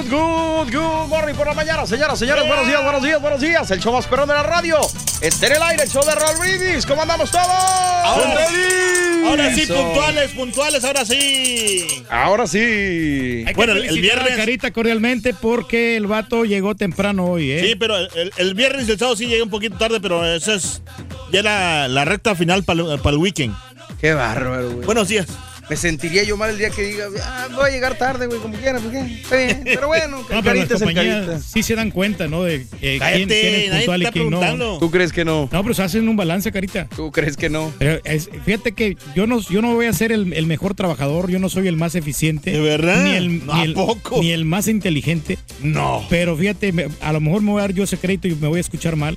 Good, good, good morning por la mañana, señoras, señores. Buenos días, buenos días, buenos días. El show más perrón de la radio. Está en el aire, el show de Raúl Brindis. ¿Cómo andamos todos? Ahora sí, Ahora sí, puntuales, puntuales, ahora sí. Ahora sí. Bueno, el, el viernes. Carita cordialmente porque el vato llegó temprano hoy, ¿eh? Sí, pero el, el viernes y el sábado sí llegué un poquito tarde, pero esa es ya la, la recta final para el weekend. Qué bárbaro, güey. Buenos días. Me sentiría yo mal el día que diga, ah, voy a llegar tarde, güey, como quiera, pues qué. Está bien. Pero bueno, No, pero las carita es el compañías carita. sí se dan cuenta, ¿no? De eh, quién, Cállate, quién es puntual y quién no. ¿Tú crees que no? No, pero se hacen un balance, Carita. ¿Tú crees que no? Pero es- fíjate que yo no, yo no voy a ser el, el mejor trabajador, yo no soy el más eficiente. ¿De verdad? Ni el, ¿A ni el- poco? ni el más inteligente. No. Pero fíjate, a lo mejor me voy a dar yo ese crédito y me voy a escuchar mal,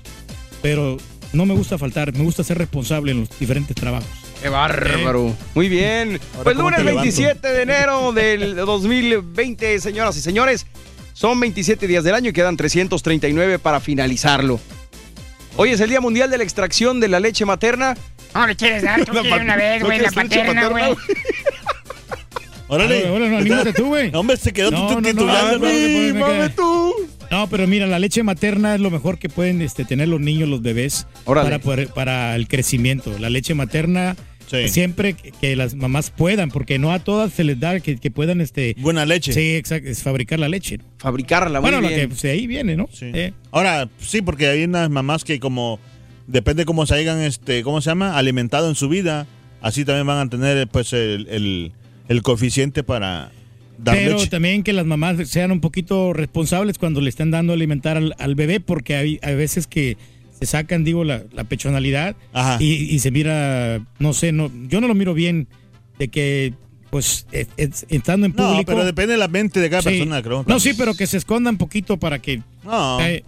pero no me gusta faltar, me gusta ser responsable en los diferentes trabajos. Qué bárbaro. Muy bien. Pues ¿cómo lunes te levanto? 27 de enero del 2020, señoras y señores. Son 27 días del año y quedan 339 para finalizarlo. Hoy es el Día Mundial de la Extracción de la Leche Materna. ¿Cómo le quieres dar? Tú quieres una vez, ¿no güey, la paterna, güey. Órale. No, anímate tú, güey. No, Hombre, se quedó No, tu no, no, titulando. no, no, ¡Ay, me mame tú! No, pero mira, la leche materna es lo mejor que pueden este, tener los niños, los bebés, Órale. para, poder- para el crecimiento. La leche materna, Sí. siempre que, las mamás puedan, porque no a todas se les da que, que puedan, este, Buena leche. sí, exacto, es fabricar la leche. Fabricarla, muy bueno, lo bien. que pues, de ahí viene, ¿no? Sí. Eh, Ahora, sí, porque hay unas mamás que como depende cómo se hayan, este, ¿cómo se llama? Alimentado en su vida, así también van a tener pues el, el, el coeficiente para dar pero leche. también que las mamás sean un poquito responsables cuando le están dando a alimentar al, al bebé, porque hay, hay veces que se sacan, digo, la, la pechonalidad Ajá. y, y se mira, no sé, no, yo no lo miro bien de que, pues, es- es- estando en No, público. pero depende de la mente de cada Sí. persona, creo. No, sí, pero que se escondan un poquito para que. No, eh,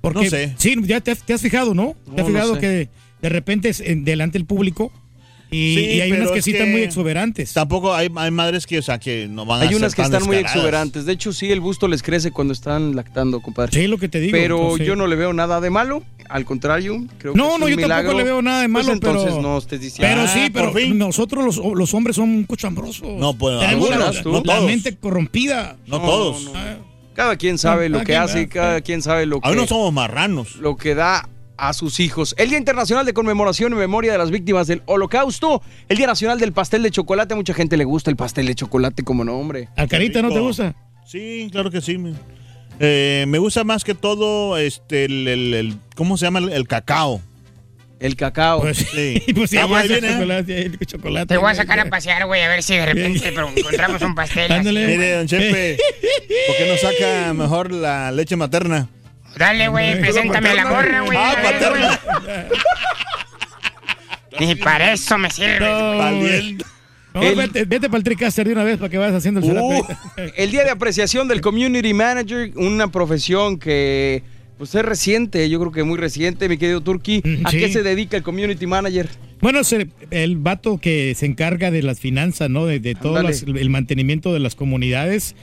porque, no sé. Sí, ya te has, te has fijado, ¿no? ¿Te No, has no fijado sé. que de repente es en- delante del público y, Sí, y hay unas que sí están que muy exuberantes? tampoco hay, hay madres que, o sea, que no van a Hay unas que están muy exuberantes. De hecho, sí, el busto les crece cuando están lactando, compadre. Sí, lo que te digo. Pero entonces- yo no le veo nada de malo. Al contrario, creo que No, es no, un yo milagro. tampoco le veo nada de malo, Pues entonces pero. no estés diciendo. Pero Ah, sí, pero fin. nosotros los, los hombres somos cochambrosos. No, pues, Tenemos la, la No mente corrompida. No, No, todos. no. Cada quien sabe No, lo que hace, cada quien sabe lo Aún no que, somos marranos. lo que da a sus hijos. El Día Internacional de Conmemoración en Memoria de las Víctimas del Holocausto. El Día Nacional del Pastel de Chocolate. A mucha gente le gusta el pastel de chocolate como nombre. ¿Al carita no te gusta? Sí, claro que sí. me- Eh, me gusta más que todo, este, el, el- el- ¿cómo se llama? El, el cacao. El cacao. Pues Sí. pues sí, Ah, viene. chocolate, el chocolate. Te voy a sacar a pasear, güey, a ver si de repente pero encontramos un pastel. Ándale. Mire, don Chepe, ¿por qué no saca mejor la leche materna? Dale, güey, preséntame a la morra, güey. Ah, paterna. Ni para eso me sirve. No, El- vete, vete para el TriCaster de una vez para que vayas haciendo el Uh, el día de apreciación del Community Manager, una profesión que pues es reciente, yo creo que muy reciente, mi querido Turki. Mm, ¿A sí. qué se dedica el Community Manager? Bueno, es el, el vato que se encarga de las finanzas, ¿no? De, de todo las- el mantenimiento de las comunidades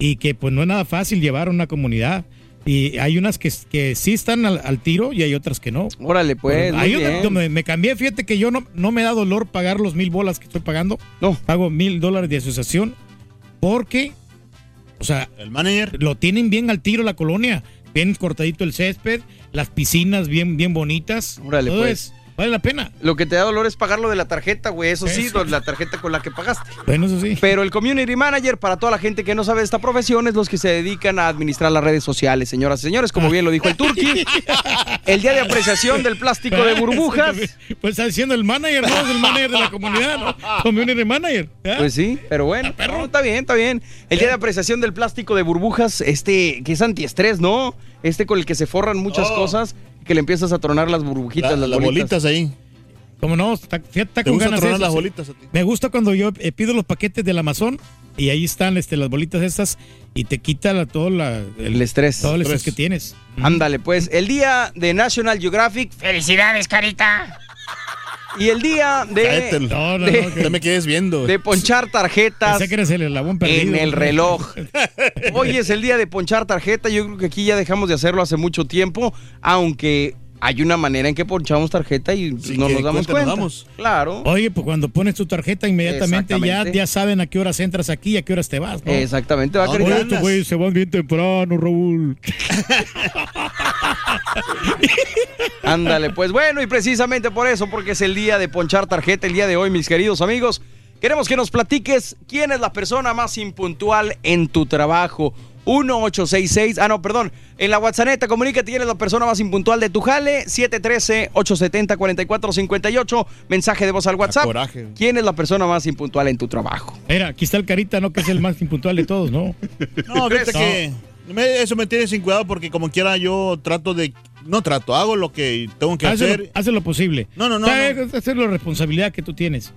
y que pues no es nada fácil llevar una comunidad. Y hay unas que, que sí están al, al tiro y hay otras que no. Órale, pues, hay una me cambié, fíjate que yo no, no me da dolor pagar los mil bolas que estoy pagando. No. Pago mil dólares de asociación porque, o sea, El manager. lo tienen bien al tiro la colonia. Bien cortadito el césped, las piscinas bien, bien bonitas. Órale, pues. Vale la pena. Lo que te da dolor es pagarlo de la tarjeta, güey. Eso sí, la tarjeta con la que pagaste. Bueno, eso sí. Pero el community manager, para toda la gente que no sabe de esta profesión, es los que se dedican a administrar las redes sociales, señoras y señores, como bien lo dijo el Turki. El día de apreciación del plástico de burbujas. Pues está diciendo el manager, ¿no? Es el manager de la comunidad, ¿no? Community manager. Pues sí, pero bueno, no, está bien, está bien. El día de apreciación del plástico de burbujas, este, que es antiestrés, ¿no? Este con el que se forran muchas cosas, que le empiezas a tronar las burbujitas, La- las las bolitas. bolitas ahí. Como no, está, fíjate, está ¿Te con gusta ganas tronar eso, las bolitas a ti? Me gusta cuando yo eh, pido los paquetes del Amazon y ahí están este, las bolitas estas y te quita la- todo la, El estrés. todo el estrés Estrés. que tienes. Ándale, pues, el día de National Geographic Felicidades, carita. Y el día de, No, no, de- no, que- me quedes viendo. de ponchar tarjetas Pensé que eres el eslabón perdido. en el reloj. Hoy es el día de ponchar tarjeta. Yo creo que aquí ya dejamos de hacerlo hace mucho tiempo, aunque hay una manera en que ponchamos tarjeta y no nos damos cuenta, cuenta. nos damos. Claro. Oye, pues cuando pones tu tarjeta inmediatamente ya, ya saben a qué horas entras aquí y a qué horas te vas, ¿no? Exactamente, va a No, cargar. Oye, se van bien temprano, Raúl. Ándale, pues bueno, y precisamente por eso, porque es el día de ponchar tarjeta, el día de hoy, mis queridos amigos, queremos que nos platiques quién es la persona más impuntual en tu trabajo. 1866, ah no, perdón, en la WhatsApp, comunícate, quién es la persona más impuntual de tu jale, 713-870-4458, mensaje de voz al WhatsApp. coraje. ¿Quién es la persona más impuntual en tu trabajo? Mira, aquí está el carita, ¿no? Que es el más impuntual de todos, ¿no? No, fíjate No. que me- eso me tiene sin cuidado porque como quiera yo trato de... No trato, hago lo que tengo que Hace lo, hacer. hace lo posible. No, no, no, O sea, no. es hacer la responsabilidad que tú tienes.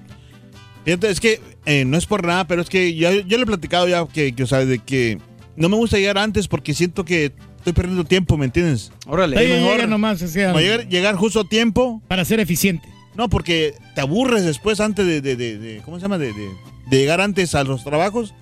Fíjate, es que eh, no es por nada, pero es que ya, yo le he platicado ya que, que, o sea, de que no me gusta llegar antes porque siento que estoy perdiendo tiempo, ¿me entiendes? Órale. Ahí mejor- llega nomás, o sea, Como llegar, llegar justo a tiempo, para ser eficiente. no, porque te aburres después antes de, de, de- de- ¿cómo se llama? De, de- de llegar antes a los trabajos.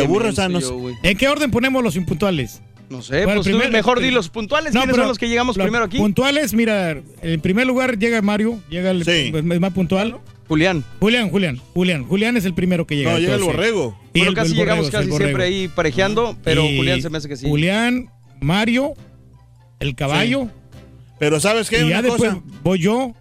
Te Qué aburres, o sea, no menso sé. yo, güey. ¿En qué orden ponemos los impuntuales? No sé, Bueno, pues tú mejor di los puntuales, ¿quiénes pero son los que llegamos primero aquí? Puntuales, mira, en primer lugar llega Mario, llega el Sí. es más puntual. Julián. Julián, Julián, Julián. Julián es el primero que llega. No, llega el borrego. Y Bueno, el- casi el llegamos casi siempre ahí parejeando, pero Y Julián se me hace que sí. Julián, Mario, el caballo. Pero ¿sabes qué? Y ya Una después cosa. voy yo.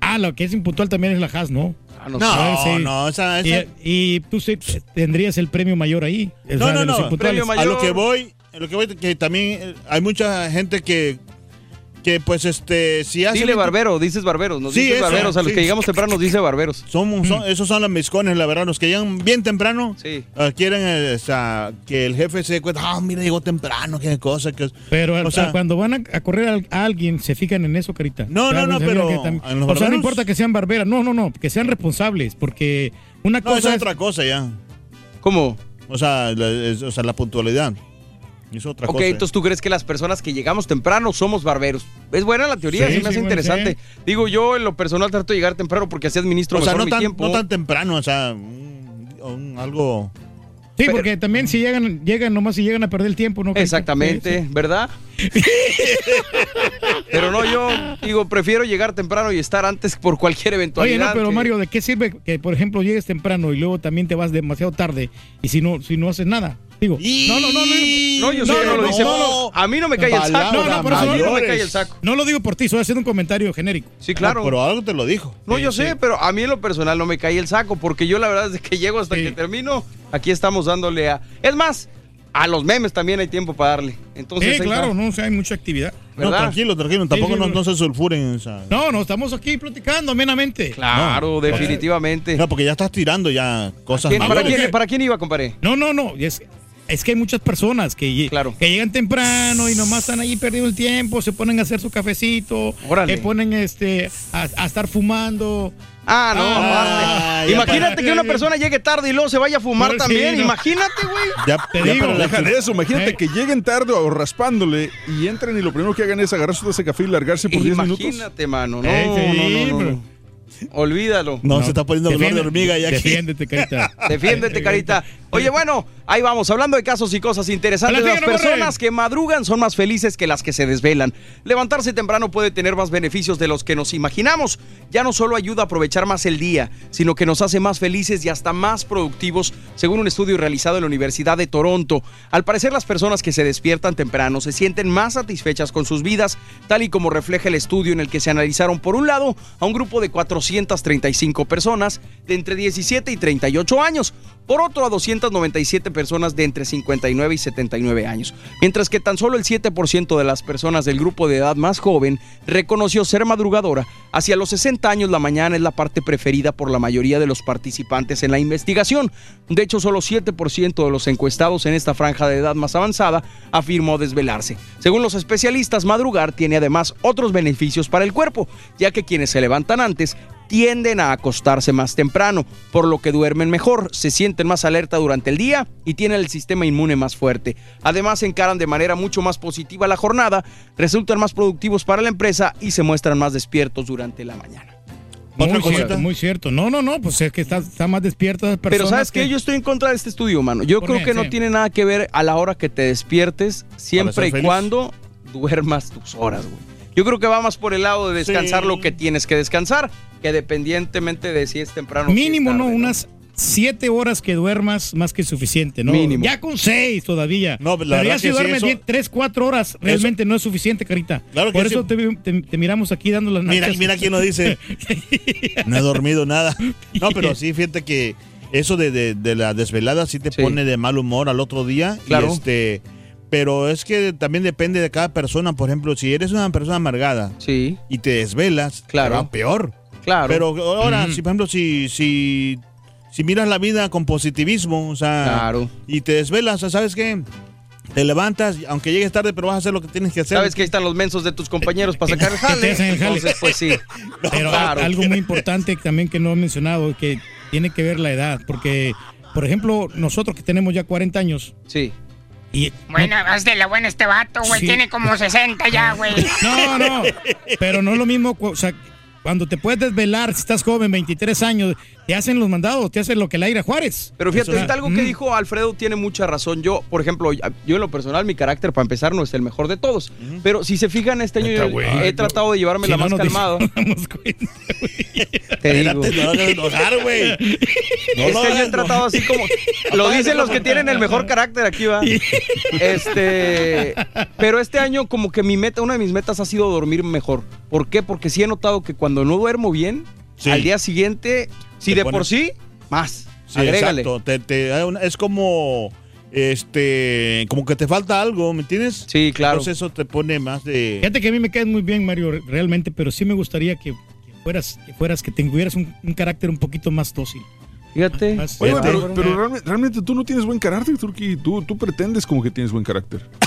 Ah, lo que es impuntual también es la Haas, ¿no? Ah, no No, sí. no, esa, esa- Y, y tú sí tendrías el premio mayor ahí. No, sea, no, no, mayor. a lo que voy, a lo que voy, que también eh, hay mucha gente que, que pues este, si hace... Dile barbero, dices barberos, nos Sí, dices eso, barberos, a los sí. que llegamos temprano nos dice barberos. Son, son- esos son los miscones, la verdad, los que llegan bien temprano. Sí. ah, quieren eh, o sea, que el jefe se dé cuenta, ah, mira, llegó temprano, qué cosa. Que... Pero O sea- cuando van a, a correr al- a, alguien, se fijan en eso, Carita. No, no, no, pero que tam- ¿en los O sea, no importa que sean barberas. No, no, no. Que sean responsables. Porque una No, cosa es es... otra cosa ya. ¿Cómo? O sea, la, es- o sea, la puntualidad. Es otra Ok, cosa. entonces tú crees que las personas que llegamos temprano somos barberos. Es buena la teoría, Sí, se me hace sí, interesante. Digo, yo en lo personal trato de llegar temprano porque así administro o sea, mejor no mi tan, tiempo. no tan temprano, o sea, un- un- algo... Sí, pero- porque también si llegan, llegan nomás si llegan a perder el tiempo, ¿no? Exactamente, Sí, sí. ¿verdad? pero no, yo digo, prefiero llegar temprano y estar antes por cualquier Oye, eventualidad. no, pero que- Mario, ¿de qué sirve que, por ejemplo, llegues temprano y luego también te vas demasiado tarde y si no, si no haces nada? Digo, no, no, no, no. No, yo sé que no, lo dice. A mí no me cae el saco. No, no, por eso a mí no me cae el saco. No lo digo por ti, estoy haciendo un comentario genérico. Sí, claro. No, pero algo te lo dijo. No, Sí, yo sí. sé, pero a mí en lo personal no me cae el saco, porque yo la verdad desde que llego hasta Sí. que termino, aquí estamos dándole a... Es más, a los memes también hay tiempo para darle. Entonces, Sí, claro, no, o sea, hay mucha actividad. No, ¿verdad? tranquilo, tranquilo. Tampoco sí, no, se sulfuren. o sea. No, no, estamos aquí platicando amenamente. Claro, No. definitivamente. No, porque ya estás tirando ya cosas ¿Quién- para, quién, ¿Para quién iba, compadre? No, no, no. es- Es que hay muchas personas que, Claro. que llegan temprano y nomás están ahí perdiendo el tiempo, se ponen a hacer su cafecito, Órale. se ponen este a, a estar fumando. Ah, no, Ah, aparte. ya Imagínate para- que una persona llegue tarde y luego se vaya a fumar también. no. Imagínate, güey. Ya, Te ya digo, la- Deja de eso, imagínate Eh. que lleguen tarde o raspándole y entren y lo primero que hagan es agarrarse de ese café y largarse por 10 minutos. Imagínate, mano. No, Eh, sí, no, no, no, pero- no. Olvídalo. No, se está poniendo olor de hormiga ya aquí. Defiéndete, carita. Defiéndete, carita. Oye, bueno, ahí vamos, hablando de casos y cosas interesantes. Las personas que madrugan son más felices que las que se desvelan. Levantarse temprano puede tener más beneficios de los que nos imaginamos. Ya no solo ayuda a aprovechar más el día, sino que nos hace más felices y hasta más productivos, según un estudio realizado en la Universidad de Toronto. Al parecer, las personas que se despiertan temprano se sienten más satisfechas con sus vidas, tal y como refleja el estudio en el que se analizaron, por un lado, a un grupo de 435 personas de entre 17 y 38 años, por otro a 297 personas de entre 59 y 79 años, mientras que tan solo el 7% de las personas del grupo de edad más joven reconoció ser madrugadora. Hacia los 60 años la mañana es la parte preferida por la mayoría de los participantes en la investigación. De hecho, solo 7% de los encuestados en esta franja de edad más avanzada afirmó desvelarse. Según los especialistas, madrugar tiene además otros beneficios para el cuerpo, ya que quienes se levantan antes tienden a acostarse más temprano, por lo que duermen mejor, se sienten más alerta durante el día y tienen el sistema inmune más fuerte. Además, encaran de manera mucho más positiva la jornada, resultan más productivos para la empresa y se muestran más despiertos durante la mañana. Otra Muy cosita. cierto, muy cierto. No, no, no, pues es que está, está más despierta las personas. Pero ¿sabes qué? que- Yo estoy en contra de este estudio, mano. Yo ¿Por creo que no tiene nada que ver a la hora que te despiertes, siempre y feliz. cuando duermas tus horas, güey. Yo creo que va más por el lado de descansar Sí. lo que tienes que descansar, que dependientemente de si es temprano. o si es Mínimo, ¿no? tarde, Unas siete horas que duermas más que suficiente, ¿no? Mínimo. Ya con seis todavía. No, la Pero ya verdad si sí, duermes eso- tres, cuatro horas, realmente no es suficiente, Carita. Claro que Por sí. eso te, te- te miramos aquí dando las Mira, nachas. mira quién nos dice. No he dormido nada. No, pero sí, fíjate que eso de, de- de la desvelada sí te Sí. pone de mal humor al otro día. y Claro. este, pero es que también depende de cada persona. Por ejemplo, si eres una persona amargada Sí, y te desvelas, Claro. te va peor. claro. Pero ahora, Ujú. si por ejemplo, si, si, si miras la vida con positivismo, o sea, Claro. y te desvelas, o sea, ¿sabes qué? Te levantas, aunque llegues tarde, pero vas a hacer lo que tienes que hacer. Sabes que ahí están los mensos de tus compañeros para sacar el jale. hacen el jale. Entonces, pues sí. Pero claro. algo muy importante también que no he mencionado, que tiene que ver la edad. Porque, por ejemplo, nosotros que tenemos ya 40 años Sí. Y... Bueno, haz de la buena este vato, güey. Sí. Tiene como 60 ya, güey. No, no, pero no es lo mismo, o sea, cuando te puedes desvelar, si estás joven, 23 años, te hacen los mandados, te hacen lo que Laira Juárez. Pero fíjate, ahorita algo que Mm. dijo Alfredo tiene mucha razón. Yo, por ejemplo, yo en lo personal, mi carácter, para empezar, no es el mejor de todos. Pero si se fijan, este año yo he tratado de llevarme Si la no más güey. Te digo. Enojar, güey. No este lo año he tratado así como. Lo dicen los que tienen el mejor carácter aquí, va. Este. Pero este año, como que mi meta, una de mis metas ha sido dormir mejor. ¿Por qué? Porque sí he notado que cuando no duermo bien, Sí. al día siguiente, si de por sí, más. Sí, Agrégale. exacto. Te- es como este como que te falta algo, ¿me entiendes? Sí, claro. Entonces eso te pone más de Fíjate que a mí me caes muy bien, Mario, realmente, pero sí me gustaría que, que fueras, que fueras, que tuvieras un, un carácter un poquito más dócil. Fíjate. Más- Oye, más- pero, pero realmente, realmente tú no tienes buen carácter, Turki. Tú, tú pretendes como que tienes buen carácter.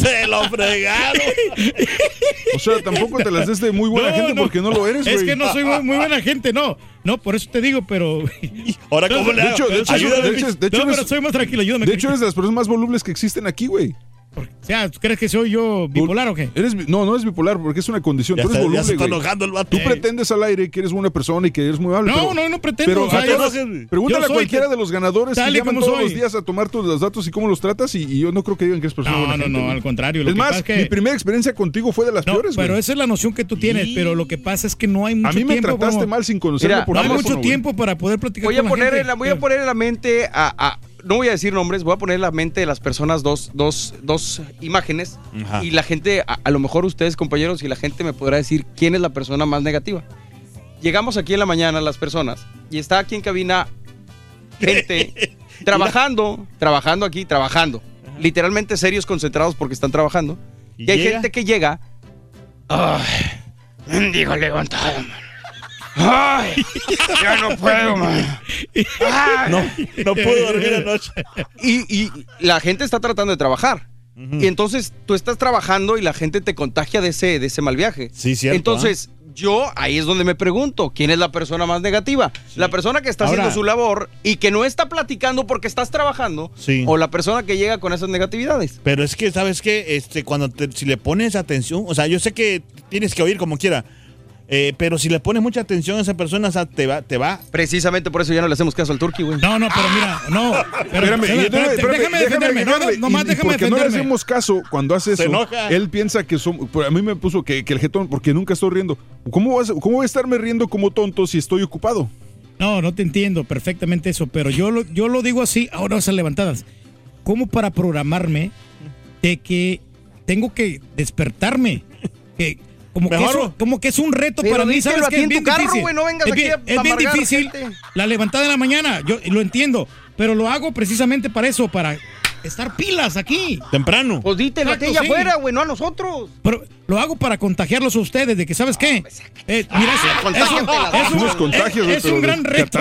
se lo fregaron. O sea, tampoco te las des de muy buena No, gente no. porque no lo eres, güey. Es que no soy muy, muy buena gente, no. No, por eso te digo, pero. Ahora cómo le de hago? hecho- de hecho, Ayúdame. de hecho- de hecho no, pero eres- soy más tranquilo, ayúdame. De hecho, eres de las personas más volubles que existen aquí, güey. O sea, ¿tú crees que soy yo bipolar o qué? Eres, no, no es bipolar porque es una condición. ya, tú eres está, ya se voluble, está güey. enojando el vato. Tú pretendes al aire que eres buena persona y que eres muy amable. No, pero- no, no pretendo. Pero o sea, a yo- todos- pregúntale yo a cualquiera que- de los ganadores que llaman todos soy. los días a tomar tus los datos y cómo los tratas y, y yo no creo que digan que eres persona No, buena no, gente, no, al contrario. Lo Es que más, pasa es que- mi primera experiencia contigo fue de las No, peores, pero güey. esa es la noción que tú tienes, pero lo que pasa es que no hay mucho A mí me tiempo. trataste como- mal sin conocerme por no hay mucho tiempo para poder platicar Voy a con la poner gente. en la, voy a poner en la mente a- no voy a decir nombres, voy a poner en la mente de las personas dos, dos, dos imágenes Ajá. y la gente, a, a lo mejor ustedes compañeros y la gente me podrá decir quién es la persona más negativa. Llegamos aquí en la mañana las personas y está aquí en cabina gente trabajando, trabajando aquí, trabajando. Literalmente serios, concentrados porque están trabajando. Y, ¿Y hay gente que llega Digo, levantado, man. Ay, ya no puedo, man. Ay. No, no puedo dormir anoche. Y, y la gente está tratando de trabajar. Y entonces tú estás trabajando y la gente te contagia de ese, de ese mal viaje. Sí, cierto, Entonces, yo ahí es donde me pregunto, ¿quién es la persona más negativa? ¿La persona que está Ahora- haciendo su labor y que no está platicando porque estás trabajando? Sí. ¿O la persona que llega con esas negatividades? Pero es que, ¿sabes qué? Este, cuando te- si le pones atención, o sea, yo sé que tienes que oír como quiera, eh, pero si le pones mucha atención a esa persona, o sea, te va, te va. Precisamente por eso ya no le hacemos caso al turqui, güey. No, no, pero mira, no. Pero, Espérame, espérame, espérame, espérame, déjame defenderme. No, no, agregarle. nomás Y- déjame porque no le hacemos caso cuando hace Se eso. enoja. Él piensa que somos. A mí me puso que, que el jetón, porque nunca estoy riendo. ¿Cómo, vas, ¿Cómo voy a estarme riendo como tonto si estoy ocupado? No, no te entiendo perfectamente eso, pero yo lo, yo lo digo así, ahora esas levantadas. ¿Cómo para programarme de que tengo que despertarme? Que como que, Mejor- eso- como que es un reto para mí, ¿sabes qué? Es en bien carro, difícil. no es bien, es difícil gente. la levantada de la mañana, yo lo entiendo, pero lo hago precisamente para eso, para estar pilas aquí. Temprano. Pues dítelo a ti Exacto, allá sí. afuera, güey, no a nosotros. Pero lo hago para contagiarlos a ustedes de que, ¿sabes qué? Eh, mira, eso- Ah, es un- contagios, es, un gran reto.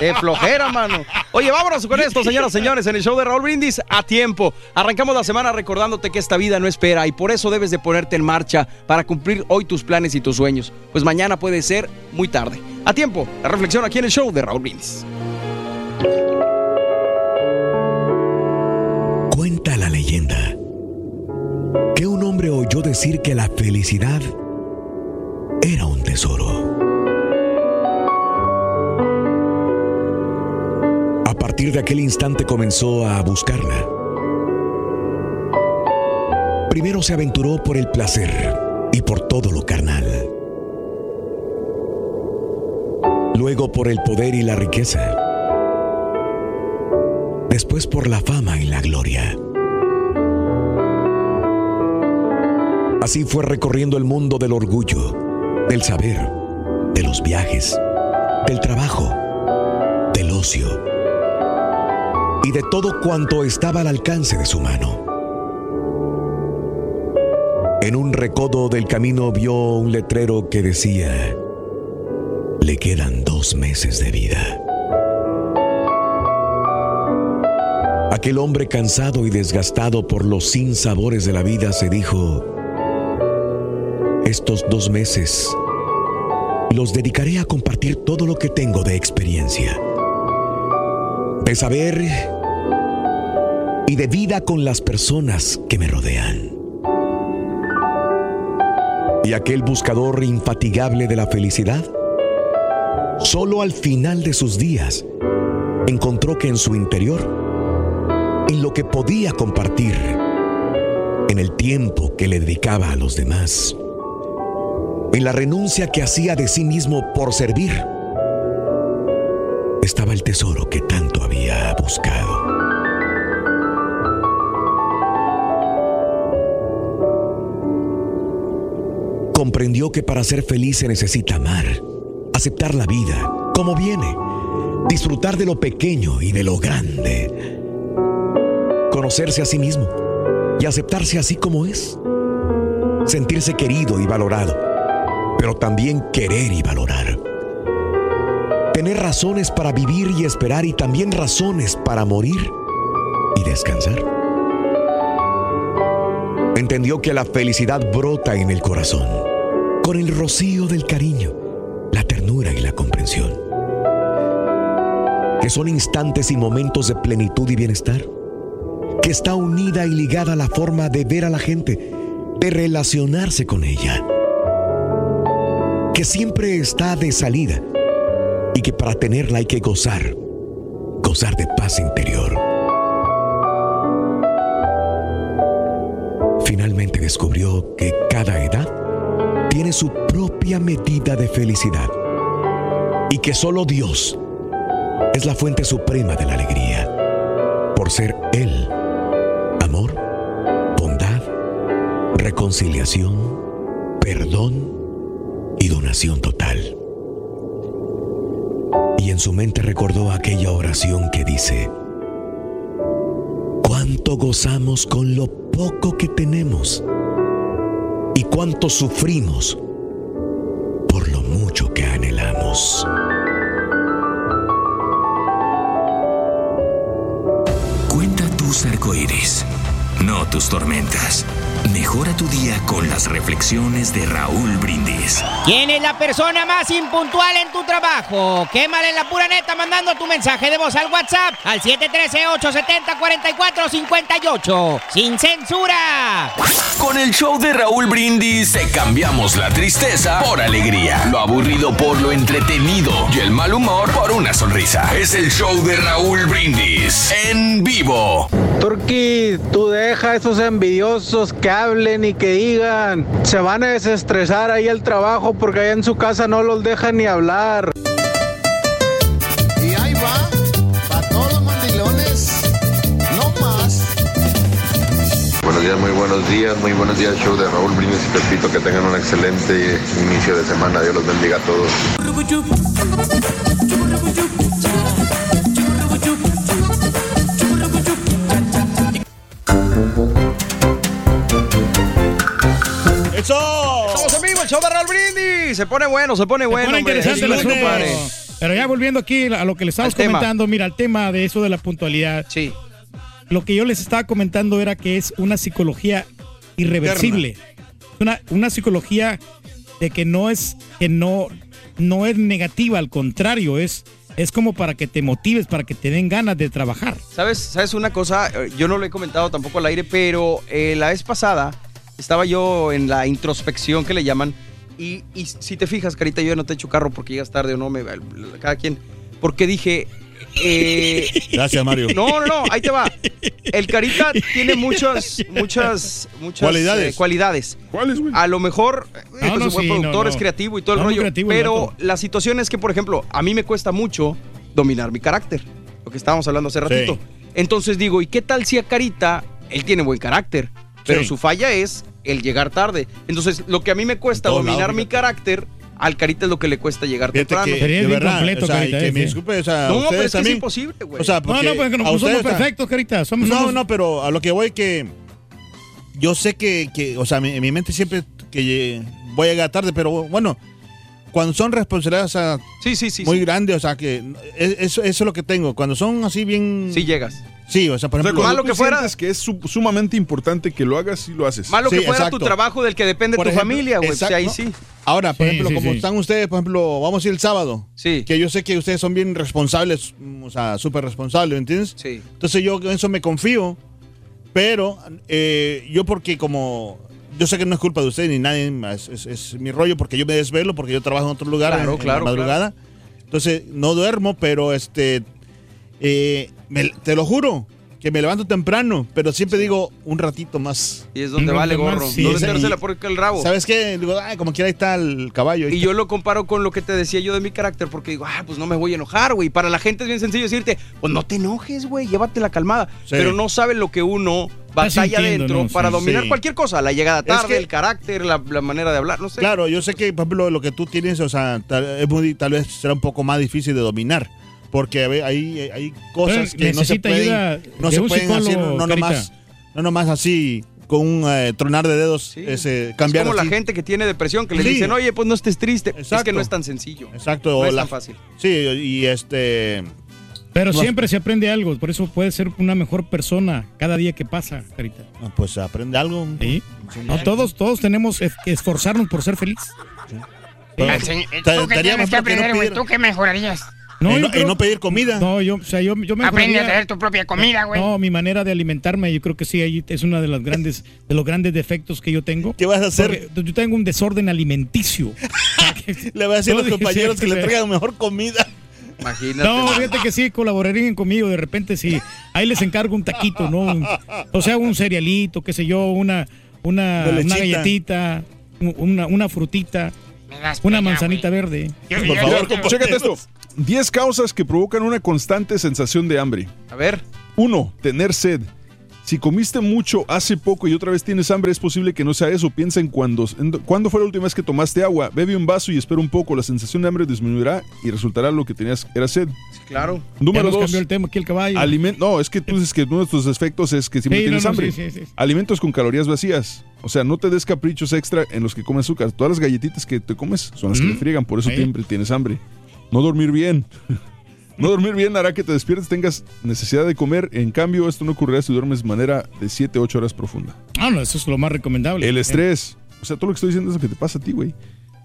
De flojera, mano. Oye, vámonos con esto, señoras y señores, en el show de Raúl Brindis a tiempo. Arrancamos la semana recordándote que esta vida no espera y por eso debes de ponerte en marcha para cumplir hoy tus planes y tus sueños. Pues mañana puede ser muy tarde. A tiempo, la reflexión aquí en el show de Raúl Brindis. Cuenta la leyenda que un hombre oyó decir que la felicidad era un tesoro. A partir de aquel instante comenzó a buscarla. Primero se aventuró por el placer y por todo lo carnal. Luego por el poder y la riqueza. Después por la fama y la gloria. Así fue recorriendo el mundo del orgullo, del saber, de los viajes, del trabajo, del ocio y de todo cuanto estaba al alcance de su mano. En un recodo del camino vio un letrero que decía, le quedan dos meses de vida. Aquel hombre cansado y desgastado por los sinsabores de la vida se dijo, estos dos meses los dedicaré a compartir todo lo que tengo de experiencia, de saber y de vida con las personas que me rodean. Y aquel buscador infatigable de la felicidad, solo al final de sus días, encontró que en su interior, en lo que podía compartir, en el tiempo que le dedicaba a los demás, en la renuncia que hacía de sí mismo por servir, estaba el tesoro que tanto había buscado. Comprendió que para ser feliz se necesita amar, aceptar la vida como viene, disfrutar de lo pequeño y de lo grande, conocerse a sí mismo y aceptarse así como es, sentirse querido y valorado, pero también querer y valorar. Tener razones para vivir y esperar y también razones para morir y descansar. Entendió que la felicidad brota en el corazón, con el rocío del cariño, la ternura y la comprensión. Que son instantes y momentos de plenitud y bienestar. Que está unida y ligada a la forma de ver a la gente, de relacionarse con ella. Que siempre está de salida y que para tenerla hay que gozar, gozar de paz interior. Finalmente descubrió que cada edad tiene su propia medida de felicidad y que solo Dios es la fuente suprema de la alegría, reconciliación, perdón y donación total. Y en su mente recordó aquella oración que dice, cuánto gozamos con lo poco que tenemos y cuánto sufrimos por lo mucho que anhelamos. Cuenta tus arcoíris, no tus tormentas. Mejora tu día con las reflexiones de Raúl Brindis. ¿Quién es la persona más impuntual en tu trabajo? Quémale la pura neta mandando tu mensaje de voz al WhatsApp al 713-870-4458. ¡Sin censura! Con el show de Raúl Brindis te cambiamos la tristeza por alegría, lo aburrido por lo entretenido y el mal humor por una sonrisa. Es el show de Raúl Brindis en vivo. Turki, tú deja a esos envidiosos que hablen y que digan. Se van a desestresar ahí el trabajo porque allá en su casa no los dejan ni hablar. Y ahí va, para todos los mandilones, no más. Buenos días, muy buenos días, muy buenos días, show de Raúl Brindis y Pepito, que tengan un excelente inicio de semana, Dios los bendiga a todos. El show de Brindis! Se pone bueno, se pone bueno. pone interesante el asunto. Pero ya volviendo aquí a lo que le estábamos tema. comentando, mira, el tema de eso de la puntualidad. Sí. Lo que yo les estaba comentando era que es una psicología irreversible. Una, una psicología de que no es, que no, no es negativa, al contrario, es, es como para que te motives, para que te den ganas de trabajar. ¿Sabes, ¿Sabes una cosa? Eh, Yo no lo he comentado tampoco al aire, pero eh, la vez pasada estaba yo en la introspección que le llaman. Y, y si te fijas, Carita, yo ya no te echo carro porque llegas tarde o no, me, cada quien. Porque dije. eh, Gracias, Mario. No, no, no, ahí te va. El Carita tiene muchas, muchas, muchas Cualidades. eh, cualidades. ¿Cuáles, güey? A lo mejor eh, No, pues, no, es buen sí, productor, no. es creativo y todo el rollo. el pero la situación es que, por ejemplo, a mí me cuesta mucho dominar mi carácter. Lo que estábamos hablando hace ratito. Entonces digo, ¿y qué tal si a Carita él tiene buen carácter? Pero Sí. su falla es el llegar tarde. Entonces, lo que a mí me cuesta En todos dominar lados, mi carácter, al Carita es lo que le cuesta llegar Fíjate temprano. que, de bien verdad, completo, o sea, Carita, que me ese. disculpe, o sea, no, pero es que es imposible, güey. O sea, No, no, porque a no, pues somos está- perfectos, Carita. Somos, No, somos- no, pero a lo que voy que yo sé que, que, o sea, mi- en mi mente siempre que lle- voy a llegar tarde, pero bueno, cuando son responsabilidades o sea, sí, sí, sí, muy sí. grandes, o sea, que es- eso, eso es lo que tengo. Cuando son así bien... Sí llegas. Sí, o sea, por O sea, ejemplo... Malo tú que fuera- sientes que es su- sumamente importante que lo hagas, sí lo haces. Malo Sí, que fuera exacto. tu trabajo del que depende Por tu ejemplo, familia, güey. Pues exacto, ahí ¿no? sí. Ahora, por Sí, ejemplo, sí, como sí. están ustedes, por ejemplo, vamos a ir el sábado. Sí. Que yo sé que ustedes son bien responsables, o sea, súper responsables, ¿me entiendes? Sí. Entonces yo en eso me confío, pero eh, yo porque como... Yo sé que no es culpa de usted ni nadie más, es, es mi rollo porque yo me desvelo, porque yo trabajo en otro lugar Claro, en, la madrugada. Entonces no duermo, pero este... eh, me- te lo juro, que me levanto temprano, pero siempre digo un ratito más. Y es donde Un vale gorro. sí, no esa- metérsela por el rabo. ¿Sabes qué? Digo, ay, como quiera ahí está el caballo. Y está. yo lo comparo con lo que te decía yo de mi carácter, porque digo, ah, pues no me voy a enojar, güey. Para la gente es bien sencillo decirte, pues no te enojes, güey, llévate la calmada. Sí. Pero no saben lo que uno batalla adentro ¿no? para Sí. dominar Sí. cualquier cosa. La llegada tarde, que- el carácter, la, la manera de hablar, no sé. Claro, yo sé que, por ejemplo, lo que tú tienes, o sea, tal, es muy- tal vez será un poco más difícil de dominar. Porque hay, hay cosas que no se pueden, ayuda no se pueden hacer, no nomás, no nomás así, con un eh, tronar de dedos, Sí. ese, Es cambiar como así. la gente que tiene depresión, que le Sí. dicen, oye, pues no estés triste. Es que no es tan sencillo. Exacto. No o es la- tan fácil. Sí, y este... Pero No. siempre se aprende algo, por eso puedes ser una mejor persona cada día que pasa, Carita. Pues aprende algo. ¿Sí? No, todos, todos tenemos es- que esforzarnos por ser feliz. ¿Tú qué mejorarías? Y, no, y no pedir comida. No, yo, o sea, yo, yo me Aprende a hacer tu propia comida, güey. No, mi manera de alimentarme, yo creo que sí, ahí es uno de los grandes, de los grandes defectos que yo tengo. ¿Qué vas a hacer? Porque yo tengo un desorden alimenticio. Le voy a decir a los compañeros que le traigan mejor comida. Imagínate. No, fíjate que sí, colaborarían conmigo de repente sí. Ahí les encargo un taquito, ¿no? Un- o sea, un cerealito, qué sé yo, una, una, una galletita, un- una, una frutita, una manzanita verde. Yo- Por yo- favor, yo- Chécate esto. 10 causas que provocan una constante sensación de hambre. A ver. 1. Tener sed. Si comiste mucho hace poco y otra vez tienes hambre, es posible que no sea eso. Piensa en cuándo, en cuándo fue la última vez que tomaste agua. Bebe un vaso y espera un poco. La sensación de hambre disminuirá y resultará lo que tenías era sed. Claro. Número dos. cambió el tema aquí el caballo. Aliment- no, es que tú dices que uno de tus efectos es que siempre Sí, tienes no, hambre. sí, sí, sí. Alimentos con calorías vacías. O sea, no te des caprichos extra en los que comes azúcar. Todas las galletitas que te comes son las que Mm. te friegan, por eso siempre tienes hambre. No dormir bien. no dormir bien hará que te despiertes, tengas necesidad de comer. En cambio, esto no ocurrirá si duermes de manera de 7, 8 horas profunda. Ah, no, eso es lo más recomendable. El estrés. O sea, todo lo que estoy diciendo es lo que te pasa a ti, güey.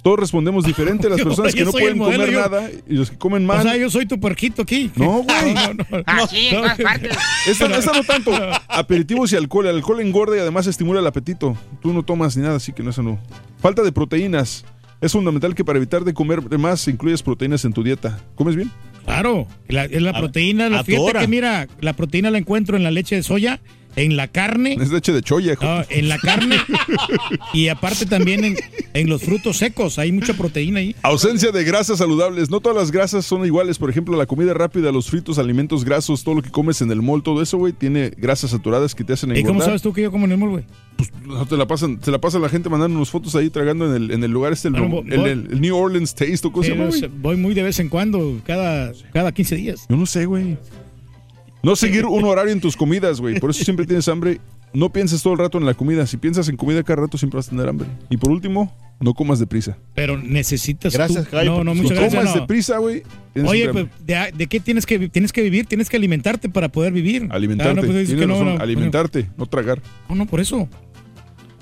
Todos respondemos diferente. Las personas que no pueden modelo, comer yo- nada y los que comen mal. O sea, yo soy tu puerquito aquí. No, güey. No, no, no. Así, en todas partes. Esta, esta no tanto. Aperitivos y alcohol. El alcohol engorda y además estimula el apetito. Tú no tomas ni nada, así que no eso no. Falta de proteínas. Es fundamental que para evitar de comer de más incluyas proteínas en tu dieta. ¿Comes bien? Claro, la, es la A- proteína, la, fíjate que mira, la proteína la encuentro en la leche de soya, en la carne, Es leche de choya. no, en la carne y aparte también en, en los frutos secos, hay mucha proteína ahí. Ausencia de grasas saludables. No todas las grasas son iguales. Por ejemplo, la comida rápida, los fritos, alimentos grasos, todo lo que comes en el mall, todo eso, güey, tiene grasas saturadas que te hacen ¿Y engordar. cómo sabes tú que yo como en el mall, güey? No, te la pasan, te la pasa la gente mandando unas fotos ahí tragando en el, en el lugar este, el, Bueno, el- voy- el- New Orleans Taste, ¿o se güey? sé, voy muy de vez en cuando, cada, cada 15 días. Yo no sé, güey. No seguir un horario en tus comidas, güey. Por eso siempre tienes hambre. No pienses todo el rato en la comida. Si piensas en comida cada rato, siempre vas a tener hambre. Y por último, no comas deprisa. Pero necesitas Gracias, tú- No, no, muchas gracias. comas no. deprisa, güey. Oye, pues. ¿de, de qué tienes que, tienes que vivir? Tienes que alimentarte para poder vivir. alimentarte. Ah, no, pues que no, alimentarte, no tragar. No, no, por eso.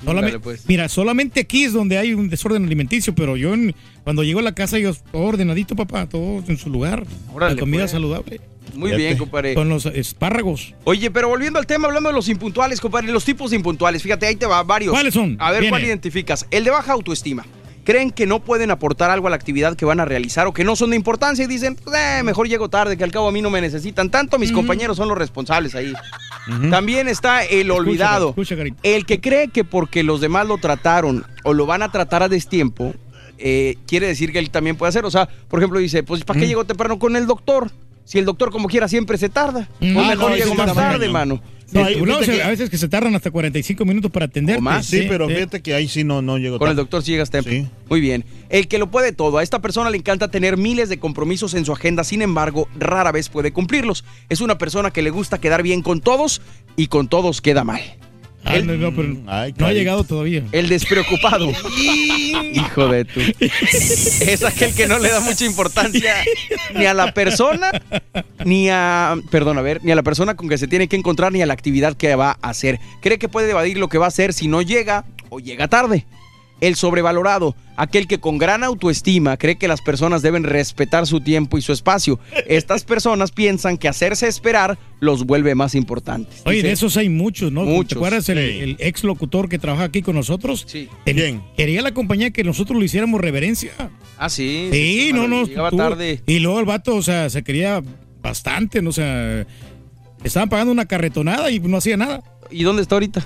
Solamente, Dale, pues. Mira, solamente aquí es donde hay un desorden alimenticio, pero yo en- cuando llego a la casa yo todo ordenadito, papá, todo en su lugar. Órale, la comida pues. saludable. Muy bien, compadre. Con los espárragos. Oye, pero volviendo al tema, hablando de los impuntuales, compadre, los tipos de impuntuales, fíjate, ahí te va varios. ¿Cuáles son? A ver, ¿cuál identificas? El de baja autoestima. Creen que no pueden aportar algo a la actividad que van a realizar o que no son de importancia y dicen, pues, eh, mejor llego tarde, que al cabo a mí no me necesitan tanto, mis compañeros son los responsables ahí. También está el olvidado. escucha, Garito. el que cree que porque los demás lo trataron o lo van a tratar a destiempo, eh, quiere decir que él también puede hacer. O sea, por ejemplo, dice, pues ¿para qué llegó temprano con el doctor? Si el doctor como quiera siempre se tarda. Mm. Ah, mejor no, llego más tarde, mano. No, no, o sea, que- a veces que se tardan hasta 45 minutos para atenderte. más, Sí, pero sí. fíjate que ahí sí no, no llego Con el doctor si llegas temprano. Muy bien. El que lo puede todo. A esta persona le encanta tener miles de compromisos en su agenda, sin embargo, rara vez puede cumplirlos. Es una persona que le gusta quedar bien con todos y con todos queda mal. Ah, no, no, pero no ha llegado todavía. El despreocupado. Hijo de tu. Es aquel que no le da mucha importancia ni a la persona, ni a. Perdón, a ver, ni a la persona con que se tiene que encontrar, ni a la actividad que va a hacer. Cree que puede evadir lo que va a hacer si no llega o llega tarde. El sobrevalorado, aquel que con gran autoestima cree que las personas deben respetar su tiempo y su espacio. Estas personas piensan que hacerse esperar los vuelve más importantes. Oye, Dice, de esos hay muchos, ¿no? Muchos. ¿Te acuerdas el, Sí. el ex locutor que trabaja aquí con nosotros? Sí. ¿Quién? Quería la compañía que nosotros le hiciéramos reverencia. Ah, sí. Sí, no, no. Llegaba tú- tarde. Y luego el vato, o sea, se quería bastante, ¿no? O sea, estaban pagando una carretonada y no hacía nada. ¿Y dónde está ahorita?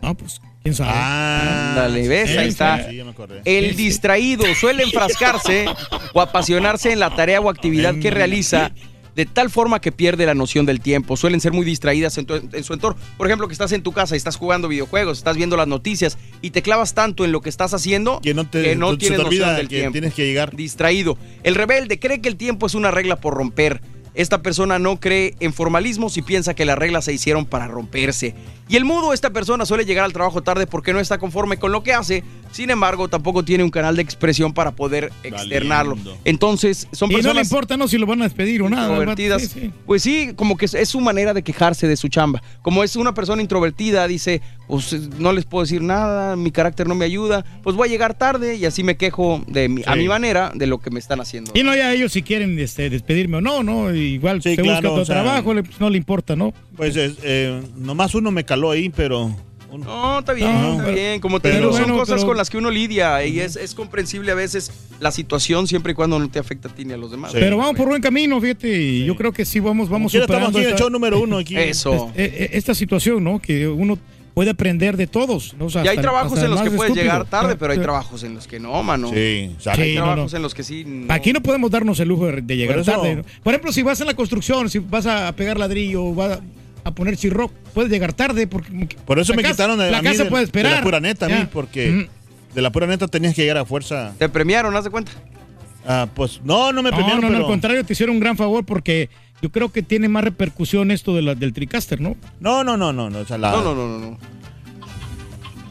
No, pues, quién sabe. Ah, ¿ves? sí, Ahí está. sí. El distraído suele enfrascarse o apasionarse en la tarea o actividad que realiza de tal forma que pierde la noción del tiempo. Suelen ser muy distraídas en, tu- en su entorno. Por ejemplo, que estás en tu casa y estás jugando videojuegos, estás viendo las noticias y te clavas tanto en lo que estás haciendo Que no te, que no tienes noción del que tiempo. tienes que llegar. Distraído. El rebelde cree que el tiempo es una regla por romper. Esta persona no cree en formalismos y piensa que las reglas se hicieron para romperse. Y el mudo, esta persona suele llegar al trabajo tarde porque no está conforme con lo que hace. Sin embargo, tampoco tiene un canal de expresión para poder externarlo. Valiendo. Entonces, son y no le personas importa, ¿no? Si lo van a despedir o nada. introvertidas. sí, sí. Pues sí, como que es, su manera de quejarse de su chamba. Como es una persona introvertida, dice, pues no les puedo decir nada, mi carácter no me ayuda, pues voy a llegar tarde y así me quejo de mi- a mi manera de lo que me están haciendo. Y no, ya ellos si quieren este, despedirme o no, ¿no? Igual Sí, se claro, busca otro o sea- trabajo, le- pues, no le importa, ¿no? Pues es, eh, nomás uno me caló ahí, pero. No, está bien, No, está pero- bien. Como te pero digo, son bueno, cosas pero- con las que uno lidia y es, es comprensible a veces la situación siempre y cuando no te afecta a ti ni a los demás. Sí. Pero vamos por buen camino, fíjate. y Yo creo que sí vamos, Como vamos quiera, estamos superando aquí en el esta, show número uno. Aquí. Eso. eh, eh, esta situación, ¿no? Que uno puede aprender de todos. ¿no? O sea, Y hay hasta- trabajos hasta en los que puedes estúpido. llegar tarde, Ah, pero hay trabajos en los que no, mano. Sí, exacto. Hay Sí, no, trabajos no. en los que sí. no. Aquí no podemos darnos el lujo de, de llegar Por tarde. ¿no? Por ejemplo, si vas en la construcción, si vas a pegar ladrillo, va- a poner chirroc. Puedes llegar tarde porque Por eso me casa- quitaron de, la a mí casa de- puede esperar. de la pura neta a mí, porque Mm. de la pura neta tenías que llegar a fuerza. Te premiaron, haz de cuenta. Ah, pues no, no me No, premiaron, no, no, pero... al contrario, te hicieron un gran favor porque yo creo que tiene más repercusión esto de la, del Tricaster, ¿no? No, no, no, no, no, o sea, la- No, no, no, no, no.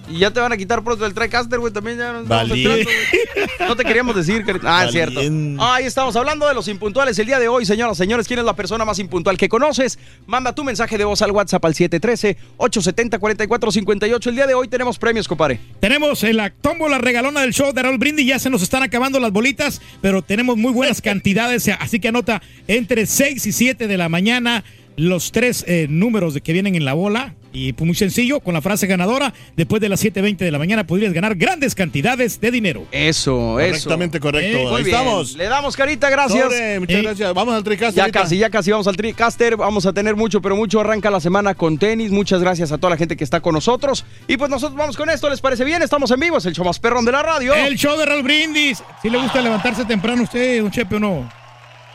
Y ya te van a quitar pronto el TriCaster, güey, también ya nos. No te queríamos decir, carita. Ah, es cierto. Ahí estamos hablando de los impuntuales el día de hoy, señoras, señores. ¿Quién es la persona más impuntual que conoces? Manda tu mensaje de voz al WhatsApp al 713-870-4458. El día de hoy tenemos premios, compadre. Tenemos en la tómbola regalona del show de Raúl Brindis. Ya se nos están acabando las bolitas, pero tenemos muy buenas cantidades. Así que anota entre 6 y 7 de la mañana los tres eh, números de que vienen en la bola. Y pues muy sencillo, con la frase ganadora, después de las 7.20 de la mañana podrías ganar grandes cantidades de dinero. Eso, eso. Correctamente correcto. Eh, Muy Ahí bien. estamos. Le damos carita, gracias. Sobre, muchas Eh, gracias. Vamos al Tricaster. Ya ahorita. casi, ya casi vamos al TriCaster. Vamos a tener mucho, pero mucho. Arranca la semana con tenis. Muchas gracias a toda la gente que está con nosotros. Y pues nosotros vamos con esto. ¿Les parece bien? Estamos en vivo. Es el show más perrón de la radio. El show de Raúl Brindis. ¿Sí le gusta levantarse temprano a usted, don Chepe, o no?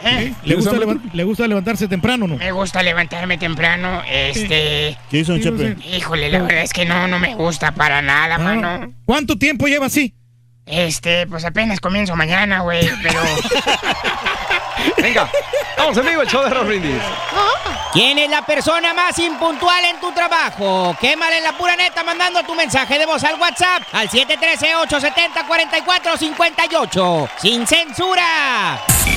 ¿Eh? ¿Le gusta, levan- ¿Le gusta levantarse temprano o no? Me gusta levantarme temprano. Este. ¿Qué hizo, Chepe? Híjole, la verdad es que no, no me gusta para nada, Ah, mano. ¿Cuánto tiempo lleva así? Este, pues apenas comienzo mañana, güey, pero. Venga, vamos en vivo. El show de Raúl Brindis. ¿Quién es la persona más impuntual en tu trabajo? Quémale en la pura neta mandando tu mensaje de voz al WhatsApp al 713-870-4458. ¡Sin censura!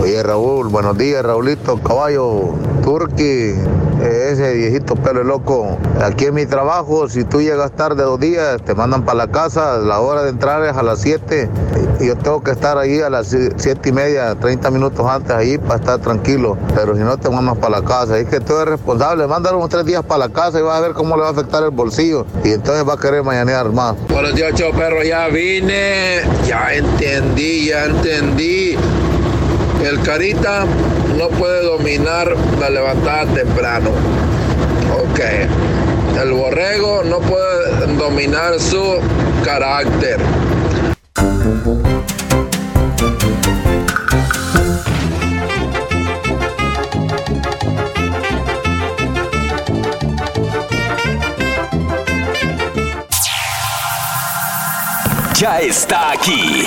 Oye Raúl, buenos días Raulito, caballo, Turqui, eh, ese viejito pelo loco. Aquí en mi trabajo, si tú llegas tarde dos días, te mandan para la casa, la hora de entrar es a las 7 y yo tengo que estar ahí a las 7 y media, 30 minutos antes ahí para estar tranquilo, pero si no te mandan para la casa, es que tú eres responsable, mándalo unos tres días para la casa y vas a ver cómo le va a afectar el bolsillo y entonces va a querer mañanear más. Buenos días, perro, ya vine, ya entendí, ya entendí. El carita no puede dominar la levantada temprano. Ok. El borrego no puede dominar su carácter. Ya está aquí.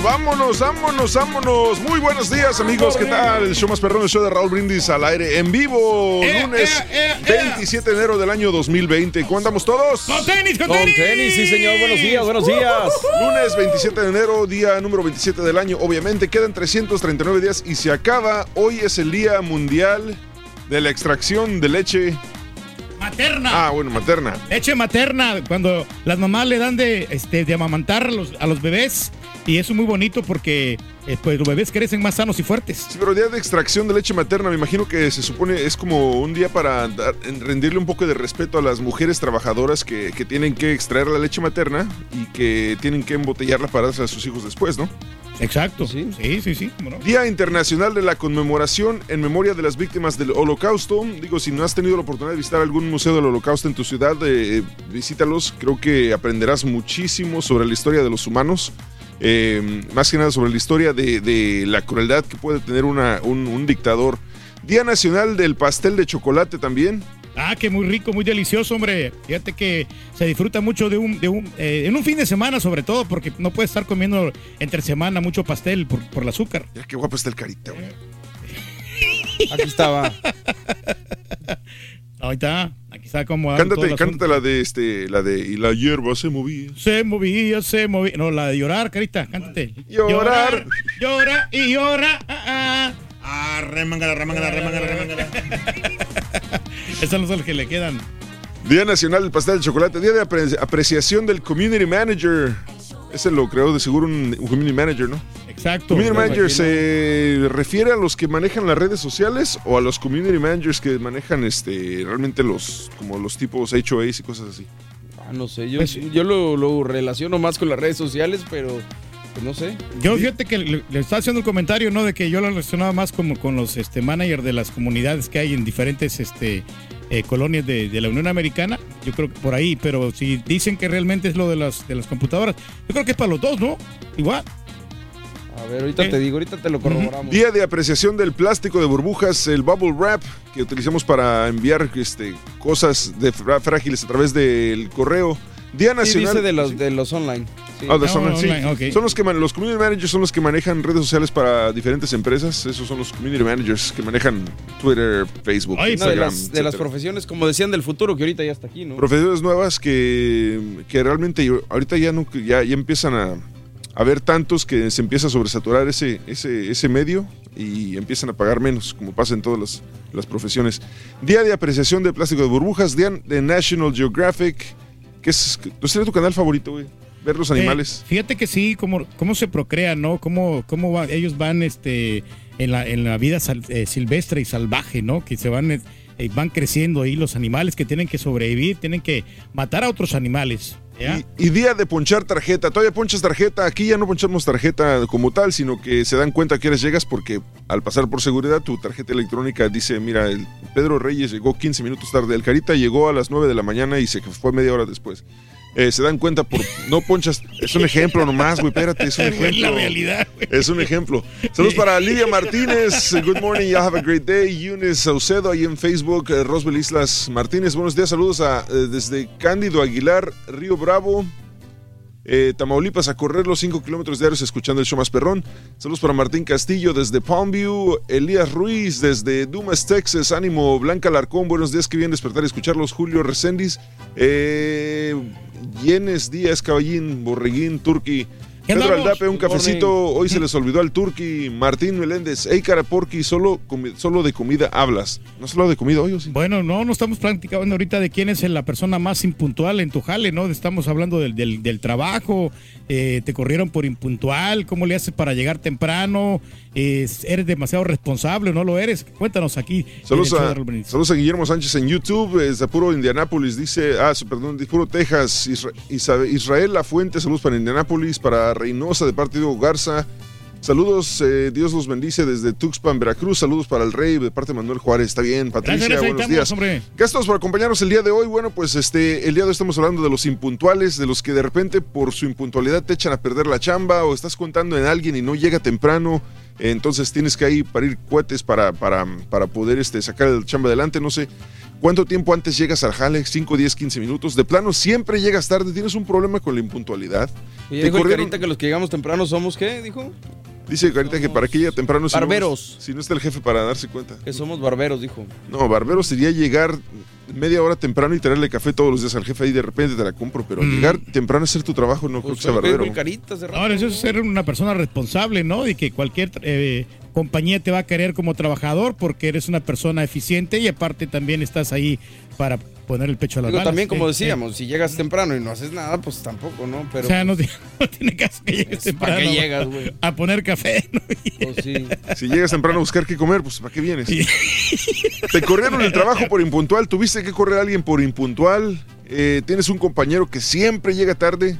Vámonos, vámonos, vámonos. Muy buenos días, amigos. ¿Qué tal? El show más perrón, el show de Raúl Brindis al aire en vivo. Eh, lunes eh, eh, eh. 27 de enero del año 2020. ¿Cómo andamos todos? ¡Con tenis, con, Con tenis! tenis, sí, señor. Buenos días, buenos días. Lunes 27 de enero, día número 27 del año. Obviamente quedan 339 días y se acaba. Hoy es el Día Mundial de la Extracción de Leche. Materna. Ah, bueno, materna. Leche materna, cuando las mamás le dan de, este, de amamantar a los, a los bebés. Y eso es muy bonito porque eh, pues, los bebés crecen más sanos y fuertes. Sí, pero día de extracción de leche materna, me imagino que se supone es como un día para dar- rendirle un poco de respeto a las mujeres trabajadoras que, que tienen que extraer la leche materna y que tienen que embotellarla para darse a sus hijos después, ¿no? Exacto. Sí, sí, sí. sí, no. Día Internacional de la Conmemoración en memoria de las víctimas del Holocausto. Digo, si no has tenido la oportunidad de visitar algún museo del Holocausto en tu ciudad, eh, visítalos. Creo que aprenderás muchísimo sobre la historia de los humanos. Eh, más que nada sobre la historia de, de la crueldad que puede tener una- un, un dictador. Día Nacional del Pastel de Chocolate también. Ah, que muy rico, muy delicioso, hombre. Fíjate que se disfruta mucho de un, de un, eh, en un fin de semana, sobre todo, porque no puedes estar comiendo entre semana mucho pastel por, por el azúcar. Ya qué guapo está el carita, güey. Aquí estaba. Ahí está, aquí está como. Cántate, cántate la de este, la de y la hierba se movía. Se movía, se movía. No, la de llorar, carita, cántate. Llorar. Llora y llora. Ah, ah. Ah, remangala, remangala, remangala, remangala. Esos son los que le quedan. Día Nacional del Pastel de Chocolate, Día de apre- apreciación del Community Manager. Ese lo creó de seguro un, un Community Manager, ¿no? Exacto. Community Manager se refiere a los que manejan las redes sociales o a los Community Managers que manejan este realmente los como los tipos HOAs y cosas así. Ah, no sé, yo, Pues- yo lo, lo relaciono más con las redes sociales, pero pues, no sé. Yo fíjate que le, le estaba haciendo un comentario, ¿no? De que yo lo relacionaba más como con los este, managers de las comunidades que hay en diferentes este, eh, colonias de, de la Unión Americana. Yo creo que por ahí, pero si dicen que realmente es lo de las, de las computadoras, yo creo que es para los dos, ¿no? Igual. A ver, ahorita Eh. te digo, ahorita te lo corroboramos. Día de apreciación del plástico de burbujas, el bubble wrap que utilizamos para enviar este, cosas de frágiles a través del correo. Día Sí, Nacional dice de los, de los online. Sí. Ah, de Ah, online, sí. online, ok. Son los que los community managers son los que manejan redes sociales para diferentes empresas. Esos son los community managers que manejan Twitter, Facebook, Una de Instagram. las, de las profesiones, como decían, del futuro, que ahorita ya está aquí, ¿no? Profesiones nuevas que, que realmente ahorita ya no ya, ya empiezan a a haber tantos que se empieza a sobresaturar ese, ese, ese medio y empiezan a pagar menos, como pasa en todas las, las profesiones. Día de apreciación de plástico de burbujas, día de National Geographic, que es, ¿no sería tu canal favorito, güey? Ver los animales. Eh, fíjate que sí, cómo, cómo se procrean, ¿no? Cómo, cómo va- ellos van este, en, la, en la vida sal- eh, silvestre y salvaje, ¿no? Que se van, eh, van creciendo ahí los animales que tienen que sobrevivir, tienen que matar a otros animales. Y día de ponchar tarjeta. Todavía ponchas tarjeta. Aquí ya no ponchamos tarjeta como tal, sino que se dan cuenta que eres llegas porque al pasar por seguridad tu tarjeta electrónica dice, mira, el Pedro Reyes llegó 15 minutos tarde. El Carita llegó a las 9 de la mañana y se fue media hora después. Eh, se dan cuenta por no ponchas. Es un ejemplo nomás, güey. Espérate, es un Güey, ejemplo. la realidad, Es un ejemplo. Saludos para Lidia Martínez. Good morning, you have a great day. Eunice Saucedo ahí en Facebook. eh, Roswell Islas Martínez. Buenos días. Saludos a, eh, desde Cándido Aguilar, Río Bravo. eh, Tamaulipas a correr los 5 kilómetros diarios escuchando el show más perrón. Saludos para Martín Castillo desde Palmview, Elías Ruiz desde Dumas, Texas, Ánimo, Blanca Larcón, buenos días, que bien despertar y escucharlos, Julio Recendis, eh, Yenes Díaz, Caballín, Borreguín, Turqui, ¿Qué Pedro? Aldape, un cafecito, hoy se les olvidó al Turqui, Martín Meléndez, Ey Caraporqui, solo, solo de comida hablas. ¿No has hablado de comida hoy o sí? Bueno, no, no estamos platicando ahorita de quién es la persona más impuntual en tu jale, ¿no? Estamos hablando del, del- del trabajo, eh, te corrieron por impuntual, ¿cómo le haces para llegar temprano? Eh, ¿Eres demasiado responsable o no lo eres? Cuéntanos aquí. Saludos a, saludos a Guillermo Sánchez en YouTube, es de puro Indianápolis, dice, ah, perdón, de puro Texas, Israel La Fuente, saludos para Indianápolis, para Reynosa de parte de Hugo Garza, saludos, eh, Dios los bendice desde Tuxpan, Veracruz, saludos para el Rey de parte de Manuel Juárez, está bien, Patricia, Gracias, buenos estamos, días. hombre. Gracias por acompañarnos el día de hoy. Bueno, pues este, el día de hoy estamos hablando de los impuntuales, de los que de repente por su impuntualidad te echan a perder la chamba o estás contando en alguien y no llega temprano. Entonces tienes que ahí parir cohetes para, para, para poder este, sacar el chamba adelante. No sé cuánto tiempo antes llegas al jale, 5, 10, 15 minutos. De plano, siempre llegas tarde. Tienes un problema con la impuntualidad. Y Te dijo el corrieron- Carita que los que llegamos temprano somos, ¿qué? Dijo. Dice Carita que para que llegue temprano si no- Barberos. si no está el jefe para darse cuenta. Que somos barberos, dijo. No, barbero sería llegar media hora temprano y traerle café todos los días al jefe ahí de repente te la compro, pero Mm. llegar temprano a hacer tu trabajo no creo que sea barbero. Ahora, eso es ser una persona responsable, ¿no? Y que cualquier eh, compañía te va a querer como trabajador porque eres una persona eficiente y aparte también estás ahí para poner el pecho a las Digo, balas. también, como Eh, decíamos, si llegas temprano y no haces nada, pues tampoco, ¿no? Pero, o sea, no, no tiene caso que llegues temprano. ¿Para qué llegas, güey? A poner café. ¿no? Pues sí. Si llegas temprano a buscar qué comer, pues ¿para qué vienes? Te corrieron el trabajo por impuntual, tuviste que correr a alguien por impuntual, eh, tienes un compañero que siempre llega tarde,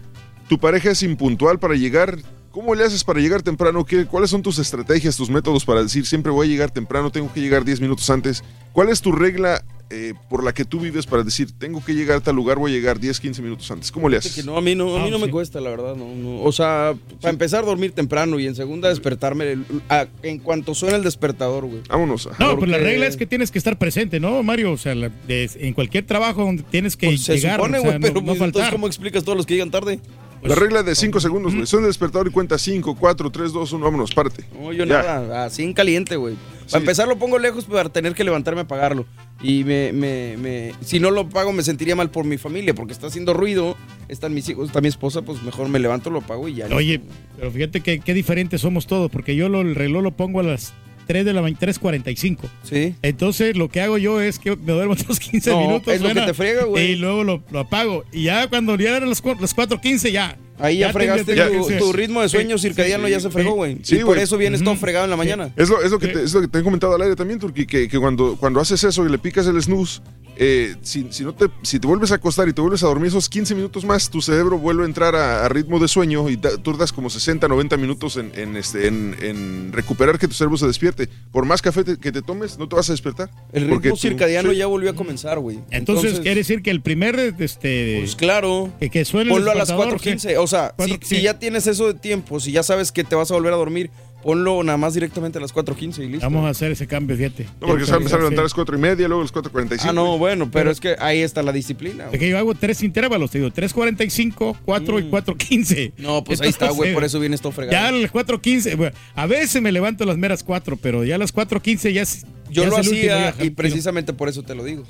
tu pareja es impuntual para llegar. ¿Cómo le haces para llegar temprano? ¿Qué, ¿Cuáles son tus estrategias, tus métodos para decir siempre voy a llegar temprano, tengo que llegar 10 minutos antes? ¿Cuál es tu regla eh, por la que tú vives para decir tengo que llegar a tal lugar, voy a llegar 10, 15 minutos antes? ¿Cómo le haces? Que no, a mí no, a mí no me cuesta, la verdad. No, no. O sea, para empezar, dormir temprano y en segunda, despertarme el- a- en cuanto suena el despertador, güey. Vámonos. No, pues la regla es que tienes que estar presente, ¿no, Mario? O sea, la- de- en cualquier trabajo donde tienes que Pues se llegar, supone, o güey, sea, no- pero no, pues, entonces. ¿cómo explicas todos los que llegan tarde? La regla de 5 segundos, güey. Suena el despertador y cuenta 5, 4, 3, 2, 1, vámonos, párate. No, yo Ya. nada, así en caliente, güey. Para empezar lo pongo lejos para tener que levantarme a pagarlo. Y me, me, me, si no lo pago me sentiría mal por mi familia, porque está haciendo ruido, están mis hijos, está mi esposa, pues mejor me levanto, lo pago y ya. Oye, pero fíjate que qué diferentes somos todos, porque yo lo- el reloj lo pongo a las 3 de la mañana, 3.45. Sí. Entonces lo que hago yo es que me duermo otros 15 No, minutos. es lo que suena, te frega, güey. Y luego lo, lo apago. Y ya cuando ya eran las, las 4.15 ya. Ahí ya, fregaste tu, ritmo de sueño Sí, circadiano, sí, ya se fregó, güey. Sí, y por eso vienes todo fregado en la mañana. Es lo, es lo que, te, es lo que te he comentado al aire también, Turki, que, que cuando, cuando haces eso y le picas el snooze, eh, si, si no te, si te vuelves a acostar y te vuelves a dormir esos 15 minutos más, tu cerebro vuelve a entrar a, a ritmo de sueño y da- tardas como 60, 90 minutos en, en, este, en, en recuperar que tu cerebro se despierte. Por más café te- que te tomes, no te vas a despertar. El ritmo circadiano sí. ya volvió a comenzar, güey. Entonces, quiere decir que el primer, este... Pues claro. Que, que suene el Ponlo a las despertador, 4.15. O sea, si, 4:15. si ya tienes eso de tiempo, si ya sabes que te vas a volver a dormir, ponlo nada más directamente a las 4.15 y listo. Vamos a hacer ese cambio, fíjate. No, porque se va a empezar a levantar a las 4 y media, luego a las 4.45. Ah, no, bueno, pero es que ahí está la disciplina. Es que yo hago tres intervalos, te digo, 3.45, 4 y 4.15. Mm. No, pues ahí está, güey, por eso vienes todo fregado. Ya a las 4.15, bueno, a veces me levanto a las meras 4, pero ya a las 4.15 ya es. Yo ya lo hacía y precisamente por eso te lo digo.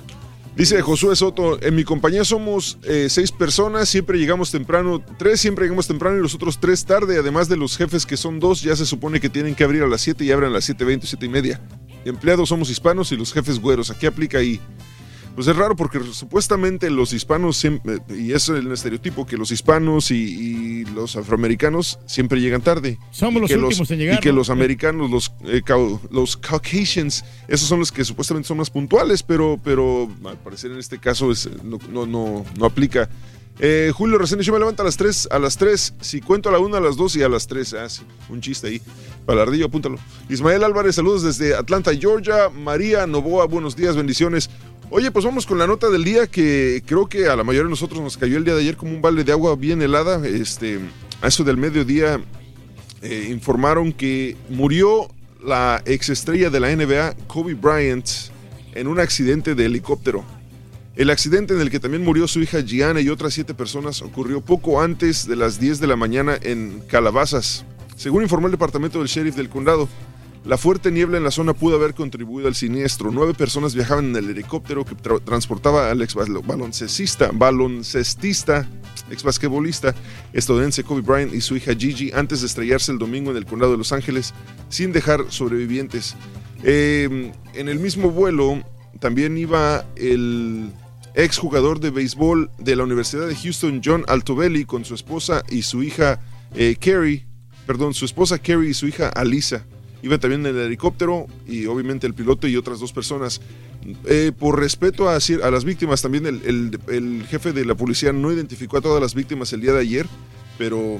Dice Josué Soto, en mi compañía somos eh, seis personas, siempre llegamos temprano, tres siempre llegamos temprano y los otros tres tarde, además de los jefes que son dos, ya se supone que tienen que abrir a las 7 y abren a las 7.20, 7 y media. Empleados somos hispanos y los jefes güeros, ¿a qué aplica ahí? Pues es raro porque supuestamente los hispanos, siempre, y es el estereotipo, que los hispanos y, y los afroamericanos siempre llegan tarde. Somos los últimos en llegar, Y que ¿no? los americanos, los, eh, cau- los Caucasians, esos son los que supuestamente son más puntuales, pero, pero al parecer en este caso es, no, no, no, no aplica. Eh, Julio Resénez, yo me levanto a las 3, a las 3, si cuento a la 1, a las 2 y a las 3. Ah, sí, un chiste ahí. Palardillo, apúntalo. Ismael Álvarez, saludos desde Atlanta, Georgia. María Novoa, buenos días, bendiciones. Oye, pues vamos con la nota del día que creo que a la mayoría de nosotros nos cayó el día de ayer como un balde de agua bien helada. Este, a eso del mediodía eh, informaron que murió la exestrella de la NBA, Kobe Bryant, en un accidente de helicóptero. El accidente en el que también murió su hija Gianna y otras siete personas ocurrió poco antes de las 10 de la mañana en Calabazas. Según informó el departamento del sheriff del condado, la fuerte niebla en la zona pudo haber contribuido al siniestro. Nueve personas viajaban en el helicóptero que tra- transportaba al ex baloncestista, baloncestista, ex basquetbolista estadounidense Kobe Bryant y su hija Gigi antes de estrellarse el domingo en el condado de Los Ángeles sin dejar sobrevivientes. Eh, en el mismo vuelo también iba el ex jugador de béisbol de la Universidad de Houston, John Altobelli, con su esposa y su hija eh, Carrie, perdón, su esposa Carrie y su hija Alisa. Iba también en el helicóptero y obviamente el piloto y otras dos personas. Eh, por respeto a, a las víctimas, también el, el- jefe de la policía no identificó a todas las víctimas el día de ayer, pero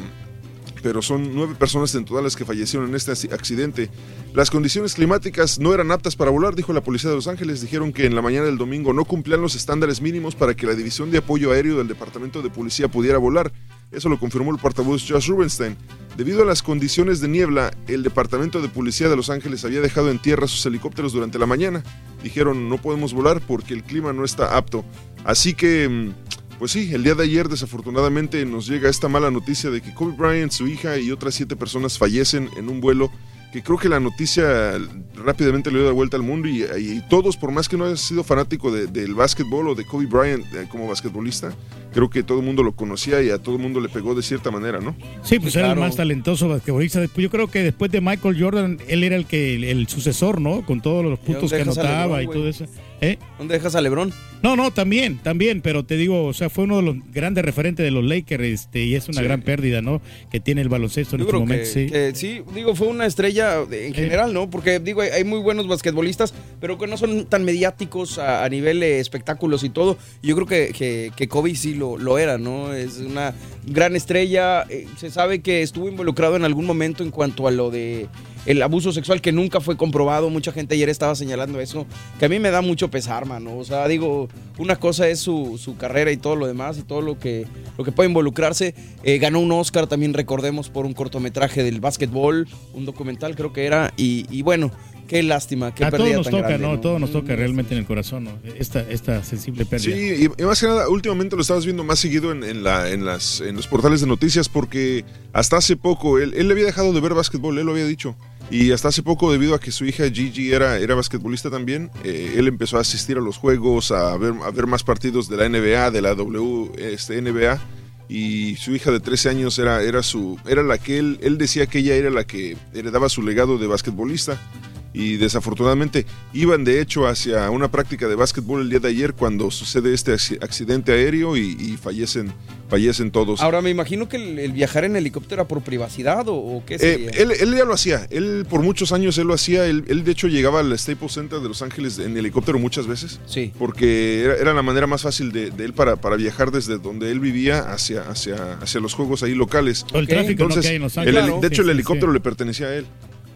pero son nueve personas en total las que fallecieron en este ac- accidente. Las condiciones climáticas no eran aptas para volar, dijo la policía de Los Ángeles. Dijeron que en la mañana del domingo no cumplían los estándares mínimos para que la división de apoyo aéreo del departamento de policía pudiera volar. Eso lo confirmó el portavoz Josh Rubenstein. Debido a las condiciones de niebla, el departamento de policía de Los Ángeles había dejado en tierra sus helicópteros durante la mañana. Dijeron no podemos volar porque el clima no está apto. Así que mm, pues sí, el día de ayer desafortunadamente nos llega esta mala noticia de que Kobe Bryant, su hija y otras siete personas fallecen en un vuelo que creo que la noticia rápidamente le dio la vuelta al mundo y, todos, por más que no haya sido fanático de- del básquetbol o de Kobe Bryant eh, como basquetbolista, creo que todo el mundo lo conocía y a todo el mundo le pegó de cierta manera, ¿no? Sí, pues era el más talentoso basquetbolista. Después, Yo creo que después de Michael Jordan, él era el que el, el sucesor, ¿no? Con todos los puntos que anotaba LeBron, y todo eso. ¿Eh? ¿Dónde dejas a Lebron? No, no, también, también, pero te digo, o sea, fue uno de los grandes referentes de los Lakers, este, y es una Sí. gran pérdida, ¿no? Que tiene el baloncesto en Yo este creo momento, que, sí. que sí, digo, fue una estrella de- en general, ¿no? Porque digo, hay, hay muy buenos basquetbolistas, pero que no son tan mediáticos a, a nivel de espectáculos y todo. Yo creo que, que, que Kobe sí lo, lo era, ¿no? Es una gran estrella. eh, se sabe que estuvo involucrado en algún momento en cuanto a lo de el abuso sexual que nunca fue comprobado. Mucha gente ayer estaba señalando eso, que a mí me da mucho pesar, mano. O sea, digo, una cosa es su, su carrera y todo lo demás y todo lo que, lo que puede involucrarse. Eh, ganó un Oscar, también recordemos, por un cortometraje del básquetbol, un documental creo que era. Y, y bueno, qué lástima, qué a todos pérdida nos tan toca, grande, ¿no? Todo nos toca realmente en el corazón, ¿no? Esta, esta sensible pérdida. Sí, y, y más que nada, últimamente lo estabas viendo más seguido en, en la, en, las, en los portales de noticias porque hasta hace poco, él, él había dejado de ver básquetbol, él lo había dicho. Y hasta hace poco, debido a que su hija Gigi era, era basquetbolista también, eh, él empezó a asistir a los juegos, a ver, a ver más partidos de la NBA, de la W, este, NBA. Y su hija de 13 años era, era, su, era la que él, él decía que ella era la que heredaba su legado de basquetbolista. Y desafortunadamente iban de hecho hacia una práctica de básquetbol el día de ayer cuando sucede este acci- accidente aéreo y, y fallecen, fallecen todos. Ahora, me imagino que el, el viajar en helicóptero era por privacidad o, o qué Eh, él, él ya lo hacía, él por muchos años él lo hacía, él, él de hecho llegaba al Staples Center de Los Ángeles en helicóptero muchas veces, Sí. porque era, era la manera más fácil de, de él para, para viajar desde donde él vivía hacia, hacia, hacia los juegos ahí locales. O el tráfico, ¿no? Entonces, que hay en Los el Ángeles. de hecho el sí, helicóptero sí. le pertenecía a él.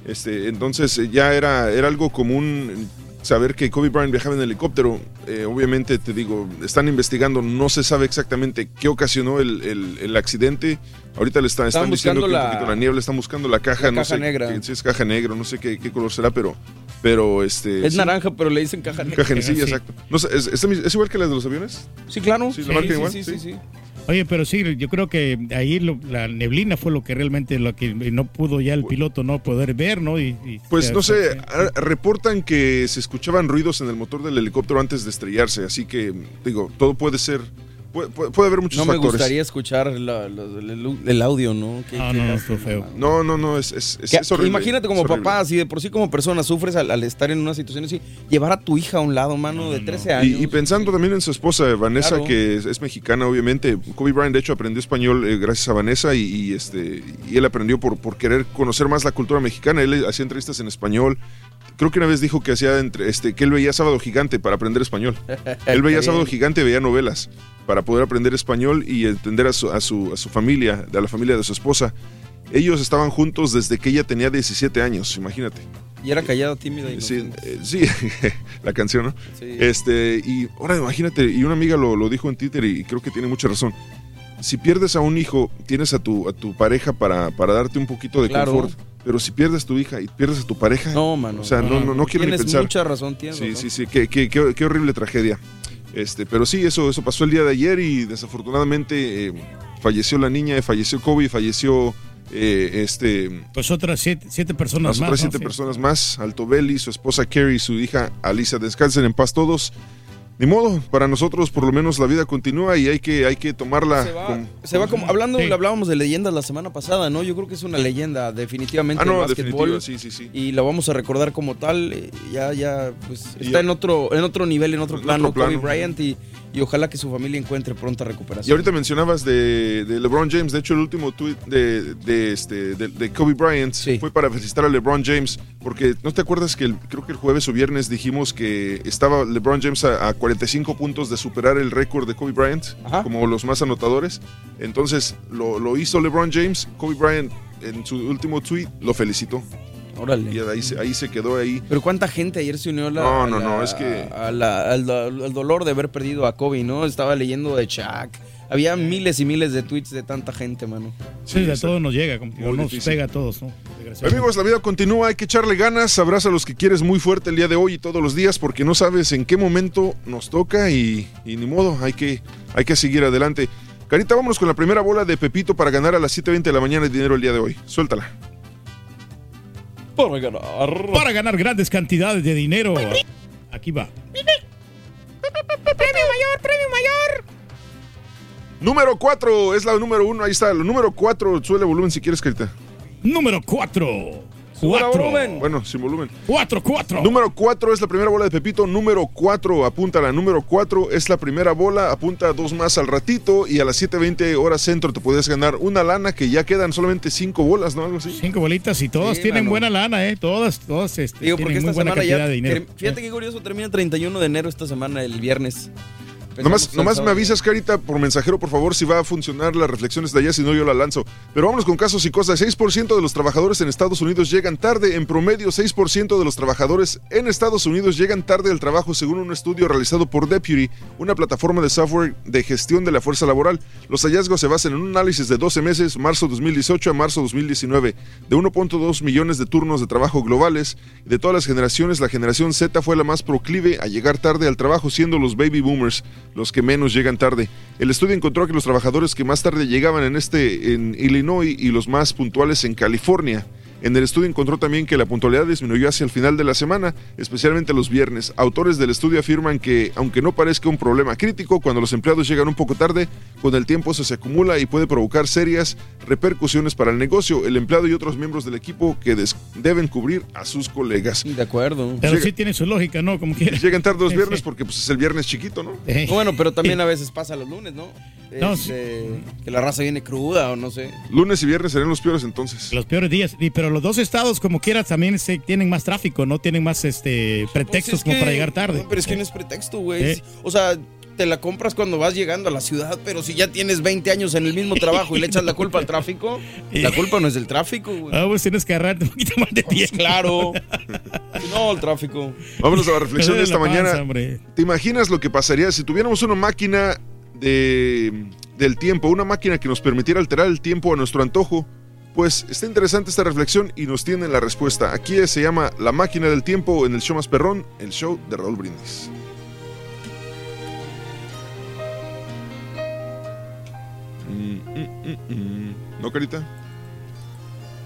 Este, entonces eh, ya era, era algo común saber que Kobe Bryant viajaba en helicóptero. Eh, obviamente, te digo, están investigando, no se sabe exactamente qué ocasionó el, el- el accidente. Ahorita le están, están diciendo que buscando un la- poquito la niebla, están buscando la caja, la no caja sé negra. qué- si es caja negra, no sé qué, qué color será, pero, pero este. es sí, naranja, pero le dicen caja negra. Caja sí, exacto. No sé, ¿es, es- es igual que la de los aviones? Sí, claro. Sí, la marca igual. sí, sí, sí. Oye, pero sí, yo creo que ahí lo- la neblina fue lo que realmente lo que no pudo ya el piloto no poder ver, ¿no? Y, y- Pues no sé, sí. a- reportan que se escuchaban ruidos en el motor del helicóptero antes de estrellarse, así que digo, todo puede ser, puede, puede- puede haber muchos No me factores. gustaría escuchar la- la- el, el audio, ¿no? Qué- No, qué no, no, feo. No, no, no, es, es, es- Que- es horrible. imagínate como papá, si de por sí como persona sufres al, al estar en una situación así, llevar a tu hija a un lado, mano, de 13 años. Y, y pensando también en su esposa, Vanessa, Claro. que es, es mexicana, obviamente. Kobe Bryant, de hecho, aprendió español eh, gracias a Vanessa y, y, este, y él aprendió por, por querer conocer más la cultura mexicana. Él hacía entrevistas en español. Creo que una vez dijo que hacía entre, este, que él veía Sábado Gigante para aprender español. Él veía Sábado. Gigante, veía novelas para poder aprender español y entender a su, a su, a su familia, a la familia de su esposa. Ellos estaban juntos desde que ella tenía 17 años, imagínate. Y era callada, tímida y Sí, eh, sí, la canción, ¿no? Sí. Este, y ahora imagínate, y una amiga lo, lo dijo en Twitter y creo que tiene mucha razón. Si pierdes a un hijo, tienes a tu, a tu pareja para, para darte un poquito de Claro. confort. Pero si pierdes tu hija y pierdes a tu pareja, No, mano. o sea, no, no, no quiero ni Tienes pensar. mucha razón, tienes Sí, razón. sí, sí, qué, qué- qué- qué horrible tragedia. Este, pero sí, eso, eso pasó el día de ayer y desafortunadamente eh, falleció la niña, falleció Kobe, falleció eh, este, Pues otras siete, siete personas las más. otras ¿no? siete Sí. personas más, Alto Belli, su esposa Carrie y su hija Alicia, descansen en paz todos. Ni modo, para nosotros por lo menos la vida continúa y hay que, hay que tomarla Se va, con- se va como, hablando, Sí. le hablábamos de leyendas la semana pasada, ¿no? Yo creo que es una leyenda, definitivamente, Ah, no, definitiva, sí, sí, sí. Y la vamos a recordar como tal, eh, ya, ya, pues, Y está ya- en otro, en otro nivel, en otro En plano, otro Kobe plano. Bryant, y, y ojalá que su familia encuentre pronta recuperación. Y ahorita mencionabas de, de LeBron James, de hecho el último tweet de, de, este, de, de Kobe Bryant fue para felicitar a LeBron James, porque no te acuerdas que el- creo que el jueves o viernes dijimos que estaba LeBron James a, a 45 puntos de superar el récord de Kobe Bryant, como los más anotadores. Entonces lo, lo hizo LeBron James, Kobe Bryant en su último tweet lo felicitó. Órale. Y ahí se, ahí se quedó ahí. Pero cuánta gente ayer se unió a la, No, a no, la- no, es que- a la- al, al dolor de haber perdido a Kobe, ¿no? Estaba leyendo de Shaq. Había miles y miles de tweets de tanta gente, mano. Sí, a todos nos llega, como nos difícil. pega a todos, ¿no? Amigos, la vida continúa, hay que echarle ganas, abraza a los que quieres muy fuerte el día de hoy y todos los días porque no sabes en qué momento nos toca y, y ni modo, hay que, hay que seguir adelante. Carita, vámonos con la primera bola de Pepito para ganar a las 7.20 de la mañana el dinero el día de hoy. Suéltala. Para ganar. Para ganar grandes cantidades de dinero. Aquí va. ¡Premio mayor, premio mayor! Número 4 es la número 1, ahí está. El número 4, suele volumen si quieres, Carita. Número 4. 4. volumen. Bueno, sin volumen. 4, 4. Número 4 es la primera bola de Pepito. Número 4, apúntala. Número 4 es la primera bola. Apunta dos más al ratito. Y a las 7:20 horas centro te puedes ganar una lana que ya quedan solamente 5 bolas, ¿no? Algo así. Cinco bolitas y todas Sí, tienen mano. buena lana, ¿eh? Todas, todas este, Digo, porque tienen muy esta buena semana cantidad ya. de dinero. ter- Fíjate qué curioso, termina 31 de enero esta semana, el viernes. Nomás, nomás me avisas, Carita, por mensajero, por favor, si va a funcionar las reflexiones de allá, si no yo la lanzo. Pero vámonos con casos y cosas. 6% de los trabajadores en Estados Unidos llegan tarde. En promedio, 6% de los trabajadores en Estados Unidos llegan tarde al trabajo, según un estudio realizado por Deputy, una plataforma de software de gestión de la fuerza laboral. Los hallazgos se basan en un análisis de 12 meses, marzo 2018 a marzo 2019, de 1.2 millones de turnos de trabajo globales. De todas las generaciones, la generación Z fue la más proclive a llegar tarde al trabajo, siendo los baby boomers los que menos llegan tarde. El estudio encontró que los trabajadores que más tarde llegaban en este en Illinois y los más puntuales en California. En el estudio encontró también que la puntualidad disminuyó hacia el final de la semana, especialmente los viernes. Autores del estudio afirman que, aunque no parezca un problema crítico, cuando los empleados llegan un poco tarde, con el tiempo se acumula y puede provocar serias repercusiones para el negocio, el empleado y otros miembros del equipo que des- deben cubrir a sus colegas. De acuerdo. Pero sí tiene su lógica, ¿no? Como. Llegan tarde los viernes porque pues, es el viernes chiquito, ¿no? Bueno, pero también a veces pasa los lunes, ¿no? No, Este, Que la raza viene cruda o no sé. Lunes y viernes serán los peores entonces. Los peores días. Y, pero los dos estados, como quieras, también se, tienen más tráfico, ¿no? Tienen más este pretextos Pues es como que- para llegar tarde. no, pero es que no es pretexto, güey. ¿Eh? O sea, te la compras cuando vas llegando a la ciudad, pero si ya tienes 20 años en el mismo trabajo y le echas la culpa al tráfico, la culpa no es del tráfico, güey. Ah, pues tienes que agarrarte un poquito más de tiempo. Claro. No, el tráfico. Vámonos a la reflexión de esta mañana. hombre. ¿Te imaginas lo que pasaría si tuviéramos una máquina de, del tiempo, una máquina que nos permitiera alterar el tiempo a nuestro antojo? Pues está interesante esta reflexión y nos tienen la respuesta. Aquí se llama La máquina del tiempo en el show más perrón, el show de Raúl Brindis. Mm, mm, mm. ¿No, Carita?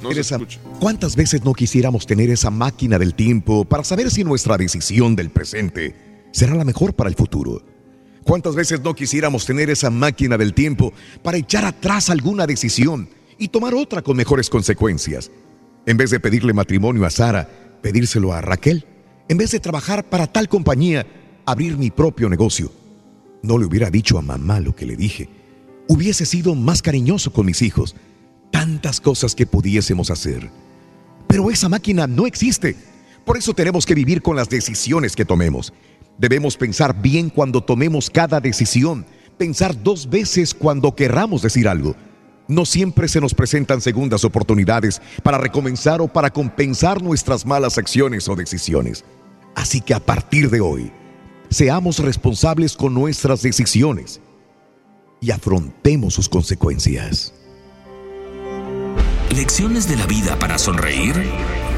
No se Teresa, escucha. ¿cuántas veces no quisiéramos tener esa máquina del tiempo para saber si nuestra decisión del presente será la mejor para el futuro? ¿Cuántas veces no quisiéramos tener esa máquina del tiempo para echar atrás alguna decisión y tomar otra con mejores consecuencias? En vez de pedirle matrimonio a Sara, pedírselo a Raquel. En vez de trabajar para tal compañía, abrir mi propio negocio. No le hubiera dicho a mamá lo que le dije. Hubiese sido más cariñoso con mis hijos tantas cosas que pudiésemos hacer. Pero esa máquina no existe. Por eso tenemos que vivir con las decisiones que tomemos. Debemos pensar bien cuando tomemos cada decisión, pensar dos veces cuando querramos decir algo. No siempre se nos presentan segundas oportunidades para recomenzar o para compensar nuestras malas acciones o decisiones. Así que a partir de hoy, seamos responsables con nuestras decisiones y afrontemos sus consecuencias. Lecciones de la vida para sonreír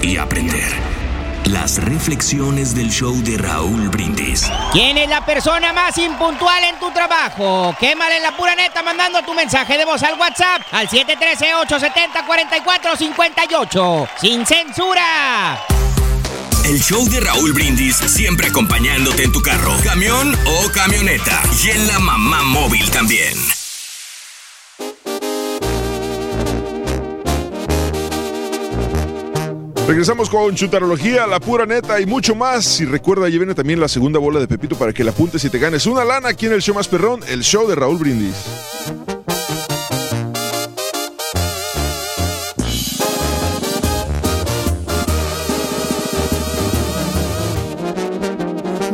y aprender. Las reflexiones del show de Raúl Brindis. ¿Quién es la persona más impuntual en tu trabajo? Quémale la pura neta mandando tu mensaje de voz al WhatsApp al 713-870-4458. ¡Sin censura! El show de Raúl Brindis siempre acompañándote en tu carro, camión o camioneta. Y en la mamá móvil también. Regresamos con chutarología, la pura neta y mucho más. Y recuerda, ahí viene también la segunda bola de Pepito para que la apuntes y te ganes una lana aquí en el show más perrón, el show de Raúl Brindis.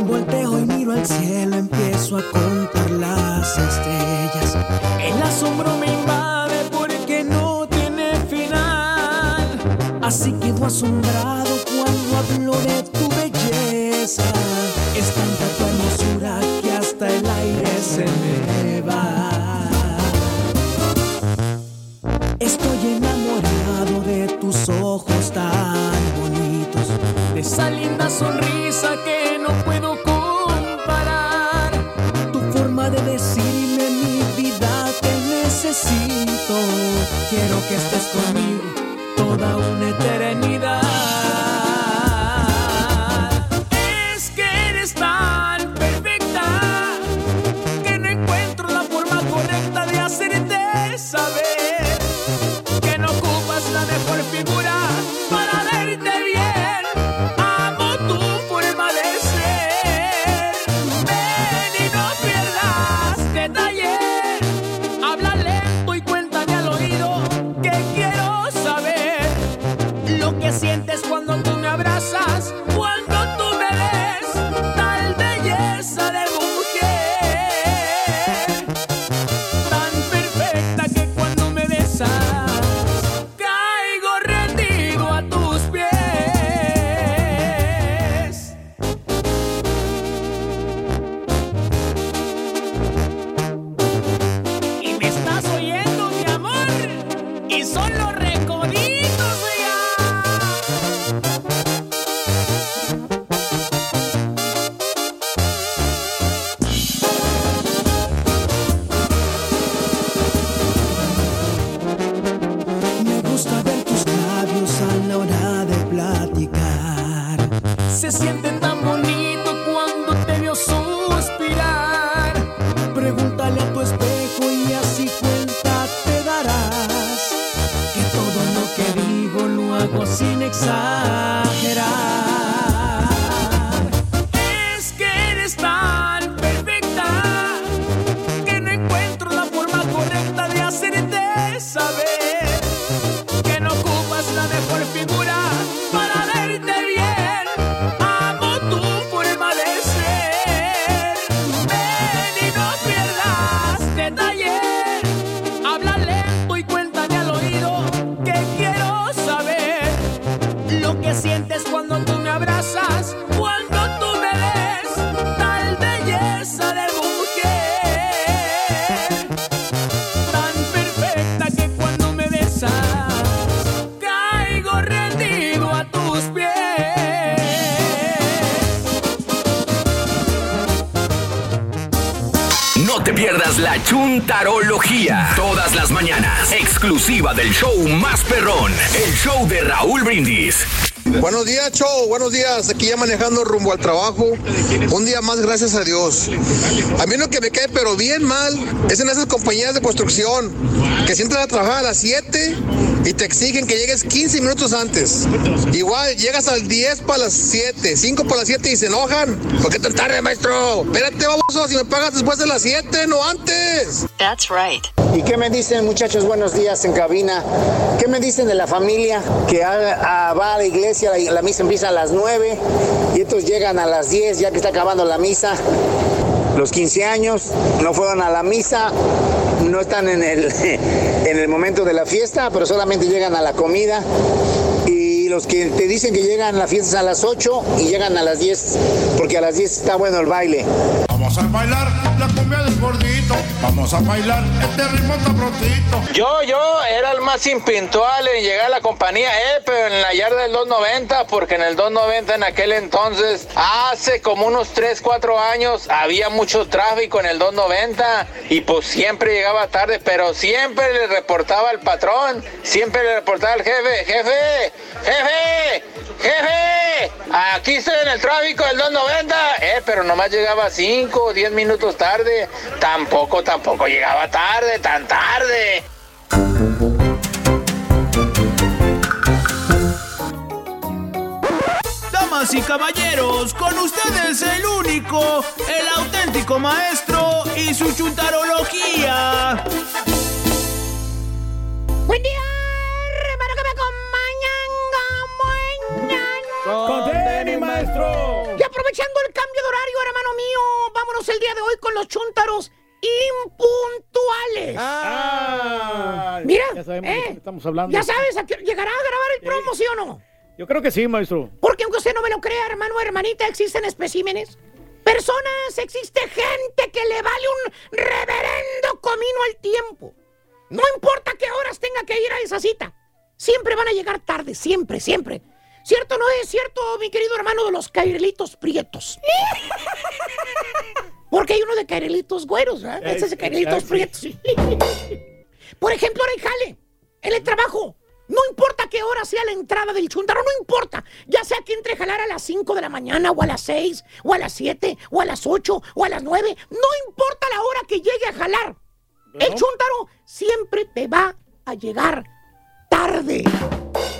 Volteo y miro al cielo, empiezo a contar las estrellas. El asombro me invade porque no tiene final. Así quedo asombrado cuando hablo de tu belleza. Es tanta tu hermosura que hasta el aire se me va. Estoy enamorado de tus ojos tan bonitos, de esa linda sonrisa que no puedo comparar. Tu forma de decirme mi vida te necesito. Quiero que estés conmigo toda una eternidad. Sin exagerar. La chuntarología. Todas las mañanas. Exclusiva del show más perrón. El show de Raúl Brindis. Buenos días, Show. Buenos días. Aquí ya manejando rumbo al trabajo. Un día más, gracias a Dios. A mí lo que me cae, pero bien mal, es en esas compañías de construcción que si entras a trabajar a las 7 y te exigen que llegues 15 minutos antes. Igual llegas al 10 para las 7, 5 para las 7 y se enojan. ¿Por qué tan tarde, maestro? Espérate, baboso, si me pagas después de las 7, no antes. That's right. ¿Y qué me dicen, muchachos? Buenos días en cabina. ¿Qué me dicen de la familia que ha- a- va a la iglesia? La, la misa empieza a las 9 y estos llegan a las 10 ya que está acabando la misa. Los 15 años no fueron a la misa, no están en el, en el momento de la fiesta, pero solamente llegan a la comida. Y los que te dicen que llegan a la fiesta es a las 8 y llegan a las 10, porque a las 10 está bueno el baile. Vamos a bailar la Vamos a bailar este ritmo prontito. Yo, yo era el más impintual en llegar a la compañía, eh, pero en la yarda del 290, porque en el 290 en aquel entonces, hace como unos 3, 4 años, había mucho tráfico en el 290 y pues siempre llegaba tarde, pero siempre le reportaba al patrón, siempre le reportaba al jefe, jefe, jefe, jefe, aquí estoy en el tráfico del 290, eh, pero nomás llegaba 5 o 10 minutos tarde, tampoco, tampoco llegaba tarde, tan tarde. Damas y caballeros, con ustedes el único, el auténtico maestro y su chuntarología. Buen día, hermano que me acompañan. Con tenis, maestro. Y aprovechando el cambio de horario, hermano mío, vámonos el día de hoy con los chúntaros impuntuales. Ah, Mira, ya sabemos de eh, qué estamos hablando. ya sabes, ¿a qué- ¿llegará a grabar el promo, sí o no? Yo creo que sí, maestro. Porque aunque usted no me lo crea, hermano o hermanita, existen especímenes. Personas, existe gente que le vale un reverendo comino al tiempo. No importa qué horas tenga que ir a esa cita. Siempre van a llegar tarde, siempre, siempre. ¿Cierto o no es cierto, mi querido hermano de los cairelitos prietos? Porque hay uno de cairelitos güeros, ¿verdad? Ese es de cairelitos ah, prietos. Por ejemplo, ahora en jale, en el trabajo. No importa qué hora sea la entrada del chuntaro, no importa. Ya sea que entre a jalar a las 5 de la mañana, o a las 6, o a las 7, o a las 8, o a las 9. No importa la hora que llegue a jalar. El chuntaro siempre te va a llegar tarde.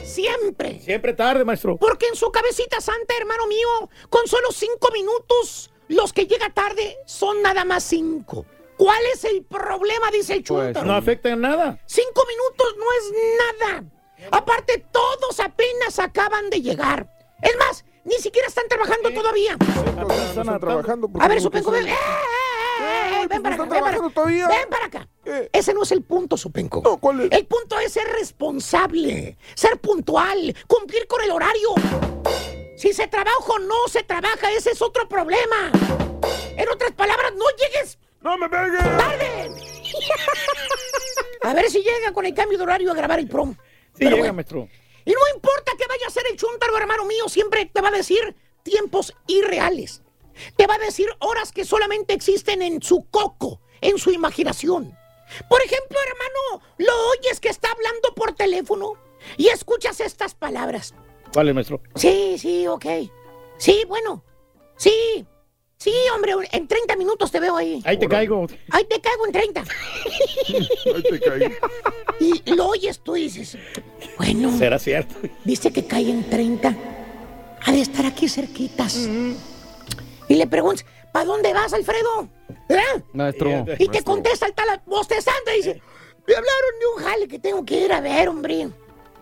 Siempre. Siempre tarde, maestro. Porque en su cabecita santa, hermano mío, con solo cinco minutos, los que llega tarde son nada más cinco. ¿Cuál es el problema? Dice el Pues chuntaro. no afecta en nada. Cinco minutos no es nada. Aparte, todos apenas acaban de llegar. Es más, ni siquiera están trabajando todavía. Están trabajando. A ver, Supenco, ven. ¡Eh, eh, eh, eh! Ven para acá, ven para acá. Ven para acá. Ese no es el punto, Supenco. El punto es ser responsable, ser puntual, cumplir con el horario. Si se trabaja o no se trabaja, ese es otro problema. En otras palabras, no llegues. ¡No me pegues! ¡Tarde! A ver si llega con el cambio de horario a grabar el prom. Sí, Pero llega, bueno. maestro. Y no importa que vaya a ser el chuntaro, hermano mío, siempre te va a decir tiempos irreales. Te va a decir horas que solamente existen en su coco, en su imaginación. Por ejemplo, hermano, lo oyes que está hablando por teléfono y escuchas estas palabras. Vale, maestro. Sí, sí, ok. Sí, bueno. Sí. Sí, hombre, en 30 minutos te veo ahí. Ahí te caigo. Ahí te caigo en 30. Ahí te caigo. Y lo oyes tú y dices, bueno, Será cierto. dice que cae en 30. Ha de estar aquí cerquitas. Y le preguntas, ¿para dónde vas, Alfredo? ¿Eh? Maestro. Y te contesta el tal bostezando y dice, me hablaron de un jale que tengo que ir a ver, hombre.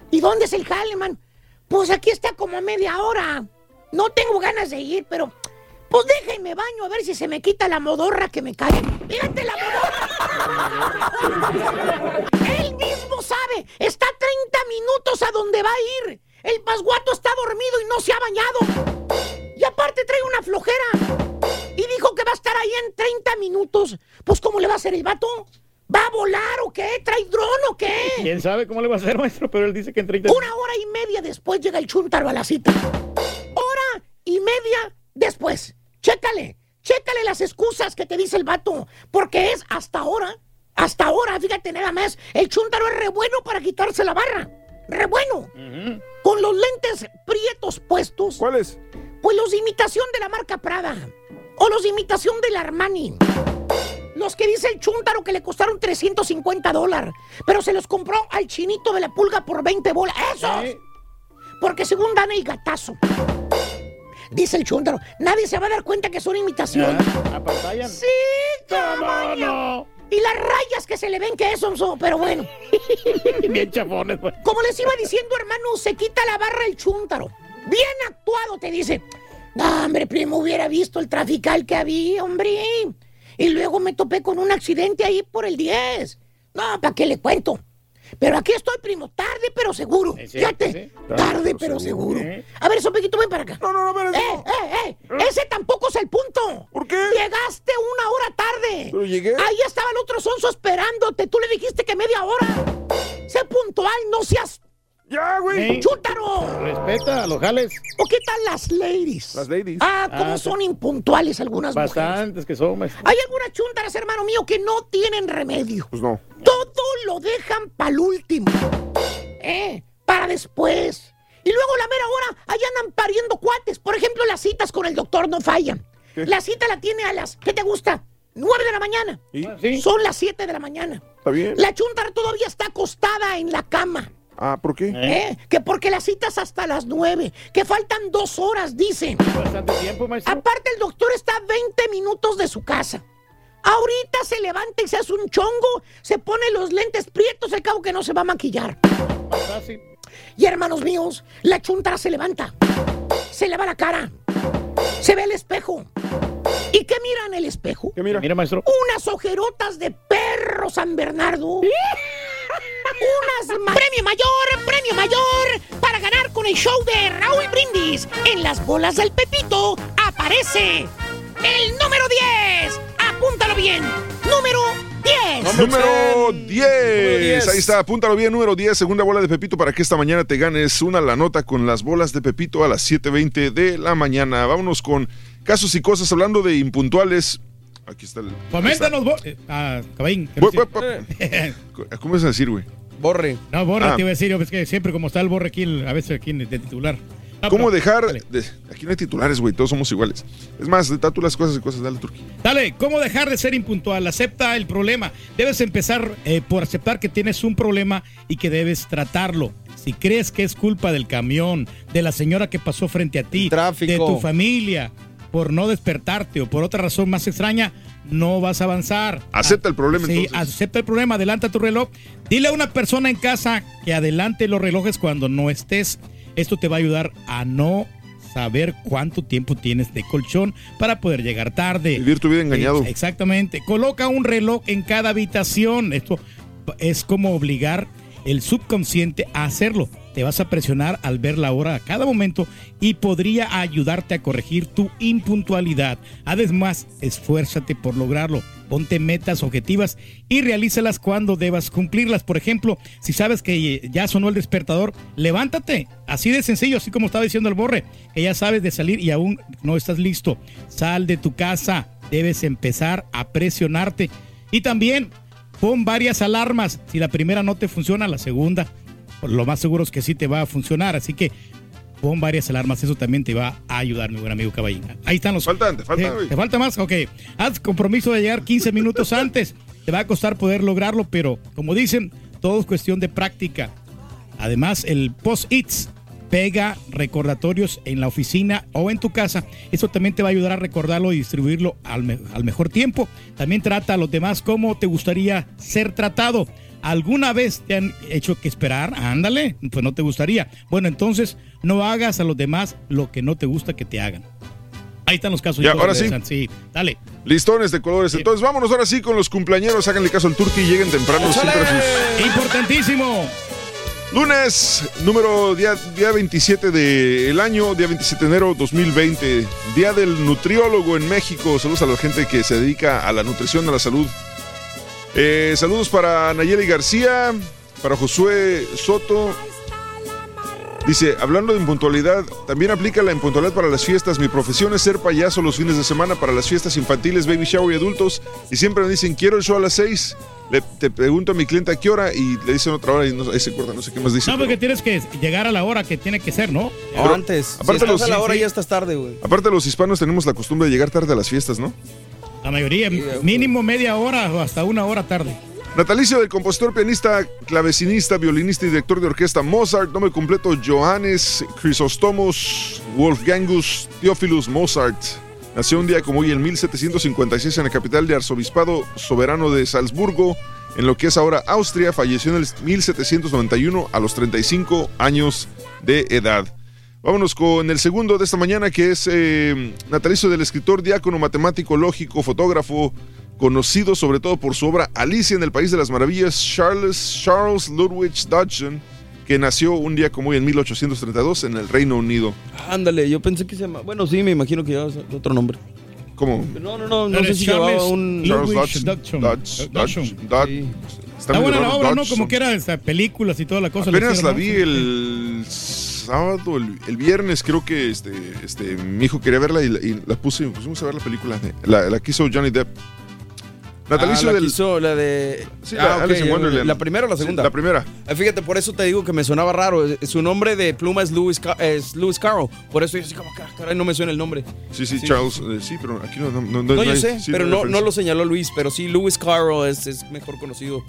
¿Y dónde es el jale, man? Pues aquí está como a media hora. No tengo ganas de ir, pero pues déjenme baño a ver si se me quita la modorra que me cae. Fíjate la modorra. Él mismo sabe, está a 30 minutos a donde va a ir. El pasguato está dormido y no se ha bañado. Y aparte trae una flojera. Y dijo que va a estar ahí en 30 minutos. Pues ¿cómo le va a hacer el vato? ¿Va a volar o qué? ¿Trae dron o qué? ¿Quién sabe cómo le va a hacer, maestro? Pero él dice que en 30 Una hora y media después llega el chuntaro a la cita. Hora y media después. Chécale, chécale las excusas que te dice el vato. Porque es hasta ahora, hasta ahora, fíjate nada más, el chuntaro es re bueno para quitarse la barra. Re bueno. Con los lentes prietos puestos. ¿Cuáles? Pues los de imitación de la marca Prada. O los de imitación del Armani. Los que dice el chúntaro que le costaron 350 dólares. Pero se los compró al chinito de la pulga por 20 bolas. ¡Esos! Porque según dan el gatazo. Dice el chúntaro, nadie se va a dar cuenta que son imitación. ¿Apantallan? Sí, no. Y las rayas que se le ven que eso son, pero bueno. Bien chafones, pues. Como les iba diciendo, hermano, se quita la barra el chúntaro. Bien actuado, te dice. No, hombre, primo, hubiera visto el trafical que había, hombre. Y luego me topé con un accidente ahí por el 10. No, ¿para qué le cuento? Pero aquí estoy, primo, tarde pero seguro. Fíjate, tarde pero seguro. A ver, Sopequito, ven para acá. No, no, no, ¡Eh, eh, eh! Ese tampoco es el punto. ¿Por qué? Llegaste una hora tarde. Pero llegué. Ahí estaba el otro sonso esperándote. Tú le dijiste que media hora. Sé puntual, no seas... ¡Ya, güey! ¡Chútaro! Respeta a los jales. ¿O qué tal las ladies? Las ladies. Ah, cómo Ah, son impuntuales algunas mujeres. Bastantes que son, maestro. Hay algunas chúntaras, hermano mío, que no tienen remedio. Pues no. Todo lo dejan para el último. ¿Eh? Para después. Y luego la mera hora, allá andan pariendo cuates. Por ejemplo, las citas con el doctor no fallan. La cita la tiene a las, ¿qué te gusta? 9 de la mañana. ¿Y? Son las 7 de la mañana. ¿Está bien? La chuntara todavía está acostada en la cama. Ah, ¿por qué? ¿Eh? Que porque las citas hasta las 9. Que faltan dos horas, dicen. Bastante tiempo, maestro. Aparte, el doctor está a 20 minutos de su casa. Ahorita se levanta y se hace un chongo, se pone los lentes prietos, al cabo que no se va a maquillar. Fácil. Y hermanos míos, la chuntara se levanta, se lava la cara, se ve el espejo. ¿Y qué mira en el espejo? ¿Qué mira? Mira, maestro. Unas ojerotas de perro San Bernardo. Unas ma- premio mayor, premio mayor para ganar con el show de Raúl Brindis. En las bolas del Pepito aparece el número 10. Apúntalo bien. Número 10. Número 10. 10. Ahí está, apúntalo bien, número 10, segunda bola de Pepito para que esta mañana te ganes una la nota con las bolas de Pepito a las 7.20 de la mañana. Vámonos con casos y cosas hablando de impuntuales. Aquí está el... Coméntanos, eh, ah, Caballín. ¿Cómo es a decir, güey? Borre. No, borre, Ah. te iba a decir, es que siempre como está el borre aquí, a veces aquí de titular. Ah, ¿Cómo pero- dejar... Dale. de- aquí no hay titulares, güey, todos somos iguales. Es más, tú las cosas y cosas, dale, Turquía. Dale, ¿cómo dejar de ser impuntual? Acepta el problema. Debes empezar eh, por aceptar que tienes un problema y que debes tratarlo. Si crees que es culpa del camión, de la señora que pasó frente a ti, tráfico. de tu familia, por no despertarte o por otra razón más extraña, no vas a avanzar. Acepta el problema, Sí, entonces. acepta el problema, adelanta tu reloj. Dile a una persona en casa que adelante los relojes cuando no estés. Esto te va a ayudar a no saber cuánto tiempo tienes de colchón para poder llegar tarde. Vivir tu vida engañado. Ex- Exactamente. Coloca un reloj en cada habitación. Esto es como obligar el subconsciente a hacerlo. Te vas a presionar al ver la hora a cada momento y podría ayudarte a corregir tu impuntualidad. Además, esfuérzate por lograrlo. Ponte metas objetivas y realízalas cuando debas cumplirlas. Por ejemplo, si sabes que ya sonó el despertador, levántate. Así de sencillo, así como estaba diciendo el borre, que ya sabes de salir y aún no estás listo. Sal de tu casa. Debes empezar a presionarte. Y también pon varias alarmas. Si la primera no te funciona, la segunda, lo más seguro es que sí te va a funcionar. Así que pon varias alarmas, eso también te va a ayudar, mi buen amigo Caballín. Ahí están los... Faltan, te falta, ¿Te, güey. te falta más? Ok. Haz compromiso de llegar 15 minutos antes. Te va a costar poder lograrlo, pero como dicen, todo es cuestión de práctica. Además, el post-its pega recordatorios en la oficina o en tu casa. Eso también te va a ayudar a recordarlo y distribuirlo al, me- al mejor tiempo. También trata a los demás como te gustaría ser tratado. ¿Alguna vez te han hecho que esperar? Ándale, pues no te gustaría. Bueno, entonces no hagas a los demás lo que no te gusta que te hagan. Ahí están los casos. Ya, ahora sí. Sí, dale. Listones de colores. Entonces vámonos ahora sí con los cumpleañeros. Háganle caso al turqui y lleguen temprano siempre a sus... Importantísimo. Lunes, número día, día 27 del año, día 27 de enero 2020, día del nutriólogo en México. Saludos a la gente que se dedica a la nutrición, a la salud. Eh, saludos para Nayeli García, para Josué Soto. Dice, hablando de impuntualidad, también aplica la impuntualidad para las fiestas. Mi profesión es ser payaso los fines de semana para las fiestas infantiles, baby shower y adultos. Y siempre me dicen, quiero el show a las 6. Le, te pregunto a mi cliente a qué hora y le dicen otra hora y no, ahí se corta, no sé qué más dice. No, porque tienes que llegar a la hora que tiene que ser, ¿no? Pero antes. aparte si estás los- a la hora sí. ya estás tarde, güey. Aparte los hispanos tenemos la costumbre de llegar tarde a las fiestas, ¿no? La mayoría, mínimo media hora o hasta una hora tarde. Natalicio del compositor, pianista, clavecinista, violinista y director de orquesta Mozart. Nombre completo Johannes Chrysostomos Wolfgangus Theophilus Mozart. Nació un día como hoy en 1756 en la capital de Arzobispado Soberano de Salzburgo, en lo que es ahora Austria. Falleció en el 1791 a los 35 años de edad. Vámonos con el segundo de esta mañana, que es eh, natalicio del escritor, diácono, matemático, lógico, fotógrafo, conocido sobre todo por su obra Alicia en el País de las Maravillas, Charles, Charles Ludwig Dodgson, que nació un día como hoy en 1832 en el Reino Unido. Ándale, yo pensé que se llama. Bueno, sí, me imagino que llevaba otro nombre. ¿Cómo? No, no, no, no sé si Charles llevaba un. Charles. Dodge- Dodge- Está muy buena la obra, ¿no? Como que era hasta películas y toda la cosa. Apenas la vi el sábado, el, el viernes, creo que este, este, mi hijo quería verla y, la- y la puse, pusimos a ver la película. de- La, la que hizo Johnny Depp. Natalicio Ah, la del. hizo la de. Sí, la Alice in ok, Wonderland. ¿La primera o la Sí, segunda? la primera. Ah, Fíjate, por eso te digo que me sonaba raro. Eh, Su nombre de pluma es Lewis, es Lewis Carroll. Por eso yo así como, "Ah, caray, no me suena el nombre. Sí, sí, Charles. eh, sí, pero aquí no. No, no, No, yo hay- sé, sí, pero no, no lo señaló Luis, pero sí, Lewis Carroll es, es mejor conocido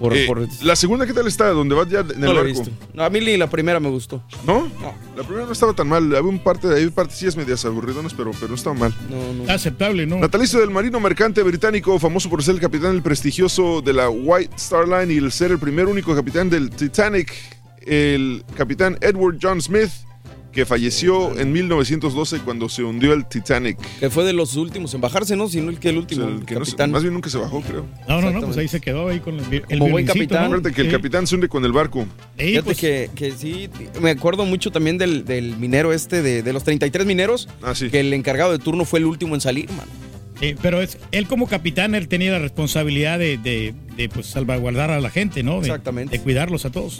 por... Eh, por- La segunda, ¿qué tal está? Donde va ya en el no barco. visto. No, a mí ni la primera me gustó. ¿No? La primera no estaba tan mal. Había un parte, había partecillas medias aburridonas, pero, pero no estaba mal. No, no. Aceptable, ¿no? Natalicio del marino mercante británico, famoso por ser el capitán del prestigioso de la White Star Line y el ser el primer único capitán del Titanic, el capitán Edward John Smith, que falleció en 1912 cuando se hundió el Titanic. Que fue de los últimos en bajarse, ¿no? Sino el que el último El que no se- capitán. más bien nunca se bajó, creo. No, no, no, pues ahí se quedó ahí con el, el Como buen capitán. ¿no? Que el capitán se hunde con el barco. Ey, Fíjate pues, que, que sí, me acuerdo mucho también del, del minero este, de, de los 33 mineros, Ah, sí. que el encargado de turno fue el último en salir, man. Sí, pero es, él como capitán, él tenía la responsabilidad de, de, de, pues, salvaguardar a la gente, ¿no? De- Exactamente. De cuidarlos a todos.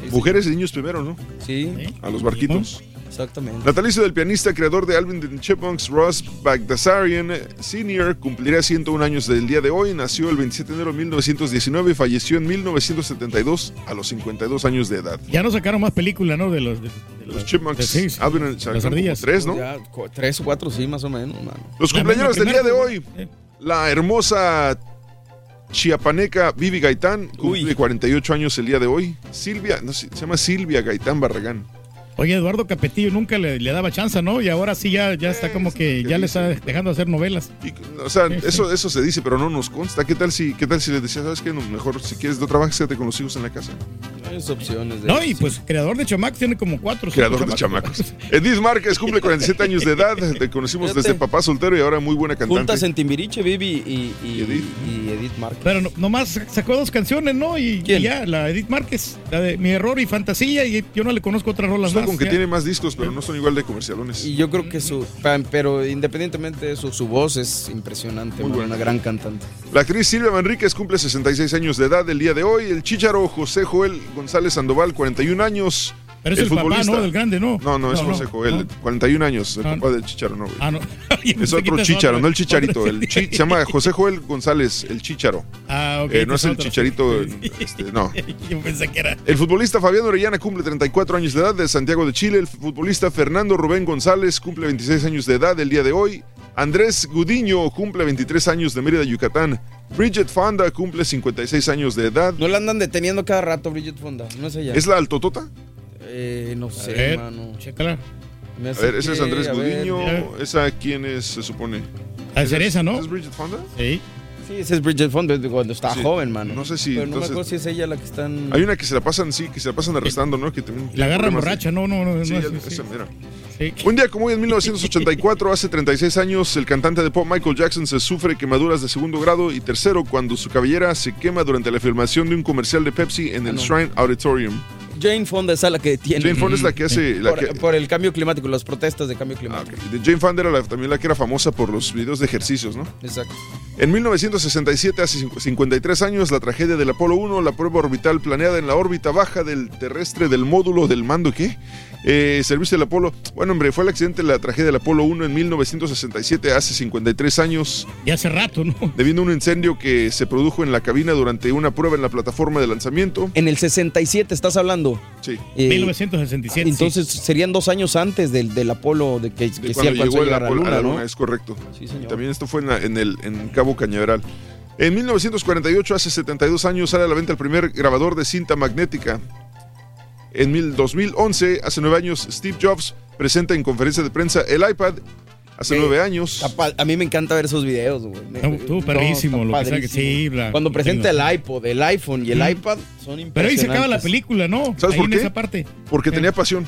Sí, Mujeres y niños primero, ¿no? Sí, A los barquitos. Exactamente. Natalicio del pianista, creador de Alvin and the Chipmunks, Ross Bagdasarian Sr., cumplirá 101 años del día de hoy. Nació el 27 de enero de 1919 y falleció en 1972 a los 52 años de edad. Ya no sacaron más películas, ¿no? De los, de, de Los los- Chipmunks, de- sí, sí, Alvin and las ardillas. tres, ¿no? Ya, tres o cuatro, sí, más o menos, mano. Los cumpleaños del día de hoy. eh. La hermosa chiapaneca Vivi Gaitán cumple Uy. 48 años el día de hoy. Silvia, no sé, se llama Silvia Gaitán Barragán. Oye, Eduardo Capetillo nunca le, le daba chance, ¿no? Y ahora sí ya, ya está como que ya le está dejando hacer novelas. Y, o sea, Sí, sí. eso, eso se dice, pero no nos consta. ¿Qué tal si, qué tal si le decía, sabes qué? Mejor si quieres no trabajas, quédate con los hijos en la casa. Hay opciones. De No, y pues creador de Chamax tiene como cuatro. Creador de chamacos. Edith Márquez cumple 47 años de edad. Te conocimos Fíjate. desde papá soltero y ahora muy buena cantante. Juntas en Timbiriche, Vivi y, y, Y Edith. y Edith Márquez. Pero no- nomás sacó dos canciones, ¿no? Y, ¿Quién? y ya, la Edith Márquez, la de Mi Error y Fantasía, y yo no le conozco otras rolas Está con que tiene más discos, pero no son igual de comercialones. Y yo creo que su. Pero independientemente de eso, su voz es impresionante, Muy man, buena. una gran cantante. La actriz Silvia Manríquez cumple 66 años de edad el día de hoy. El chícharo José Joel González Sandoval, 41 años. Pero es el, papá, ¿no? Del grande, ¿no? No, no, es José Joel, 41 años, el Ah, papá del Chicharo, no, güey. Ah, no. Es otro Chicharo, no el Chicharito. El chi- se llama José Joel González, el Chicharo. Ah, ok. Eh, no es el otro. Chicharito, este, no. Yo pensé que era. El futbolista Fabián Orellana cumple 34 años de edad de Santiago de Chile. El futbolista Fernando Rubén González cumple 26 años de edad el día de hoy. Andrés Gudiño cumple 23 años de Mérida, Yucatán. Bridget Fonda cumple 56 años de edad. No la andan deteniendo cada rato, Bridget Fonda. No es ella. ¿Es la altotota? Eh, no sé, ver, mano. Chécala. Me A ver, ese es Andrés a Gudiño. mira. ¿Esa quién es, se supone? Ser esa, ¿no? ¿Es Bridget Fonda? Sí. Sí, ese es Bridget Fonda de cuando estaba Sí. joven, mano. No sé si, Pero no me entonces- acuerdo si es ella la que están. Hay una que se la pasan, sí, que se la pasan arrestando, ¿no? Que también La agarra problemas de- borracha, no, no, no. Sí, no, sí, sí. esa mera. Sí. Un día como hoy, en 1984, hace 36 años, el cantante de pop Michael Jackson se sufre quemaduras de segundo grado y tercero cuando su cabellera se quema durante la filmación de un comercial de Pepsi en el no. Shrine Auditorium. Jane Fonda es la que tiene. Jane Fonda es la que hace- la por, que- por el cambio climático, las protestas de cambio climático. De Jane Fonda era la- también la que era famosa por los videos de ejercicios, ¿no? Exacto. En 1967, hace cincu- 53 años, la tragedia del Apolo 1, la prueba orbital planeada en la órbita baja del terrestre del módulo del mando, ¿qué? Eh, servicio del Apolo. Bueno, hombre, fue el accidente de la tragedia del Apolo 1 en 1967, hace 53 años. Y hace rato, ¿no? Debido a un incendio que se produjo en la cabina durante una prueba en la plataforma de lanzamiento. En el 67 estás hablando. Sí. Eh, 1967. Entonces serían dos años antes del, del Apolo de que, que de sí llegó a el llegar a la Apolo luna, a la ¿no? es correcto. Sí, señor. Y también esto fue en, la- en el, en Cabo Cañaveral. En 1948, hace 72 años, sale a la venta el primer grabador de cinta magnética. En mil- 2011, hace nueve años, Steve Jobs presenta en conferencia de prensa el iPad. Hace Sí. nueve años. A mí me encanta ver esos videos, güey. No, estuvo perrísimo, está lo que sea que- padrísimo. sí, la- Cuando presenta tengo. el iPod, el iPhone y el iPad son impresionantes. Pero ahí se acaba la película, ¿no? ¿Sabes ahí por en qué? esa parte. Porque ¿Qué? tenía pasión.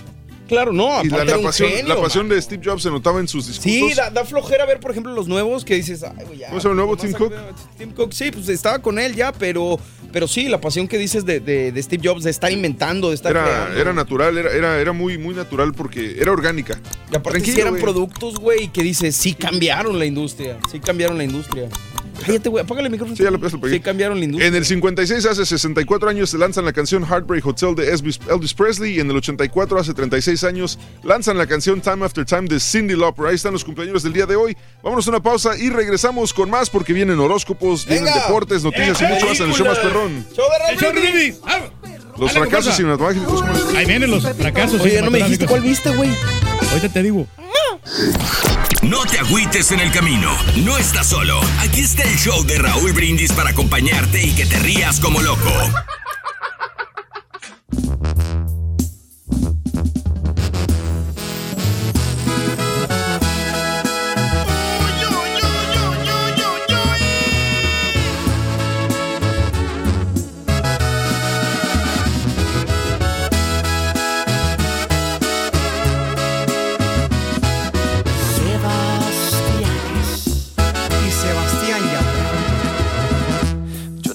Claro, no, Y la, la pasión, genio, la pasión man. de Steve Jobs se notaba en sus discursos. Sí, da, da flojera ver, por ejemplo, los nuevos que dices, ay, güey, ya. ¿Cómo se llama el nuevo Tim a- Cook? Tim Cook, sí, pues estaba con él ya, pero, pero sí, la pasión que dices de, de- de Steve Jobs, de estar inventando, de estar Era, creando. era natural, era, era, era muy, muy natural porque era orgánica. Y aparte sí eran productos, güey, que dices, sí cambiaron la industria, sí cambiaron la industria. Cállate, güey, apágale el micrófono. Sí, ya lo, ya lo pegué. Sí cambiaron la industria. En el 56, hace 64 años, se lanzan la canción Heartbreak Hotel de Elvis, Presley. Y en el 84, hace 36 años, lanzan la canción Time After Time de Cindy Lauper. Ahí están los cumpleaños del día de hoy. Vámonos a una pausa y regresamos con más porque vienen horóscopos, vienen deportes, noticias y mucho más en el show más perrón. Show El. Ah, Los dale, fracasos cinematográficos. ¿cómo les- Ahí vienen los fracasos. Oye, no me dijiste cuál viste, güey. Ahorita te digo. No te agüites en el camino. No estás solo. Aquí está el show de Raúl Brindis para acompañarte y que te rías como loco.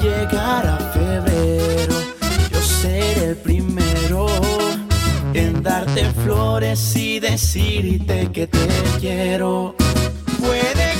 Llegará febrero, yo seré el primero en darte flores y decirte que te quiero. Puede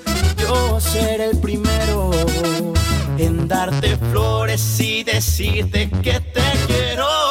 yo seré el primero en darte flores y decirte que te quiero.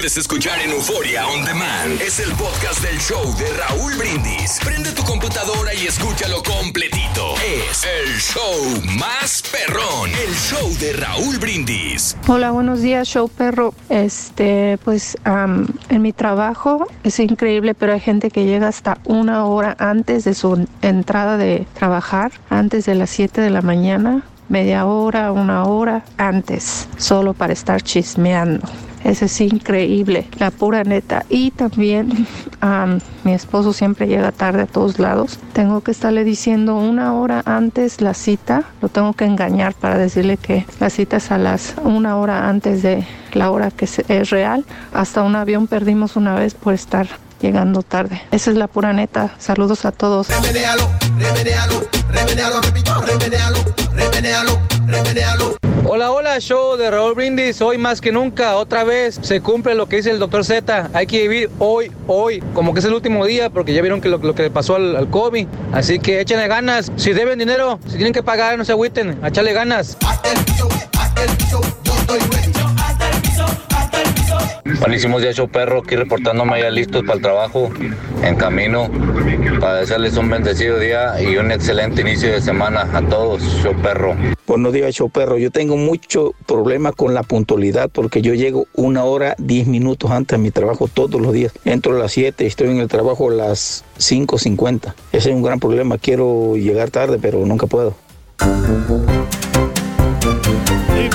Puedes escuchar en Euforia On Demand. Es el podcast del show de Raúl Brindis. Prende tu computadora y escúchalo completito. Es el show más perrón. El show de Raúl Brindis. Hola, buenos días, show perro. Este, pues am, en mi trabajo es increíble, pero hay gente que llega hasta una hora antes de su entrada de trabajar, antes de las 7 de la mañana, media hora, una hora antes, solo para estar chismeando. Eso es increíble, la pura neta. Y también am, mi esposo siempre llega tarde a todos lados. Tengo que estarle diciendo una hora antes la cita. Lo tengo que engañar para decirle que la cita es a las una hora antes de la hora que es real. Hasta un avión perdimos una vez por estar llegando tarde. Esa es la pura neta. Saludos a todos. Hola, hola, show de Raúl Brindis. Hoy más que nunca, otra vez se cumple lo que dice el doctor Z. Hay que vivir hoy, hoy, como que es el último día, porque ya vieron que lo, que le pasó al, COVID. Así que échenle ganas. Si deben dinero, si tienen que pagar, no se agüiten. Echarle ganas. Buenísimos días, show perro, aquí reportándome ya listos para el trabajo, en camino, para desearles un bendecido día y un excelente inicio de semana a todos, show perro. Buenos días, show perro. Yo tengo mucho problema con la puntualidad porque yo llego una hora, diez minutos antes de mi trabajo todos los días. Entro a las 7 y estoy en el trabajo a las 5.50. Ese es un gran problema. Quiero llegar tarde, pero nunca puedo.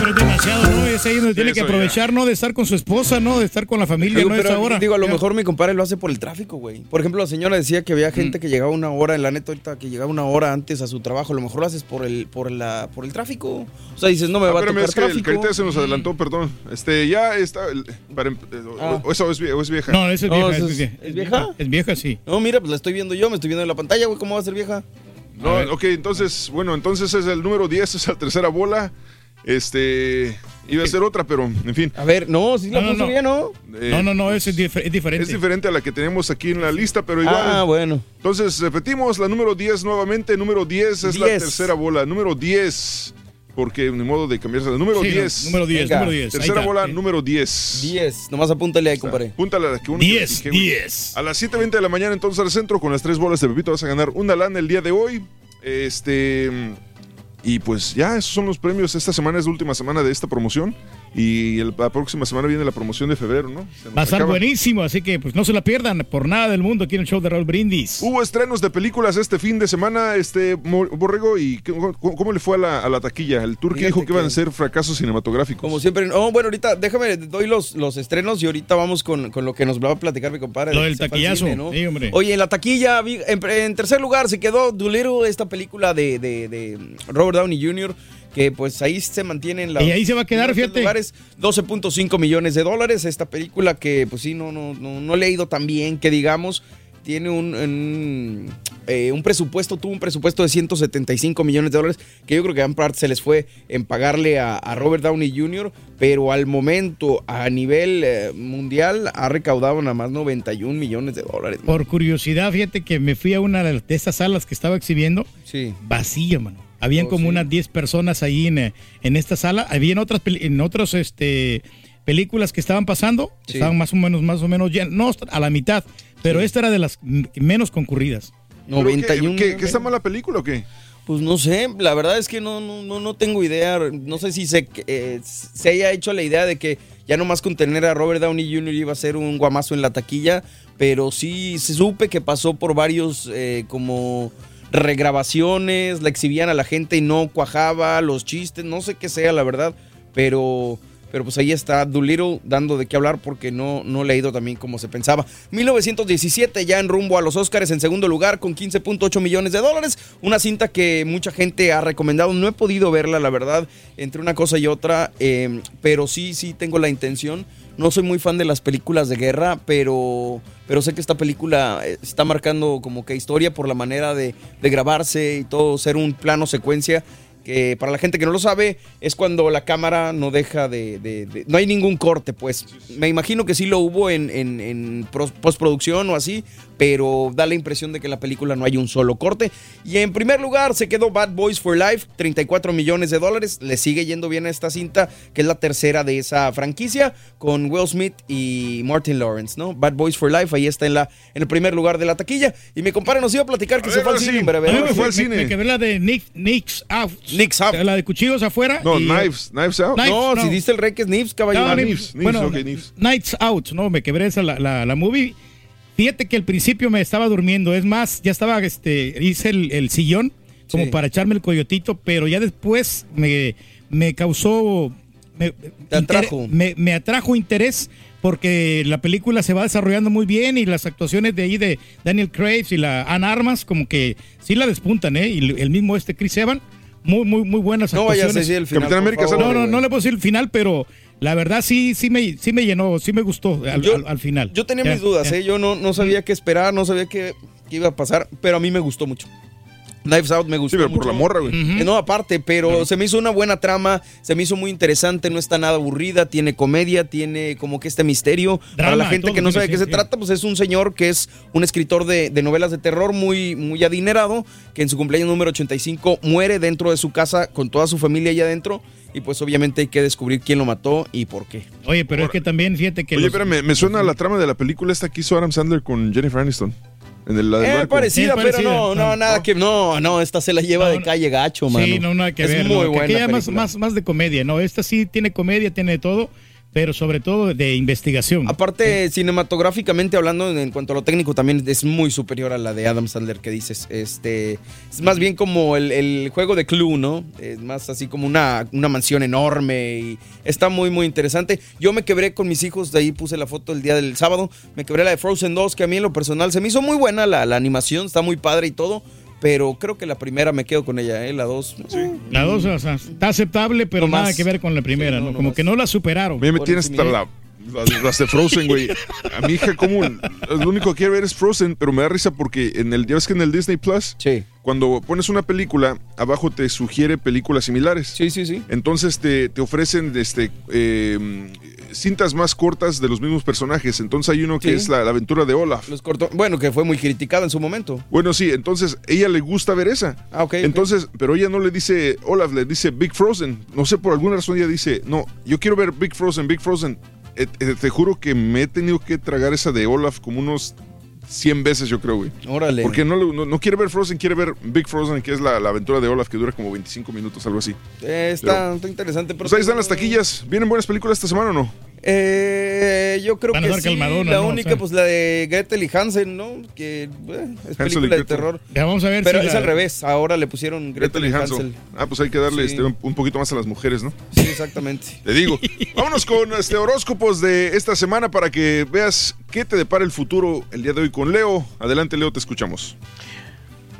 Es demasiado, ¿no? Es ahí donde tiene que eso aprovechar, ¿no? De estar con su esposa, ¿no? De estar con la familia, Digo, ¿no? pero, Esa hora. digo, a lo Ya. mejor mi compadre lo hace por el tráfico, güey. Por ejemplo, la señora decía que había Mm. gente que llegaba una hora, en la neta ahorita que llegaba una hora antes a su trabajo. A lo mejor lo haces por el, por la, por el tráfico. O sea, dices, no me Ah, va a espérame, tocar es que el tráfico. carita se nos adelantó, perdón. Este, ya está. el- para em- eh, Ah. o, esa o es, o es vieja. No, esa es vieja. es- es, ¿es vieja? Es vieja, sí. No, mira, pues la estoy viendo yo, me estoy viendo en la pantalla, güey. ¿Cómo va a ser vieja? No, ok, entonces, bueno, entonces es el número 10, es la tercera bola. Este, iba a ser otra, pero en fin. A ver, no, si la No, no, puso no. bien, ¿no? Eh, No, no, no, es, dif- es diferente. Es diferente a la que tenemos aquí en la lista, pero igual. Ah, bueno. Entonces, repetimos la número 10 nuevamente. Número 10 es la 10. tercera bola. Número 10. Porque ni modo de cambiarse. La número Sí, 10. número 10, Venga. número 10. ahí Tercera está. bola, número 10. 10. Nomás apúntale ahí, compadre. Apúntale a la que uno 10, que- que- 10. A las 7.20 de la mañana, entonces al centro, con las tres bolas de Pepito vas a ganar una lana el día de hoy. Este. Y pues ya, esos son los premios. Esta semana es la última semana de esta promoción. Y el- la próxima semana viene la promoción de febrero, ¿no? Va a estar buenísimo, así que pues no se la pierdan por nada del mundo aquí en el show de Raúl Brindis. Hubo estrenos de películas este fin de semana, este Borrego, y cómo, cómo le fue a la, a la taquilla? El tour que dijo que iban que- a ser fracasos cinematográficos. Como siempre. Oh, bueno, ahorita déjame, doy los, los estrenos y ahorita vamos con, con lo que nos va a platicar mi compadre. Lo de del taquillazo. cine, ¿no? Sí, hombre. Oye, en la taquilla, vi- en, en tercer lugar se quedó Doolittle, esta película de, de- de Robert Downey Jr., que pues ahí se mantiene en la... Y ahí se va a quedar, fíjate. Lugares, 12.5 millones de dólares. Esta película que pues sí, no, no, no, no le ha ido tan bien, que digamos, tiene un, un, eh, un presupuesto, tuvo un presupuesto de 175 millones de dólares, que yo creo que gran parte se les fue en pagarle a, a Robert Downey Jr., pero al momento, a nivel eh, mundial, ha recaudado nada más 91 millones de dólares. man. Por curiosidad, fíjate que me fui a una de estas salas que estaba exhibiendo. Sí. Vacía, mano. Habían Oh, como sí. unas 10 personas ahí en, eh, en esta sala. Habían otras en otros este películas que estaban pasando, Sí. estaban más o menos más o menos ya no a la mitad, pero esta era de las menos concurridas. ¿Pero qué- ¿Qué, qué está mala película o qué? Pues no sé, la verdad es que no, no, no, no tengo idea. No sé si se, eh, se haya hecho la idea de que ya nomás con tener a Robert Downey Jr. iba a ser un guamazo en la taquilla, pero sí se supe que pasó por varios eh, como regrabaciones, la exhibían a la gente y no cuajaba, los chistes, no sé qué sea la verdad, pero... Pero pues ahí está Doolittle dando de qué hablar porque no, no le ha ido también como se pensaba. 1917 ya en rumbo a los Oscars en segundo lugar con 15.8 millones de dólares. Una cinta que mucha gente ha recomendado. No he podido verla, la verdad, entre una cosa y otra. eh, pero sí, sí tengo la intención. No soy muy fan de las películas de guerra, pero, pero sé que esta película eh, está marcando como que historia por la manera de, de grabarse y todo, ser un plano secuencia que para la gente que no lo sabe, es cuando la cámara no deja de... de- no hay ningún corte, pues. Me imagino que sí lo hubo en, en- en postproducción o así, pero da la impresión de que en la película no hay un solo corte. Y en primer lugar se quedó Bad Boys for Life, 34 millones de dólares. Le sigue yendo bien a esta cinta, que es la tercera de esa franquicia, con Will Smith y Martin Lawrence, ¿no? Bad Boys for Life, ahí está en, la, en el primer lugar de la taquilla. Y mi compadre nos iba a platicar que se fue al cine en breve. A mí me, me- me quedé la de Nick, Nick's Out. Nick's Out. La de cuchillos afuera. No, y- Knives, Knives Out. Knives, no, si diste el rey que es Nips, caballero. No, Ah. Nips, Nips, bueno. Nights Out, ¿no? Me quebré esa la, la, la movie. Fíjate que al principio me estaba durmiendo. Es más, ya estaba, este, hice el, el sillón como Sí. para echarme el coyotito, pero ya después me, me causó. Me, Te atrajo. Me, me atrajo interés porque la película se va desarrollando muy bien y las actuaciones de ahí de Daniel Craig y la Ann Armas como que sí la despuntan, ¿eh? Y el mismo este Chris Evans, muy, muy, muy buenas No vayas a actuaciones. decir el final, Capitán América favor, No, no, no le puedo decir el final, pero la verdad sí, sí me, sí me llenó, sí me gustó al, Yo- al- al final. Yo tenía Ya, mis dudas. ¿eh? Yo no, no sabía qué esperar, no sabía qué, qué iba a pasar, pero a mí me gustó mucho. Knives Out me gustó Sí, pero por la morra, güey. Eh, No, aparte, pero se me hizo una buena trama, se me hizo muy interesante, no está nada aburrida, tiene comedia, tiene como que este misterio. Para la gente que no sabe de qué sí, se sí. trata, pues es un señor que es un escritor de, de novelas de terror muy, muy adinerado, que en su cumpleaños número 85 muere dentro de su casa con toda su familia allá adentro. Y pues obviamente hay que descubrir quién lo mató y por qué. Oye, pero es que también fíjate que Oye, los- espérame, me suena la trama de la película esta que hizo Adam Sandler con Jennifer Aniston. En el, la del Eh, barco. parecida, Sí, pero parecida. no, no, nada que. No, no, esta se la lleva de calle gacho, mano. Sí, no, nada que es ver. muy ¿no? Que buena. aquella más, más, más de comedia, ¿no? Esta sí tiene comedia, tiene de todo, pero sobre todo de investigación. Aparte, cinematográficamente hablando, en, en cuanto a lo técnico, también es muy superior a la de Adam Sandler que dices. Este, es más bien como el, el juego de Clue, ¿no? Es más así como una, una mansión enorme y está muy, muy interesante. Yo me quebré con mis hijos, de ahí puse la foto el día del sábado. Me quebré la de Frozen 2, que a mí en lo personal se me hizo muy buena la, la animación, está muy padre y todo. Pero creo que la primera me quedo con ella, ¿eh? La dos. La dos, o sea, está aceptable, pero No nada más. que ver con la primera, Sí, no, ¿no? no Como más. que no la superaron. A mí me tiene hasta la, las, las de Frozen, güey. A mi hija, como lo único que quiere ver es Frozen, pero me da risa porque en el, ya ves que en el Disney Plus, cuando pones una película, abajo te sugiere películas similares. Sí, sí, sí. Entonces te, te ofrecen este, eh, cintas más cortas de los mismos personajes. Entonces hay uno que Sí. es la, la aventura de Olaf. Los corto, bueno, que fue muy criticada en su momento. Bueno, sí, entonces ella le gusta ver esa. Ah, ok. ok. Entonces, pero ella no le dice Olaf, le dice Big Frozen. No sé, por alguna razón ella dice, no, yo quiero ver Big Frozen, Big Frozen. Eh, eh, te juro que me he tenido que tragar esa de Olaf como unos 100 veces, yo creo, güey. Órale. Porque no, le- no, no quiere ver Frozen, quiere ver Big Frozen, que es la, la aventura de Olaf, que dura como 25 minutos, algo así. Eh, está, está interesante. Pero Pues ahí están las taquillas. ¿Vienen buenas películas esta semana o no? Eh, yo creo que sí. la ¿no? única, O sea. pues la de Gretel y Hansen, ¿no? Que eh, es Hansel película de terror. Ya vamos a ver Pero si es la- al revés. Ahora le pusieron Gretel, Gretel y Hansel. Hansel. Ah, pues hay que darle Sí. este, un, un poquito más a las mujeres, ¿no? Sí, exactamente. Te digo. Vámonos con este horóscopos de esta semana para que veas qué te depara el futuro el día de hoy con Leo. Adelante, Leo, te escuchamos.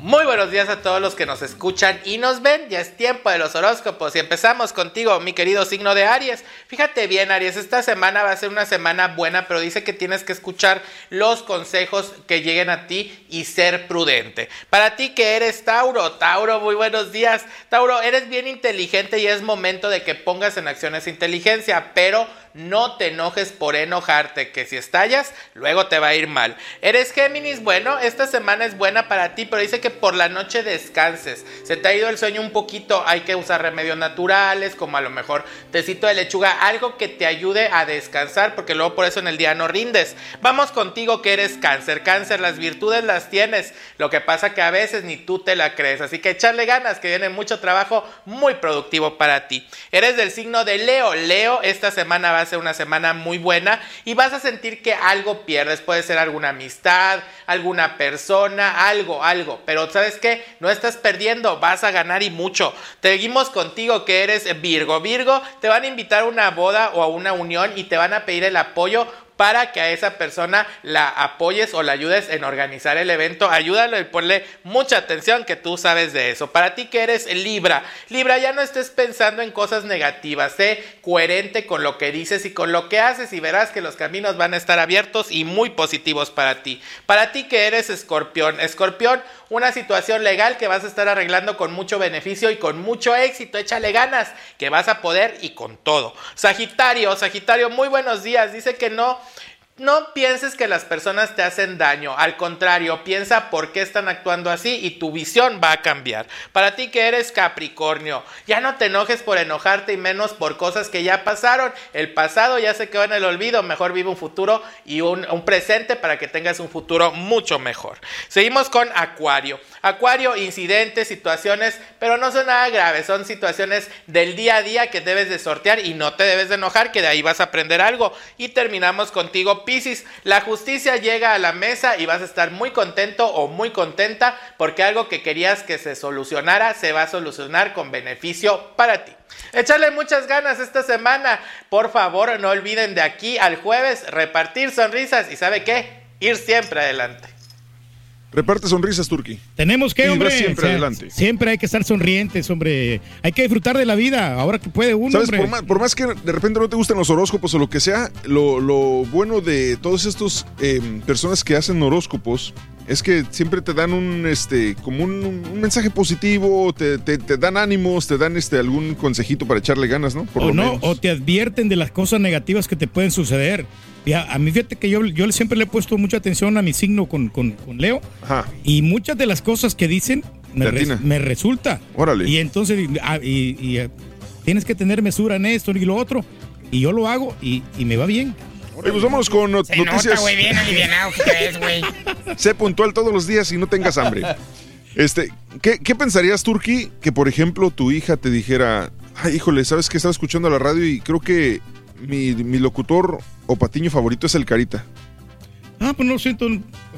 Muy buenos días a todos los que nos escuchan y nos ven. Ya es tiempo de los horóscopos y empezamos contigo, mi querido signo de Aries. Fíjate bien, Aries, esta semana va a ser una semana buena, pero dice que tienes que escuchar los consejos que lleguen a ti y ser prudente. Para ti que eres Tauro, Tauro, muy buenos días. Tauro, eres bien inteligente y es momento de que pongas en acción esa inteligencia, pero no te enojes por enojarte, que si estallas, luego te va a ir mal. ¿Eres Géminis? Bueno, esta semana es buena para ti, pero dice que por la noche descanses. Se te ha ido el sueño un poquito, hay que usar remedios naturales, como a lo mejor tecito de lechuga, algo que te ayude a descansar, porque luego por eso en el día no rindes. Vamos contigo que eres cáncer. Cáncer, las virtudes las tienes. Lo que pasa que a veces ni tú te la crees. Así que echarle ganas, que viene mucho trabajo muy productivo para ti. Eres del signo de Leo. Leo, esta semana va a ser una semana muy buena y vas a sentir que algo pierdes. Puede ser alguna amistad, alguna persona, algo, algo. Pero ¿sabes qué? No estás perdiendo, vas a ganar y mucho. Seguimos contigo que eres Virgo. Virgo, te van a invitar a una boda o a una unión y te van a pedir el apoyo para que a esa persona la apoyes o la ayudes en organizar el evento. Ayúdalo y ponle mucha atención que tú sabes de eso. Para ti que eres Libra, Libra ya no estés pensando en cosas negativas, sé coherente con lo que dices y con lo que haces y verás que los caminos van a estar abiertos y muy positivos para ti. Para ti que eres Escorpión, Escorpión, una situación legal que vas a estar arreglando con mucho beneficio y con mucho éxito. Échale ganas, que vas a poder y con todo. Sagitario, Sagitario, muy buenos días. Dice que no. No pienses que las personas te hacen daño, al contrario, piensa por qué están actuando así y tu visión va a cambiar. Para ti que eres Capricornio, ya no te enojes por enojarte y menos por cosas que ya pasaron. El pasado ya se quedó en el olvido, mejor vive un futuro y un, presente para que tengas un futuro mucho mejor. Seguimos con Acuario. Acuario, incidentes, situaciones, pero no son nada graves, son situaciones del día a día que debes de sortear y no te debes de enojar, que de ahí vas a aprender algo. Y terminamos contigo, Piscis. La justicia llega a la mesa y vas a estar muy contento o muy contenta porque algo que querías que se solucionara se va a solucionar con beneficio para ti. Echarle muchas ganas esta semana. Por favor, no olviden de aquí al jueves repartir sonrisas y ¿sabe qué? Ir siempre adelante. Reparte sonrisas, Turki. Tenemos que, Y hombre. siempre o sea, adelante. Siempre hay que estar sonrientes, hombre. Hay que disfrutar de la vida, ahora que puede uno, ¿Sabes? hombre. Por más, por más que de repente no te gusten los horóscopos o lo que sea, lo, lo bueno de todos estos eh, personas que hacen horóscopos es que siempre te dan un, este, como un, un mensaje positivo, te, te- te dan ánimos, te dan este, algún consejito para echarle ganas, ¿no? Por o no, menos. o te advierten de las cosas negativas que te pueden suceder. Ya, a mí fíjate que yo, yo siempre le he puesto mucha atención a mi signo con, con- con Leo. Y muchas de las cosas que dicen me, res- me resulta. Órale. Y entonces ah, y, y, eh, tienes que tener mesura en esto y lo otro. Y yo lo hago y, y me va bien. Oye, pues vámonos con not- Se noticias. nota, güey, bien alivianado que crees, güey. Sé puntual todos los días y no tengas hambre. Este, ¿qué, qué pensarías, Turki, que por ejemplo tu hija te dijera, ay, híjole, sabes que estaba escuchando la radio y creo que mi, mi locutor o patiño favorito es el Carita? Ah, pues no siento.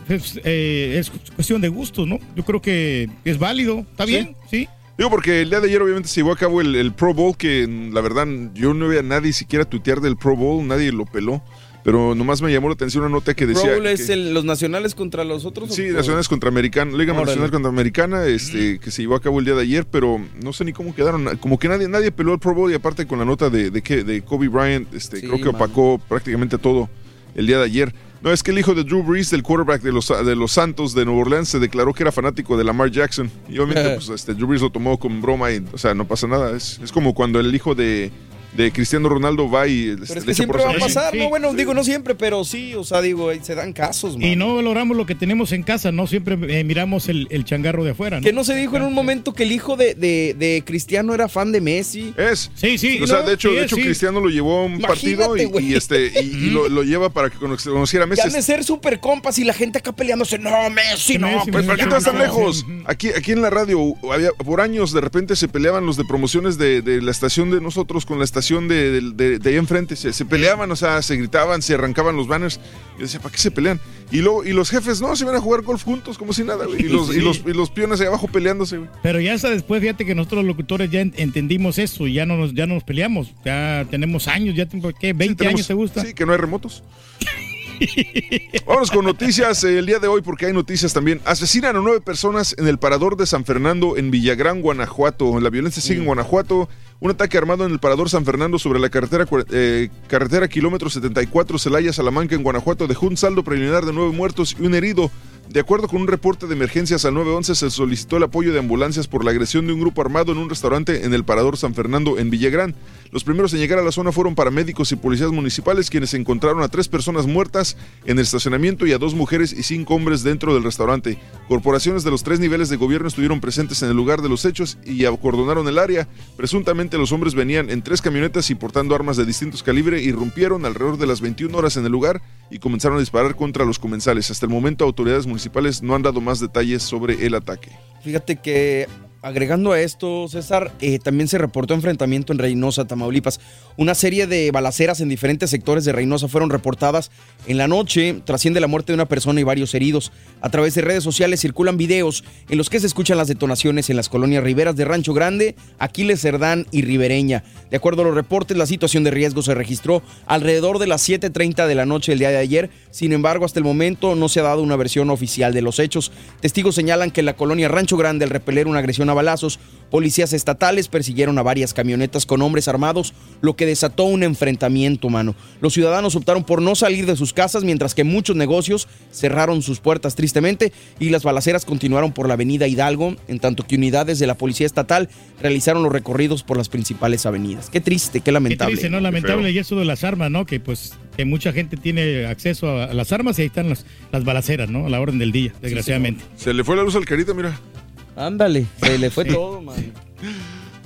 Es, eh, es cuestión de gustos, ¿no? Yo creo que es válido. Está bien, sí. Digo, porque el día de ayer obviamente se llevó a cabo el, el Pro Bowl, que la verdad yo no veía a nadie siquiera tuitear del Pro Bowl, nadie lo peló. Pero nomás me llamó la atención una nota que decía... Es que- el- los nacionales contra los otros. Sí, ¿o? Nacionales contra Americana, Liga Órale. Nacional contra Americana, este, que se llevó a cabo el día de ayer, pero no sé ni cómo quedaron. Como que nadie, nadie peló el Pro Bowl y aparte con la nota de, de que de Kobe Bryant, este, Sí, creo que man. opacó prácticamente todo el día de ayer. No, es que el hijo de Drew Brees, del quarterback de los, de los Santos de Nueva Orleans, se declaró que era fanático de Lamar Jackson. Y obviamente, pues, este, Drew Brees lo tomó con broma y, o sea, no pasa nada. Es, es como cuando el hijo de, de Cristiano Ronaldo va y Pero es que siempre va a pasar, Sí. ¿no? Bueno, digo, no siempre, pero sí, o sea, digo, se dan casos, man. Y no valoramos lo que tenemos en casa, no siempre eh, miramos el, el changarro de afuera. ¿no? Que no se dijo en un momento que el hijo de, de- de Cristiano era fan de Messi. Es. Sí, sí. O sea, de hecho, Sí, de hecho sí. Cristiano lo llevó a un Imagínate, partido y, este, y, y lo, lo lleva para que cono- conociera a Messi. Ya de ser super compas y la gente acá peleándose. No, Messi, no. Pues, ¿para qué vas tan no". lejos? Aquí, aquí en la radio, había, por años de repente se peleaban los de promociones de, de la estación de nosotros con la estación de, de- de- de ahí enfrente. Se, se peleaban, o sea, se gritaban, se arrancaban los banners. Yo decía, ¿para qué se pelean? Y luego, y los jefes, no, se iban a jugar golf juntos, como si nada, güey. Y los, y los, y los piones ahí abajo peleándose, güey. Pero ya hasta después, fíjate que nosotros los locutores ya en- entendimos eso y ya no nos, ya no nos peleamos. Ya tenemos años, ya tengo, ¿qué? ¿20 tenemos- años te gusta? Sí, que no hay remotos. Vámonos con noticias eh, el día de hoy porque hay noticias también. Asesinan a nueve personas en el parador de San Fernando en Villagrán, Guanajuato. La violencia sigue en Guanajuato. Un ataque armado en el parador San Fernando sobre la carretera, eh, carretera kilómetro 74 Celaya Salamanca en Guanajuato dejó un saldo preliminar de nueve muertos y un herido. De acuerdo con un reporte de emergencias al 911, se solicitó el apoyo de ambulancias por la agresión de un grupo armado en un restaurante en el Parador San Fernando, en Villagrán. Los primeros en llegar a la zona fueron paramédicos y policías municipales quienes encontraron a tres personas muertas en el estacionamiento y a dos mujeres y cinco hombres dentro del restaurante. Corporaciones de los tres niveles de gobierno estuvieron presentes en el lugar de los hechos y acordonaron el área. Presuntamente los hombres venían en tres camionetas y portando armas de distintos calibres y irrumpieron alrededor de las 21 horas en el lugar y comenzaron a disparar contra los comensales. Hasta el momento autoridades municipales no han dado más detalles sobre el ataque. Fíjate que agregando a esto, César, eh, también se reportó enfrentamiento en Reynosa, Tamaulipas. Una serie de balaceras en diferentes sectores de Reynosa fueron reportadas en la noche. Trasciende la muerte de una persona y varios heridos. A través de redes sociales circulan videos en los que se escuchan las detonaciones en las colonias riberas de Rancho Grande, Aquiles Cerdán y Ribereña. De acuerdo a los reportes, la situación de riesgo se registró alrededor de las 7.30 de la noche del día de ayer. Sin embargo, hasta el momento no se ha dado una versión oficial de los hechos. Testigos señalan que en la colonia Rancho Grande, al repeler una agresión a balazos, policías estatales persiguieron a varias camionetas con hombres armados, lo que desató un enfrentamiento, mano. Los ciudadanos optaron por no salir de sus casas, mientras que muchos negocios cerraron sus puertas tristemente y las balaceras continuaron por la avenida Hidalgo, en tanto que unidades de la policía estatal realizaron los recorridos por las principales avenidas. Qué triste, qué lamentable. Qué triste, ¿no? Lamentable. Y eso de las armas, ¿no? Que pues que mucha gente tiene acceso a, a las armas y ahí están las, las balaceras, ¿no? A la orden del día, desgraciadamente. Se le fue la luz al carita, mira. Ándale, se le fue todo, man.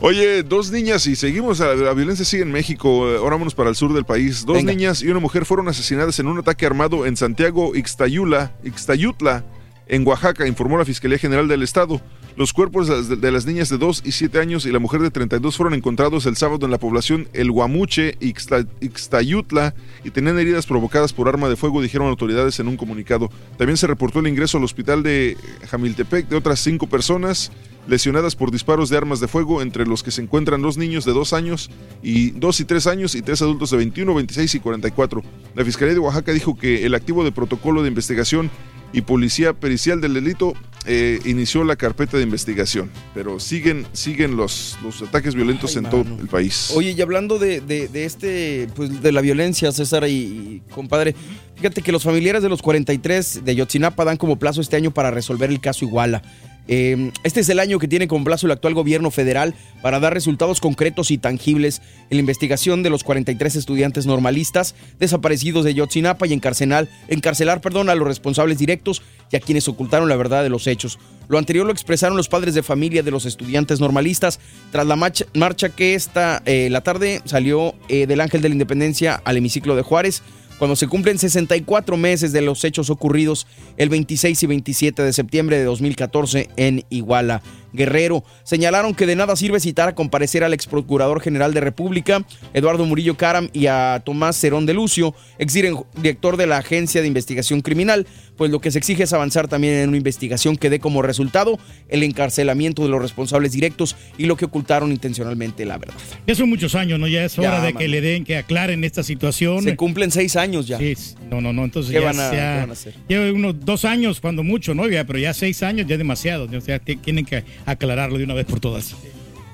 Oye, dos niñas y seguimos, la, la violencia sigue en México, ahora vámonos para el sur del país. Dos Venga. niñas y una mujer fueron asesinadas en un ataque armado en Santiago, Ixtayula, Ixtayutla, en Oaxaca, informó la Fiscalía General del Estado. Los cuerpos de las, niñas de 2 y 7 años y la mujer de 32 fueron encontrados el sábado en la población El Guamuche, Ixta- Ixtayutla, y tenían heridas provocadas por arma de fuego, dijeron autoridades en un comunicado. También se reportó el ingreso al hospital de Jamiltepec de otras cinco personas lesionadas por disparos de armas de fuego, entre los que se encuentran dos niños de 2 años y 2 y 3 años y tres adultos de 21, 26 y 44. La Fiscalía de Oaxaca dijo que el activo de protocolo de investigación y policía pericial del delito eh, inició la carpeta de investigación, pero siguen siguen los, los ataques violentos en todo el país. Oye, y hablando de, de- de este, pues de la violencia, César y, y compadre, fíjate que los familiares de los 43 de Yotzinapa dan como plazo este año para resolver el caso Iguala. Eh, este es el año que tiene como plazo el actual gobierno federal para dar resultados concretos y tangibles en la investigación de los 43 estudiantes normalistas desaparecidos de Yotzinapa y encarcelar, encarcelar perdón, a los responsables directos y a quienes ocultaron la verdad de los hechos. Lo anterior lo expresaron los padres de familia de los estudiantes normalistas tras la marcha, marcha que esta eh, la tarde salió eh, del Ángel de la Independencia al hemiciclo de Juárez cuando se cumplen 64 meses de los hechos ocurridos el 26 y 27 de septiembre de 2014 en Iguala. Guerrero señalaron que de nada sirve citar a comparecer al ex procurador general de República, Eduardo Murillo Caram, y a Tomás Cerón de Lucio, ex director de la Agencia de Investigación Criminal, pues lo que se exige es avanzar también en una investigación que dé como resultado el encarcelamiento de los responsables directos y lo que ocultaron intencionalmente la verdad. Ya son muchos años, ¿no? Ya es Ya, hora de que le den, que aclaren esta situación. Se cumplen seis años ya. Sí, no, no, no, entonces ¿Qué ya, van a- ya- qué van a hacer? lleva unos dos años cuando mucho, ¿no? Ya, pero ya seis años ya es demasiado. O sea, tienen que aclararlo de una vez por todas.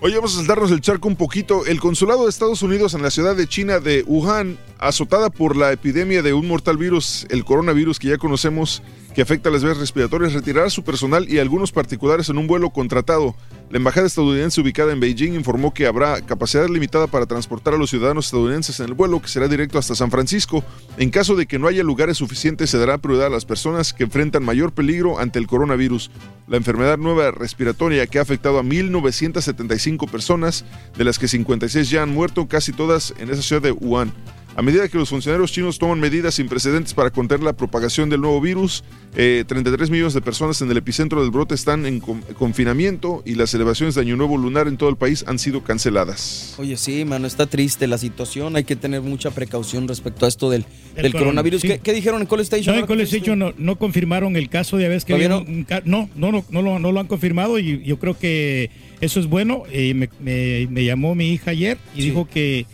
Oye, vamos a saltarnos el charco un poquito. El consulado de Estados Unidos en la ciudad de China de Wuhan, azotada por la epidemia de un mortal virus, el coronavirus que ya conocemos, que afecta a las vías respiratorias, retirará su personal y algunos particulares en un vuelo contratado. La embajada estadounidense ubicada en Beijing informó que habrá capacidad limitada para transportar a los ciudadanos estadounidenses en el vuelo, que será directo hasta San Francisco. En caso de que no haya lugares suficientes, se dará prioridad a las personas que enfrentan mayor peligro ante el coronavirus. La enfermedad nueva respiratoria que ha afectado a 1.975 personas, de las que 56 ya han muerto, casi todas en esa ciudad de Wuhan. A medida que los funcionarios chinos toman medidas sin precedentes para contener la propagación del nuevo virus, eh, 33 millones de personas en el epicentro del brote están en con- confinamiento y las celebraciones de Año Nuevo lunar en todo el país han sido canceladas. Oye, sí, mano, está triste la situación. Hay que tener mucha precaución respecto a esto del, El del corona, coronavirus. sí. ¿Qué, qué dijeron en Call Station? No, en College Station no, no confirmaron el caso de vez que ¿Todavía había un- un ca- no, no, no, no, lo, no lo han confirmado y yo creo que eso es bueno. Eh, me, me- me llamó mi hija ayer y dijo que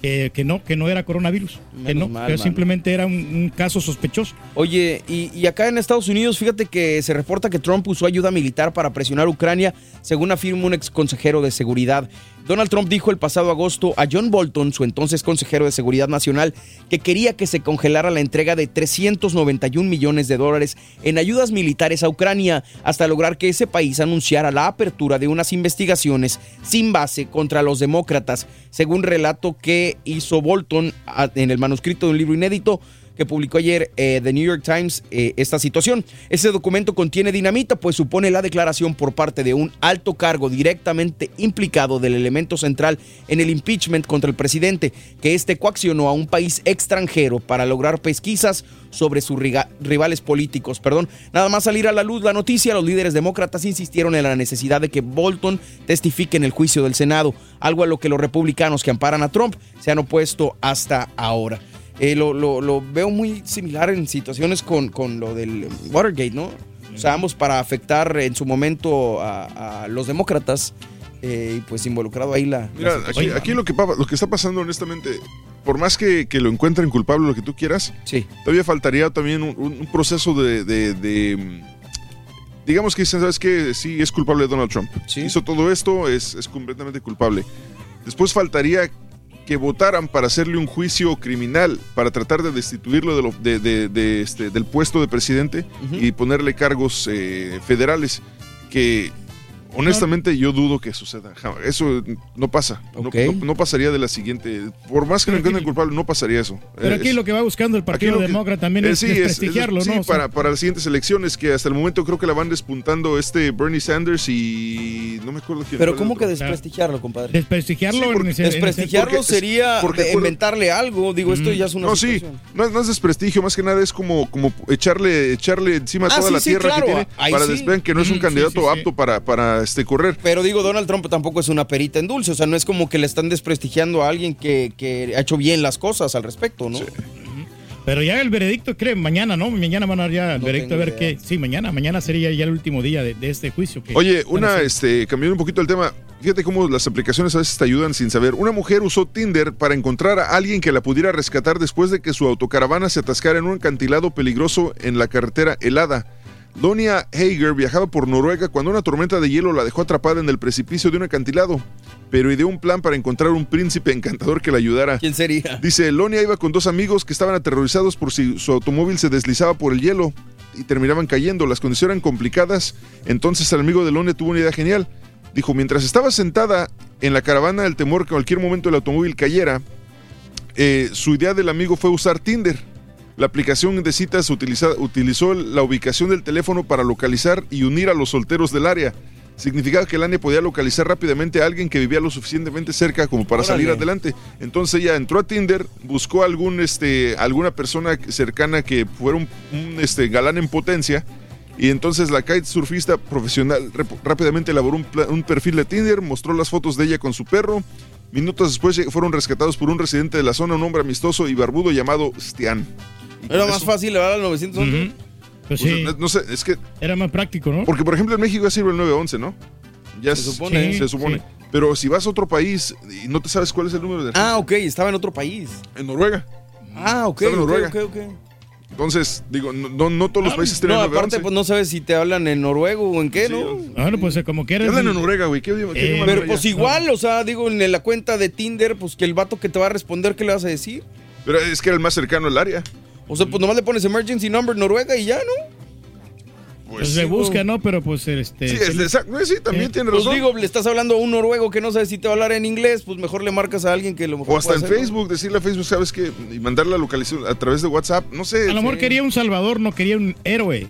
que, que no, que no era coronavirus. que Menos no, mal, que simplemente era un, un caso sospechoso. Oye, y, y acá en Estados Unidos, fíjate que se reporta que Trump usó ayuda militar para presionar a Ucrania, según afirma un ex consejero de seguridad. Donald Trump dijo el pasado agosto a John Bolton, su entonces consejero de Seguridad Nacional, que quería que se congelara la entrega de 391 millones de dólares en ayudas militares a Ucrania, hasta lograr que ese país anunciara la apertura de unas investigaciones sin base contra los demócratas, según relato que hizo Bolton en el manuscrito de un libro inédito que publicó ayer eh, The New York Times eh, esta situación. Ese documento contiene dinamita, pues supone la declaración por parte de un alto cargo directamente implicado del elemento central en el impeachment contra el presidente, que este coaccionó a un país extranjero para lograr pesquisas sobre sus rivales políticos. Perdón, nada más salir a la luz la noticia, los líderes demócratas insistieron en la necesidad de que Bolton testifique en el juicio del Senado, algo a lo que los republicanos que amparan a Trump se han opuesto hasta ahora. Eh, lo, lo- lo veo muy similar en situaciones con, con lo del Watergate, ¿no? O sea, ambos para afectar en su momento a, a los demócratas eh, y pues involucrado ahí la... Mira, aquí, aquí lo, que, lo que está pasando, honestamente, por más que, que lo encuentren culpable, lo que tú quieras, todavía faltaría también un, proceso de, de- de, Digamos que dicen, ¿sabes qué? Sí, es culpable Donald Trump. Hizo todo esto, es, es completamente culpable. Después faltaría que votaran para hacerle un juicio criminal, para tratar de destituirlo de lo- de- de- de este, del puesto de presidente y ponerle cargos eh, federales que honestamente yo dudo que suceda. Eso no pasa. No- Ok. No, no pasaría de la siguiente. Por más que lo encuentren culpable, no pasaría eso. Pero aquí Es- lo que va buscando el Partido Demócrata también eh, es sí, es- es- desprestigiarlo, sí, ¿no? O sea, para, para las siguientes elecciones, que hasta el momento creo que la van despuntando este Bernie Sanders y no me acuerdo quién. Pero ¿cómo que desprestigiarlo, compadre? Desprestigiarlo, Sí, porque- en Desprestigiarlo porque- sería porque de- por- inventarle algo. Digo, esto ya es una No, sí, no, es- no es desprestigio, más que nada es como, como echarle, echarle encima Ah, toda sí, la sí, tierra claro, que tiene ahí para sí. desvean que no es un candidato sí, sí, sí. apto para, para este, correr. Pero digo, Donald Trump tampoco es una perita en dulce. O sea, no es como que le están desprestigiando a alguien que, que ha hecho bien las cosas al respecto, ¿no? Pero ya el veredicto, cree, mañana, ¿no? Mañana van a dar ya el No veredicto a ver qué. Sí, mañana, mañana sería ya el último día de, de este juicio. que Oye, una, este, cambiando un poquito el tema, fíjate cómo las aplicaciones a veces te ayudan sin saber. Una mujer usó Tinder para encontrar a alguien que la pudiera rescatar después de que su autocaravana se atascara en un acantilado peligroso en la carretera helada. Donia Hager viajaba por Noruega cuando una tormenta de hielo la dejó atrapada en el precipicio de un acantilado, pero ideó un plan para encontrar un príncipe encantador que la ayudara. ¿Quién sería? Dice, Lonia iba con dos amigos que estaban aterrorizados por si su automóvil se deslizaba por el hielo y terminaban cayendo. Las condiciones eran complicadas, entonces el amigo de Lonia tuvo una idea genial. Dijo, mientras estaba sentada en la caravana, el temor que en cualquier momento el automóvil cayera, eh, su idea del amigo fue usar Tinder. La aplicación de citas utiliza- utilizó la ubicación del teléfono para localizar y unir a los solteros del área. Significaba que Lania podía localizar rápidamente a alguien que vivía lo suficientemente cerca como para Órale. salir adelante. Entonces ella entró a Tinder, buscó algún, este, alguna persona cercana que fuera un, un, este, galán en potencia. Y entonces la kitesurfista profesional rep- rápidamente elaboró un, un perfil de Tinder, mostró las fotos de ella con su perro. Minutos después lleg- fueron rescatados por un residente de la zona, un hombre amistoso y barbudo llamado Stian. Era más eso- fácil hablar al 911. Pues o sea, sí. no, no sé, es que. Era más práctico, ¿no? Porque, por ejemplo, en México ya sirve el 911, ¿no? Ya Se supone. Se supone. Sí. Pero si vas a otro país y no te sabes cuál es el número de. Ah, ok, estaba en otro país. En Noruega. Ah, ok. Estaba en Noruega. ok, ok. Entonces, digo, no, no, no todos los países tienen No, 911. aparte, pues no sabes si te hablan en noruego o en qué, ¿no? Bueno, pues como ¿Qué quieras. hablan en Noruega, güey? ¿Qué, qué Eh, Pero pues igual, o sea, digo, en la cuenta de Tinder, pues que el vato que te va a responder, ¿qué le vas a decir? Pero es que era el más cercano al área. O sea, pues nomás le pones emergency number Noruega y ya, ¿no? Pues se busca, ¿no? Pero pues este. Sí, es- exacto. Sí, también tiene Pues razón. digo, le estás hablando a un noruego que no sabe si te va a hablar en inglés, pues mejor le marcas a alguien que lo mejor O hasta en. Facebook, decirle a Facebook, ¿sabes qué? Y mandar la localización a través de WhatsApp. No sé. A lo mejor quería un salvador, no quería un héroe.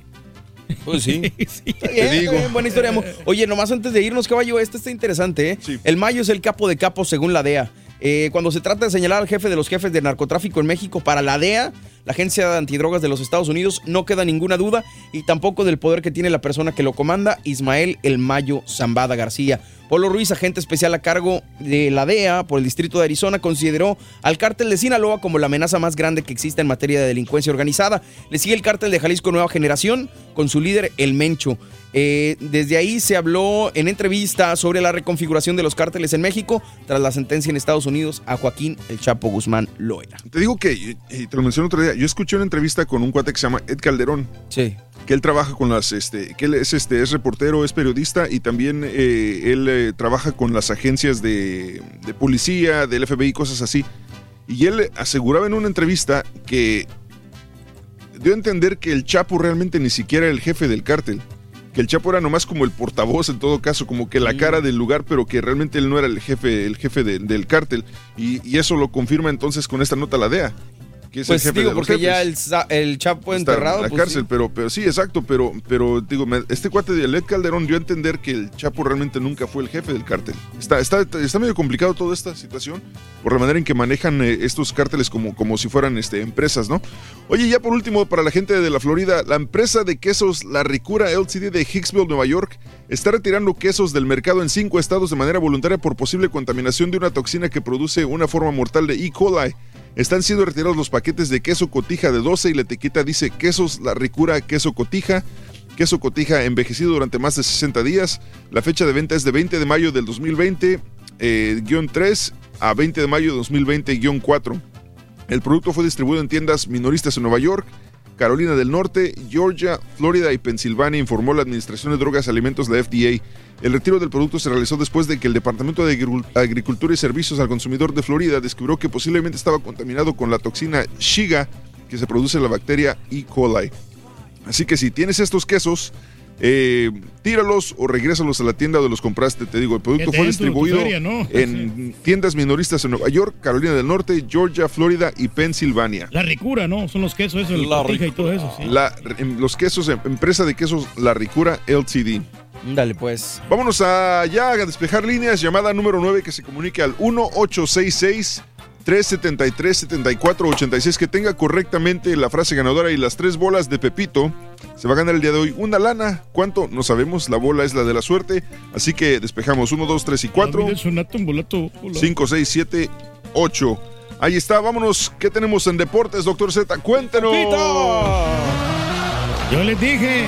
Pues sí. Sí. Está bien, buena historia. amor. Oye, nomás antes de irnos, caballo, este está interesante, ¿eh? El Mayo es el capo de capos según la DEA. Eh, cuando se trata de señalar al jefe de los jefes de narcotráfico en México para la DEA, la Agencia Antidrogas de los Estados Unidos, no queda ninguna duda, y tampoco del poder que tiene la persona que lo comanda, Ismael El Mayo Zambada García. Polo Ruiz, agente especial a cargo de la DEA por el Distrito de Arizona, consideró al cártel de Sinaloa como la amenaza más grande que existe en materia de delincuencia organizada. Le sigue el cártel de Jalisco Nueva Generación con su líder El Mencho. Eh, desde ahí se habló en entrevista sobre la reconfiguración de los cárteles en México tras la sentencia en Estados Unidos a Joaquín El Chapo Guzmán Loera. Te digo que, y te lo mencioné otro día, yo escuché una entrevista con un cuate que se llama Ed Calderón. Sí. Que él trabaja con las, este, que él es, este, es reportero, es periodista y también eh, él eh, trabaja con las agencias de, de policía, del FBI, cosas así. Y él aseguraba en una entrevista que dio a entender que el Chapo realmente ni siquiera era el jefe del cártel. Que el Chapo era nomás como el portavoz en todo caso, como que la cara del lugar, pero que realmente él no era el jefe, el jefe de- del cártel. Y, y eso lo confirma entonces con esta nota la DEA. Que es Pues el jefe digo, de los porque ya el, el Chapo está enterrado. en la pues, cárcel, sí. pero, pero sí, exacto, pero, pero digo, este cuate de Led Calderón dio a entender que el Chapo realmente nunca fue el jefe del cártel. Está, está, está medio complicado toda esta situación por la manera en que manejan eh, estos cárteles como, como si fueran este, empresas, ¿no? Oye, ya por último, para la gente de la Florida, la empresa de quesos La Ricura LCD de Hicksville, Nueva York, está retirando quesos del mercado en cinco estados de manera voluntaria por posible contaminación de una toxina que produce una forma mortal de E. coli. Están siendo retirados los paquetes de queso cotija de 12 y la etiqueta dice quesos La Ricura queso cotija. Queso cotija envejecido durante más de 60 días. La fecha de venta es de 20 de mayo del 2020, eh, guion 3 a 20 de mayo de 2020, guion 4. El producto fue distribuido en tiendas minoristas en Nueva York, Carolina del Norte, Georgia, Florida y Pensilvania, informó la Administración de Drogas y Alimentos, la FDA. El retiro del producto se realizó después de que el Departamento de Agricu- Agricultura y Servicios al Consumidor de Florida descubrió que posiblemente estaba contaminado con la toxina Shiga, que se produce en la bacteria E. coli. Así que si tienes estos quesos, eh, tíralos o regrésalos a la tienda donde los compraste. Te digo, el producto fue distribuido feria, ¿no? en tiendas minoristas en Nueva York, Carolina del Norte, Georgia, Florida y Pensilvania. La ricura, ¿no? Son los quesos, eso, el La cotija y todo eso, sí. La- los quesos, em- empresa de quesos La Ricura LTD. Dale, pues. Vámonos allá a despejar líneas. Llamada número 9 que se comunique al 1866 373 7486 que tenga correctamente la frase ganadora y las tres bolas de Pepito. Se va a ganar el día de hoy una lana. ¿Cuánto? No sabemos. La bola es la de la suerte. Así que despejamos 1, 2, 3 y 4. Es un ato, un boleto. Hola. 5, 6, 7, 8. Ahí está, vámonos. ¿Qué tenemos en deportes, doctor Z? Cuéntenos. Yo les dije,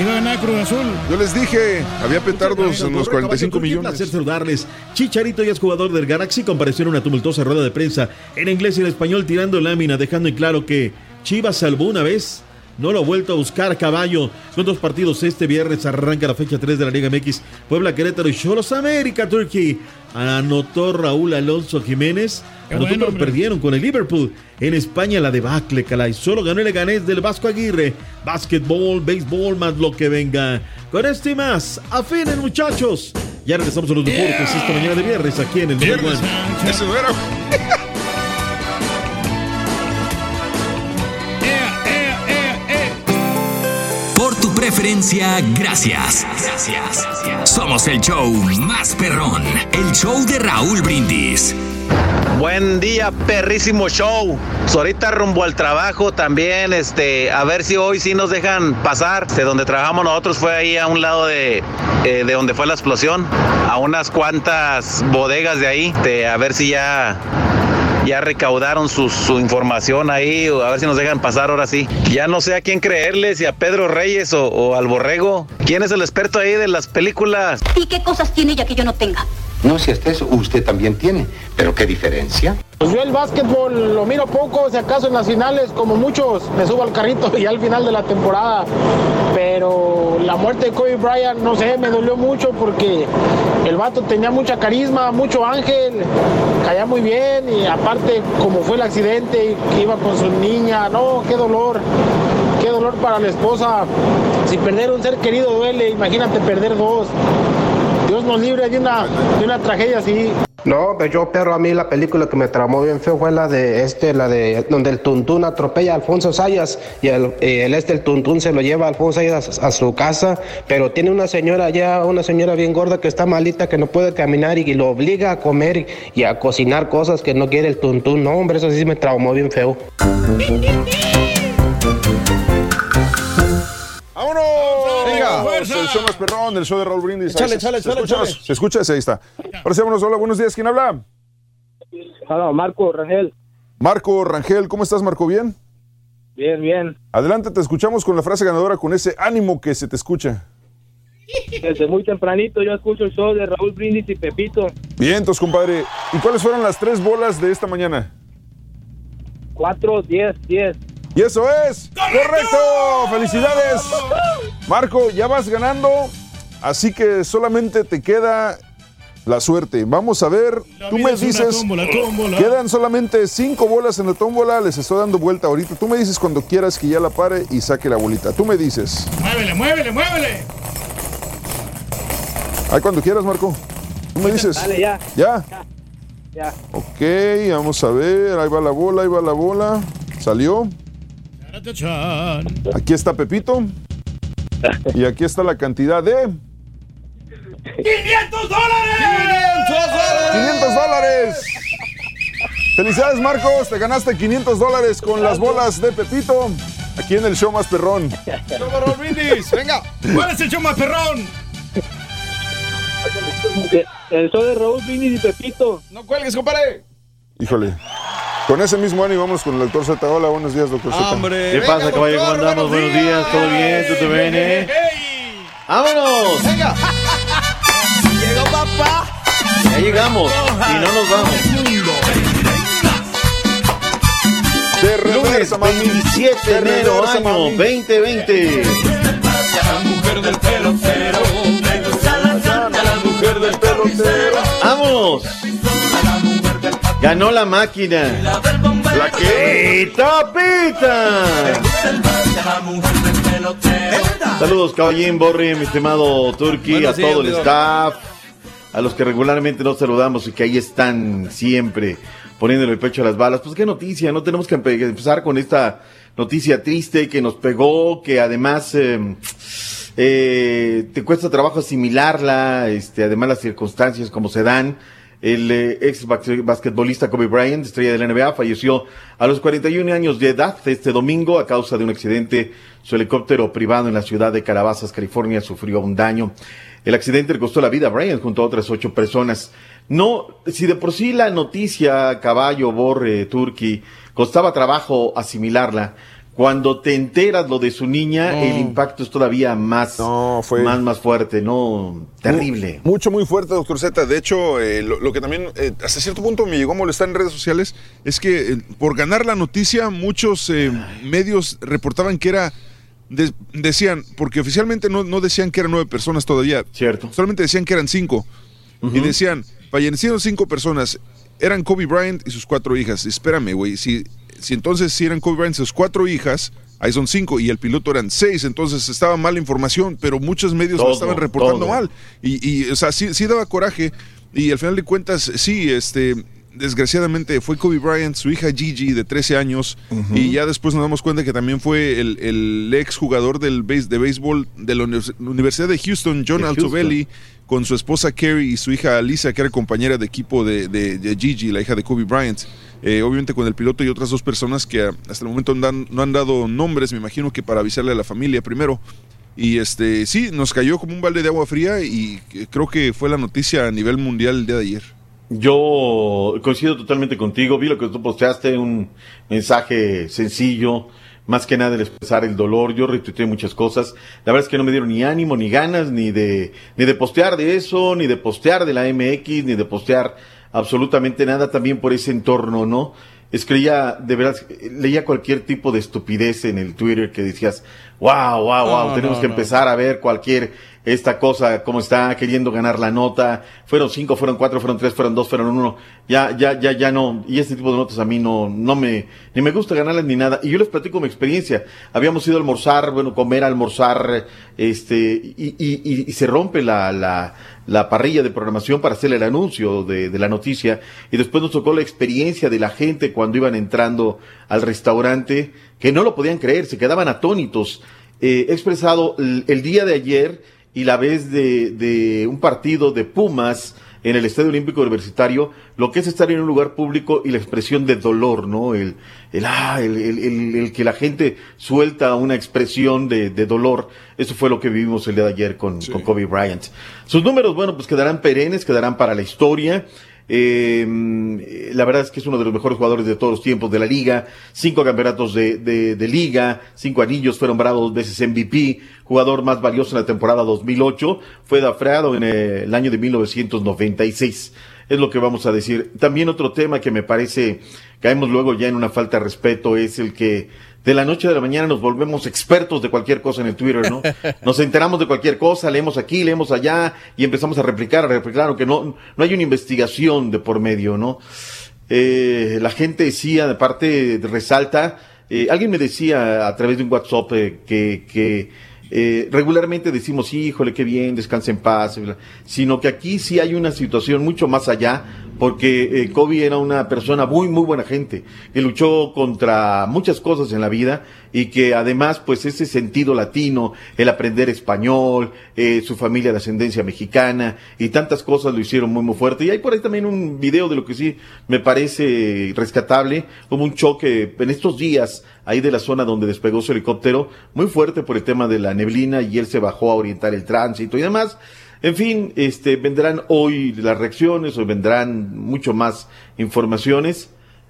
iba a ganar Cruz Azul. Yo les dije, había petardos en los 45 Un millones. placer saludarles. Chicharito ya es jugador del Galaxy, compareció en una tumultuosa rueda de prensa en inglés y en español tirando lámina, dejando en claro que Chivas salvó una vez. No lo ha vuelto a buscar caballo. Con dos partidos este viernes arranca la fecha 3 de la Liga MX. Puebla, Querétaro y Cholos América, Turkey. Anotó Raúl Alonso Jiménez. Anotó, bueno, pero hombre. perdieron con el Liverpool. En España la debacle, Calay. Solo ganó el Leganés del Vasco Aguirre. Básquetbol, béisbol, más lo que venga. Con esto y más, afinen muchachos. Ya regresamos a los deportes esta mañana de viernes aquí en el Viernes. No era. Gracias. Gracias. Somos el show más perrón. El show de Raúl Brindis. Buen día, perrísimo show. Pues ahorita rumbo al trabajo también, este, a ver si hoy sí nos dejan pasar. De donde trabajamos nosotros fue ahí a un lado de, eh, de donde fue la explosión, a unas cuantas bodegas de ahí, a ver si ya ya recaudaron su, su información ahí, o a ver si nos dejan pasar ahora sí. Ya no sé a quién creerle, si a Pedro Reyes o, o al Borrego. ¿Quién es el experto ahí de las películas? ¿Y qué cosas tiene ella que yo no tenga? No, si hasta eso usted también tiene. Pero qué diferencia. Pues yo el básquetbol lo miro poco, si acaso en las finales, como muchos, me subo al carrito y al final de la temporada. Pero la muerte de Kobe Bryant, no sé, me dolió mucho porque el vato tenía mucha carisma, mucho ángel, caía muy bien y aparte como fue el accidente, que iba con su niña, no, qué dolor, qué dolor para la esposa. Si perder un ser querido duele, imagínate perder dos. Dios nos libre de una, de una tragedia así. No, pero yo, perro, a mí la película que me tramó bien feo fue la de este, la de donde el Tuntún atropella a Alfonso Sayas y el, el este, el Tuntún se lo lleva a Alfonso Sayas a, a su casa, pero tiene una señora allá, una señora bien gorda que está malita, que no puede caminar y, lo obliga a comer y, y a cocinar cosas que no quiere el Tuntún. No, hombre, eso sí me traumó bien feo. El show más perrón, el show de Raúl Brindis. Échale, Ahí se- échale, ¿se échale, escucha? échale. ¿Se escucha? Ese, Ahí está. Ahora sí, vámonos. Hola, buenos días. ¿Quién habla? Hola, Marco Rangel. Marco Rangel. ¿Cómo estás, Marco? ¿Bien? Bien, bien. Adelante, te escuchamos con la frase ganadora, con ese ánimo que se te escucha. Desde muy tempranito yo escucho el show de Raúl Brindis y Pepito. Bien, entonces, compadre. ¿Y cuáles fueron las tres bolas de esta mañana? 4, 10, 10. Y eso es correcto. Felicidades. Marco, ya vas ganando, así que solamente te queda la suerte. Vamos a ver, tú me dices, tómbola, tómbola. quedan solamente cinco bolas en la tómbola, les estoy dando vuelta ahorita. Tú me dices cuando quieras que ya la pare y saque la bolita. Tú me dices. Muévele, muévele, muévele. Ahí cuando quieras, Marco. Tú me dices. Dale, ya. ¿Ya? Ya. Ok, vamos a ver. Ahí va la bola, ahí va la bola. Salió. Aquí está Pepito. Y aquí está la cantidad de... ¡500 dólares! ¡500 dólares! Felicidades, Marcos. Te ganaste 500 dólares con las bolas de Pepito. Aquí en el show más perrón. Show de Raúl Brindis, venga. ¿Cuál es el show más perrón? El show de Raúl Brindis y Pepito. No cuelgues, compadre. Híjole. Con ese mismo ánimo vamos con el doctor Z. Hola, buenos días, doctor Z. Hombre, ¿Qué venga, pasa, caballo? ¿Cómo andamos? Buenos días, ¿todo bien? ¿Todo bien, eh? ¡Vámonos! Venga. Llegó papá. Ya llegamos y no nos vamos. De Lunes reversa, mami. 27 de enero, reversa, año mami. 2020. mujer del pelotero. La mujer del pelotero. ¡Vamos! Ganó la máquina. ¿La qué? ¡Pita, pita! Saludos, caballín, Borri, mi estimado Turki, a todo el staff, a los que regularmente nos saludamos y que ahí están siempre poniéndole el pecho a las balas. Pues qué noticia, no tenemos que empe- empezar con esta noticia triste que nos pegó, que además eh, eh, te cuesta trabajo asimilarla, este, además las circunstancias como se dan. El eh, ex bas- basquetbolista Kobe Bryant, estrella de la NBA, falleció a los 41 años de edad este domingo a causa de un accidente. Su helicóptero privado en la ciudad de Calabazas, California, sufrió un daño. El accidente le costó la vida a Bryant junto a otras ocho personas. No, si de por sí la noticia, caballo, borre, turqui, costaba trabajo asimilarla, cuando te enteras lo de su niña, No. el impacto es todavía más, más, más fuerte, ¿no? Terrible. Mu- Mucho, muy fuerte, doctor Z. De hecho, eh, lo, lo que también eh, hasta cierto punto me llegó a molestar en redes sociales es que eh, por ganar la noticia, muchos eh, medios reportaban que era. de- decían, porque oficialmente no, no decían que eran nueve personas todavía. Cierto. Solamente decían que eran cinco. Y decían, fallecieron cinco personas. Eran Kobe Bryant y sus cuatro hijas. Espérame, güey. Si, si entonces si eran Kobe Bryant sus cuatro hijas, ahí son cinco. Y el piloto eran seis. Entonces estaba mal la información, pero muchos medios lo Todo, estaban reportando todo. mal. Y, y, o sea, sí, sí daba coraje. Y al final de cuentas, sí, este. Desgraciadamente fue Kobe Bryant, su hija Gigi de 13 años, y ya después nos damos cuenta que también fue el, el ex jugador del base, de béisbol de la Univers- Universidad de Houston, John De Houston. Altobelli, con su esposa Carrie y su hija Lisa, que era compañera de equipo de, de- de Gigi, la hija de Kobe Bryant. Eh, obviamente con el piloto y otras dos personas que ah, hasta el momento no han, no han dado nombres, me imagino que para avisarle a la familia primero. Y este sí, nos cayó como un balde de agua fría y eh, creo que fue la noticia a nivel mundial el día de ayer. Yo coincido totalmente contigo. Vi lo que tú posteaste, un mensaje sencillo, más que nada el expresar el dolor. Yo retuiteé muchas cosas. La verdad es que no me dieron ni ánimo, ni ganas, ni de, ni de postear de eso, ni de postear de la MX, ni de postear absolutamente nada también por ese entorno, ¿no? Escribía, de verdad, leía cualquier tipo de estupidez en el Twitter que decías, wow, wow, wow, No, tenemos no, que no. empezar a ver cualquier esta cosa, cómo está queriendo ganar la nota. Fueron cinco, fueron cuatro, fueron tres, fueron dos, fueron uno. Ya, ya, ya, ya no. Y este tipo de notas a mí no, no me, ni me gusta ganarlas ni nada. Y yo les platico mi experiencia. Habíamos ido a almorzar, bueno, comer, almorzar, este, y, y, y, y se rompe la, la, la parrilla de programación para hacer el anuncio de, de la noticia. Y después nos tocó la experiencia de la gente cuando iban entrando al restaurante, que no lo podían creer, se quedaban atónitos. Eh, he expresado el, el día de ayer y la vez de, de un partido de Pumas en el Estadio Olímpico Universitario, lo que es estar en un lugar público y la expresión de dolor, ¿no? El, el, ah, el, el- el- el que la gente suelta una expresión de, de dolor. Eso fue lo que vivimos el día de ayer con, con Kobe Bryant. Sus números, bueno, pues quedarán perennes, quedarán para la historia. Eh, la verdad es que es uno de los mejores jugadores de todos los tiempos de la liga. Cinco campeonatos de, de- de liga, cinco anillos, fueron nombrado dos veces MVP, jugador más valioso en la temporada 2008. Fue dafreado en eh, el año de 1996. Es lo que vamos a decir. También otro tema que me parece caemos luego ya en una falta de respeto es el que de la noche a la mañana nos volvemos expertos de cualquier cosa en el Twitter, ¿no? Nos enteramos de cualquier cosa, leemos aquí, leemos allá y empezamos a replicar, a replicar, aunque no, no hay una investigación de por medio, ¿no? Eh, la gente decía, de parte resalta, eh, alguien me decía a través de un WhatsApp eh, que, que eh, regularmente decimos, híjole, qué bien, descansa en paz, bla", sino que aquí sí hay una situación mucho más allá, porque eh, Kobe era una persona muy, muy buena gente, que luchó contra muchas cosas en la vida y que además, pues ese sentido latino, el aprender español, eh, su familia de ascendencia mexicana y tantas cosas lo hicieron muy, muy fuerte. Y hay por ahí también un video de lo que sí me parece rescatable, como un choque en estos días ahí de la zona donde despegó su helicóptero, muy fuerte por el tema de la neblina y él se bajó a orientar el tránsito y demás. En fin, este, vendrán hoy las reacciones o vendrán mucho más informaciones.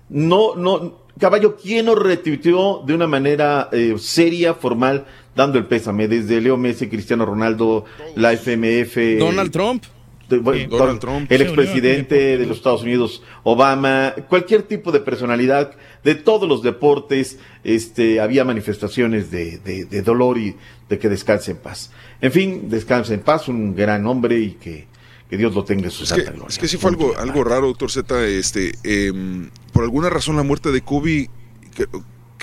No, no, caballo, ¿quién nos retuiteó de una manera eh, seria, formal, dando el pésame? Desde Leo Messi, Cristiano Ronaldo, la FMF. Donald Trump. de- bueno, Donald Don- Trump. el Sí, expresidente de los Estados Unidos, Obama, cualquier tipo de personalidad de todos los deportes, este, había manifestaciones de, de- de dolor y de que descanse en paz. En fin, descanse en paz, un gran hombre y que, que Dios lo tenga en su Es santa que, gloria. es que sí fue algo, algo raro, doctor Z. Este, em, por alguna razón la muerte de Kobe que-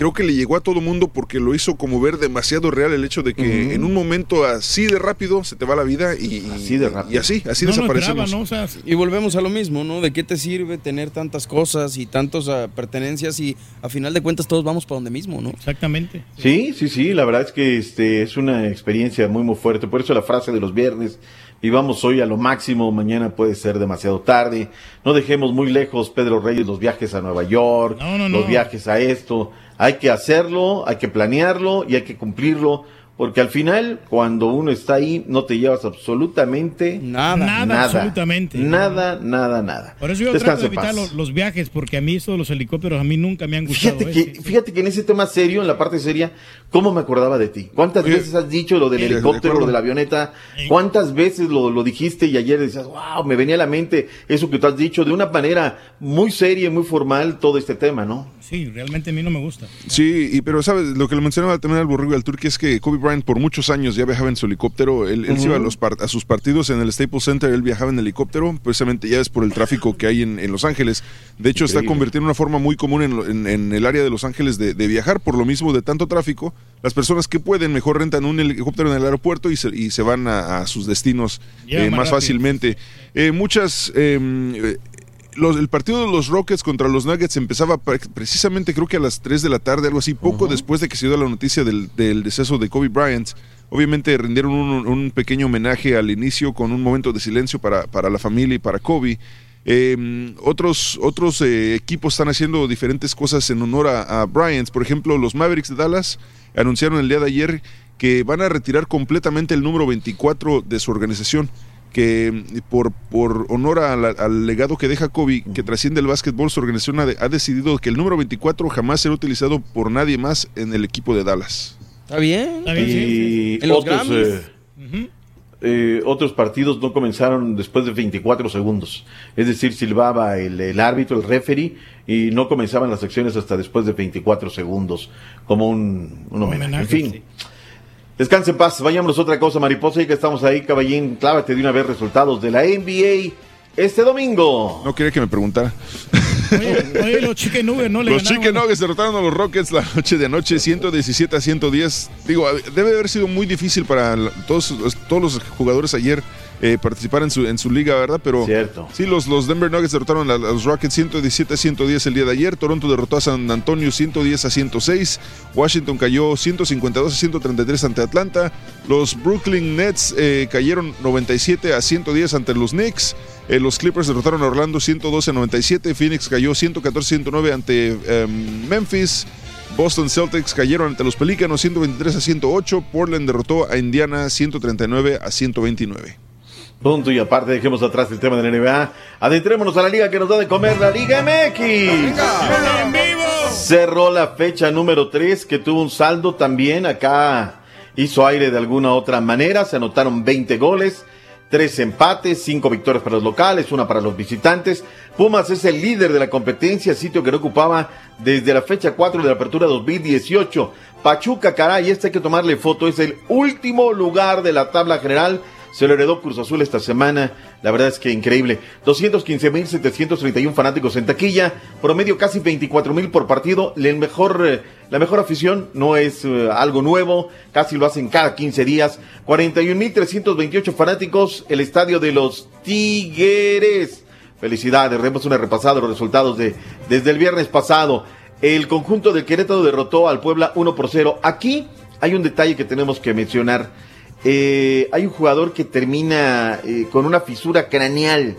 creo que le llegó a todo mundo porque lo hizo como ver demasiado real el hecho de que en un momento así de rápido se te va la vida y, Así de rápido. y así, así No lo desaparecemos. esperaba, ¿no? O sea, Y volvemos a lo mismo, ¿no? ¿De qué te sirve tener tantas cosas y tantas ah, pertenencias y a final de cuentas todos vamos para donde mismo, ¿no? exactamente. Sí, sí, sí, la verdad es que este es una experiencia muy muy fuerte, por eso la frase de los viernes, vivamos hoy a lo máximo, mañana puede ser demasiado tarde, no dejemos muy lejos Pedro Reyes los viajes a Nueva York, No, no, los no. viajes a esto, hay que hacerlo, hay que planearlo y hay que cumplirlo, porque al final cuando uno está ahí no te llevas absolutamente Nada. Nada, absolutamente. Nada, nada, nada. Por eso yo Descanse trato de evitar los, viajes, porque a mí eso de los helicópteros a mí nunca me han gustado. Fíjate ¿eh? que, fíjate que en ese tema serio, en la parte seria, ¿cómo me acordaba de ti? ¿Cuántas Oye, veces has dicho lo del helicóptero, lo de la avioneta? ¿Cuántas veces lo, lo dijiste y ayer decías, wow, me venía a la mente eso que tú has dicho de una manera muy seria y muy formal todo este tema, ¿no? Sí, realmente a mí no me gusta. Sí, y, pero sabes, lo que le mencionaba también al Borrego y al Turqui es que Kobe Bryant por muchos años ya viajaba en su helicóptero. Él, él se iba a, los par- a sus partidos en el Staples Center, él viajaba en helicóptero, precisamente ya es por el tráfico que hay en, en Los Ángeles. De hecho, está convirtiendo en una forma muy común en, lo- en- en el área de Los Ángeles de, de viajar, por lo mismo de tanto tráfico. Las personas que pueden mejor rentan un helicóptero en el aeropuerto y se, y se van a, a sus destinos eh, más rápido. fácilmente. Eh, muchas... em, eh, los- el partido de los Rockets contra los Nuggets empezaba pre- precisamente creo que a las 3 de la tarde, algo así, poco después de que se dio la noticia del, del deceso de Kobe Bryant. Obviamente rindieron un, un pequeño homenaje al inicio con un momento de silencio para, para la familia y para Kobe. Eh, otros otros eh, equipos están haciendo diferentes cosas en honor a, a Bryant. Por ejemplo, los Mavericks de Dallas anunciaron el día de ayer que van a retirar completamente el número 24 de su organización que mm, por, por honor a la- al legado que deja Kobe, que trasciende el básquetbol, su organización ha, de- ha decidido que el número 24 jamás será utilizado por nadie más en el equipo de Dallas. Está bien. Está bien, sí, sí, sí. Y En los otros, eh. Eh, otros partidos no comenzaron después de 24 segundos. Es decir, silbaba el, el árbitro, el referee, y no comenzaban las acciones hasta después de 24 segundos, como un, un homenaje. Homenaje, en fin. sí. Descanse en paz, vayámonos a otra cosa, mariposa, y que estamos ahí, caballín, clávate de una vez resultados de la NBA este domingo. No quería que me preguntara. Oye, oye, los Chicken Nuggets no le Los ganaron. Chicken Nuggets derrotaron a los Rockets la noche de anoche, 117 a 110. Digo, debe haber sido muy difícil para todos, todos los jugadores ayer eh, participar en su, en su liga, ¿verdad? Pero Cierto. sí, los, los Denver Nuggets derrotaron a, a los Rockets 117 a 110 el día de ayer. Toronto derrotó a San Antonio 110 a 106. Washington cayó 152 a 133 ante Atlanta. Los Brooklyn Nets eh, cayeron 97 a 110 ante los Knicks. Eh, los Clippers derrotaron a Orlando 112 a 97. Phoenix cayó 114 a 109 ante em, Memphis. Boston Celtics cayeron ante los Pelícanos 123 a 108. Portland derrotó a Indiana 139 a 129. Punto y aparte, dejemos atrás el tema de la NBA. Adentrémonos a la liga que nos da de comer, la Liga MX. Cerró la fecha número 3, que tuvo un saldo también. Acá hizo aire de alguna otra manera. Se anotaron 20 goles, 3 empates, 5 victorias para los locales, una para los visitantes. Pumas es el líder de la competencia, sitio que no ocupaba desde la fecha 4 de la apertura 2018. Pachuca, caray, este hay que tomarle foto, es el último lugar de la tabla general. Se lo heredó Cruz Azul esta semana. La verdad es que increíble. 215.731 fanáticos en taquilla. Promedio casi 24.000 por partido. El mejor, eh, la mejor afición no es eh, algo nuevo. Casi lo hacen cada 15 días. 41.328 fanáticos. El estadio de los Tigres. Felicidades. Demos una repasada de los resultados de, desde el viernes pasado. El conjunto del Querétaro derrotó al Puebla 1 por 0. Aquí hay un detalle que tenemos que mencionar. Eh, hay un jugador que termina eh, con una fisura craneal.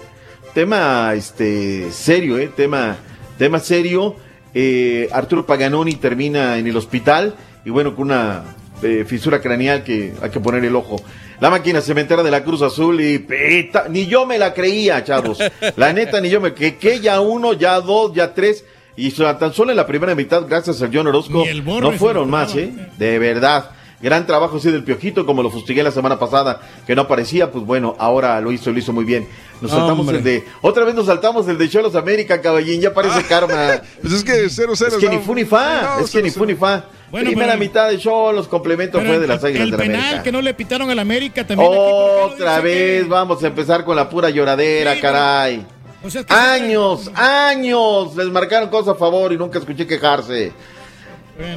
Tema este serio, eh, tema, tema serio. Eh, Arturo Paganoni termina en el hospital y bueno, con una eh, fisura craneal que hay que poner el ojo. La máquina cementera de la Cruz Azul y peta, ni yo me la creía, chavos. La neta, ni yo me que, que ya uno, ya dos, ya tres. Y tan solo en la primera mitad, gracias a John Orozco, no fueron más. ¿eh? De verdad. Gran trabajo sí del Piojito, como lo fustigué la semana pasada, que no aparecía, pues bueno, ahora lo hizo, lo hizo muy bien. Nos saltamos Hombre. el de, otra vez nos saltamos el de Cholos América, caballín, ya parece karma. Pues es que 0-0. Es que ni fu ni fa, No, es que ni 0-0. fu ni fa. Bueno, Primera pero- mitad de Cholos, complemento Pero fue de el- las Águilas El de la penal América. que no le pitaron al América también. aquí, ¿por qué lo Otra vez que- vamos a empezar con la pura lloradera, Sí, caray. O sea, es que- Años, años, les marcaron cosas a favor y nunca escuché quejarse.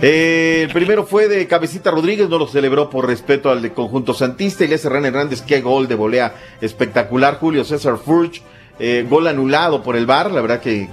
Eh, el primero fue de Cabecita Rodríguez, no lo celebró por respeto al conjunto Santista. Elías Serrano Hernández, qué gol de volea espectacular. Julio César Furch, eh, gol anulado por el VAR, la verdad que,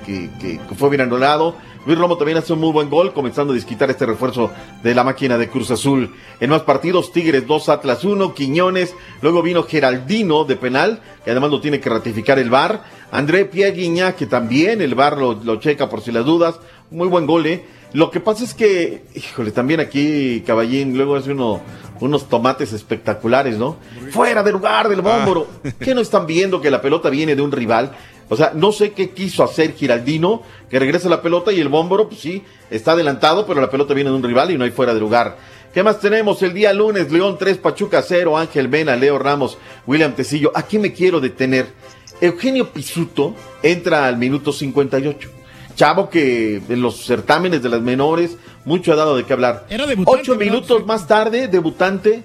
fue bien anulado. Luis Romo también hace un muy buen gol, comenzando a desquitar este refuerzo de la máquina de Cruz Azul. En más partidos, Tigres 2, Atlas 1, Quiñones, luego vino Geraldino de penal, que además lo tiene que ratificar el VAR. André Pierre que también el VAR lo, lo checa por si las dudas. Muy buen gol, ¿eh? Lo que pasa es que, híjole, también aquí Caballín luego hace uno, unos tomates espectaculares, ¿no? Fuera de lugar del bómboro. ¿Qué no están viendo que la pelota viene de un rival? O sea, no sé qué quiso hacer Giraldino, que regresa la pelota y el bómboro, pues sí, está adelantado, pero la pelota viene de un rival y no hay fuera de lugar. ¿Qué más tenemos? El día lunes, León 3, Pachuca 0, Ángel Mena, Leo Ramos, William Tecillo. Aquí me quiero detener. Eugenio Pisuto entra al minuto 58. Chavo que en los certámenes de las menores, mucho ha dado de qué hablar. Era debutante, Ocho ¿verdad? minutos más tarde, debutante,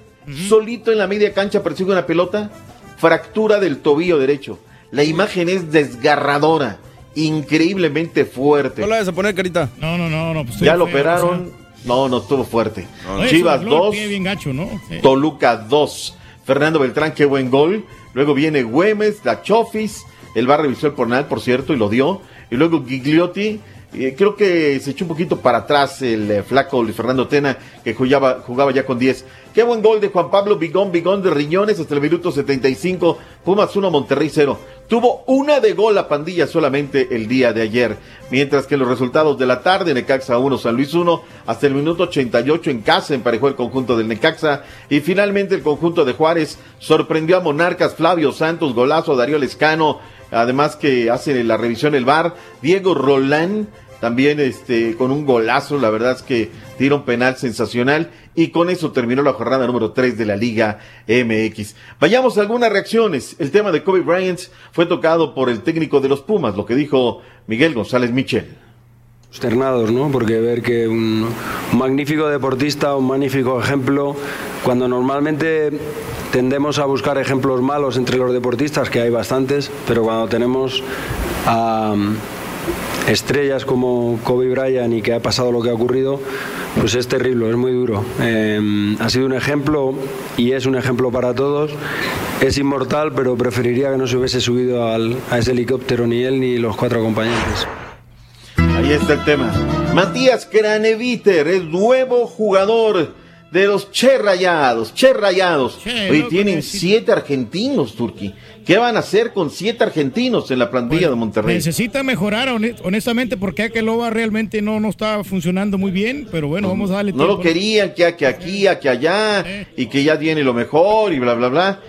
solito en la media cancha persigue una pelota, fractura del tobillo derecho. La imagen es desgarradora, increíblemente fuerte. No la vas a poner, carita. No, no, no, no. pues Ya lo feo, operaron, no, no estuvo fuerte. Chivas se dobló el 2, pie bien gacho, ¿no? Sí. Toluca 2. Fernando Beltrán, qué buen gol. Luego viene Güemes, la Chofis. El VAR revisó el pornal, por cierto, y lo dio. Y luego Gigliotti. eh, creo que se echó un poquito para atrás el eh, flaco Luis Fernando Tena, que jugaba, jugaba ya con 10. Qué buen gol de Juan Pablo Bigón, Bigón de Riñones hasta el minuto 75. Pumas 1, Monterrey 0. Tuvo una de gol la pandilla solamente el día de ayer. Mientras que los resultados de la tarde, Necaxa 1, San Luis 1, hasta el minuto 88 en casa emparejó el conjunto del Necaxa. Y finalmente el conjunto de Juárez sorprendió a Monarcas, Flavio Santos, golazo, Darío Lescano, además que hace la revisión el VAR, Diego Rolán también este con un golazo, la verdad es que tira un penal sensacional y con eso terminó la jornada número 3 de la Liga MX. Vayamos a algunas reacciones. El tema de Kobe Bryant fue tocado por el técnico de los Pumas, lo que dijo Miguel González Michel. ¿No? Porque ver que un, magnífico deportista, un magnífico ejemplo, cuando normalmente tendemos a buscar ejemplos malos entre los deportistas, que hay bastantes, pero cuando tenemos a mm, estrellas como Kobe Bryant y que ha pasado lo que ha ocurrido, pues es terrible, es muy duro. Eh, ha sido un ejemplo y es un ejemplo para todos. Es inmortal, pero preferiría que no se hubiese subido al- a ese helicóptero ni él ni los cuatro acompañantes. Ahí está el tema. Matías Craneviter es nuevo jugador de los Che Rayados. Che Rayados. Che, tienen siete argentinos, Turki. ¿Qué van a hacer con siete argentinos en la plantilla de Monterrey? Necesita mejorar, hone- honestamente, porque Akeloba realmente no, no está funcionando muy bien, pero bueno, vamos a darle No lo querían, que, que aquí, a que allá, y que ya tiene lo mejor, y bla, bla, bla.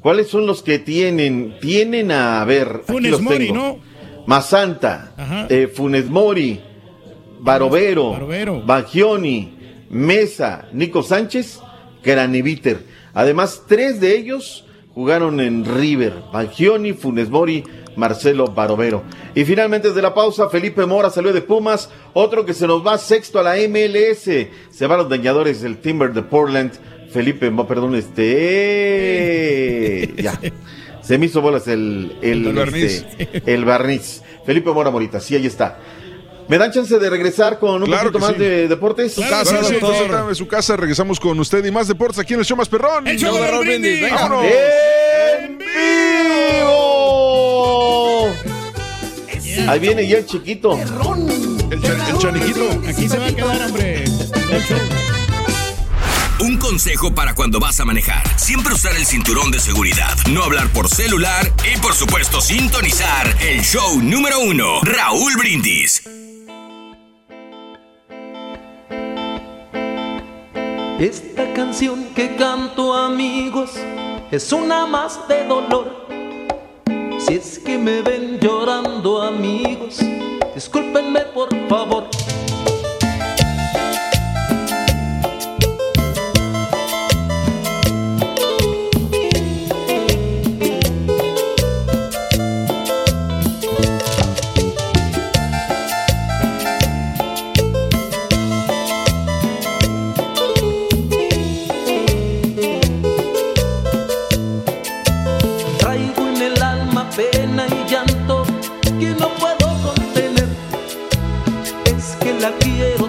¿Cuáles son los que tienen? Tienen a, ver, aquí Funes Mori. ¿no? Masanta, eh, Funes Mori, Barovero, Barovero. Bagioni, Mesa, Nico Sánchez, Craneviter. Además, tres de ellos jugaron en River. Bagioni, Funes Mori, Marcelo Barovero. Y finalmente, desde la pausa, Felipe Mora salió de Pumas. Otro que se nos va sexto a la MLS. Se van los dañadores del Timber de Portland. Felipe, perdón, este. Ya. Se me hizo bolas el, el, El barniz. este, el barniz. Felipe Mora Morita, sí, ahí está. ¿Me dan chance de regresar con un Claro poquito más sí. de deportes? Su casa, sí, su casa, regresamos con usted y más deportes aquí en el show más perrón. El show de Brindis. Vámonos. ¡En vivo! Ahí viene ya el chiquito. El, el chaniquito. Aquí se va a quedar, hombre. Un consejo para cuando vas a manejar. Siempre usar el cinturón de seguridad. No hablar por celular y por supuesto sintonizar el show número uno. Raúl Brindis. Esta canción que canto amigos es una más de dolor. Si es que me ven llorando amigos, discúlpenme por favor.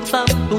Quiero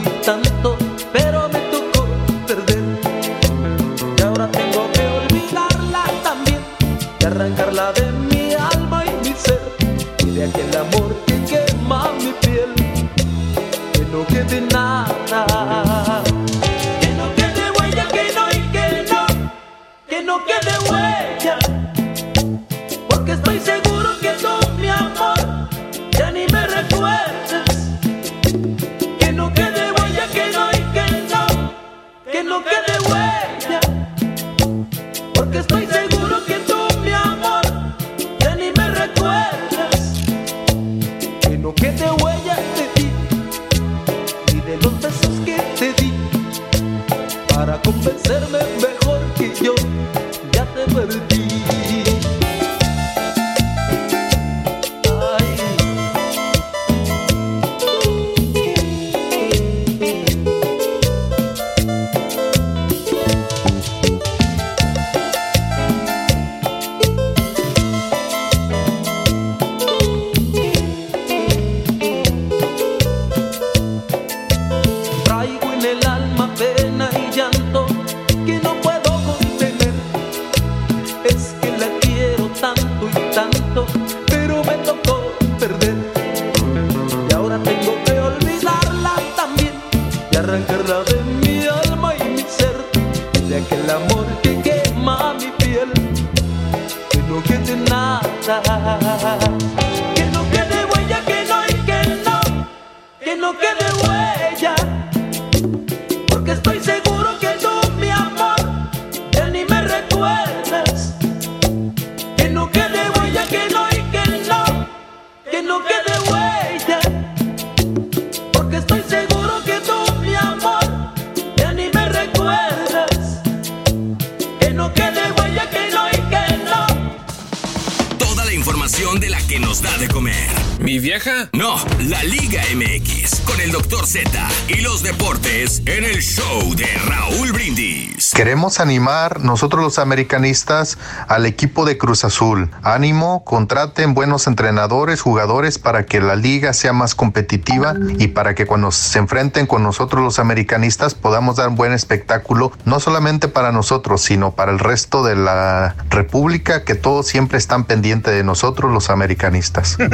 Animar nosotros los americanistas al equipo de Cruz Azul. Ánimo, contraten buenos entrenadores, jugadores para que la liga sea más competitiva y para que cuando se enfrenten con nosotros los americanistas podamos dar un buen espectáculo, no solamente para nosotros, sino para el resto de la República, que todos siempre están pendientes de nosotros los americanistas.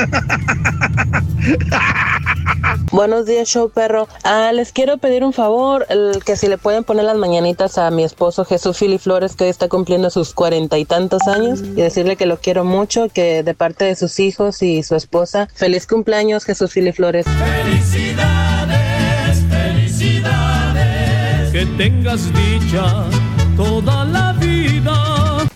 Buenos días, show perro. Ah, les quiero pedir un favor, el que si le pueden poner las mañanitas a mi esposo Jesús Fili Flores, que hoy está cumpliendo sus cuarenta y tantos años, y decirle que lo quiero mucho, que de parte de sus hijos y su esposa, feliz cumpleaños Jesús Fili Flores. Felicidades, felicidades. Que tengas dicha.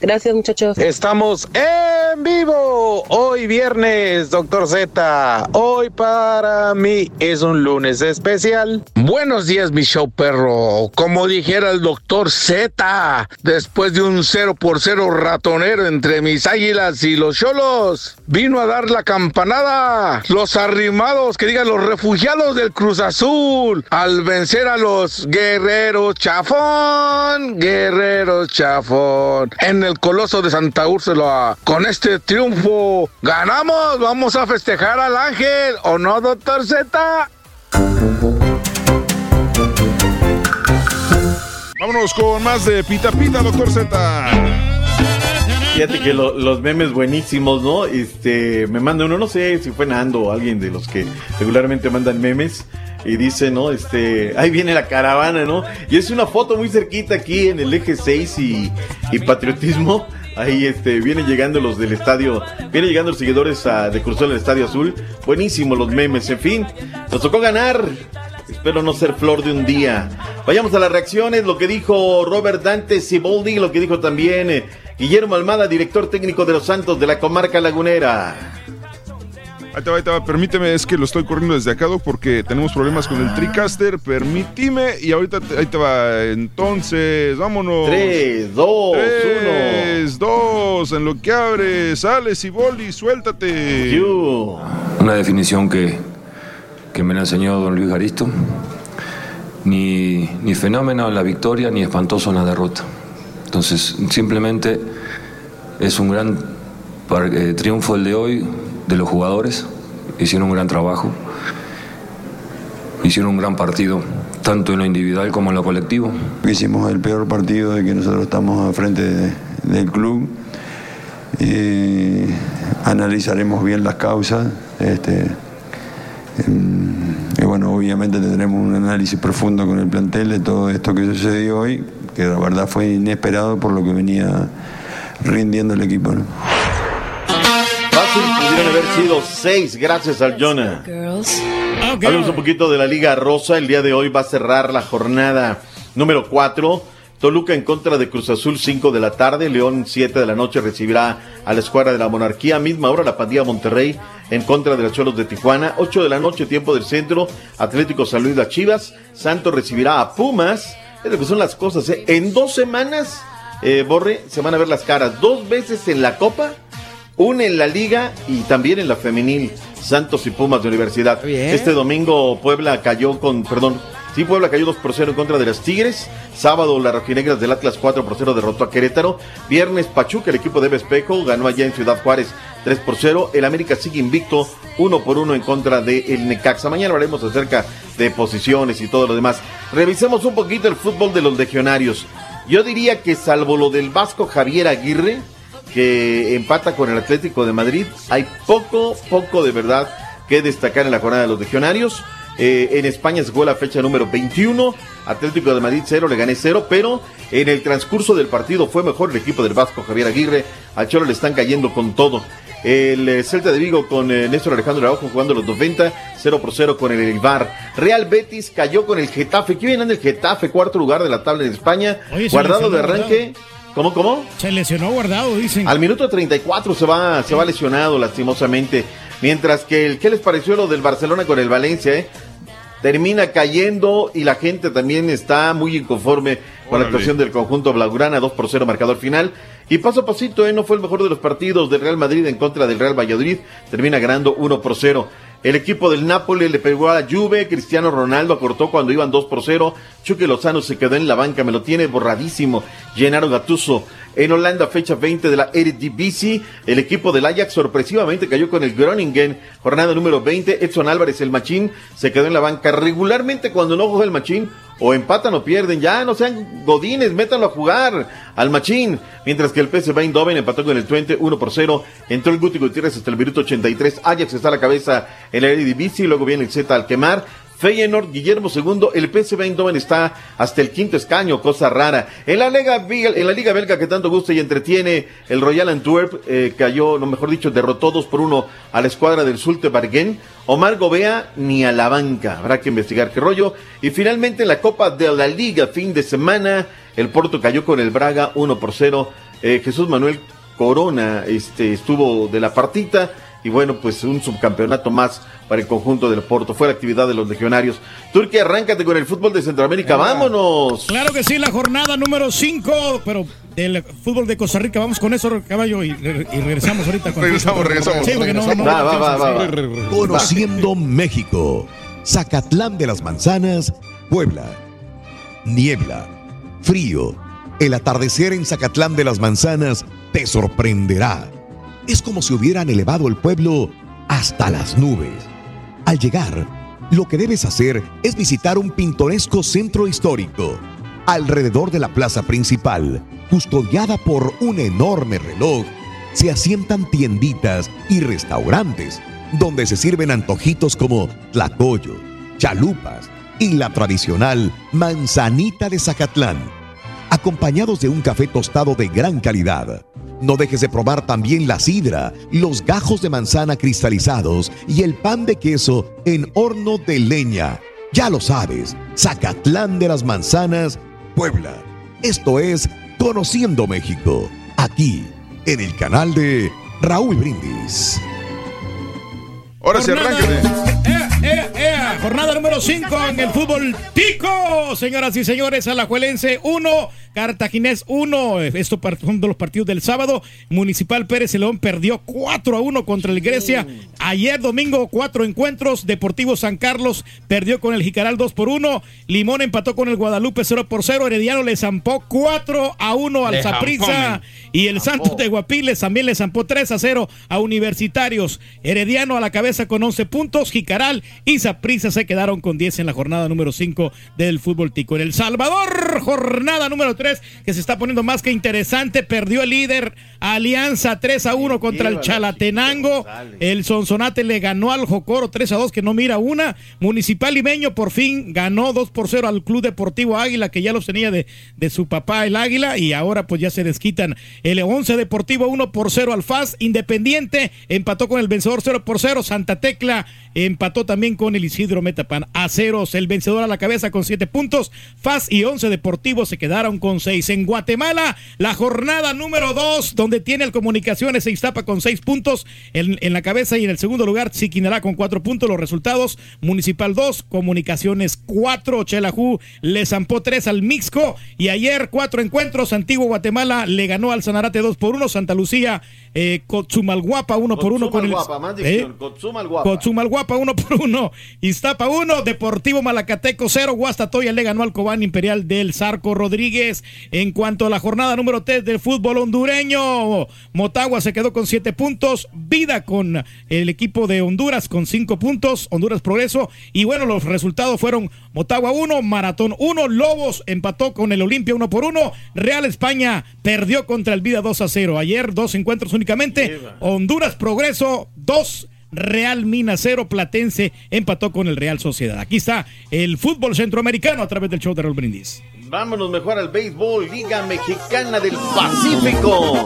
Gracias, muchachos. Estamos en vivo hoy viernes, doctor Z. Hoy para mí es un lunes especial. Buenos días, mi show perro. Como dijera el doctor Z, después de un 0 por 0 ratonero entre mis águilas y los cholos, vino a dar la campanada. Los arrimados, que digan los refugiados del Cruz Azul, al vencer a los guerreros chafón, guerreros chafón, coloso de Santa Úrsula. Con este triunfo, ganamos. Vamos a festejar al ángel, ¿o no, doctor Z? Vámonos con más de Pita Pita, doctor Z. Fíjate que lo- los memes buenísimos, ¿no? Este, me manda uno, no sé si fue Nando o alguien de los que regularmente mandan memes. Y dice, ¿no? Este, ahí viene la caravana, ¿no? Y es una foto muy cerquita aquí en el eje 6 y, y patriotismo. Ahí este, vienen llegando los del estadio, vienen llegando los seguidores a- de Cruz Azul del Estadio Azul. Buenísimo los memes, en fin. Nos tocó ganar. Espero no ser flor de un día. Vayamos a las reacciones, lo que dijo Robert Dante Siboldi, lo que dijo también eh, Guillermo Almada, director técnico de los Santos de la comarca lagunera. Ahí te va, ahí te va. Permíteme, es que lo estoy corriendo desde acá, porque tenemos problemas con el TriCaster. Permíteme, y ahorita te- ahí te va. Entonces, vámonos. Tres, dos, Tres, dos, en lo que abre. Sale, Siboldi, suéltate. Una definición que, que me la enseñó don Luis Garisto. Ni, ni fenómeno en la victoria, ni espantoso en la derrota. Entonces, simplemente es un gran eh, triunfo el de hoy de los jugadores. Hicieron un gran trabajo. Hicieron un gran partido, tanto en lo individual como en lo colectivo. Hicimos el peor partido de que nosotros estamos al frente de- del club. Analizaremos bien las causas. Este, em, bueno, obviamente tendremos un análisis profundo con el plantel de todo esto que sucedió hoy, que la verdad fue inesperado por lo que venía rindiendo el equipo. Fácil pudieron haber sido seis gracias al Jonah. Hablemos un poquito de la Liga Rosa. El día de hoy va a cerrar la jornada número 4. Toluca en contra de Cruz Azul 5 de la tarde. León 7 de la noche recibirá a la escuadra de la monarquía. Misma hora la pandilla Monterrey en contra de los Cholos de Tijuana. 8 de la noche tiempo del centro. Atlético San Luis las Chivas. Santos recibirá a Pumas. Es lo que son las cosas. ¿eh? En dos semanas, eh, Borre, se van a ver las caras. Dos veces en la Copa una en la liga y también en la femenil, Santos y Pumas de Universidad. bien. Este domingo Puebla cayó con, perdón, sí, Puebla cayó 2 por 0 en contra de las Tigres. Sábado las rojinegras del Atlas 4 por 0 derrotó a Querétaro. Viernes Pachuca, el equipo de Espejo, ganó allá en Ciudad Juárez 3 por 0. El América sigue invicto 1 por 1 en contra del el Necaxa. Mañana hablaremos acerca de posiciones y todo lo demás. Revisemos un poquito el fútbol de los legionarios. Yo diría que salvo lo del Vasco Javier Aguirre, que empata con el Atlético de Madrid. Hay poco, poco de verdad que destacar en la jornada de los legionarios. Eh, en España se jugó la fecha número 21. Atlético de Madrid 0, le gané 0, pero en el transcurso del partido fue mejor el equipo del Vasco Javier Aguirre. A Cholo le están cayendo con todo. El eh, Celta de Vigo con eh, Néstor Alejandro Araujo jugando los 90, 0 por 0 con el Eibar. Real Betis cayó con el Getafe. ¿Qué viene en el Getafe? Cuarto lugar de la tabla en España. Oye, Guardado de arranque. ¿Cómo, cómo? Se lesionó guardado, dicen. Al minuto 34 se va, se va lesionado lastimosamente. Mientras que el, ¿qué les pareció lo del Barcelona con el Valencia? eh? Termina cayendo y la gente también está muy inconforme con la actuación del conjunto Blaugrana, 2 por 0 marcador final. Y paso a pasito, ¿eh? no fue el mejor de los partidos del Real Madrid en contra del Real Valladolid. Termina ganando 1 por 0. El equipo del Nápoles le pegó a la Juve, Cristiano Ronaldo acortó cuando iban 2 por 0, Chuque Lozano se quedó en la banca, me lo tiene borradísimo, Gennaro Gattuso. En Holanda, fecha 20 de la Eredivisie, el equipo del Ajax sorpresivamente cayó con el Groningen, jornada número 20, Edson Álvarez, el Machín, se quedó en la banca. Regularmente cuando no juega el Machín, o empatan o pierden, ya no sean godines, métanlo a jugar al Machín. Mientras que el PSV Eindhoven empató con el Twente 1 por 0, entró el Guti Gutiérrez hasta el minuto 83, Ajax está a la cabeza en la Eredivisie, luego viene el Z al quemar, Feyenoord, Guillermo II, el PSV Eindhoven está hasta el quinto escaño, cosa rara. En la Liga, Belga que tanto gusta y entretiene, el Royal Antwerp eh, cayó, no mejor dicho, derrotó 2 por 1 a la escuadra del Sulte Barguén. Omar Gobea ni a la banca, habrá que investigar qué rollo. Y finalmente en la Copa de la Liga, fin de semana, el Porto cayó con el Braga 1 por 0. Eh, Jesús Manuel Corona este, estuvo de la partita y bueno, pues un subcampeonato más para el conjunto del Porto. Fue la actividad de los legionarios. Turquía, arráncate con el fútbol de Centroamérica. ¡Vámonos! Claro que sí, la jornada número 5, pero del fútbol de Costa Rica. Vamos con eso, caballo, y, re- y regresamos ahorita. Con Regresamos, regresamos. Sí, porque no, no- Va, va, va, va, va. Conociendo México. Zacatlán de las Manzanas, Puebla. Niebla, frío. El atardecer en Zacatlán de las Manzanas te sorprenderá. Es como si hubieran elevado el pueblo hasta las nubes. Al llegar, lo que debes hacer es visitar un pintoresco centro histórico. Alrededor de la plaza principal, custodiada por un enorme reloj, se asientan tienditas y restaurantes donde se sirven antojitos como tlacoyo, chalupas y la tradicional manzanita de Zacatlán, acompañados de un café tostado de gran calidad. No dejes de probar también la sidra, los gajos de manzana cristalizados y el pan de queso en horno de leña. Ya lo sabes, Zacatlán de las Manzanas, Puebla. Esto es Conociendo México, aquí en el canal de Raúl Brindis. Ahora sí, Jornada- Jornada número 5 en el fútbol tico. Señoras y señores, Alajuelense 1, Cartaginés 1. Esto par- son de los partidos del sábado. Municipal Pérez León perdió 4 a 1 contra el Grecia. Ayer domingo, cuatro encuentros. Deportivo San Carlos perdió con el Jicaral 2 por 1. Limón empató con el Guadalupe 0 por 0. Herediano le zampó 4 a 1 al men. Y el Santos de Guapiles también le zampó 3 a 0 a Universitarios. Herediano a la cabeza con 11 puntos. Jicaral y Se quedaron con 10 en la jornada número 5 del fútbol tico. En El Salvador, jornada número 3, que se está poniendo más que interesante. Perdió el líder Alianza 3 a 1 contra el Chalatenango. El Sonsonate le ganó al Jocoro 3 a 2, que no mira una. Municipal Limeño por fin ganó 2 por 0 al Club Deportivo Águila, que ya los tenía de, de su papá el Águila. Y ahora pues ya se desquitan. El 11 Deportivo 1 por 0 al FAS. Independiente empató con el vencedor 0 por 0. Santa Tecla empató también con el Isidro Metapan a ceros. El vencedor a la cabeza con 7 puntos. FAS y 11 Deportivo se quedaron con 6. En Guatemala, la jornada número 2, donde tiene el Comunicaciones se Iztapa con 6 puntos. En, en la cabeza y en el segundo lugar, Siquinalá con 4 puntos. Los resultados: Municipal 2, Comunicaciones 4. Chelajú le zampó 3 al Mixco. Y ayer, cuatro encuentros. Antiguo Guatemala le ganó al Sanarate 2 por 1. Santa Lucía, eh, Cotzumalguapa 1 por 1 con el. Guapa, más ¿Eh? dicción, Cotzumal guapa. Cotzumalguapa 1 por 1. Iztapa 1. Deportivo Malacateco 0. Guastatoya le ganó al Cobán Imperial del Zarco Rodríguez. En cuanto a la jornada número 3 del fútbol hondureño, Motagua se quedó con 7 puntos. Vida con el equipo de Honduras con 5 puntos. Honduras Progreso. Y bueno, los resultados fueron Motagua 1, Maratón 1. Lobos empató con el Olimpia 1 por 1. Real España perdió contra el Vida 2 a 0. Ayer dos encuentros únicamente. Honduras Progreso 2. Real Mina 0, Platense empató con el Real Sociedad. Aquí está el fútbol centroamericano a través del show de Raúl Brindis. Vámonos mejor al béisbol, Liga Mexicana del Pacífico.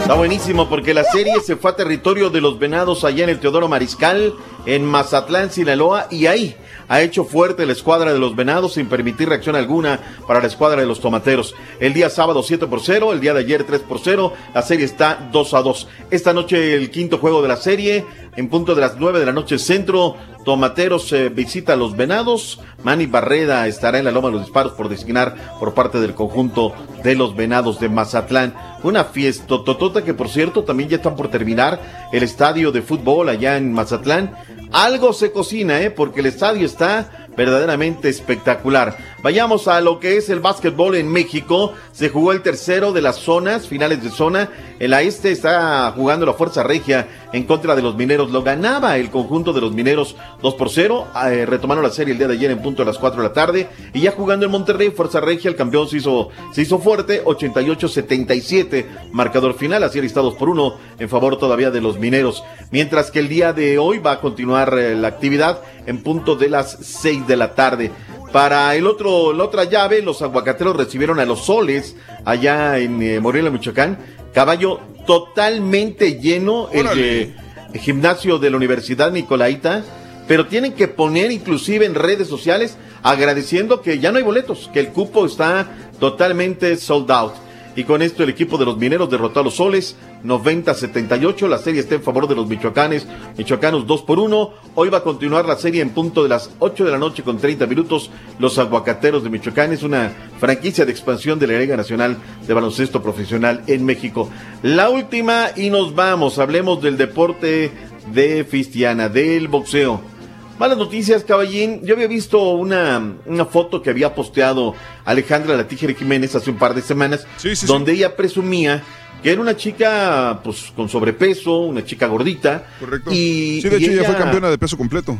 Está buenísimo porque la serie se fue a territorio de los Venados allá en el Teodoro Mariscal. en Mazatlán, Sinaloa, y ahí ha hecho fuerte la escuadra de los Venados sin permitir reacción alguna para la escuadra de los Tomateros. El día sábado 7 por 0, el día de ayer 3 por 0, la serie está 2 a 2. Esta noche el quinto juego de la serie, en punto de las 9 de la noche centro, Tomateros eh, visita a los Venados, Manny Barreda estará en la loma de los disparos por designar por parte del conjunto de los Venados de Mazatlán. Una fiesta totota que por cierto también ya están por terminar el estadio de fútbol allá en Mazatlán. Algo se cocina, ¿eh? porque el estadio está verdaderamente espectacular. Vayamos a lo que es el básquetbol en México. Se jugó el tercero de las zonas, finales de zona. El este está jugando la Fuerza Regia en contra de los mineros. Lo ganaba el conjunto de los mineros 2 por 0. Eh, retomaron la serie el día de ayer en punto a las 4 de la tarde. Y ya jugando en Monterrey, Fuerza Regia, el campeón se hizo, se hizo fuerte. 88-77, marcador final. Así está 2 por 1 en favor todavía de los mineros. Mientras que el día de hoy va a continuar eh, la actividad en punto de las 6 de la tarde. Para el otro, la otra llave, los aguacateros recibieron a los soles allá en eh, Morelia, Michoacán. Caballo totalmente lleno el, de- el gimnasio de la Universidad Nicolaita, pero tienen que poner inclusive en redes sociales agradeciendo que ya no hay boletos, que el cupo está totalmente sold out. Y con esto el equipo de los mineros derrotó a los soles 90-78. La serie está en favor de los michoacanes. Michoacanos 2 por 1. Hoy va a continuar la serie en punto de las 8 de la noche con 30 minutos. Los aguacateros de Michoacán es una franquicia de expansión de la Liga Nacional de Baloncesto Profesional en México. La última y nos vamos. Hablemos del deporte de Fistiana, del boxeo. Malas noticias, caballín. Yo había visto una, una foto que había posteado Alejandra La Tijera Jiménez hace un par de semanas, donde ella presumía que era una chica pues con sobrepeso, una chica gordita. Correcto. Y, sí, de y hecho, ya fue ella campeona de peso completo.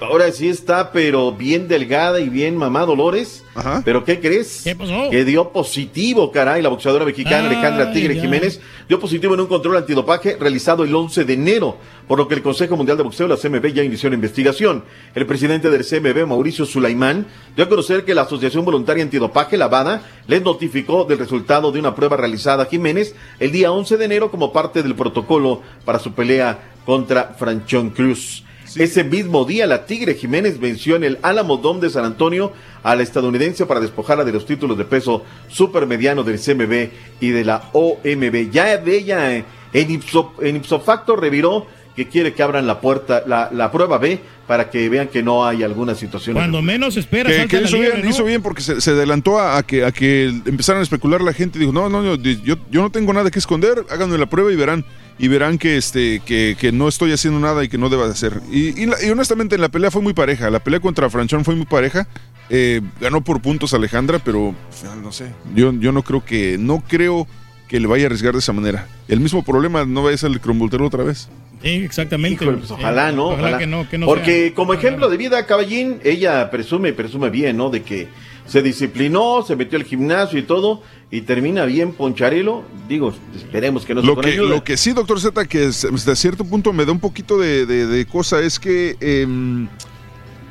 Ahora sí está, pero bien delgada y bien mamá Dolores. ¿Pero qué crees? ¿Qué pasó? Que dio positivo, caray, la boxeadora mexicana Ay, Alejandra Tigre ya. Jiménez dio positivo en un control antidopaje realizado el 11 de enero, por lo que el Consejo Mundial de Boxeo, la CMB, ya inició la investigación. El presidente del CMB, Mauricio Sulaimán, dio a conocer que la Asociación Voluntaria Antidopaje, la BADA, les notificó del resultado de una prueba realizada a Jiménez el día 11 de enero como parte del protocolo para su pelea contra Franchón Cruz. Ese mismo día, la Tigre Jiménez venció en el Álamo Dome de San Antonio a la estadounidense para despojarla de los títulos de peso supermediano del CMB y de la OMB. Ya de ella eh, en, ipso, en ipso facto reviró que quiere que abran la puerta, la, la prueba B, para que vean que no hay alguna situación. Cuando menos esperas, Que, que hizo, bien, ¿no? hizo bien porque se, se adelantó a, a que, a que empezaran a especular la gente. Dijo, no, no, yo, yo no tengo nada que esconder, háganme la prueba y verán. Y verán que, este, que, que no estoy haciendo nada y que no deba de hacer. Y, y la- y honestamente en la pelea fue muy pareja. La pelea contra Franchón fue muy pareja. Eh, ganó por puntos Alejandra, pero no sé. Yo, yo no creo que, no creo que le vaya a arriesgar de esa manera. El mismo problema, no vaya a ser el crombultero otra vez. Sí, exactamente. Híjole, pues, ojalá, ¿no? Ojalá, Ojalá. que no, que no Porque sea. como ejemplo de vida, Caballín, ella presume, presume bien, ¿no? De que se disciplinó, se metió al gimnasio y todo, y termina bien Poncharelo. Digo, esperemos que no se Lo con que, ayuda. lo que sí, doctor Z, que es- hasta cierto punto me da un poquito de, de- de cosa es que em,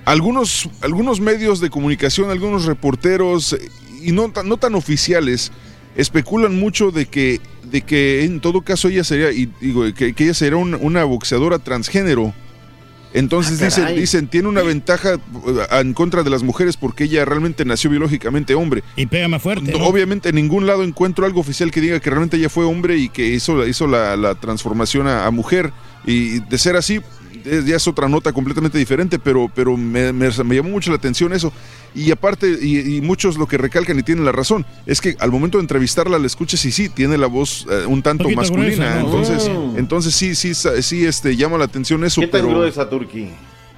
algunos, algunos medios de comunicación, algunos reporteros, eh, y no, tan- no tan oficiales, especulan mucho de que, de que en todo caso ella sería, y digo, que, que ella sería un- una boxeadora transgénero. Entonces Ah, dicen, dicen, tiene una ventaja eh, en contra de las mujeres porque ella realmente nació biológicamente hombre. Y pega más fuerte. No, ¿no? Obviamente en ningún lado encuentro algo oficial que diga que realmente ella fue hombre y que hizo, hizo la, la transformación a, a mujer. Y de ser así, es- ya es otra nota completamente diferente, pero, pero me, me- me llamó mucho la atención eso. Y aparte, y, y muchos lo que recalcan y tienen la razón, es que al momento de entrevistarla la escuchas y sí, tiene la voz eh, un tanto masculina. gruesa, ¿no? Entonces, Oh. entonces sí, sí, sí, este, llama la atención eso. ¿Qué tan pero... gruesa, Turki?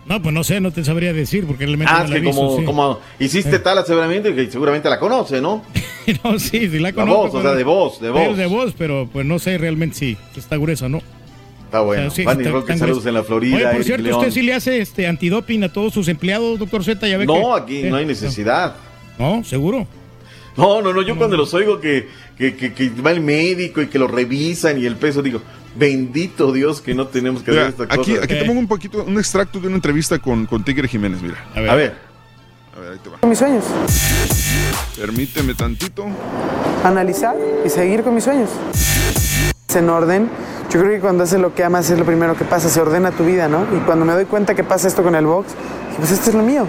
No, pues no sé, no te sabría decir porque Ah, es la he que visto, como, sí. como hiciste tala seguramente, que seguramente la conoce, ¿no? no, sí, sí la La conozco. voz, o sea, de voz, de pero voz. de voz, pero pues no sé realmente si está gruesa o no. Está bueno. O sea, sí, Fanny está- Roque, saludos en la Florida. Oye, por Eric cierto, León. usted sí le hace este antidoping a todos sus empleados, doctor Z, ya ve que- No, aquí eh, no hay necesidad. No, seguro. No, no, no, yo cuando los oigo que, que, que, que va el médico y que lo revisan y el peso, digo, bendito Dios que no tenemos que Mira, hacer esta aquí, cosa. aquí te pongo un poquito, un extracto de una entrevista con, con Tigre Jiménez, mira. A ver. A ver. A ver, ahí te va. mis sueños, Permíteme tantito. analizar y seguir con mis sueños. En orden, Yo creo que cuando haces lo que amas es lo primero que pasa, se ordena tu vida, ¿no? Y cuando me doy cuenta que pasa esto con el box, dije, pues esto es lo mío.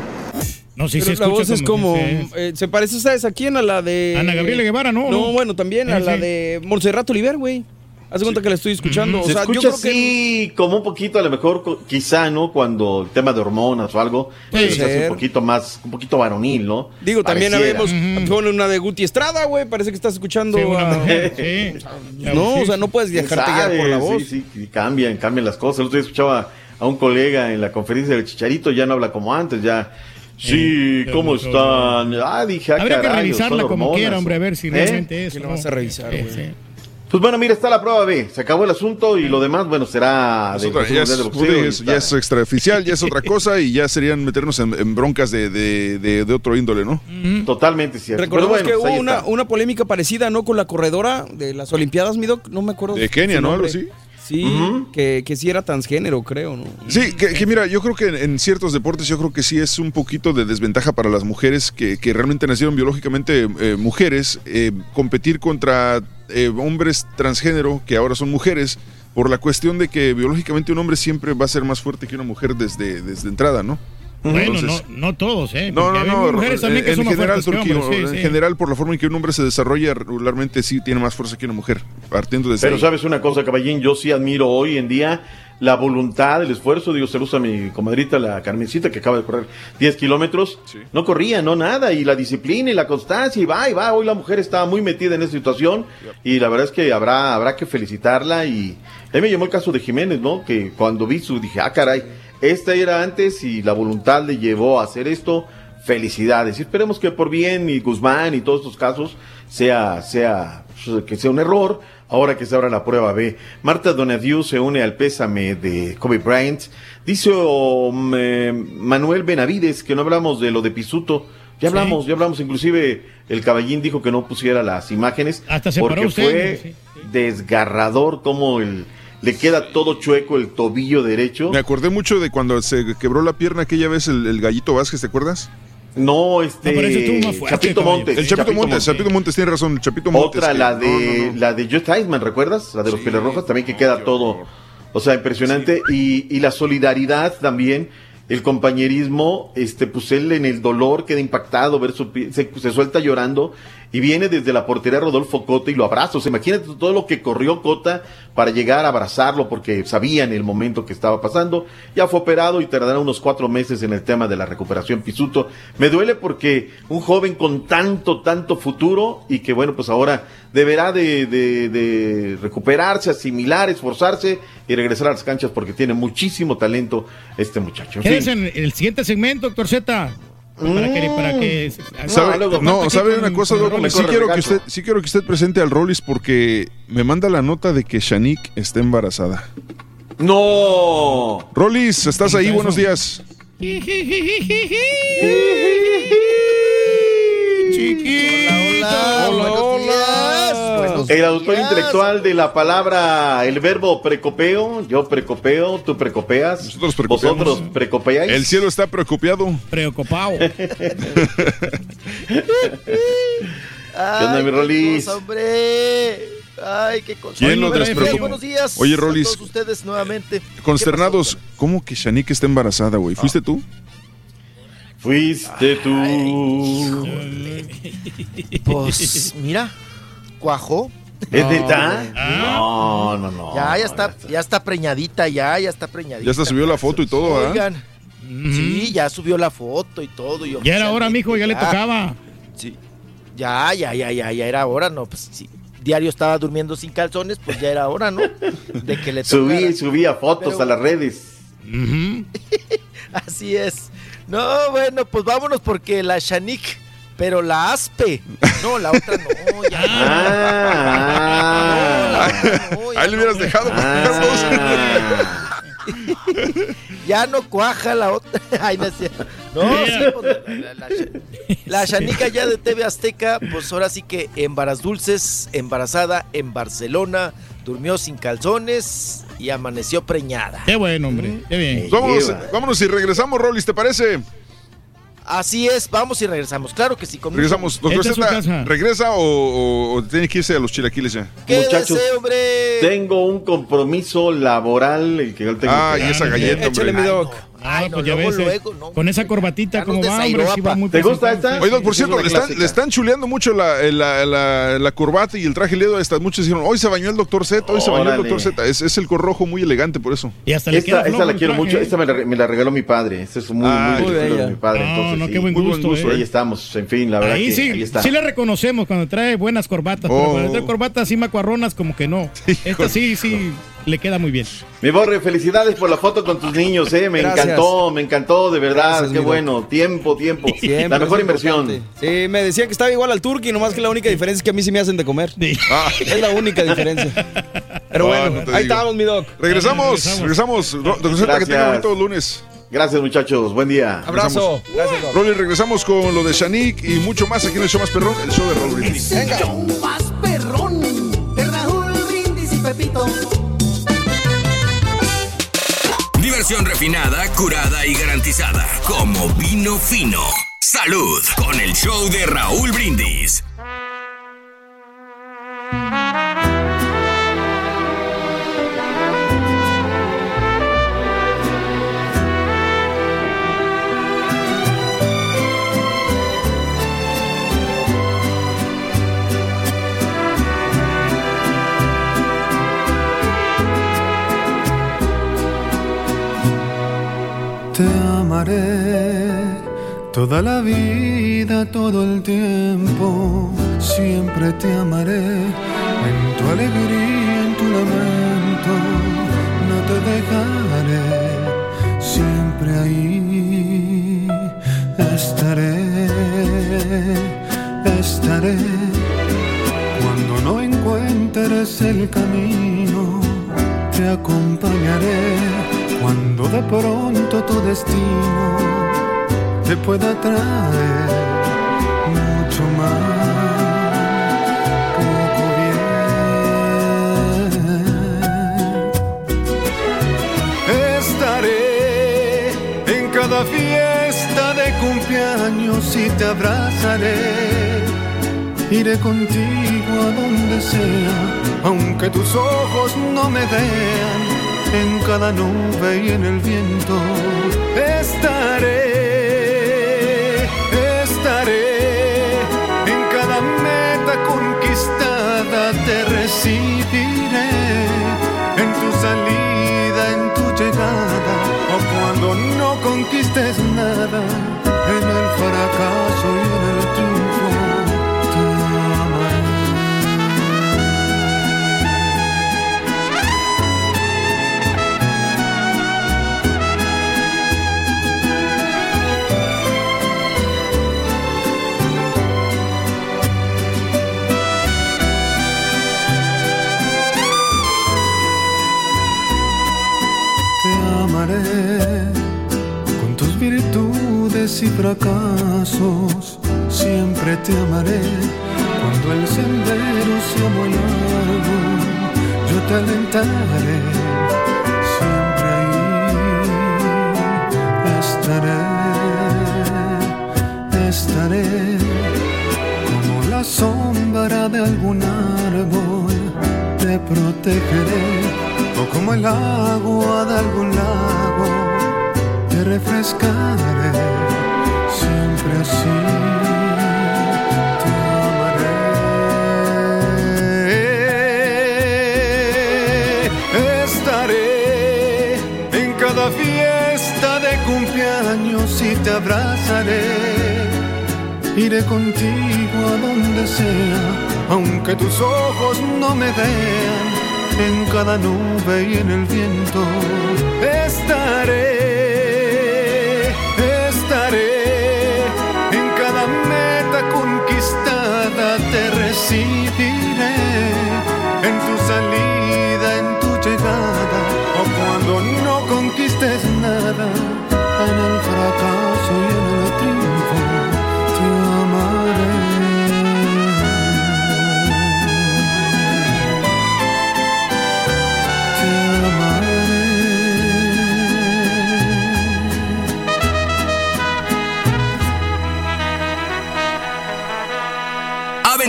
No, sí, Pero se la voz es como- eh, se parece, ¿sabes a quién? A la de. Ana Gabriela Guevara, ¿no? No, ¿No? bueno, también a la sí. de Montserrat Oliver, güey. Haz cuenta que la estoy escuchando. O Se sea, yo escucha creo que. así como un poquito, a lo mejor, co- quizá, ¿no? Cuando el tema de hormonas o algo, hace ser. un poquito más, un poquito varonil, ¿no? Digo, también Pareciera. habemos pone una de Guti Estrada, güey. Parece que estás escuchando. Sí, una a- mujer, sí. No, o sea, no puedes ¿Quién dejarte guiar por la voz. Sí, sí, cambian, cambian las cosas. El otro día escuchaba a un colega en la conferencia del Chicharito, ya no habla como antes, ya. Sí, Sí, ¿cómo están? Ah, dije, ah, Habría que caray, revisarla son como hormonas. quiera, hombre, a ver si ¿Eh? realmente es. Que lo ¿no? vas a revisar, Sí, güey. Pues bueno, mira, está la prueba B. Se acabó el asunto y lo demás, bueno, será Es del otra- ya, es, de ya es- está- ya es extraoficial, ya es otra cosa y ya serían meternos en, en broncas de, de- de- de otro índole, ¿no? Totalmente cierto. Recordemos Pero que bueno, pues hubo una, polémica parecida, ¿no? Con la corredora de las Olimpiadas, mi doc. No me acuerdo. De Kenia, ¿no? Algo así. Sí, que, que sí era transgénero, creo, ¿no? Sí, que, que mira, yo creo que en, en ciertos deportes yo creo que sí es un poquito de desventaja para las mujeres que, que realmente nacieron biológicamente eh, mujeres, eh, competir contra eh, hombres transgénero que ahora son mujeres, por la cuestión de que biológicamente un hombre siempre va a ser más fuerte que una mujer desde, desde entrada, ¿no? Bueno, Entonces- no, no todos, ¿eh? No, no, no. mujeres también que en son general, fuertes que Turquía, hombres, sí, en sí. general, por la forma en que un hombre se desarrolla regularmente, sí tiene más fuerza que una mujer, partiendo de Pero sabes una cosa, caballín, yo sí admiro hoy en día la voluntad, el esfuerzo. Digo, se lo usa mi comadrita, la Carmencita, que acaba de correr 10 kilómetros. No corría, no nada. Y la disciplina y la constancia, y va, y va. Hoy la mujer estaba muy metida en esa situación. Y la verdad es que habrá, habrá que felicitarla. Y a mí me llamó el caso de Jiménez, ¿no? Que cuando vi su, dije, ah, caray, esta era antes y la voluntad le llevó a hacer esto. Felicidades. Y esperemos que por bien y Guzmán y todos estos casos sea, sea, pues, que sea un error. Ahora que se abra la prueba B. Marta Donadieu se une al pésame de Kobe Bryant. Dice oh, Manuel Benavides que no hablamos de lo de Pisuto. Ya Sí. hablamos, ya hablamos. Inclusive el caballín dijo que no pusiera las imágenes. Hasta se porque paró usted, fue sí, desgarrador como el, le queda todo chueco el tobillo derecho. Me acordé mucho de cuando se quebró la pierna aquella vez el, el gallito Vázquez, ¿te acuerdas? No, este. No, pero estuvo más fuerte, Chapito. Montes. El Chapito Montes, Chapito Montes tiene razón, Chapito Montes. Otra, que- la no, de no, no. la de Joe Theismann, ¿recuerdas? La de los Pieles Rojas, también que queda todo, o sea, impresionante. Y, y la solidaridad también, el compañerismo, este, pues él en el dolor queda impactado, ver su se, se suelta llorando y viene desde la portería Rodolfo Cota y lo abraza. O sea, imagínate todo lo que corrió Cota para llegar a abrazarlo porque sabía en el momento que estaba pasando. Ya fue operado y tardará unos cuatro meses en el tema de la recuperación Pisuto. Me duele porque un joven con tanto, tanto futuro y que bueno, pues ahora deberá de, de- de recuperarse, asimilar, esforzarse y regresar a las canchas porque tiene muchísimo talento este muchacho. En fin. Quédese en el siguiente segmento, doctor Z. Para que, para que ¿Sabe, luego- no, ¿sabe una cosa, Doc? Sí quiero, que usted, sí quiero que usted presente al Rollis porque me manda la nota de que Shanique está embarazada. ¡No! Rollis, ¿estás ahí? Buenos días. Hola, hola, El autor intelectual de la palabra, el verbo precopeo, yo precopeo, tú precopeas, Nosotros precopeamos. vosotros precopeáis. El cielo está preocupado. Preocupado. ¿Qué onda, mi Rolis? hombre. Ay, qué cosa. ¿Quién lo Buenos días, despreocupa? Buenos días. Oye, a Rolis. todos ustedes nuevamente. Consternados, ¿cómo que Shanique está embarazada, güey? ¿Fuiste tú? Fuiste tú. Pues mira, cuajó. ¿Es No, neta? hombre. No, no, no. Ya, ya está, ya está preñadita, ya, ya está preñadita. Ya hasta subió la foto y todo, ¿ah? Oigan. Sí, ya subió la foto y todo. y Ya era hora, mijo, ya le tocaba. Sí. Ya, ya, ya, ya, ya era hora, no, pues sí. Diario estaba durmiendo sin calzones, pues ya era hora, ¿no? De que le Subí, subía fotos Pero- a las redes. Así es. No, bueno, pues vámonos porque la Shanik, pero la Aspe. No, la otra no, ya. Ah. Ahí le hubieras dejado. Ya no cuaja la otra. Ay, no. No, sí, pues, la, la, la, Shanika ya de TV Azteca, pues ahora sí que en Varas Dulces, embarazada en Barcelona, durmió sin calzones y amaneció preñada. Qué bueno, hombre. Qué bien. Vámonos, vámonos y regresamos, Rollis, ¿te parece? Así es, vamos y regresamos. Claro que sí. Con mucho Regresamos. Doctor Z, ¿regresa o, o- o tiene que irse a los chilaquiles ya? Muchachos, tengo un compromiso laboral el que yo tengo. Ah, que- y esa galleta, Échale, mi doc. Ah, Ay, pues no, ya luego, ves, eh, luego, no. con esa corbatita, como va, hombre, sí va muy ¿Te gusta esta? Oye, Doc, por cierto, le están, le están chuleando mucho la, la, la, la corbata y el traje ledo. Hasta muchos dijeron, hoy se bañó el doctor Z, hoy se bañó el doctor Z. Es, es el rojo muy elegante por eso. Y hasta le Esta, queda esta la quiero traje, mucho. ¿eh? Esta me la, me la regaló mi padre. Este es muy, Ah, muy muy de mi padre. No, entonces, no, sí. qué buen Muy buen gusto, gusto, ¿eh? Ahí estamos, en fin, la verdad Ahí que sí, ahí está. sí le reconocemos cuando trae buenas corbatas, Oh. pero cuando trae corbatas así macuarronas como que no. Esta sí, sí, le queda muy bien. Mi Borre, felicidades por la foto con tus niños, eh. Me Gracias. encantó, me encantó, de verdad. Gracias, Qué bueno. Tiempo, tiempo. Siempre la mejor inversión. importante. Sí, me decían que estaba igual al turqui, nomás que la única diferencia es que a mí sí me hacen de comer. Ah. Es la única diferencia. Pero Ah, bueno, no ahí digo. estamos, mi doc. Regresamos, regresamos. Z, que Gracias. tenga bonito lunes. Gracias, muchachos. Buen día. Abrazo. Gracias, doc. Rolly, regresamos con lo de Shanik y mucho más aquí en el show más perrón, el show de Raúl Brindis. El show más perrón Refinada, curada y garantizada. Como vino fino. Salud con el show de Raúl Brindis. Toda la vida, todo el tiempo. Siempre te amaré en tu alegría, en tu lamento. No te dejaré, siempre ahí estaré, estaré. Cuando no encuentres el camino, te acompañaré cuando de pronto tu destino te pueda traer mucho más, poco bien. Estaré en cada fiesta de cumpleaños y te abrazaré. Iré contigo a donde sea, aunque tus ojos no me vean en cada nube y en el viento. Estaré, estaré en cada meta conquistada. Te recibiré en tu salida, en tu llegada. O cuando no conquistes nada en el fracaso y en virtudes y fracasos. Siempre te amaré cuando el sendero sea muy largo. Yo te alentaré. Siempre ahí estaré, estaré como la sombra de algún árbol. Te protegeré o como el agua de algún lago te refrescaré estaré en cada fiesta de cumpleaños y te abrazaré. Iré contigo a donde sea aunque tus ojos no me vean en cada nube y en el viento estaré, en tu llegada o cuando no conquistes nada en el fracaso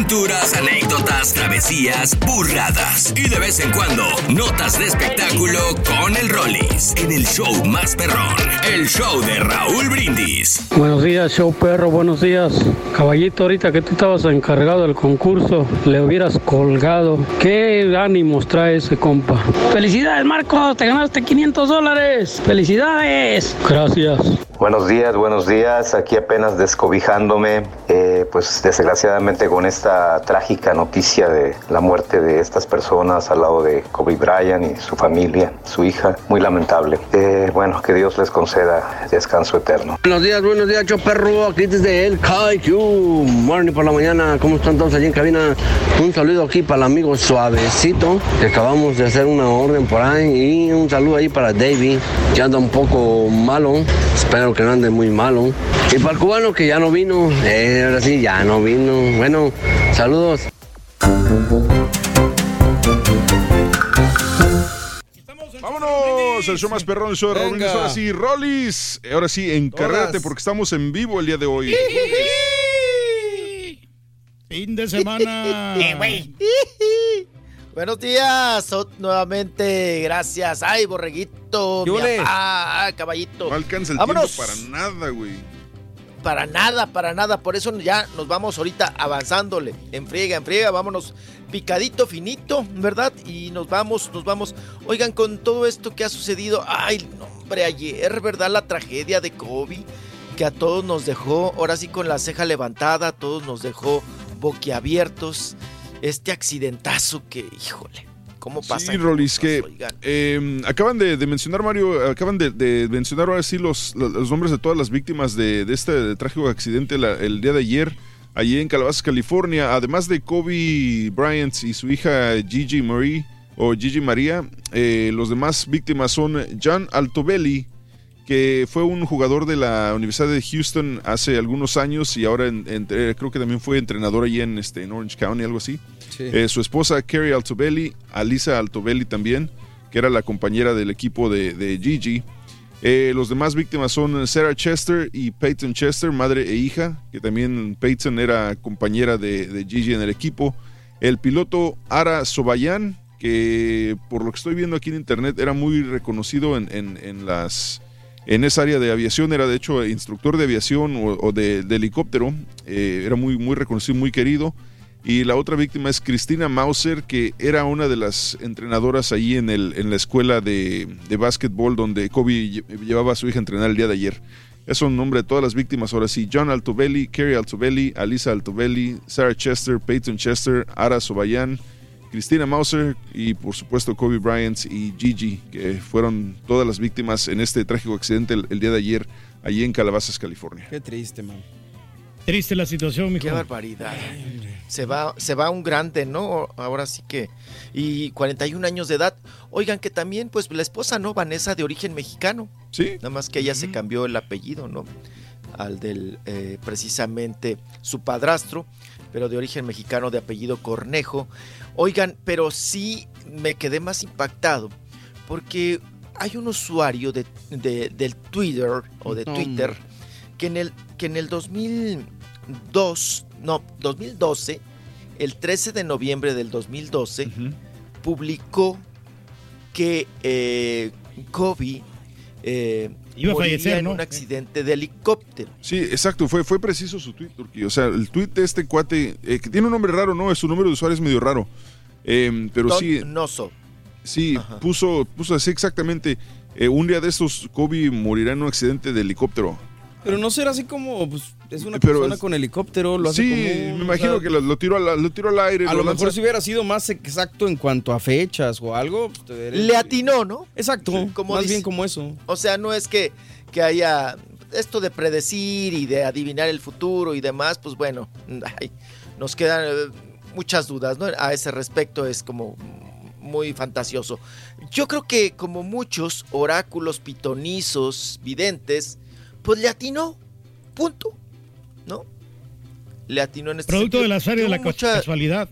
aventuras, anécdotas, travesías, burradas y de vez en cuando notas de espectáculo con el Rollis en el show más perrón, el show de Raúl Brindis. Buenos días, show perro, buenos días. Caballito, ahorita que tú estabas encargado del concurso, le hubieras colgado. ¿Qué ánimos trae ese compa? Felicidades, Marcos, te ganaste 500 dólares. Felicidades. Gracias. Buenos días, buenos días. Aquí apenas descobijándome, pues desgraciadamente con esta trágica noticia de la muerte de estas personas al lado de Kobe Bryant y su familia, su hija, muy lamentable. Eh, bueno, que Dios les conceda descanso eterno. Buenos días, buenos días, yo perro, aquí desde el KQ. Morning por la mañana, ¿cómo están todos allí en cabina? Un saludo aquí para el amigo Suavecito, que acabamos de hacer una orden por ahí. Y un saludo ahí para Davey, que anda un poco malo. Espero que no ande muy malo. Y para el cubano que ya no vino, eh, ahora sí, ya no vino. Bueno, saludos. Vámonos, el show más perrón, el show de Raúl Brindis. Ahora sí, Rollis. Ahora sí, encárgate porque estamos en vivo el día de hoy. Fin de semana. Buenos días, nuevamente, gracias. Ay, borreguito, ¿Qué mi papá, caballito. No alcanza el Vámonos. tiempo para nada, güey. Para nada, para nada. Por eso ya nos vamos ahorita avanzándole. En friega, en friega, vámonos picadito, finito, ¿verdad? Y nos vamos, nos vamos. Oigan, con todo esto que ha sucedido, ay, hombre, ayer, ¿verdad? La tragedia de Kobe, que a todos nos dejó, ahora sí con la ceja levantada, a todos nos dejó boquiabiertos. Este accidentazo que, híjole, ¿cómo pasa? Sí, Rolis, que eh, acaban de, de mencionar, Mario, acaban de, de mencionar ahora sí los, los- nombres de todas las víctimas de, de este trágico accidente la- el día de ayer, allí en Calabasas, California. Además de Kobe Bryant y su hija Gigi Marie, o Gigi María, eh, los demás víctimas son John Altobelli, que fue un jugador de la Universidad de Houston hace algunos años y ahora en- entre- creo que también fue entrenador allí en, este, en Orange County, algo así. Sí. Eh, su esposa Carrie Altobelli, Alisa Altobelli también, que era la compañera del equipo de, de Gigi. Eh, los demás víctimas son Sarah Chester y Peyton Chester, madre e hija, que también Peyton era compañera de, de Gigi en el equipo. El piloto Ara Sobayan, que por lo que estoy viendo aquí en internet era muy reconocido en- en las en esa área de aviación, era de hecho instructor de aviación o, de, helicóptero, eh, era muy, muy reconocido, muy querido. Y la otra víctima es Cristina Mauser, que era una de las entrenadoras ahí en, el, en la escuela de, de básquetbol donde Kobe lle- llevaba a su hija a entrenar el día de ayer. Es un nombre de todas las víctimas ahora sí. John Altobelli, Kerry Altobelli, Alisa Altobelli, Sarah Chester, Peyton Chester, Ara Sobayan, Cristina Mauser y por supuesto Kobe Bryant y Gigi, que fueron todas las víctimas en este trágico accidente el, el día de ayer allí en Calabasas, California. Qué triste, man. Triste la situación, mijo. Qué barbaridad. Se va, se va un grande, ¿no? Ahora sí que. Y 41 años de edad. Oigan, que también, pues, la esposa, ¿no? Vanessa, de origen mexicano. Sí. Nada más que ella se cambió el apellido, ¿no? Al del, eh, precisamente, su padrastro, pero de origen mexicano, de apellido Cornejo. Oigan, pero sí me quedé más impactado porque hay un usuario de, de- del Twitter o de Twitter que en el que en el 2002, no, 2012, el 13 de noviembre del 2012 publicó que eh, Kobe eh, Iba a moriría fallecer, en ¿no? un accidente de helicóptero. Sí, exacto, fue, fue preciso su tweet, Turki. O sea, el tweet de este cuate, eh, que tiene un nombre raro, ¿no? Su número de usuario es medio raro. Eh, pero Don sí, Noso. sí, puso, puso así exactamente. eh, un día de estos, Kobe morirá en un accidente de helicóptero. Pero no será así como, pues, es una Pero persona es- con helicóptero, lo hace Sí, común, me o imagino sea, que lo, lo tiró al, lo tiró al aire. A lo mejor si hubiera sido más exacto en cuanto a fechas o algo. pues, Le atinó, ¿no? Exacto, Como más dice- bien como eso. O sea, no es que, que haya esto de predecir y de adivinar el futuro y demás, pues bueno, ay, nos quedan eh, muchas dudas, ¿no? A ese respecto es como muy fantasioso. Yo creo que como muchos oráculos pitonizos, videntes, pues le atinó, punto, ¿no? Le atinó en este Producto sentido. de la serie de la mucha- casualidad.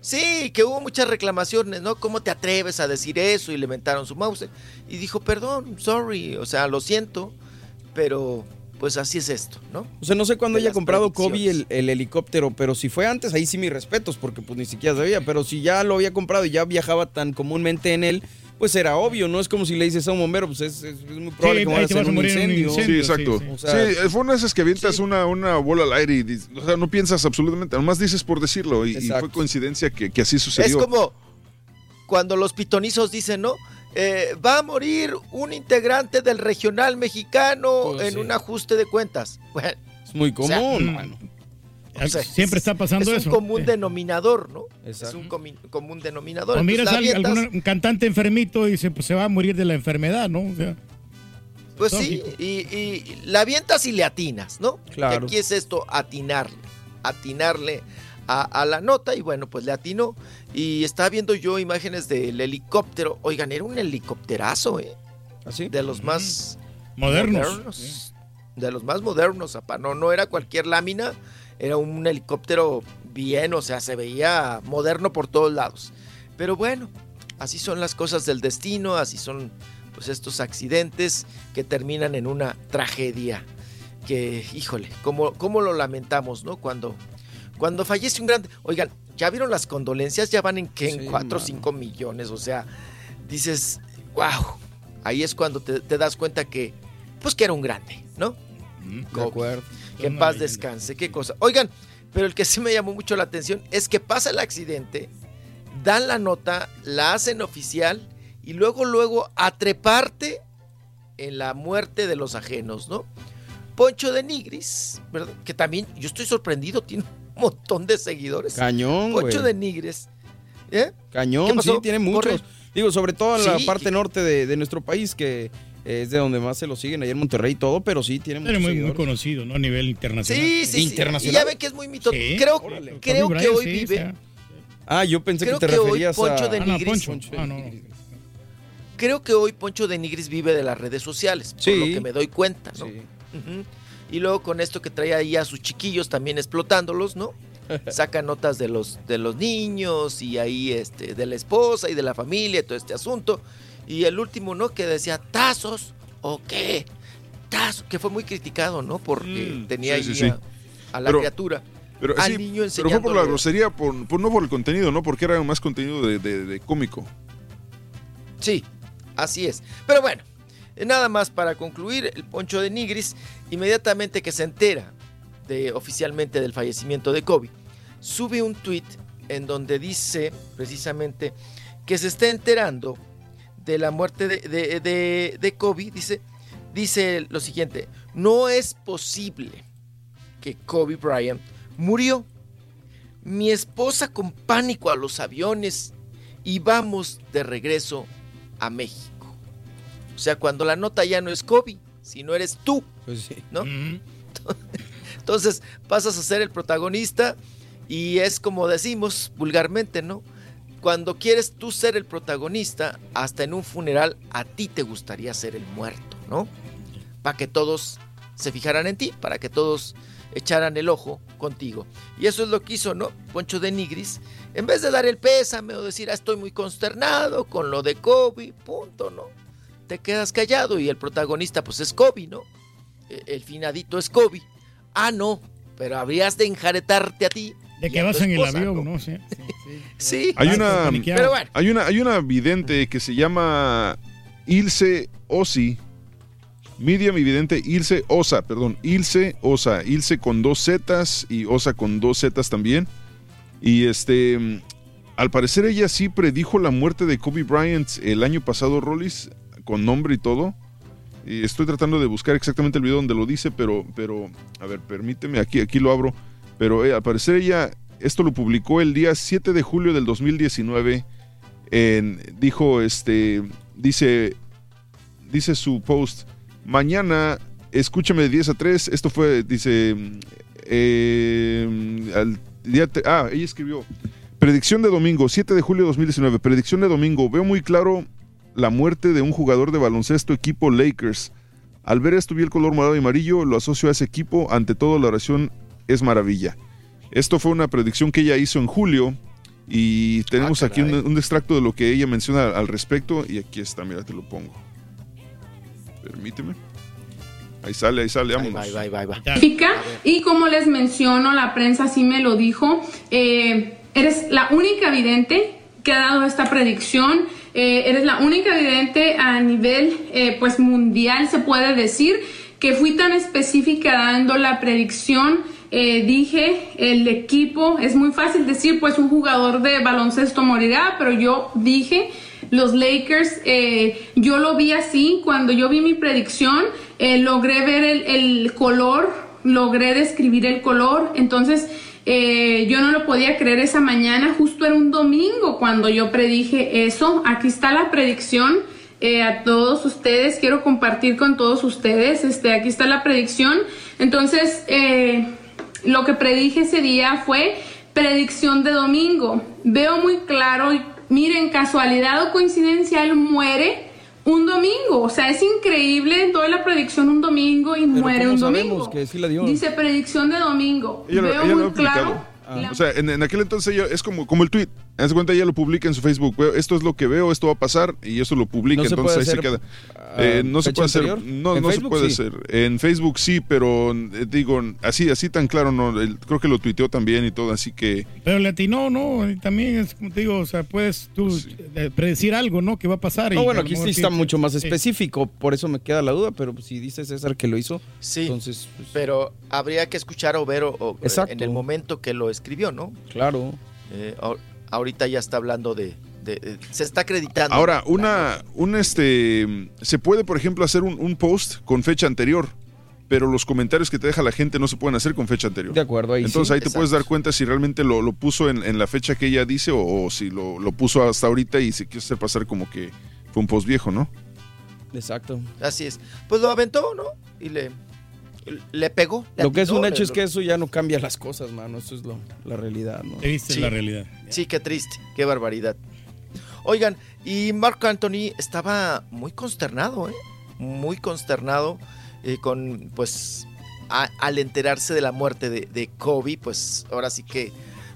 Sí, que hubo muchas reclamaciones, ¿no? ¿Cómo te atreves a decir eso? Y le mentaron su mouse. Y dijo, perdón, sorry, o sea, lo siento, pero pues así es esto, ¿no? O sea, no sé cuándo haya comprado Kobe el, el helicóptero, pero si fue antes, ahí sí mis respetos, porque pues ni siquiera sabía. Pero si ya lo había comprado y ya viajaba tan comúnmente en él, pues era obvio, ¿no? Es como si le dices a un bombero, pues es, es- es muy probable que en a un morir en un incendio. incendio. Sí, exacto. O sea, sí, fue una de esas que avientas una, una bola al aire y dices- o sea, no piensas absolutamente, nomás dices por decirlo y, fue coincidencia que, que así Es sucedió. como cuando los pitonizos dicen, ¿no? Eh, va a morir un integrante del regional mexicano Pues en un ajuste de cuentas. Bueno, es muy o sea, común. mano. O sea, Siempre está pasando es eso. un común denominador, ¿no? Exacto. Es un comi- común denominador. O miras a algún cantante enfermito y dice, pues se va a morir de la enfermedad, ¿no? O sea, Pues sí, y, y la avientas y le atinas, ¿no? Claro. Que aquí es esto, atinarle, atinarle a, a la nota y bueno, pues le atinó. Y estaba viendo yo imágenes del helicóptero. Oigan, era un helicópterazo, ¿eh? ¿Así? De los más Modernos. De los más modernos, apa. No, no era cualquier lámina, era un helicóptero bien, o sea, se veía moderno por todos lados. Pero bueno, así son las cosas del destino, así son pues estos accidentes que terminan en una tragedia. Que, híjole, cómo, cómo lo lamentamos, ¿no? Cuando, cuando fallece un grande. Oigan, ¿ya vieron las condolencias? Ya van en que en Sí, 4 o mano. 5 millones. O sea, dices, wow. Ahí es cuando te, te das cuenta que, pues que era un grande, ¿no? De acuerdo. Que en paz descanse, qué cosa. Oigan, pero el que sí me llamó mucho la atención es que pasa el accidente, dan la nota, la hacen oficial y luego, luego a treparte en la muerte de los ajenos, ¿no? Poncho de Nigris, ¿verdad? Que también, yo estoy sorprendido, tiene un montón de seguidores. Cañón, Poncho de Nigres. ¿Eh? Cañón, sí, tiene Corre. muchos. Digo, sobre todo en la Sí, parte norte de, de nuestro país, que es de donde más se lo siguen, allá en Monterrey y todo, pero sí tiene Era muy, muy conocido, ¿no? A nivel internacional. Sí, sí, sí. Internacional. Y ya ven que es muy mito. Sí. Creo, Órale. creo que hoy sí, vive. sea. Ah, yo pensé Creo que te que hoy referías Poncho a... de Ah, no, Nigris. Poncho. Ah, no. Creo que hoy Poncho de Nigris vive de las redes sociales, por Sí. lo que me doy cuenta, ¿no? Sí. Y luego con esto que trae ahí a sus chiquillos también explotándolos, ¿no? Saca notas de los, de los niños y ahí este, de la esposa y de la familia y todo este asunto. Y el último, ¿no? Que decía, ¿tazos o qué? Tazos, que fue muy criticado, ¿no? Porque tenía Mm, sí, ahí sí, sí. A, la Pero- criatura. Pero, al niño pero fue por la grosería, por, por- no por el contenido, ¿no? Porque era más contenido de, de- de cómico. Sí, así es. Pero bueno, nada más para concluir, el Poncho de Nigris, inmediatamente que se entera de, oficialmente del fallecimiento de Kobe, sube un tweet en donde dice precisamente que se está enterando de la muerte de, de- de- de Kobe. Dice, dice lo siguiente, no es posible que Kobe Bryant murió. Mi esposa con pánico a los aviones y vamos de regreso a México. O sea, cuando la nota ya no es Kobe, sino eres tú, Pues sí. ¿no? Entonces pasas a ser el protagonista y es como decimos vulgarmente, ¿no? Cuando quieres tú ser el protagonista, hasta en un funeral a ti te gustaría ser el muerto, ¿no? Para que todos se fijaran en ti, para que todos echaran el ojo contigo. Y eso es lo que hizo, ¿no? Poncho de Nigris. En vez de dar el pésame o decir, ah, estoy muy consternado con lo de Kobe, punto, ¿no? Te quedas callado y el protagonista, pues es Kobe, ¿no? E- El finadito es Kobe. Ah, no, pero habrías de enjaretarte a ti. De que vas en el esposa, avión, ¿no? ¿no? Sí. Sí. Hay una, paniqueado. Pero bueno, hay una, hay una vidente que se llama Ilse Osi. Medium y vidente Ilse Osa, perdón, Ilse Osa, Ilse con dos Zetas y Osa con dos Zetas también. Y este, al parecer ella sí predijo la muerte de Kobe Bryant el año pasado, Rollis, con nombre y todo. Y estoy tratando de buscar exactamente el video donde lo dice, pero, pero, a ver, permíteme, aquí, aquí lo abro. Pero eh, al parecer ella, esto lo publicó el día 7 de julio del 2019. En, dijo, este, dice, dice su post, mañana, escúchame de 10 a 3, esto fue, dice, eh, al ah, ella escribió, predicción de domingo, 7 de julio de 2019, predicción de domingo, veo muy claro la muerte de un jugador de baloncesto equipo Lakers. Al ver esto vi el color morado y amarillo, lo asocio a ese equipo, ante todo la oración es maravilla. Esto fue una predicción que ella hizo en julio y tenemos aquí un, un extracto de lo que ella menciona al respecto y aquí está, mira, te lo pongo. Permíteme. Ahí sale, ahí sale, vámonos. Bye, bye, bye, Y como les menciono, la prensa sí me lo dijo, eh, eres la única vidente que ha dado esta predicción, eh, eres la única vidente a nivel eh, pues mundial, se puede decir, que fui tan específica dando la predicción. Eh, dije, el equipo, es muy fácil decir, pues un jugador de baloncesto morirá, pero yo dije, los Lakers, eh, yo lo vi así, cuando yo vi mi predicción, eh, logré ver el, color, logré describir el color, entonces yo no lo podía creer esa mañana, justo era un domingo cuando yo predije eso, aquí está la predicción. a todos ustedes, quiero compartir con todos ustedes, este, aquí está la predicción. Entonces, eh, lo que predije ese día fue predicción de domingo. Veo muy claro, y miren, casualidad o coincidencia, él muere un domingo. O sea, es increíble, doy la predicción un domingo y Pero muere ¿cómo un domingo. que sí la dio? Dice predicción de domingo. Ella lo, Veo ella lo muy claro. O sea, en, en aquel entonces ella, es como, como el tweet. Haz cuenta, ella lo publica en su Facebook. Veo, esto es lo que veo, esto va a pasar y eso lo publica. ¿No se entonces puede ahí se hacer, queda. ah, Eh, no se puede hacer. No, ¿En no se puede sí? hacer. En Facebook sí, pero eh, digo, así, así tan claro, no. Creo que lo tuiteó también y todo, así que. Pero le atinó, ¿no? Y también es como te digo, o sea, puedes tú eh, predecir algo, ¿no? Que va a pasar. y No, bueno, a lo aquí sí está mucho más específico, por eso me queda la duda, pero si dice César que lo hizo, Sí, entonces, pues, pero habría que escuchar o ver o- o- Exacto. en el momento que lo escribió, ¿no? claro. Eh, ahorita ya está hablando de, de- de- se está acreditando. Ahora, una, un este, se puede, por ejemplo, hacer un, un post con fecha anterior, pero los comentarios que te deja la gente no se pueden hacer con fecha anterior. De acuerdo, ahí Entonces sí. ahí te puedes dar cuenta si realmente lo, lo puso en, en la fecha que ella dice o, o si lo, lo puso hasta ahorita y se quiere hacer pasar como que fue un post viejo, ¿no? Exacto. Así es. Pues lo aventó, ¿no? Y le, le pegó. le Lo que es un le- hecho es que eso ya no cambia las cosas, mano. Eso es lo, la realidad, ¿no? Sí. Sí, qué triste, qué barbaridad. Oigan, y Marco Anthony estaba muy consternado, ¿eh? Muy consternado eh, con, pues, a- al enterarse de la muerte de, de Kobe, pues ahora sí que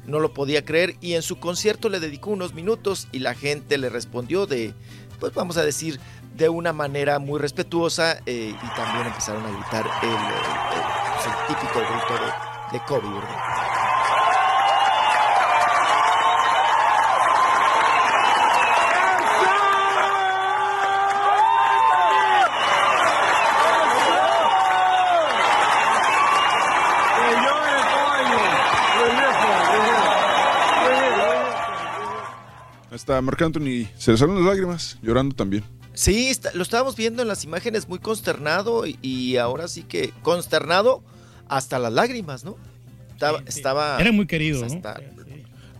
no lo podía creer y en su concierto le dedicó unos minutos y la gente le respondió de, pues vamos a decir, de una manera muy respetuosa eh, y también empezaron a gritar el, pues, típico grito de, de Kobe, ¿verdad? Hasta Marc Anthony se le salieron las lágrimas, llorando también. Sí, está- lo estábamos viendo en las imágenes muy consternado y, y ahora sí que consternado hasta las lágrimas, ¿no? Estaba, estaba Era muy querido, pues,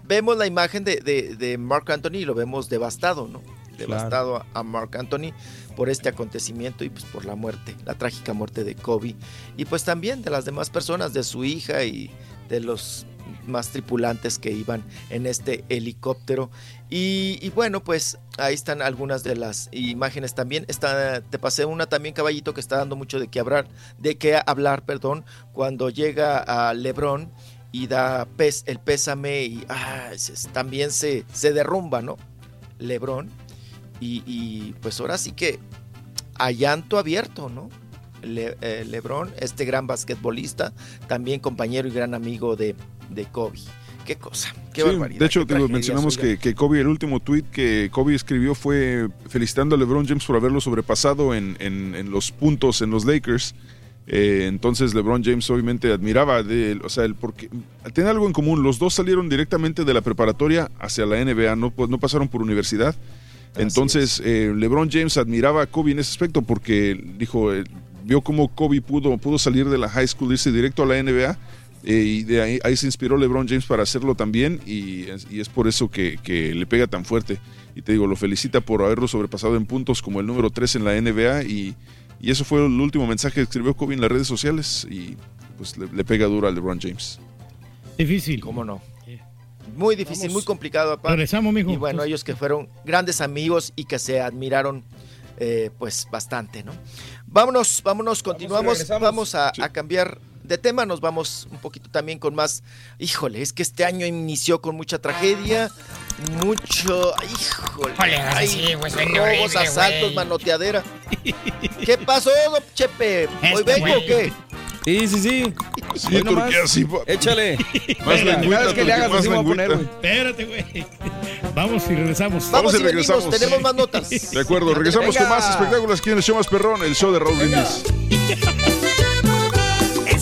Vemos la imagen de, de, de Mark Anthony y lo vemos devastado, ¿no? Devastado a, a Mark Anthony por este acontecimiento y pues por la muerte, la trágica muerte de Kobe. Y pues también de las demás personas, de su hija y de los más tripulantes que iban en este helicóptero. Y, bueno, pues ahí están algunas de las imágenes también. Está, te pasé una también, caballito, que está dando mucho de qué hablar, de qué hablar, perdón, cuando llega a Lebron y da el pésame y ah, también se, se derrumba, ¿no? Lebron. Y, pues ahora sí que a llanto abierto, ¿no? Le- eh, Lebron, este gran basquetbolista, también compañero y gran amigo de, de Kobe. Qué cosa, qué Sí, barbaridad. de hecho, tragedias, mencionamos que, que Kobe, el último tweet que Kobe escribió fue felicitando a LeBron James por haberlo sobrepasado en, en- en los puntos en los Lakers. Eh, entonces LeBron James obviamente admiraba de o sea, el porque tiene algo en común, los dos salieron directamente de la preparatoria hacia la NBA, no, pues, no pasaron por universidad. Entonces eh, LeBron James admiraba a Kobe en ese aspecto porque dijo, eh, vio cómo Kobe pudo, pudo salir de la high school, irse directo a la NBA y de ahí, ahí se inspiró LeBron James para hacerlo también y es, y es por eso que, que le pega tan fuerte. Y te digo, lo felicita por haberlo sobrepasado en puntos como el número 3 en la NBA y, y eso fue el último mensaje que escribió Kobe en las redes sociales y pues le, le pega duro a LeBron James. Difícil. ¿Cómo no? Muy difícil, Vamos. muy complicado, papá. Regresamos, mijo. Y bueno, ellos que fueron grandes amigos y que se admiraron, eh, pues bastante, ¿no? Vámonos, vámonos, continuamos. Vamos a, a cambiar de tema. Nos vamos un poquito también con más. Híjole, es que este año inició con mucha tragedia, mucho. Híjole. Híjole, ay, sí, robos, horrible, asaltos, manoteadera. ¿Qué pasó, Chepe? ¿Hoy Este vengo o qué? Sí, sí, sí. Sí. Turquía, sí, Échale. Más lengüita, vez que le hagas más así me voy a poner, lengüita. güey. Espérate, güey. Vamos y regresamos. Vamos y y venimos, regresamos. tenemos más notas. De acuerdo, regresamos Venga. con más espectáculos aquí en el show más perrón, el show de Raúl Brindis.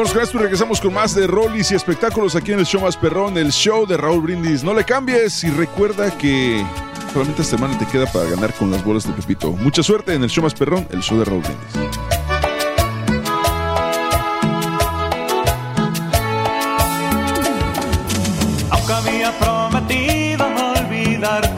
Vamos con y regresamos con más de Rollis y espectáculos aquí en el show más perrón, el show de Raúl Brindis. No le cambies y recuerda que solamente esta semana te queda para ganar con las bolas de Pepito. Mucha suerte en el show más perrón, el show de Raúl Brindis. Aunque había prometido no olvidarte,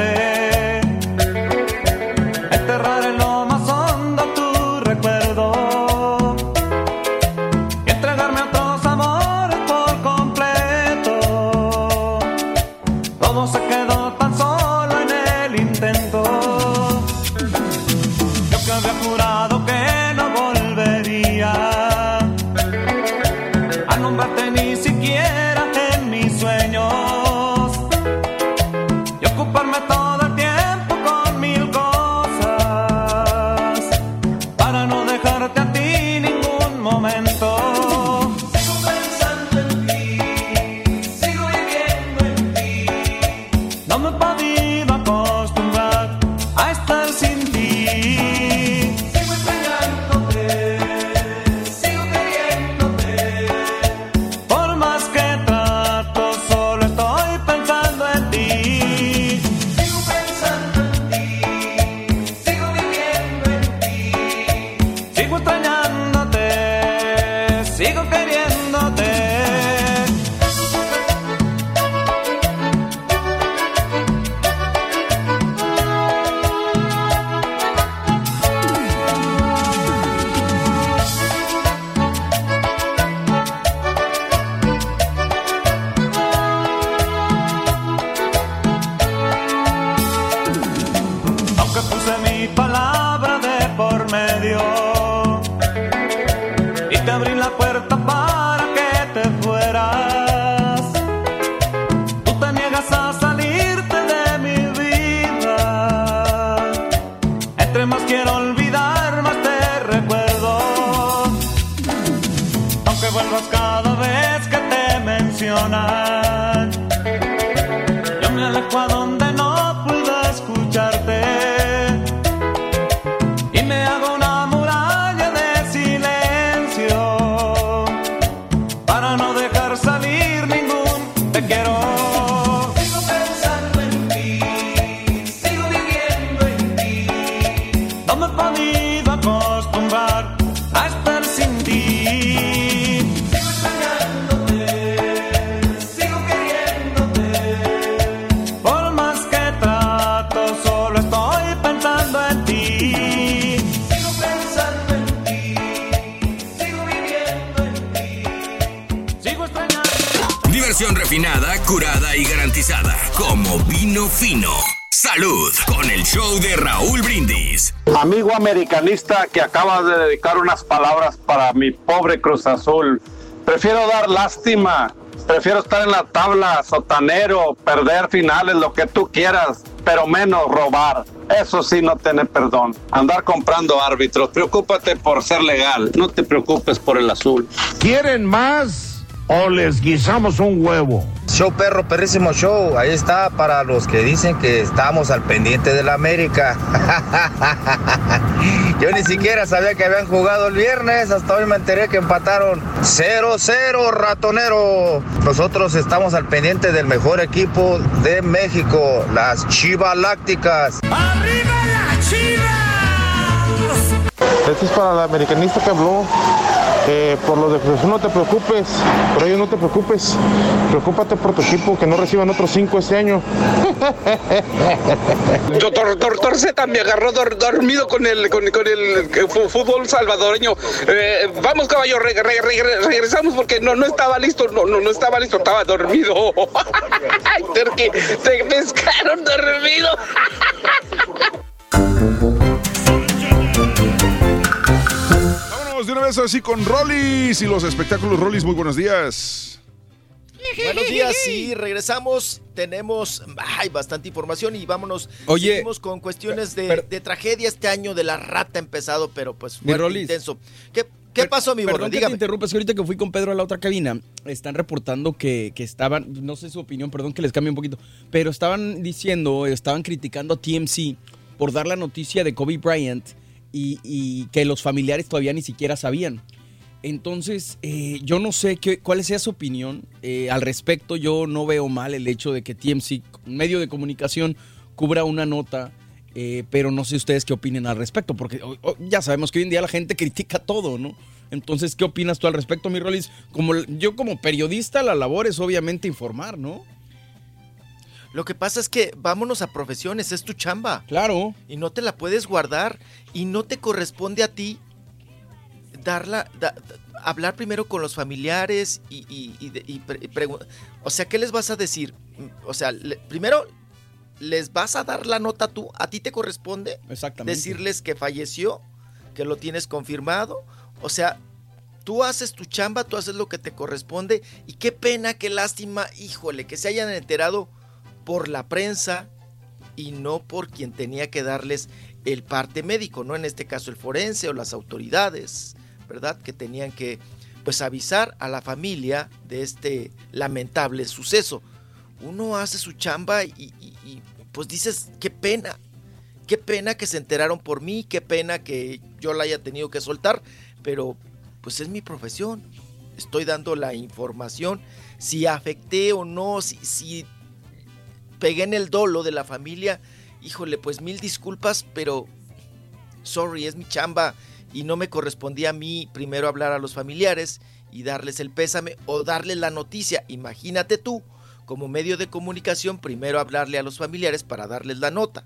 que acaba de dedicar unas palabras para mi pobre Cruz Azul. Prefiero dar lástima. Prefiero estar en la tabla, sotanero, perder finales, lo que tú quieras, pero menos robar. Eso sí no tiene perdón. Andar comprando árbitros. Preocúpate por ser legal. No te preocupes por el azul. ¿Quieren más o les guisamos un huevo? Show perro, perrísimo show. Ahí está para los que dicen que estamos al pendiente de la América. Yo ni siquiera sabía que habían jugado el viernes. Hasta hoy me enteré que empataron 0-0, ratonero. Nosotros estamos al pendiente del mejor equipo de México, las Chivas Lácticas. ¡Arriba la Chivas! Esto es para la americanista que habló. Eh, por los de Cruz no te preocupes, por ellos no te preocupes. Preocúpate por tu equipo, que no reciban otros cinco este año. Doctor, doctor Z me agarró dor- dormido con el, con, el fútbol salvadoreño. Eh, vamos, caballo, re- re- re- regresamos porque no, no estaba listo, no, no, no estaba listo, estaba dormido. Ay, te pescaron dormido. Vez así con Rollis y los espectáculos Rollis. Muy buenos días. Buenos días, sí, regresamos. Tenemos ay, bastante información y vámonos. Oye, seguimos con cuestiones de, de tragedia este año de la rata empezado, pero pues Rolis. intenso. ¿Qué, qué pasó, mi? Perdón que te Dígame. interrumpa, es que ahorita que fui con Pedro a la otra cabina, están reportando que, que estaban, no sé su opinión, perdón que les cambie un poquito, pero estaban diciendo, estaban criticando a TMC por dar la noticia de Kobe Bryant y, que los familiares todavía ni siquiera sabían. Entonces, eh, yo no sé qué, cuál sea su opinión eh, al respecto. Yo no veo mal el hecho de que TMC, medio de comunicación, cubra una nota, eh, pero no sé ustedes qué opinen al respecto, porque ya sabemos que hoy en día la gente critica todo, ¿no? Entonces, ¿qué opinas tú al respecto, mi Rolis? Como, yo como periodista, la labor es obviamente informar, ¿no? Lo que pasa es que vámonos a profesiones, es tu chamba. Claro. Y no te la puedes guardar y no te corresponde a ti darla, da- da- hablar primero con los familiares y, y- y y pre- y pregu- O sea, ¿qué les vas a decir? Mm, O sea, le- primero les vas a dar la nota tú, a ti te corresponde Exactamente. decirles que falleció, que lo tienes confirmado. O sea, tú haces tu chamba, tú haces lo que te corresponde y qué pena, qué lástima, híjole, que se hayan enterado por la prensa y no por quien tenía que darles el parte médico, ¿no? En este caso el forense o las autoridades, ¿verdad? Que tenían que pues avisar a la familia de este lamentable suceso. Uno hace su chamba y, pues dices, qué pena, qué pena que se enteraron por mí, qué pena que yo la haya tenido que soltar, pero pues es mi profesión. Estoy dando la información, si afecté o no, si pegué en el dolo de la familia, híjole, pues mil disculpas, pero sorry, es mi chamba y no me correspondía a mí primero hablar a los familiares y darles el pésame o darles la noticia. Imagínate tú, como medio de comunicación, primero hablarle a los familiares para darles la nota.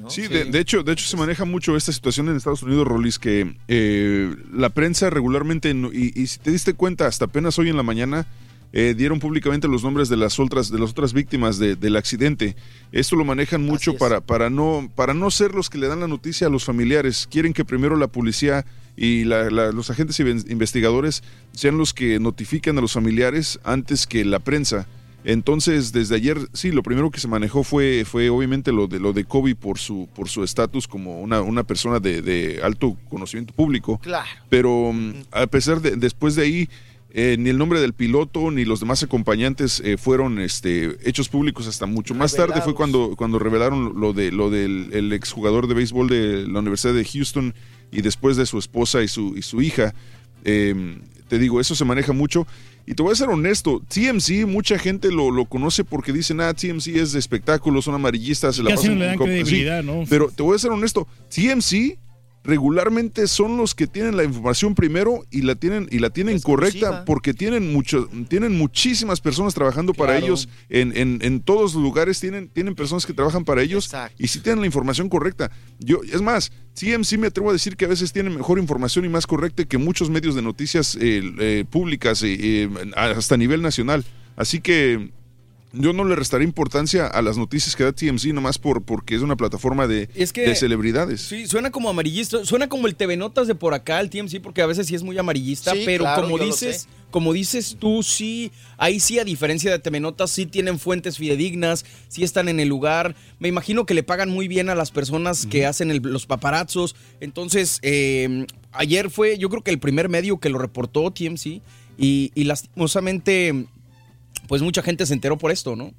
¿no? Sí, de, de hecho, de hecho se maneja mucho esta situación en Estados Unidos, Rolis, que eh, la prensa regularmente, no- y, y si te diste cuenta, hasta apenas hoy en la mañana eh, dieron públicamente los nombres de las otras, de las otras víctimas de- del accidente. Esto lo manejan mucho para, para, no, para no ser los que le dan la noticia a los familiares. Quieren que primero la policía y la- la- los agentes investigadores sean los que notifiquen a los familiares antes que la prensa. Entonces, desde ayer, sí, lo primero que se manejó fue, fue obviamente lo de lo de Kobe por su por su estatus como una, una persona de, de alto conocimiento público. Claro. Pero mm, a pesar de, después de ahí, eh, ni el nombre del piloto ni los demás acompañantes eh, fueron este, hechos públicos hasta mucho más tarde. Fue cuando, cuando revelaron lo de lo del el exjugador de béisbol de la Universidad de Houston y después de su esposa y su, y su hija. Eh, te digo, eso se maneja mucho. Y te voy a ser honesto, TMC, mucha gente lo, lo conoce porque dicen, ah, TMC es de espectáculos, son amarillistas, se la pasan no le dan con copas". Sí, credibilidad, ¿no? Pero te voy a ser honesto, TMC regularmente son los que tienen la información primero y la tienen y la tienen correcta porque tienen mucho tienen muchísimas personas trabajando para ellos en, en, en todos los lugares tienen tienen personas que trabajan para ellos y si tienen la información correcta. Yo es más TMC me atrevo a decir que a veces tienen mejor información y más correcta que muchos medios de noticias eh, eh, públicas eh, hasta nivel nacional. Así que yo no le restaré importancia a las noticias que da TMC nomás por porque es una plataforma de, Es que- de celebridades. Sí, suena como amarillista, suena como el TV Notas de por acá, el TMC, porque a veces sí es muy amarillista, Sí, pero claro, como dices, como dices tú, sí, ahí sí, a diferencia de TV Notas, sí tienen fuentes fidedignas, sí están en el lugar. Me imagino que le pagan muy bien a las personas que hacen el- los paparazzos. Entonces, eh, ayer fue, yo creo que el primer medio que lo reportó TMC, y, y lastimosamente, pues mucha gente se enteró por esto, ¿no?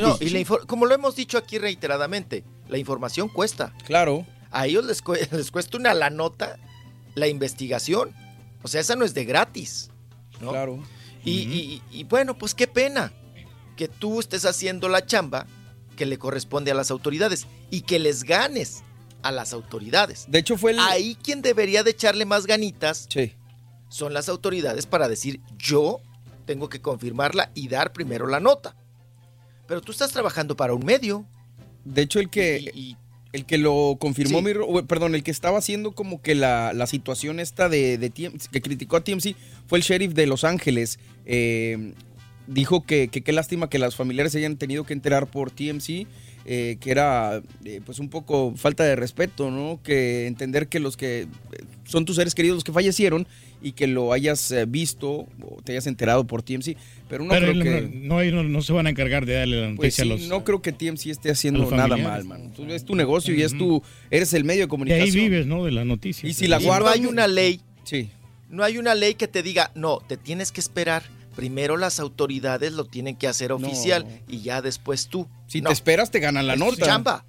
No, y la infor- como lo hemos dicho aquí reiteradamente, la información cuesta. Claro. A ellos les, cue- les cuesta una la nota la investigación. O sea, esa no es de gratis. ¿no? Claro. Y, y- y bueno, pues qué pena que tú estés haciendo la chamba que le corresponde a las autoridades y que les ganes a las autoridades. De hecho, fue el... Ahí quien debería de echarle más ganitas son las autoridades para decir yo tengo que confirmarla y dar primero la nota. Pero tú estás trabajando para un medio. De hecho, el que, el que lo confirmó, Sí. mi perdón, el que estaba haciendo como que la, la situación esta de, de TMC, que criticó a TMC fue el sheriff de Los Ángeles. Eh, dijo que que qué lástima que las familiares se hayan tenido que enterar por TMC, eh, que era eh, pues un poco falta de respeto, ¿no? Que entender que los que eh, son tus seres queridos los que fallecieron y que lo hayas visto o te hayas enterado por TMC, pero no Pero creo que... no, no, se van a encargar de darle la Pues noticia sí, a los. no creo que TMC esté haciendo nada mal, man. Tú- es tu negocio y es tu, eres el medio de De comunicación. ahí vives, ¿no? De la noticia. Y si la Y guardan, no hay una ley. Sí. No hay una ley que te diga, no, te tienes que esperar. Primero las autoridades lo tienen que hacer oficial y ya después tú. Si No. te esperas, te ganan la Es nota. chamba.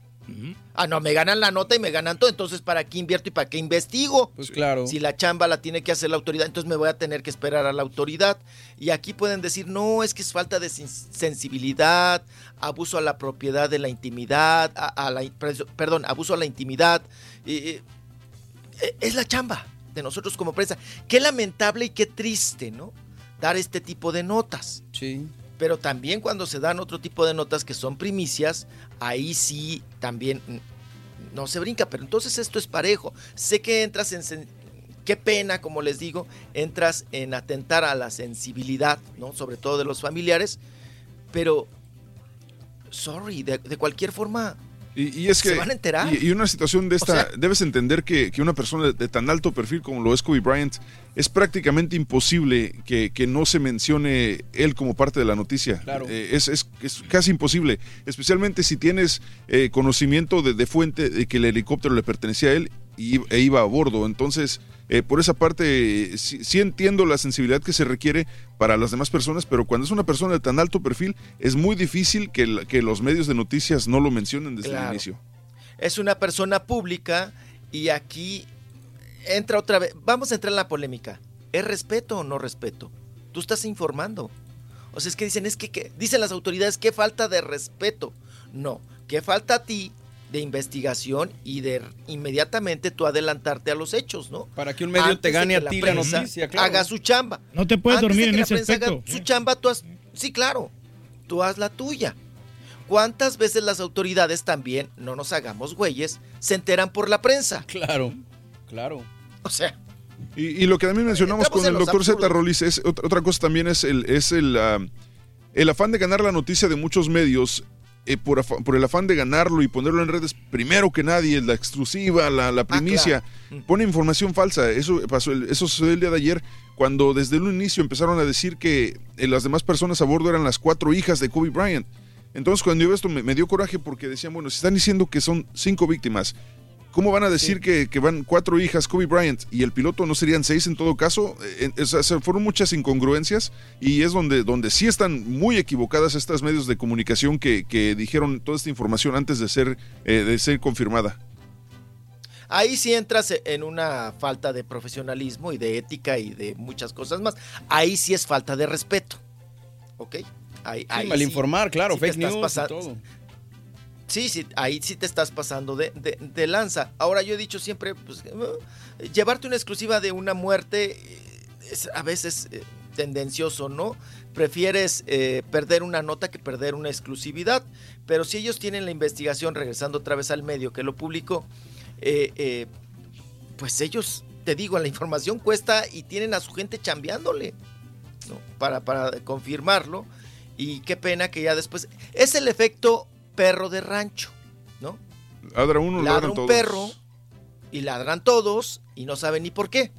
Ah, no, me ganan la nota y me ganan todo. Entonces, ¿para qué invierto y para qué investigo? Pues claro. Si la chamba la tiene que hacer la autoridad, entonces me voy a tener que esperar a la autoridad. Y aquí pueden decir, no, es que es falta de sen- sensibilidad, abuso a la propiedad de la intimidad, a, a la, perdón, abuso a la intimidad. Eh, eh, es la chamba de nosotros como prensa. Qué lamentable y qué triste, ¿no? Dar este tipo de notas. Sí. Pero también cuando se dan otro tipo de notas que son primicias, ahí sí también no se brinca. Pero entonces esto es parejo. Sé que entras en... Qué pena, como les digo, entras en atentar a la sensibilidad, ¿no? Sobre todo de los familiares. Pero, sorry, de, de cualquier forma, Y, y es que. Se van a enterar. Y, y una situación de esta. O sea- debes entender que, que una persona de, de tan alto perfil como lo es Kobe Bryant es prácticamente imposible que, que no se mencione él como parte de la noticia. Claro. Eh, es, es- es casi imposible. Especialmente si tienes eh, conocimiento de, de fuente de que el helicóptero le pertenecía a él y, e iba a bordo. Entonces. Eh, por esa parte, sí, sí entiendo la sensibilidad que se requiere para las demás personas, pero cuando es una persona de tan alto perfil, es muy difícil que, la- que los medios de noticias no lo mencionen desde el inicio. es una persona pública y aquí entra otra vez. Vamos a entrar en la polémica. ¿Es respeto o no respeto? Tú estás informando. O sea, es que dicen, es que, que- dicen las autoridades, qué falta de respeto. No, qué falta a ti de investigación y de inmediatamente tú adelantarte a los hechos, ¿no? Para que un medio Antes te gane a ti la prensa noticia, claro. Haga su chamba. No te puedes Antes dormir de que en la ese prensa haga aspecto. Su chamba, tú haz. Sí, claro. Tú haz la tuya. ¿Cuántas veces las autoridades también, no nos hagamos güeyes, se enteran por la prensa? Claro, claro. O sea, Y, y lo que también mencionamos con el doctor Z. Rollis es ot- otra cosa también es el es el, ah, el afán de ganar la noticia de muchos medios eh, por, por el afán de ganarlo y ponerlo en redes primero que nadie, la exclusiva, la, Ah, la primicia, pone información falsa. Eso pasó, el- eso sucedió el día de ayer cuando desde un inicio empezaron a decir que eh, las demás personas a bordo eran las cuatro hijas de Kobe Bryant. Entonces cuando yo vi esto me, me dio coraje porque decían, bueno, si están diciendo que son cinco víctimas, ¿Cómo van a decir que, que van cuatro hijas, Kobe Bryant, y el piloto no serían seis en todo caso? Eh, eh, se fueron muchas incongruencias y es donde, donde sí están muy equivocadas estas medios de comunicación que, que dijeron toda esta información antes de ser, eh, de ser confirmada. ahí sí entras en una falta de profesionalismo y de ética y de muchas cosas más. Ahí sí es falta de respeto. ¿Ok? Ahí, ahí mal sí- informar, claro, fake news y todo. Sí, sí, ahí sí te estás pasando de, de- lanza. Ahora yo he dicho siempre, pues, eh, llevarte una exclusiva de una muerte eh, es a veces eh, tendencioso, ¿no? Prefieres perder una nota que perder una exclusividad. Pero si ellos tienen la investigación, regresando otra vez al medio que lo publicó, pues ellos, te digo, la información cuesta y tienen a su gente chambeándole, ¿no? Para, para confirmarlo. Y qué pena que ya después... Es el efecto perro de rancho, ¿no? Ladra uno, Ladra ladran un todos. perro y ladran todos y no saben ni por qué,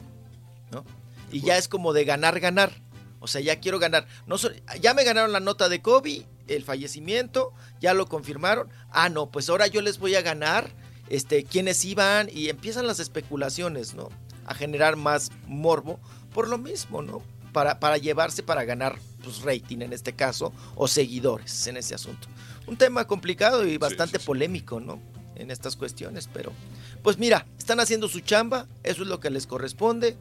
¿no? Y ya es como de ganar, ganar. O sea, ya quiero ganar. No so- ya me ganaron la nota de Kobe, el fallecimiento, ya lo confirmaron. Ah, no, pues ahora yo les voy a ganar este, quiénes iban y empiezan las especulaciones, ¿no? A generar más morbo por lo mismo, ¿no? Para, para llevarse, para ganar pues, rating en este caso, o seguidores en ese asunto. Un tema complicado y bastante polémico, ¿no? En estas cuestiones, pero pues mira, están haciendo su chamba, eso es lo que les corresponde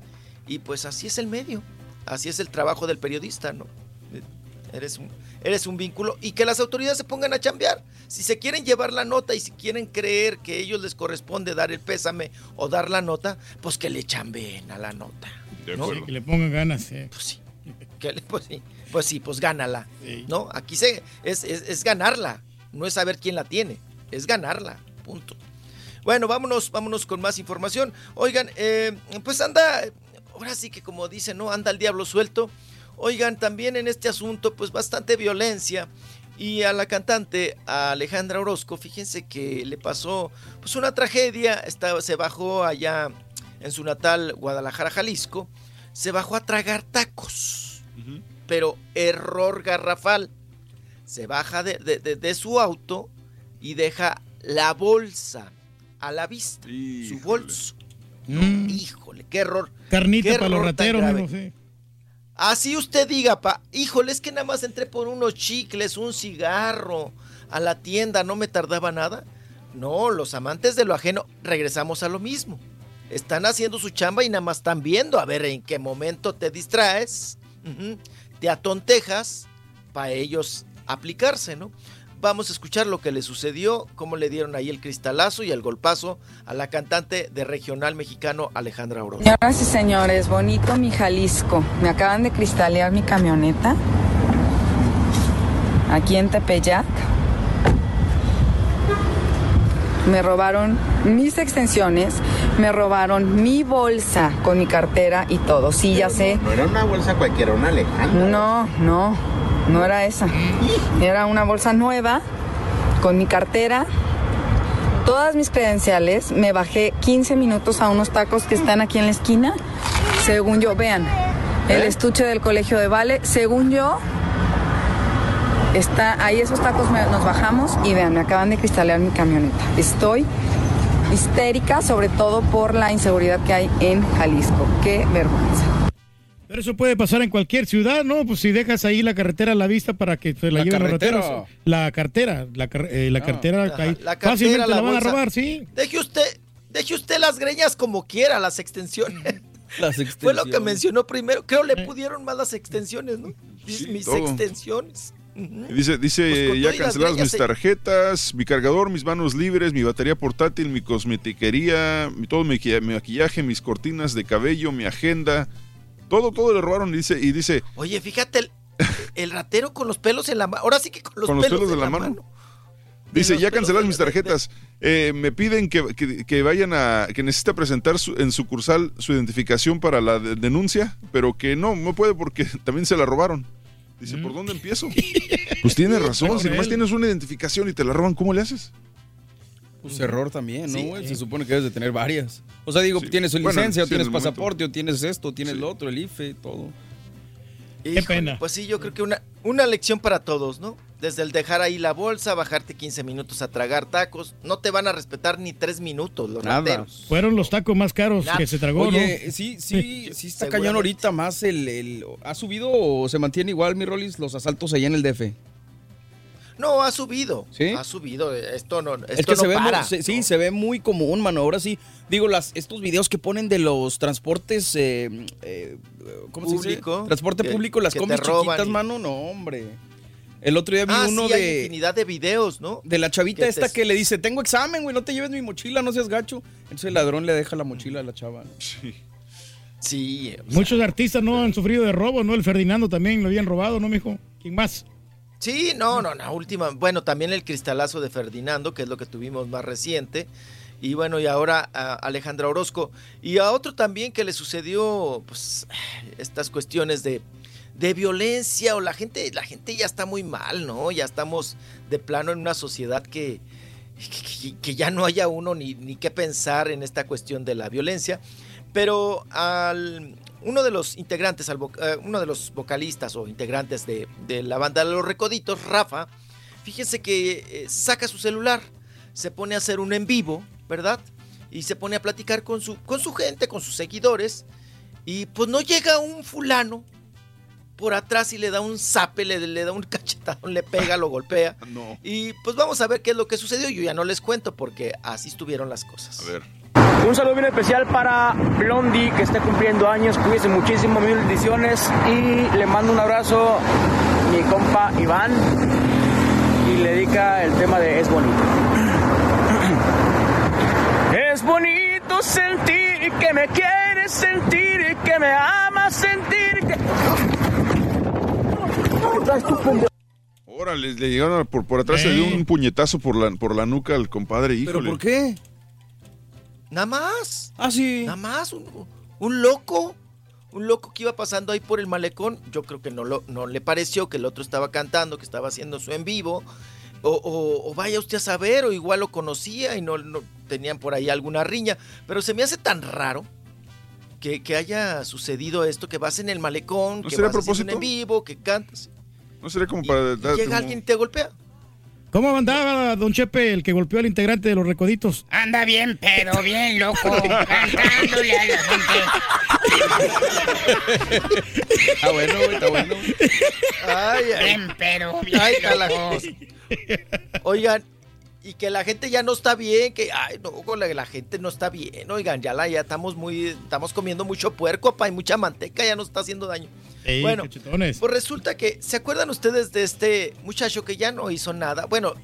y pues así es el medio, así es el trabajo del periodista, ¿no? Eres un, eres un vínculo y que las autoridades se pongan a chambear. Si se quieren llevar la nota y si quieren creer que a ellos les corresponde dar el pésame o dar la nota, pues que le chambeen a la nota. ¿no? Sí, que le pongan ganas. eh. Que le- pues sí, pues sí, pues gánala. ¿No? Aquí se, es, es- es ganarla, no es saber quién la tiene, es ganarla, punto. Bueno, vámonos, vámonos con más información. Oigan, eh, pues anda, ahora sí que como dicen, ¿no? Anda el diablo suelto. Oigan, también en este asunto, pues bastante violencia. Y a la cantante, a Alejandra Orozco, fíjense que le pasó pues una tragedia. Se bajó allá en su natal Guadalajara, Jalisco. Se bajó a tragar tacos. Pero error garrafal. Se baja de, de- de- de su auto y deja la bolsa a la vista. Su bolso. Mm. Híjole, qué error. Carnita qué para los error rateros, sí. Así usted diga, pa, híjole, es que nada más entré por unos chicles, un cigarro a la tienda, no me tardaba nada. No, los amantes de lo ajeno, regresamos a lo mismo. Están haciendo su chamba y nada más están viendo a ver en qué momento te distraes, ujú, te atontejas para ellos aplicarse, ¿no? Vamos a escuchar lo que le sucedió, cómo le dieron ahí el cristalazo y el golpazo a la cantante de regional mexicano Alejandra Orozco. Señoras y señores, bonito mi Jalisco. Me acaban de cristalear mi camioneta. Aquí en Tepeyac. Me robaron mis extensiones, me robaron mi bolsa con mi cartera y todo. Sí, ya sé. No era una bolsa cualquiera, una Alejandra. No, no, no era esa. Era una bolsa nueva con mi cartera, todas mis credenciales. Me bajé 15 minutos a unos tacos que están aquí en la esquina. Según yo, vean, el estuche del colegio de Vale. Según yo, está ahí esos tacos me- nos bajamos y vean, me acaban de cristalear mi camioneta. Estoy histérica, sobre todo por la inseguridad que hay en Jalisco. Qué vergüenza. Pero eso puede pasar en cualquier ciudad, ¿no? Pues si dejas ahí la carretera a la vista para que te la, La lleven los rateros. La cartera, la, car- eh, la cartera, Ajá, ahí. la cartera, fácilmente la, van bolsa. a robar, sí. Deje usted, deje usted las greñas como quiera, las extensiones. Las Fue lo que extensiones. mencionó primero. Creo le pudieron más las extensiones, ¿no? Mis, mis todo. extensiones. Dice, dice Pues ya canceladas mis tarjetas, mi cargador, mis manos libres, mi batería portátil, mi cosmetiquería, mi, todo mi, mi maquillaje, mis cortinas de cabello, mi agenda. Todo, todo le robaron y dice, y dice Oye, fíjate, el, el ratero con los pelos en la mano. Ahora sí que con los, con los pelos, de en la mano. Dice, ya canceladas mis tarjetas. Eh, me piden que, que- que vayan a... que necesita presentar su- en sucursal su identificación para la de- denuncia, pero que no, no puede porque también se la robaron. Dice, ¿por dónde empiezo? Pues tienes razón, si nomás tienes una identificación y te la roban, ¿cómo le haces? Pues error también, ¿no, Sí. güey? Se supone que debes de tener varias. O sea, digo, Sí. tienes su licencia, o sí, tienes momento. pasaporte, o tienes esto, o tienes lo otro, el IFE, todo. Qué pena. Pues sí, yo creo que una, una lección para todos, ¿no? Desde el dejar ahí la bolsa, bajarte 15 minutos a tragar tacos, no te van a respetar ni tres minutos los rateros. Fueron los tacos más caros que se tragó, Oye, ¿no? sí, sí, sí está cañón ahorita más el, el- ¿Ha subido o se mantiene igual, mi Rolis, los asaltos allá en el DF? No, ha subido. ¿Sí? Ha subido. Esto no, esto es que no se ve, para. muy, se- sí, se ve muy común, mano. Ahora sí, digo, las, estos videos que ponen de los transportes, eh, eh, ¿cómo se Público, dice? Transporte que- público, las combis chiquitas, y- mano, no, hombre. El otro día vi Ah, uno sí, hay de, infinidad de videos, ¿no? de la chavita que esta te- que le dice, tengo examen, güey, no te lleves mi mochila, no seas gacho. Entonces el ladrón le deja la mochila a la chava. Sí. Sí. Muchos artistas no han sufrido de robo, ¿no? El Ferdinando también lo habían robado, ¿no, mijo? ¿Quién más? Sí, no, no, no, última. Bueno, también el cristalazo de Ferdinando, que es lo que tuvimos más reciente. Y bueno, y ahora a Alejandra Orozco. Y a otro también que le sucedió, pues, estas cuestiones de, de violencia o la gente, la gente ya está muy mal, ¿no? Ya estamos de plano en una sociedad que, que, que ya no haya uno ni, ni qué pensar en esta cuestión de la violencia. Pero al uno de los integrantes, eh, uno de los vocalistas o integrantes de, de la banda de los Recoditos, Rafa, fíjense que eh, saca su celular, se pone a hacer un en vivo, ¿verdad? Y se pone a platicar con su, con su gente, con sus seguidores. Y pues no llega un fulano por atrás y le da un zape, le, le da un cachetadón, le pega, lo golpea. No. Y pues vamos a ver qué es lo que sucedió. Yo ya no les cuento porque así estuvieron las cosas. A ver. Un saludo bien especial para Blondie, que está cumpliendo años. Cuídese muchísimo, mil bendiciones. Y le mando un abrazo, mi compa Iván y le dedica el tema de Es bonito. Es bonito sentir que me quieres sentir que me amas sentir que... Órale, le llegaron a- por, por atrás, se dio un puñetazo por la, por la nuca al compadre, híjole. por qué? Nada más. Ah, sí. Nada más, un, un loco. Un loco que iba pasando ahí por el malecón. Yo creo que no, lo, no le pareció que el otro estaba cantando, que estaba haciendo su en vivo. O, o- o vaya usted a saber, o igual lo conocía y no, no tenían por ahí alguna riña. Pero se me hace tan raro que, que haya sucedido esto, que vas en el malecón, ¿No que a vas haciendo un propósito? en vivo, que cantas. No sería como para dar Llega como- alguien y te golpea. ¿Cómo andaba Don Chepe, el que golpeó al integrante de los recoditos? Anda bien, pero bien loco, cantándole a la gente. Está bueno, güey, está bueno. Ay, ay. Bien, pero bien Ay, loco. Oigan, y que la gente ya no está bien, que ay, no, con la, la gente no está bien, oigan, ya la ya estamos muy estamos comiendo mucho puerco, pa, y mucha manteca, ya nos está haciendo daño. Ey, bueno, pues resulta que ¿se acuerdan ustedes de este muchacho que ya no hizo nada? Bueno,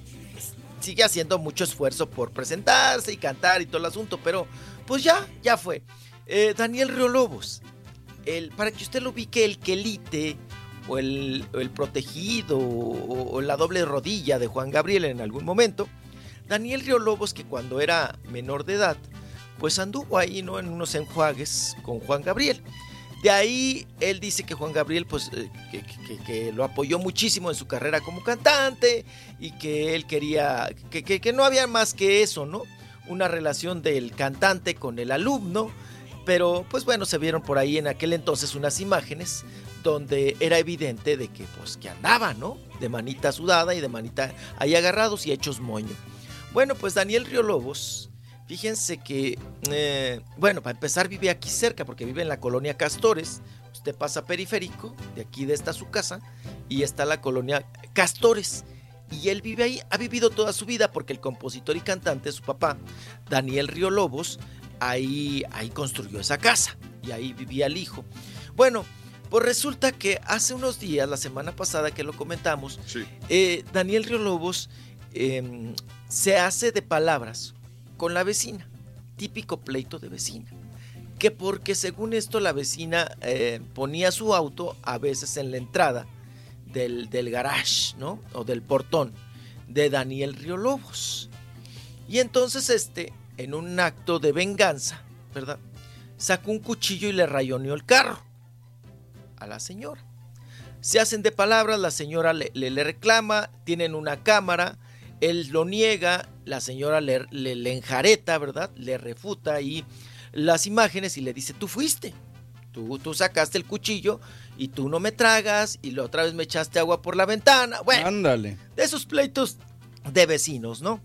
sigue haciendo mucho esfuerzo por presentarse y cantar y todo el asunto, pero pues ya, ya fue. Eh, Daniel Riolobos, el, para que usted lo ubique, el quelite o el, o el protegido o, o la doble rodilla de Juan Gabriel en algún momento, Daniel Riolobos, que cuando era menor de edad, pues anduvo ahí, ¿no? En unos enjuagues con Juan Gabriel. De ahí él dice que Juan Gabriel, pues, eh, que, que- lo apoyó muchísimo en su carrera como cantante y que él quería, que, que- que no había más que eso, ¿no? Una relación del cantante con el alumno, pero pues bueno, se vieron por ahí en aquel entonces unas imágenes donde era evidente de que, pues, que andaba, ¿no? De manita sudada y de manita ahí agarrados y hechos moño. Bueno, pues Daniel Riolobos, fíjense que, eh, bueno, para empezar vive aquí cerca, porque vive en la colonia Castores. Usted pasa periférico, de aquí de esta su casa, y está la colonia Castores. Y él vive ahí, ha vivido toda su vida, porque el compositor y cantante, su papá, Daniel Riolobos, ahí, ahí construyó esa casa, y ahí vivía el hijo. Bueno, pues resulta que hace unos días, la semana pasada que lo comentamos, eh, Daniel Riolobos eh, se hace de palabras con la vecina, típico pleito de vecina. Que porque según esto la vecina eh, ponía su auto a veces en la entrada del, del garage, ¿no? O del portón de Daniel Riolobos. Y entonces este, en un acto de venganza, ¿verdad? Sacó un cuchillo y le rayoneó el carro a la señora. Se hacen de palabras, la señora le, le- le reclama, tienen una cámara, él lo niega, la señora le, le- le enjareta, ¿verdad? Le refuta ahí las imágenes y le dice, tú fuiste, tú, tú sacaste el cuchillo y tú no me tragas y la otra vez me echaste agua por la ventana. Bueno, Ándale. de esos pleitos de vecinos, ¿no?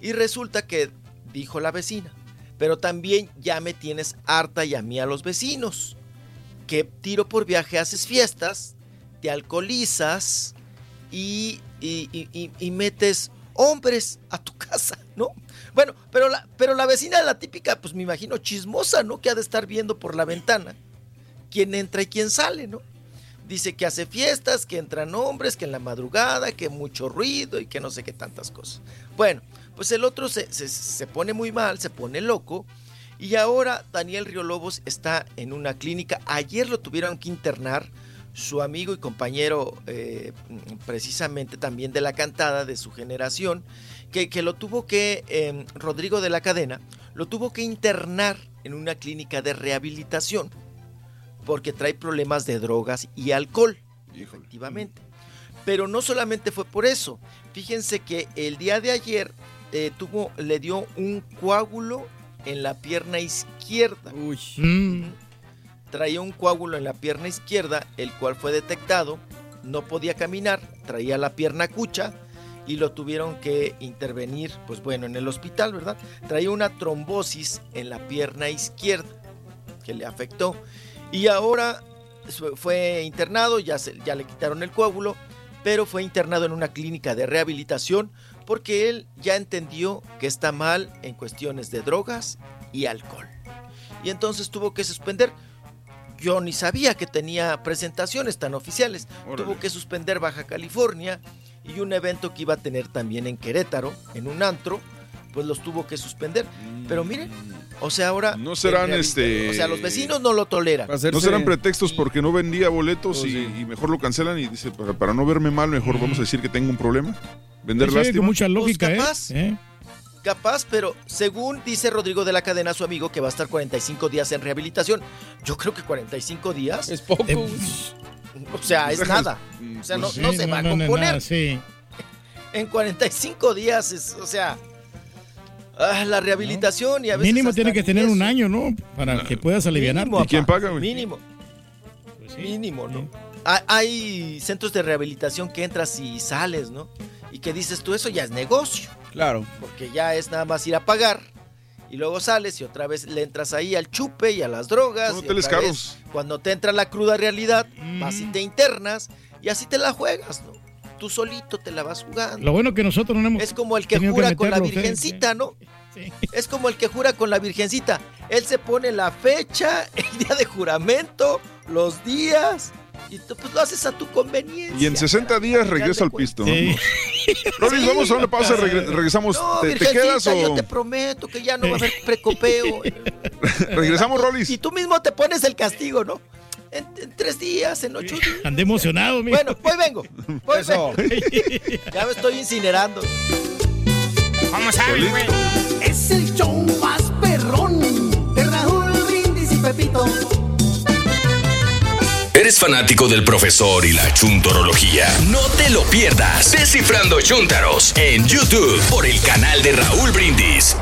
Y resulta que dijo la vecina, pero también ya me tienes harta y a mí a los vecinos. Que tiro por viaje haces fiestas, te alcoholizas y, y- y- y- y metes hombres a tu casa, ¿no? Bueno, pero la, pero la vecina, la típica, pues me imagino chismosa, ¿no? Que ha de estar viendo por la ventana quién entra y quién sale, ¿no? Dice que hace fiestas, que entran hombres, que en la madrugada, que mucho ruido y que no sé qué tantas cosas. Bueno, pues el otro se, se- se pone muy mal, se pone loco. Y ahora Daniel Riolobos está en una clínica. Ayer lo tuvieron que internar su amigo y compañero eh, precisamente también de la cantada de su generación, que, que lo tuvo que, eh, Rodrigo de la Cadena, lo tuvo que internar en una clínica de rehabilitación porque trae problemas de drogas y alcohol, efectivamente. Pero no solamente fue por eso. Fíjense que el día de ayer eh, tuvo, le dio un coágulo en la pierna izquierda. Traía un coágulo en la pierna izquierda, el cual fue detectado. No podía caminar, traía la pierna cucha y lo tuvieron que intervenir, pues bueno, en el hospital, ¿verdad? Traía una trombosis en la pierna izquierda que le afectó. Y ahora fue internado, ya, se- ya le quitaron el coágulo, pero fue internado en una clínica de rehabilitación porque él ya entendió que está mal en cuestiones de drogas y alcohol. Y entonces tuvo que suspender. Yo ni sabía que tenía presentaciones tan oficiales. Órale. Tuvo que suspender Baja California y un evento que iba a tener también en Querétaro, en un antro, pues los tuvo que suspender. Pero miren, o sea, ahora... No serán, este- O sea, los vecinos no lo toleran. No serán pretextos porque no vendía boletos y, y mejor lo cancelan y dice, para, para no verme mal, mejor vamos a decir que tengo un problema. Vender Sí, con lástima. mucha lógica, Pues ¿eh? capaz. ¿eh? Capaz, pero según dice Rodrigo de la Cadena, su amigo, que va a estar 45 días en rehabilitación. Yo creo que 45 días. Es poco. o sea, es nada. O sea, no, Sí, no se va a no, no, componer. sí. En 45 días, es, o sea, ah, la rehabilitación y a veces. Mínimo tiene que tener eso. un año, ¿no? Para que puedas alivianarte. Mínimo, papá, Mínimo. Mínimo, ¿no? Ha- Hay centros de rehabilitación que entras y sales, ¿no? Y que dices tú, eso ya es negocio. Claro. Porque ya es nada más ir a pagar y luego sales y otra vez le entras ahí al chupe y a las drogas. Son y hoteles otra vez, caros. cuando te entra la cruda realidad, Mm. vas y te internas y así te la juegas, ¿no? Tú solito te la vas jugando. Lo bueno que nosotros no hemos. Es como el que jura con la ustedes, virgencita, ¿no? Es como el que jura con la virgencita. Él se pone la fecha, el día de juramento, los días, y tú pues lo haces a tu conveniencia. Y en 60 días regresa al pisto. Rolis, vamos a una pausa, regre- regresamos. No, ¿Te, quedas yo o te prometo que ya no va a haber precopeo. regresamos, Rolis? Y tú mismo te pones el castigo, ¿no? En, en tres días, en ocho días. Andé emocionado, mijo. Bueno, hoy vengo. Hoy Eso. vengo. ya me estoy incinerando. ¿Cómo sabes, güey? Es el show más perrón de Raúl Brindis y Pepito. ¿Eres fanático del profesor y la chuntorología? No te lo pierdas. Descifrando Chuntaros en YouTube por el canal de Raúl Brindis.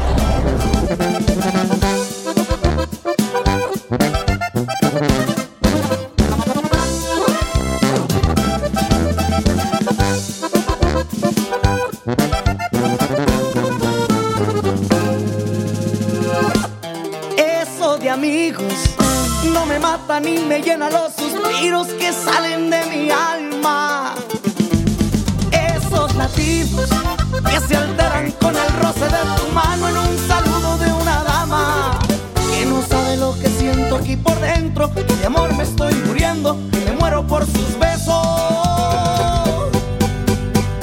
Eso de amigos no me mata ni me llena los suspiros que salen de mi alma. Esos latidos que se alteran con el roce de tu mano en un saludo de una dama que no sabe lo que siento aquí por dentro. De amor me estoy muriendo, me muero por sus besos.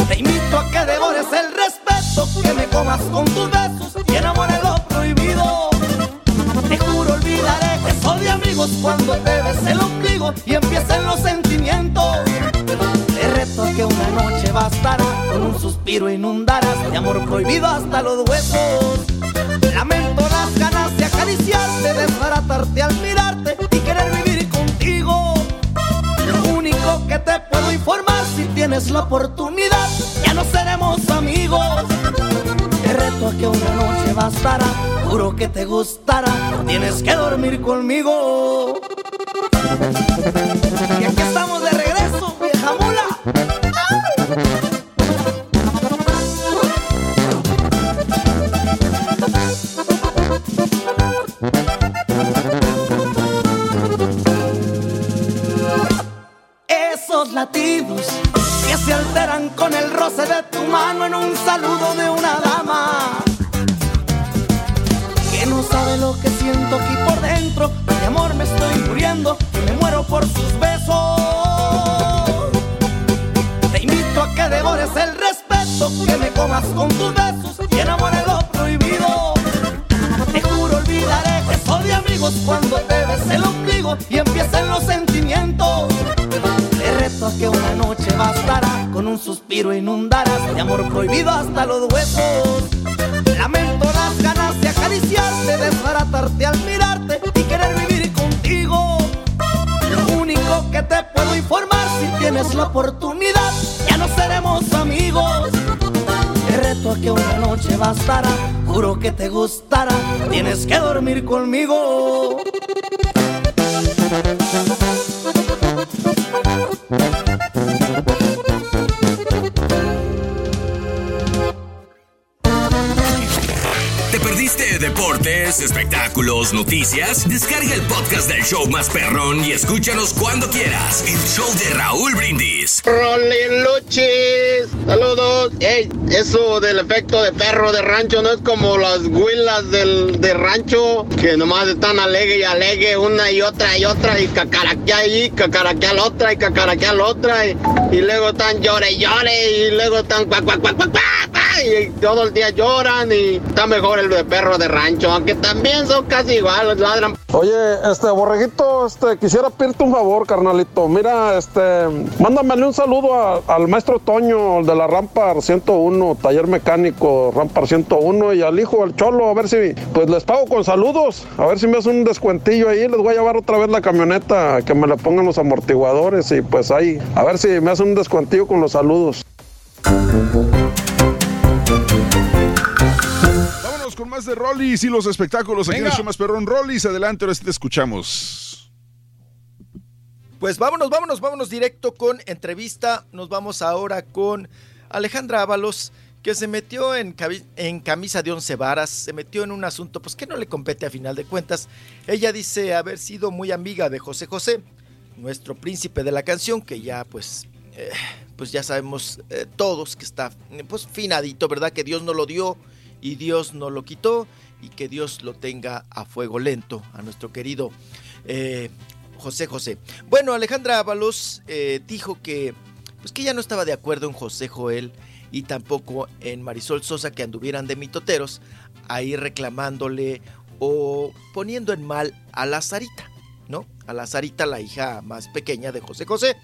Te invito a que devores el respeto, que me comas con tus besos y enamore cuando te ves el ombligo y empiecen los sentimientos. Te reto que una noche bastará, con un suspiro inundarás de amor prohibido hasta los huesos. Lamento las ganas de acariciarte, desbaratarte al mirarte y querer vivir contigo. Lo único que te puedo informar si tienes la oportunidad, ya no seremos. Que una noche bastará, juro que te gustará, tienes que dormir conmigo. Y aquí estamos de regreso, vieja mula. Esos latidos se alteran con el roce de tu mano en un saludo de una dama que no sabe lo que siento aquí por dentro. De amor me estoy muriendo, me muero por sus besos. Te invito a que devores el respeto, que me comas con tus besos y enamore lo prohibido. Te juro olvidaré que soy de amigos cuando te ves el ombligo y empiecen los sentimientos. A que una noche bastará, con un suspiro inundarás de amor prohibido hasta los huesos. Lamento las ganas de acariciarte, desbaratarte al mirarte y querer vivir contigo. Lo único que te puedo informar si tienes la oportunidad, ya no seremos amigos. Te reto a que una noche bastará, juro que te gustará, tienes que dormir conmigo. Espectáculos, noticias, descarga el podcast del show más perrón y escúchanos cuando quieras. El show de Raúl Brindis. Rolling Luchis, saludos. Ey, eso del efecto de perro de rancho no es como las huilas del de rancho que nomás están alegue y alegue una y otra y otra y cacaraquea ahí, cacaraquea la otra y cacaraquea la otra y, y luego están llore y llore y luego están cuac, cuac, cuac, cuac, cuac, y todo el día lloran y está mejor el de perro de rancho, aunque también son casi iguales, ladran. Oye, este borreguito, este quisiera pedirte un favor, carnalito. Mira, este, mándamele un saludo al maestro Toño el de la Rampar 101, taller mecánico Rampar 101 y al hijo, al cholo, a ver si, pues les pago con saludos, a ver si me hace un descuentillo ahí, les voy a llevar otra vez la camioneta, que me le pongan los amortiguadores y pues ahí, a ver si me hace un descuentillo con los saludos. Vámonos con más de Rollis y los espectáculos aquí en el Venga. show más perrón. Rollis, adelante, ahora sí te escuchamos. Pues vámonos, vámonos, vámonos directo con entrevista. Nos vamos ahora con Alejandra Ábalos, que se metió en camisa de once varas, se metió en un asunto pues que no le compete a final de cuentas. Ella dice haber sido muy amiga de José José, nuestro príncipe de la canción, que ya pues, eh, pues ya sabemos eh, todos que está pues finadito, ¿verdad? Que Dios no lo dio y Dios no lo quitó y que Dios lo tenga a fuego lento a nuestro querido eh, José José. Bueno, Alejandra Ábalos dijo que pues que ya no estaba de acuerdo en José Joel y tampoco en Marisol Sosa que anduvieran de mitoteros ahí reclamándole o poniendo en mal a la Sarita, ¿no? A la Sarita, la hija más pequeña de José José.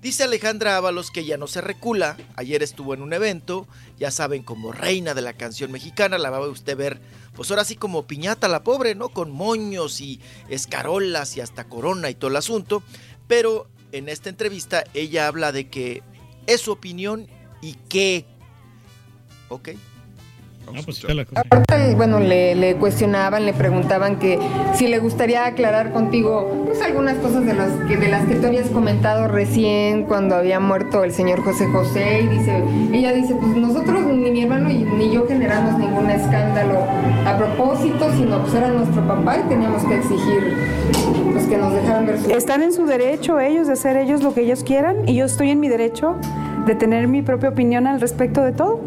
Dice Alejandra Ábalos que ya no se recula. Ayer estuvo en un evento, ya saben, como reina de la canción mexicana. La va a usted ver, pues ahora sí como piñata la pobre, ¿no? Con moños y escarolas y hasta corona y todo el asunto. Pero en esta entrevista ella habla de que es su opinión y que. ¿Ok? Aparte, bueno, le, le cuestionaban, le preguntaban que si le gustaría aclarar contigo pues algunas cosas de las que de las que tú habías comentado recién cuando había muerto el señor José José y dice, ella dice, pues nosotros ni mi hermano y- ni yo generamos ningún escándalo a propósito, sino pues era nuestro papá y teníamos que exigir pues que nos dejaran ver su Están en su derecho ellos de hacer ellos lo que ellos quieran y yo estoy en mi derecho de tener mi propia opinión al respecto de todo.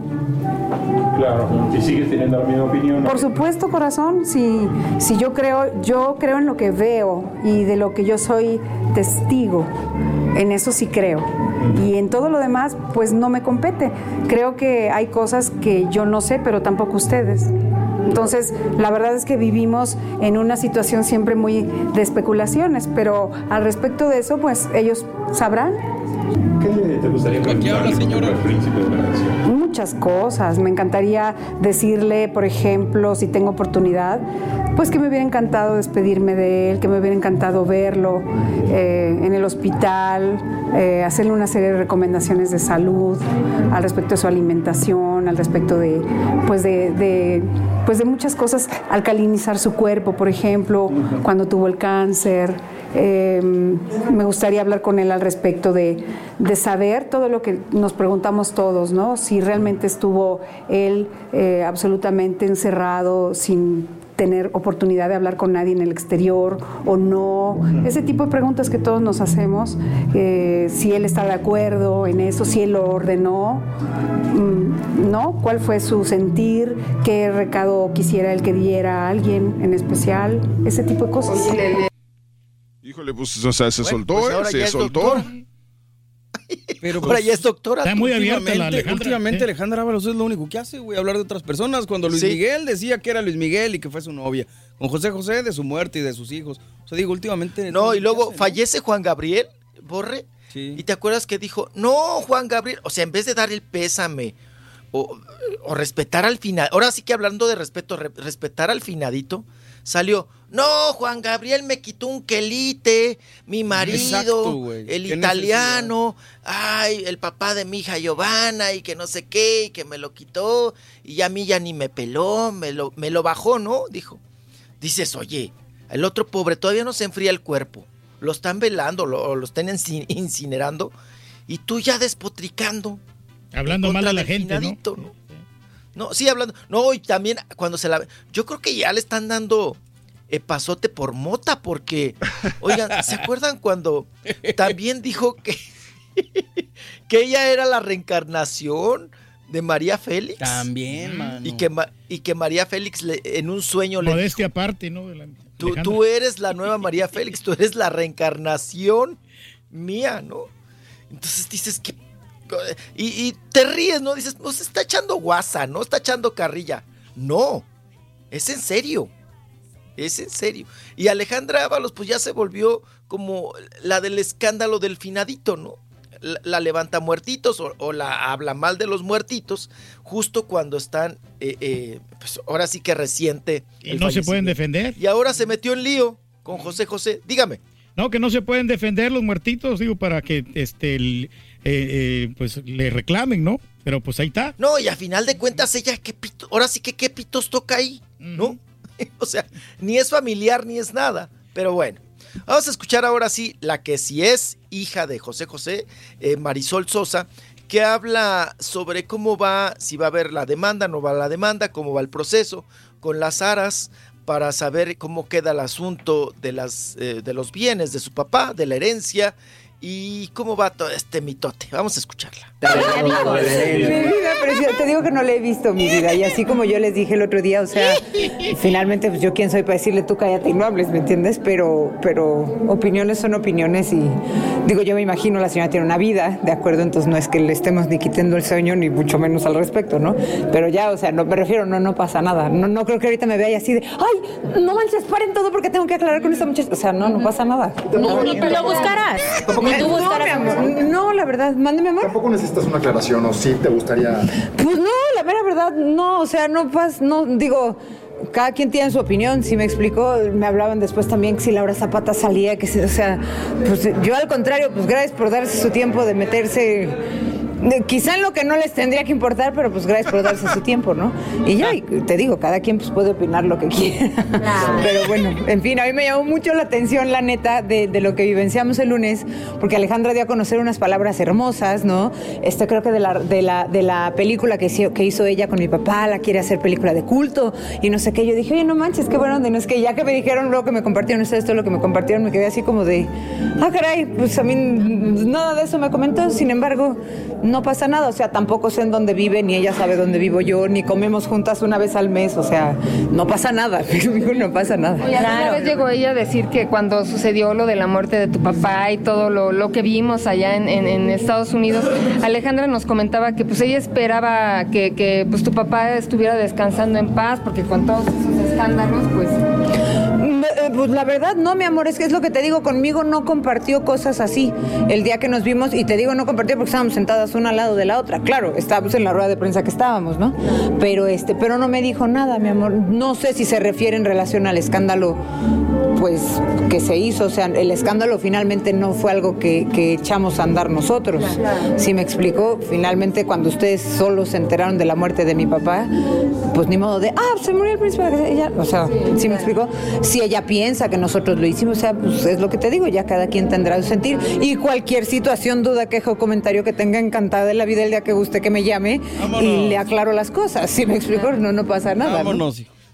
Claro, y sigues teniendo la misma opinión. Por supuesto, corazón, si, si yo creo, yo creo en lo que veo y de lo que yo soy testigo, en eso sí creo. Y en todo lo demás, pues no me compete. Creo que hay cosas que yo no sé, pero tampoco ustedes. Entonces, la verdad es que vivimos en una situación siempre muy de especulaciones, pero al respecto de eso, pues ellos sabrán. ¿Qué te gustaría preguntarle al príncipe de la canción? Muchas cosas. Me encantaría decirle, por ejemplo, si tengo oportunidad, pues que me hubiera encantado despedirme de él, que me hubiera encantado verlo eh, en el hospital, eh, hacerle una serie de recomendaciones de salud al respecto de su alimentación, al respecto de, pues de, de, pues de muchas cosas, alcalinizar su cuerpo, por ejemplo, cuando tuvo el cáncer. Eh, me gustaría hablar con él al respecto de, de saber todo lo que nos preguntamos todos, ¿no? Si realmente estuvo él eh, absolutamente encerrado sin tener oportunidad de hablar con nadie en el exterior o no. Ese tipo de preguntas que todos nos hacemos, eh, si él está de acuerdo en eso, si él lo ordenó, mm, ¿no? ¿Cuál fue su sentir? ¿Qué recado quisiera él que diera a alguien en especial? Ese tipo de cosas. Híjole, pues, o sea, se Bueno, soltó, pues ¿eh? Se soltó. Pero Ahora ya es doctora. Está muy últimamente, abierta la Alejandra, Últimamente ¿eh? Alejandra Ábalos es lo único que hace, güey, hablar de otras personas. Cuando Luis Sí. Miguel decía que era Luis Miguel y que fue su novia. Con José José de su muerte y de sus hijos. O sea, digo, últimamente... No, y ¿qué luego hace, no? fallece Juan Gabriel, Borre. Y te acuerdas que dijo, no, Juan Gabriel, o sea, en vez de dar el pésame o, o respetar al final, ahora sí que hablando de respeto, re- respetar al finadito, salió, no, Juan Gabriel me quitó un quelite, mi marido, Exacto, el italiano, ay, el papá de mi hija Giovanna y que no sé qué, y que me lo quitó, y a mí ya ni me peló, me lo, me lo bajó, ¿no? Dijo. Dices, oye, el otro pobre todavía no se enfría el cuerpo. Lo están velando, lo, o lo están inci- incinerando. Y tú ya despotricando. Hablando mal a la gente, ¿no? No, sí, hablando. No, y también cuando se la. Yo creo que ya le están dando eh, pasote por mota, porque. Oigan, ¿se acuerdan cuando también dijo que. que ella era la reencarnación de María Félix? También, mano. Y que, y que María Félix le- en un sueño le Modestia aparte, ¿no? De la- Tú, eres la nueva María Félix, tú eres la reencarnación mía, ¿no? Entonces dices que... Y, y te ríes, ¿no? Dices, no se está echando guasa, no está echando carrilla. No, es en serio. Es en serio. Y Alejandra Ábalos, pues ya se volvió como la del escándalo del finadito, ¿no? La, la levanta muertitos o, o la habla mal de los muertitos, justo cuando están, eh, eh, pues ahora sí que reciente. Y no se pueden defender. Y ahora se metió en lío con José José. Dígame. No, que no se pueden defender los muertitos, digo, para que este el- eh, eh, pues le reclamen, ¿no? Pero pues ahí está. No, y a final de cuentas ella, ¿qué pito? ahora sí que qué pitos toca ahí, ¿no? o sea, ni es familiar ni es nada. Pero bueno, vamos a escuchar ahora sí la que sí es hija de José José, eh, Marisol Sosa, que habla sobre cómo va, si va a haber la demanda, no va la demanda, cómo va el proceso con las aras para saber cómo queda el asunto de, las, eh, de los bienes de su papá, de la herencia y cómo va todo este mitote. Vamos a escucharla. Mi vida preciosa, te digo que no le he visto mi vida y así como yo les dije el otro día, o sea, finalmente pues yo quién soy para decirle tú cállate y no hables, ¿me entiendes? Pero, pero opiniones son opiniones y digo yo me imagino la señora tiene una vida, ¿de acuerdo? Entonces no es que le estemos ni quitando el sueño ni mucho menos al respecto, ¿no? Pero ya, o sea, no me refiero, no, no pasa nada, no, no creo que ahorita me vea así de, ay, no manches, paren todo porque tengo que aclarar con esta muchacha, o sea, no, no pasa nada. No, ni tú lo buscarás. Ni tú No, buscarás. mi amor, no, la verdad, mándeme amor. Tampoco necesitas una aclaración o sí te gustaría. Pues no, la mera verdad, no, o sea, no pasa, no, digo, cada quien tiene su opinión, si me explicó, me hablaban después también que si Laura Zapata salía, que si, o sea, pues yo al contrario, pues gracias por darse su tiempo de meterse, de- quizá en lo que no les tendría que importar, pero pues gracias por darse su tiempo, ¿no? Y ya, y te digo, cada quien pues puede opinar lo que quiera. Pero bueno, en fin, a mí me llamó mucho la atención, la neta, de, de lo que vivenciamos el lunes, porque Alejandra dio a conocer unas palabras hermosas, ¿no? Este creo que de la, de la, de la película que hizo, que hizo ella con mi papá, la quiere hacer película de culto, y no sé qué. Yo dije, oye, no manches, qué bueno, no es que ya que me dijeron luego que me compartieron ustedes todo lo que me compartieron, me quedé así como de, ah, caray, pues a mí nada de eso me comentó, sin embargo, no pasa nada, o sea, tampoco sé en dónde vive, ni ella sabe dónde vivo yo, ni comemos juntas una vez al mes, o sea, no pasa nada, no pasa nada. Oye, alguna vez llegó ella a decir que cuando sucedió lo de la muerte de tu papá y todo lo, lo que vimos allá en, en- en Estados Unidos, Alejandra nos comentaba que pues ella esperaba que, que, pues tu papá estuviera descansando en paz porque con todos esos escándalos pues... Eh, Pues la verdad, no, mi amor, es que es lo que te digo, conmigo no compartió cosas así el día que nos vimos, y te digo no compartió porque estábamos sentadas una al lado de la otra, claro, estábamos en la rueda de prensa que estábamos, ¿no? Pero este, pero no me dijo nada, mi amor, no sé si se refiere en relación al escándalo, pues, que se hizo, o sea, el escándalo finalmente no fue algo que, que echamos a andar nosotros, si me explicó, finalmente cuando ustedes solo se enteraron de la muerte de mi papá, pues ni modo de, ah, se murió el príncipe, ella, o sea, si me explicó, si ella piensa que nosotros lo hicimos, o sea, pues es lo que te digo, ya cada quien tendrá su sentir. Y cualquier situación, duda, queja o comentario que tenga encantada de la vida el día que guste que me llame y le aclaro las cosas. Si me explico, no, no pasa nada. ¿no?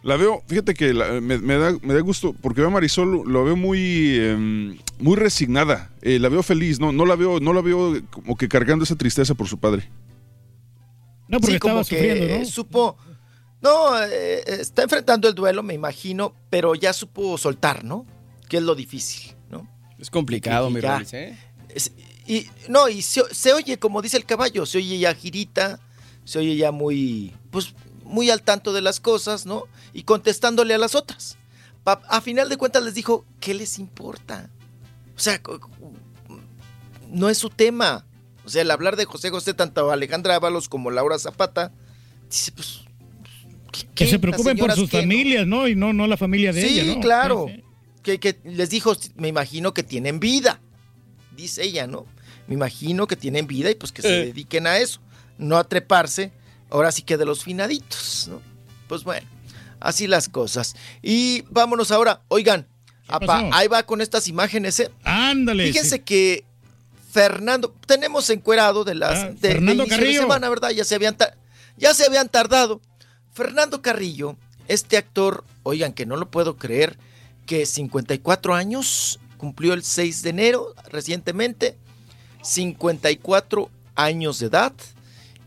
La veo, fíjate que la- me, me da, me da gusto, porque veo a Marisol, lo veo muy, em, muy resignada. Eh, la veo feliz, no, no la veo, no la veo como que cargando esa tristeza por su padre. No, porque Sí, como estaba sufriendo, que ¿no? Supo. No, eh, está enfrentando el duelo, me imagino, pero ya supo soltar, ¿no? Que es lo difícil, ¿no? Es complicado, mi ¿eh? es- y no, y se, se oye, como dice el caballo, se oye ya girita, se oye ya muy, pues, muy al tanto de las cosas, ¿no? Y contestándole a las otras. Pa- a final de cuentas les dijo, ¿qué les importa? O sea, no es su tema. O sea, el hablar de José José, tanto Alejandra Ábalos como Laura Zapata, dice, pues, Que se preocupen por sus no. familias, ¿no? Y no, no la familia de sí, ella, ¿no? claro. Sí, sí. Que, que les dijo, me imagino que tienen vida, dice ella, ¿no? Me imagino que tienen vida y pues que se Eh. dediquen a eso, no a treparse, ahora sí que de los finaditos, ¿no? Pues bueno, así las cosas. Y vámonos ahora, oigan, apa, ahí va con estas imágenes, ¿eh? Ándale. Fíjense que Fernando, tenemos encuerado de las Ah, de, Fernando de Carrillo. semana, ¿verdad? Ya se habían Ya se habían tardado. Fernando Carrillo, este actor, oigan que no lo puedo creer, que 54 años, cumplió el 6 de enero recientemente, 54 años de edad,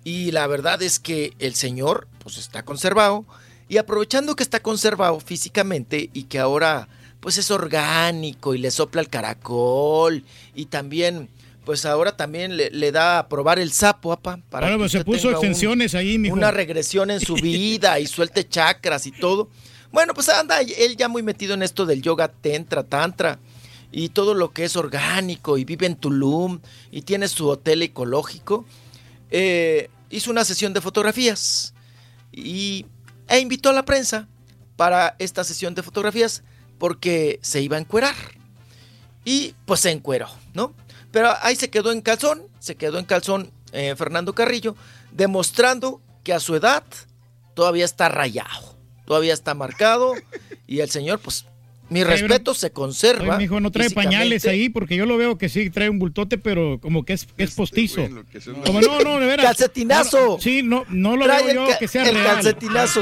y la verdad es que el señor pues está conservado, y aprovechando que está conservado físicamente y que ahora pues es orgánico y le sopla el caracol, y también pues ahora también le, le da a probar el sapo, apa, para Bueno, que pues se puso tenga un- extensiones ahí, mijo. una regresión en su vida y suelte chakras y todo. Bueno, pues anda él ya muy metido en esto del yoga tentra, tantra y todo lo que es orgánico y vive en Tulum y tiene su hotel ecológico. Eh, hizo una sesión de fotografías y, e invitó a la prensa para esta sesión de fotografías porque se iba a encuerar. Y pues se encueró, ¿no? Pero ahí se quedó en calzón, se quedó en calzón eh, Fernando Carrillo, demostrando que a su edad todavía está rayado, todavía está marcado y el señor, pues, mi respeto se conserva. Oye, mijo, no trae pañales ahí porque yo lo veo que sí trae un bultote, pero como que es, que es postizo. Como no, no, de veras. Calcetinazo. No, sí, no, no lo Trae veo el yo que sea el real. calcetinazo.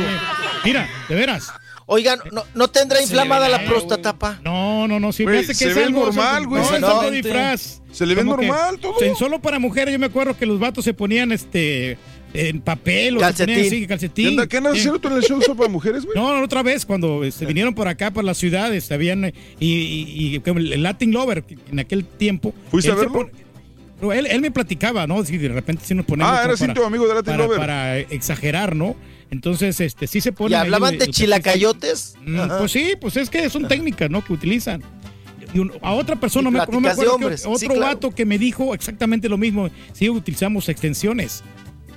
Mira, de veras. Oigan, ¿no, no tendrá inflamada la próstata, pa? No, no, no, sí, Güey, que se es ve algo normal, güey. No, es No. algo disfraz. Se le ve normal todo. solo para mujeres, yo me acuerdo que los vatos se ponían este en papel o Calcetín. así, calcetín. ¿Qué Sí. haciendo tú en el show para mujeres, güey? No, no, otra vez, cuando este, vinieron por acá, por las ciudades, habían, eh, y, y- el Latin Lover, en aquel tiempo. ¿Fuiste a verlo? pon- pero él, él me platicaba, ¿no? Si de repente sí nos ponemos. Ah, como eres íntimo amigo de Latin para, Lover. Para exagerar, ¿no? Entonces, este, sí se pone. ¿Y hablaban de chilacayotes? Mm. Pues sí, pues es que son técnicas, ¿no? Que utilizan. Y un- a otra persona, no me acuerdo, que otro sí, claro. vato que me dijo exactamente lo mismo. Sí, utilizamos extensiones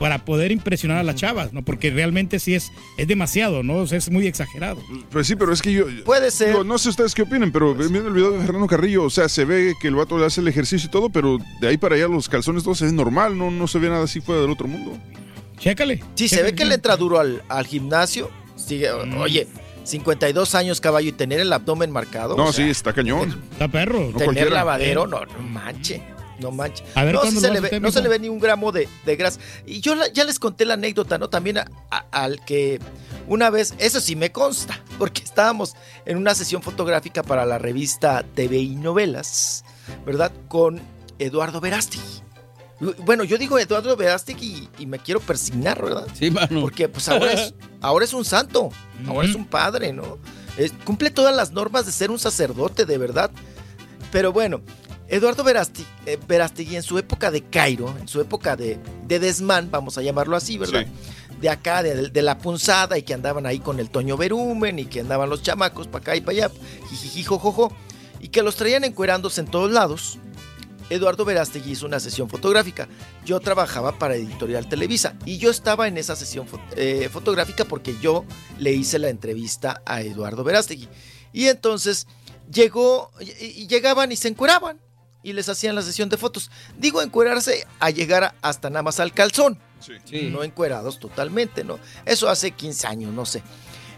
para poder impresionar a las chavas, ¿no? Porque realmente sí es, es demasiado, ¿no? O sea, es muy exagerado. Pues sí, pero es que yo. Puede ser. digo, no sé ustedes qué opinen, pero viendo el video de Fernando Carrillo, o sea, se ve que el vato le hace el ejercicio y todo, pero de ahí para allá los calzones todo se ve normal, no, no se ve nada así fuera del otro mundo. Chécale. Sí, se ve que le entra duro al, al gimnasio. Sigue, Oye, 52 años caballo y tener el abdomen marcado. No, o sea, sí, está cañón. Está perro. tener lavadero, no, no manche. No manche. A ver, no, sí ¿cuándo se le ve, no se le ve ni un gramo de, de grasa. Y yo la- ya les conté la anécdota, ¿no? También a- a- al que una vez, eso sí me consta, porque estábamos en una sesión fotográfica para la revista TV y Novelas, ¿verdad? Con Eduardo Verástegui. Bueno, yo digo Eduardo Verástegui y, y me quiero persignar, ¿verdad? Sí, mano. Porque pues ahora es, ahora es un santo, ahora es un padre, ¿no? Es- cumple todas las normas de ser un sacerdote, de verdad. Pero bueno, Eduardo Verástegui, eh, Verástegui en su época de Cairo, en su época de, de desmán, vamos a llamarlo así, ¿verdad? De acá, de, de la punzada, y que andaban ahí con el Toño Berumen, y que andaban los chamacos para acá y para allá, jijiji, jojojo, y que los traían encuerándose en todos lados. Eduardo Verástegui hizo una sesión fotográfica. Yo trabajaba para Editorial Televisa y yo estaba en esa sesión eh, fotográfica porque yo le hice la entrevista a Eduardo Verástegui. Y entonces llegó, y, y llegaban y se encueraban y les hacían la sesión de fotos. Digo encuerarse a llegar hasta nada más al calzón. No encuerados totalmente, ¿no? Eso hace 15 años, no sé.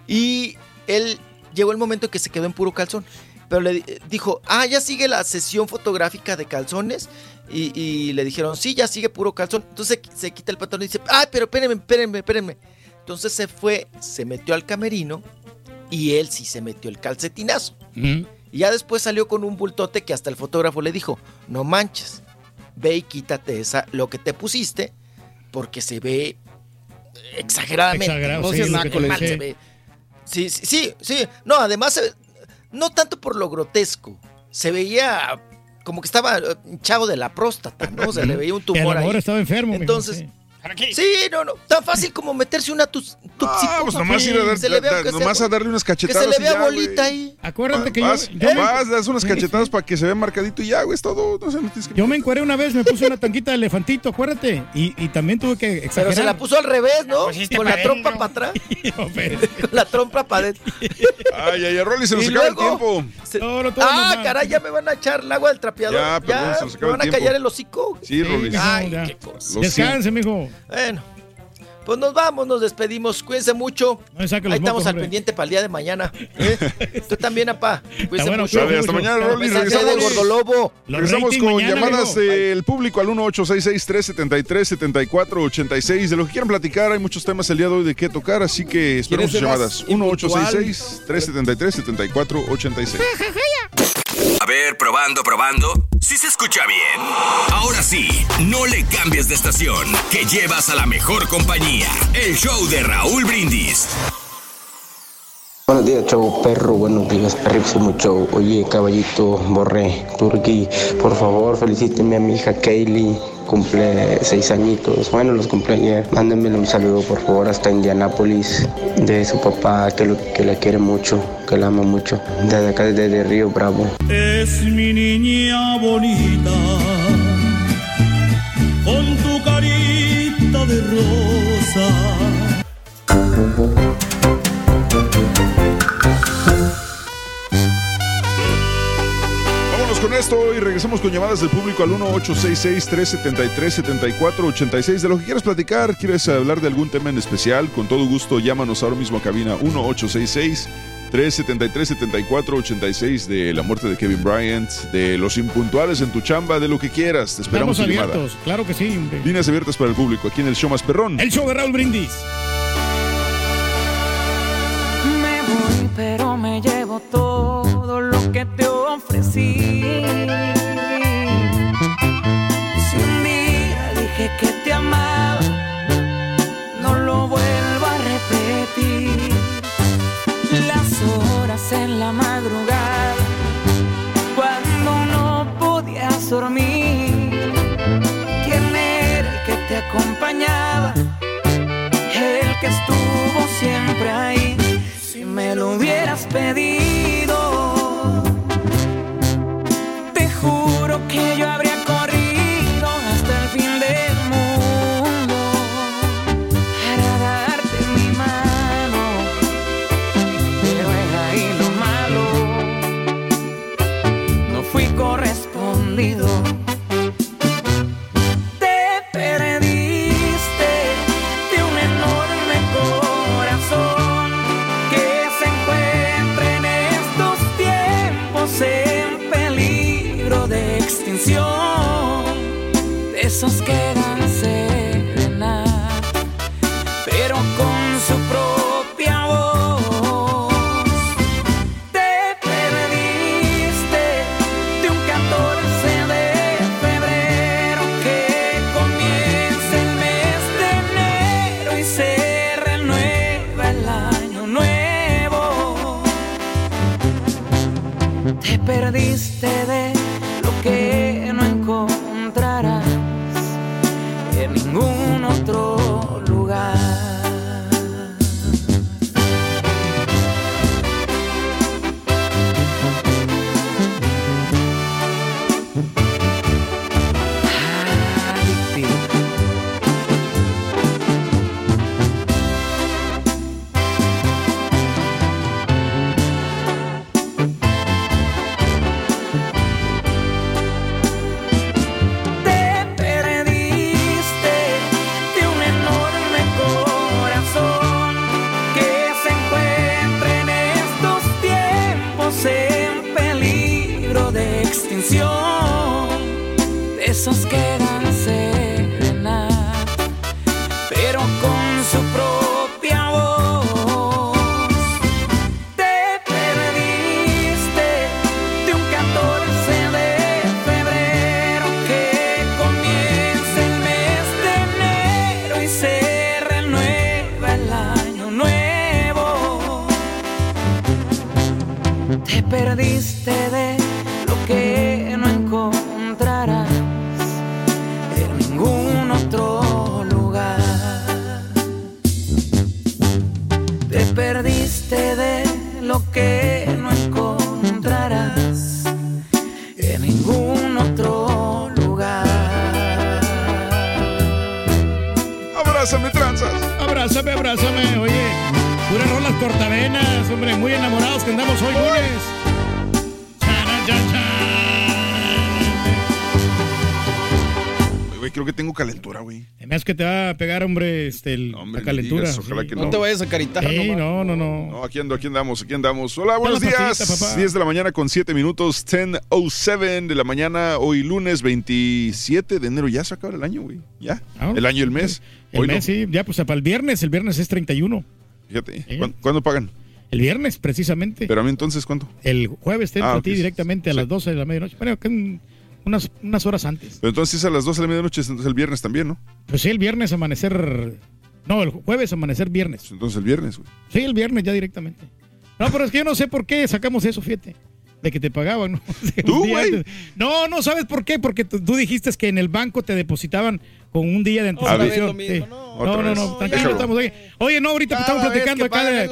Y él llegó el momento en que se quedó en puro calzón. Pero le di- dijo, ah, ya sigue la sesión fotográfica de calzones. Y, y le dijeron, sí, ya sigue puro calzón. Entonces se quita el pantalón y dice, ah, pero espérenme, espérenme, espérenme. Entonces se fue, se metió al camerino y él sí se metió el calcetinazo. Y ya después salió con un bultote que hasta el fotógrafo le dijo, no manches, ve y quítate esa, lo que te pusiste, porque se ve exageradamente. Exagerado, sí, Se- mal ve. Sí, sí, sí, sí. No, además, eh, no tanto por lo grotesco, se veía como que estaba eh, hinchado de la próstata, ¿no? O sea, le veía un tumor mejor ahí. estaba enfermo. Entonces, sí. Sí, no, no. Tan fácil como meterse una tus, Ah, pues nomás ir a, dar- sea- a darle unas Que cachetadas. se le vea ya, bolita ahí. Acuérdate que yo- vas, yo, me- vas, das unas cachetadas para que se vea marcadito y ya, güey, es todo. No sé, no tienes que- yo me encueré una vez, me puse una tanquita de elefantito, acuérdate. Y, y también tuve que exagerar. Pero se la puso al revés, ¿no? pusiste Con la trompa para atrás. Con la trompa para adentro. Ay, ay, ay, Rolly, se nos acaba el tiempo. Se- No, no, todo ah, caray, ya me van a echar el agua del trapeador. Ya, perdón, se nos me acaba van el a tiempo. callar el hocico. Sí, Rolly. Ay, qué cosa. Descanse, mijo. Bueno, Pues nos vamos, nos despedimos. Cuídense mucho. No Ahí estamos al hombre. pendiente para el día de mañana. ¿eh? Tú también, apá. Cuídense bueno, mucho. Hasta mañana, Rolly. Regresamos, Gordolobo. regresamos con llamadas del público al 1866-373-7486. De lo que quieran platicar, hay muchos temas el día de hoy de qué tocar, así que esperamos sus ¿Quieres llamadas. ser más 1866-373-7486. A ver, probando, probando. ¿Sí se escucha bien? Ahora sí, no le cambies de estación, que llevas a la mejor compañía. El show de Raúl Brindis. Buenos días, show perro. Buenos días, perrísimo show. Oye, caballito, borré, turqui, por favor, felicíteme a mi hija Kaylee. Cumple seis añitos. Bueno, los cumple ayer. Mándenmele un saludo, por favor, hasta Indianápolis. De su papá, que, lo, que la quiere mucho, que la ama mucho. Desde acá, desde Río Bravo. Es mi niña bonita, con tu carita de rosa. Vámonos con esto y regresamos con llamadas del público al 1866-373-7486. De lo que quieras platicar, quieres hablar de algún tema en especial, con todo gusto llámanos ahora mismo a cabina 1866-373-7486 de la muerte de Kevin Bryant, de los impuntuales en tu chamba, de lo que quieras. Te esperamos Estamos tu llamada. abiertos, claro que sí, hombre. Líneas abiertas para el público aquí en el show más perrón. El show de Raúl Brindis. Todo lo que te ofrecí. Si un día dije que te amaba, no lo vuelvo a repetir. Las horas en la madrugada, cuando no podías dormir. ¿Quién era el que te acompañaba? el que estuvo siempre ahí. Me lo hubieras pedido, Esos que extinción. De esos que que te va a pegar, hombre, este, el- la calentura. digas, ojalá sí. que no. No te vayas a caritar, Sí, no, no, no. No, aquí ando, aquí andamos, aquí andamos. Hola, buenos días. patita, papá. 10 de la mañana con 7 minutos, 10.07 de la mañana, hoy lunes 27 de enero. Ya se acaba el año, güey. Ya. Ah, El año y el mes. El Hoy mes, no. sí, ya pues para el viernes, el viernes es 31. Fíjate. ¿cuán- ¿Cuándo pagan? El viernes, precisamente. Pero a mí entonces, ¿cuánto? El jueves te Ah, a ti directamente a las 12 de la medianoche. Bueno, que unas, unas horas antes. Pero entonces es a las 12 de la medianoche, entonces el viernes también, ¿no? Pues sí, el viernes amanecer. No, el jueves amanecer viernes. Entonces el viernes, güey. Sí, el viernes ya directamente. No, pero es que yo no sé por qué sacamos eso, fíjate. De que te pagaban, ¿no? ¿Tú, güey? No, no sabes por qué. Porque tú, tú dijiste que en el banco te depositaban con un día de anticipación. Sí. no. No, no, tranquilo, Déjalo. estamos ahí. Oye, no, ahorita Cada estamos platicando que acá de,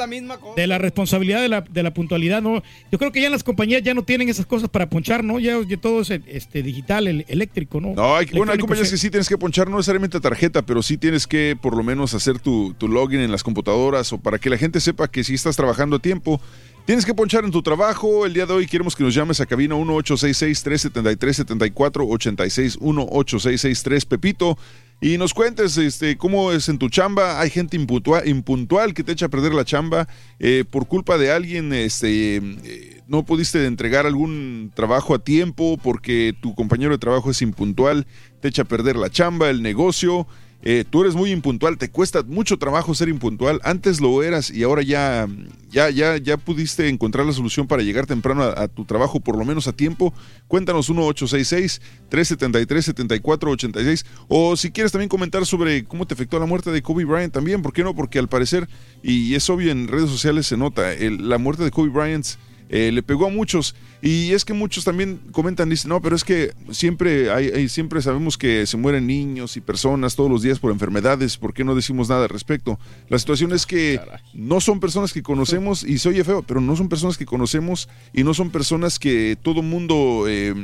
la de responsabilidad de la, de la puntualidad, ¿no? Yo creo que ya en las compañías ya no tienen esas cosas para ponchar, ¿no? Ya, ya todo es este, digital, el, eléctrico, ¿no? No, hay, bueno, hay compañías sí. que sí tienes que ponchar, no necesariamente tarjeta, pero sí tienes que por lo menos hacer tu, tu login en las computadoras o para que la gente sepa que si estás trabajando a tiempo. Tienes que ponchar en tu trabajo. El día de hoy queremos que nos llames a cabina 1-866-373-7486, 1-8663 Pepito. Y nos cuentes este, cómo es en tu chamba. Hay gente impuntual, impuntual que te echa a perder la chamba eh, por culpa de alguien. Este, eh, no pudiste entregar algún trabajo a tiempo porque tu compañero de trabajo es impuntual, te echa a perder la chamba, el negocio. Eh, tú eres muy impuntual, te cuesta mucho trabajo ser impuntual. Antes lo eras y ahora ya, ya, ya, ya pudiste encontrar la solución para llegar temprano a, tu trabajo, por lo menos a tiempo. Cuéntanos 1-866-373-7486. O si quieres también comentar sobre cómo te afectó la muerte de Kobe Bryant también, ¿por qué no? Porque al parecer, y es obvio en redes sociales se nota, la muerte de Kobe Bryant eh, le pegó a muchos y es que muchos también comentan dicen no pero es que siempre hay, hay- siempre sabemos que se mueren niños y personas todos los días por enfermedades ¿por qué no decimos nada al respecto? La situación es que no son personas que conocemos y se oye feo pero no son personas que conocemos y no son personas que todo mundo eh,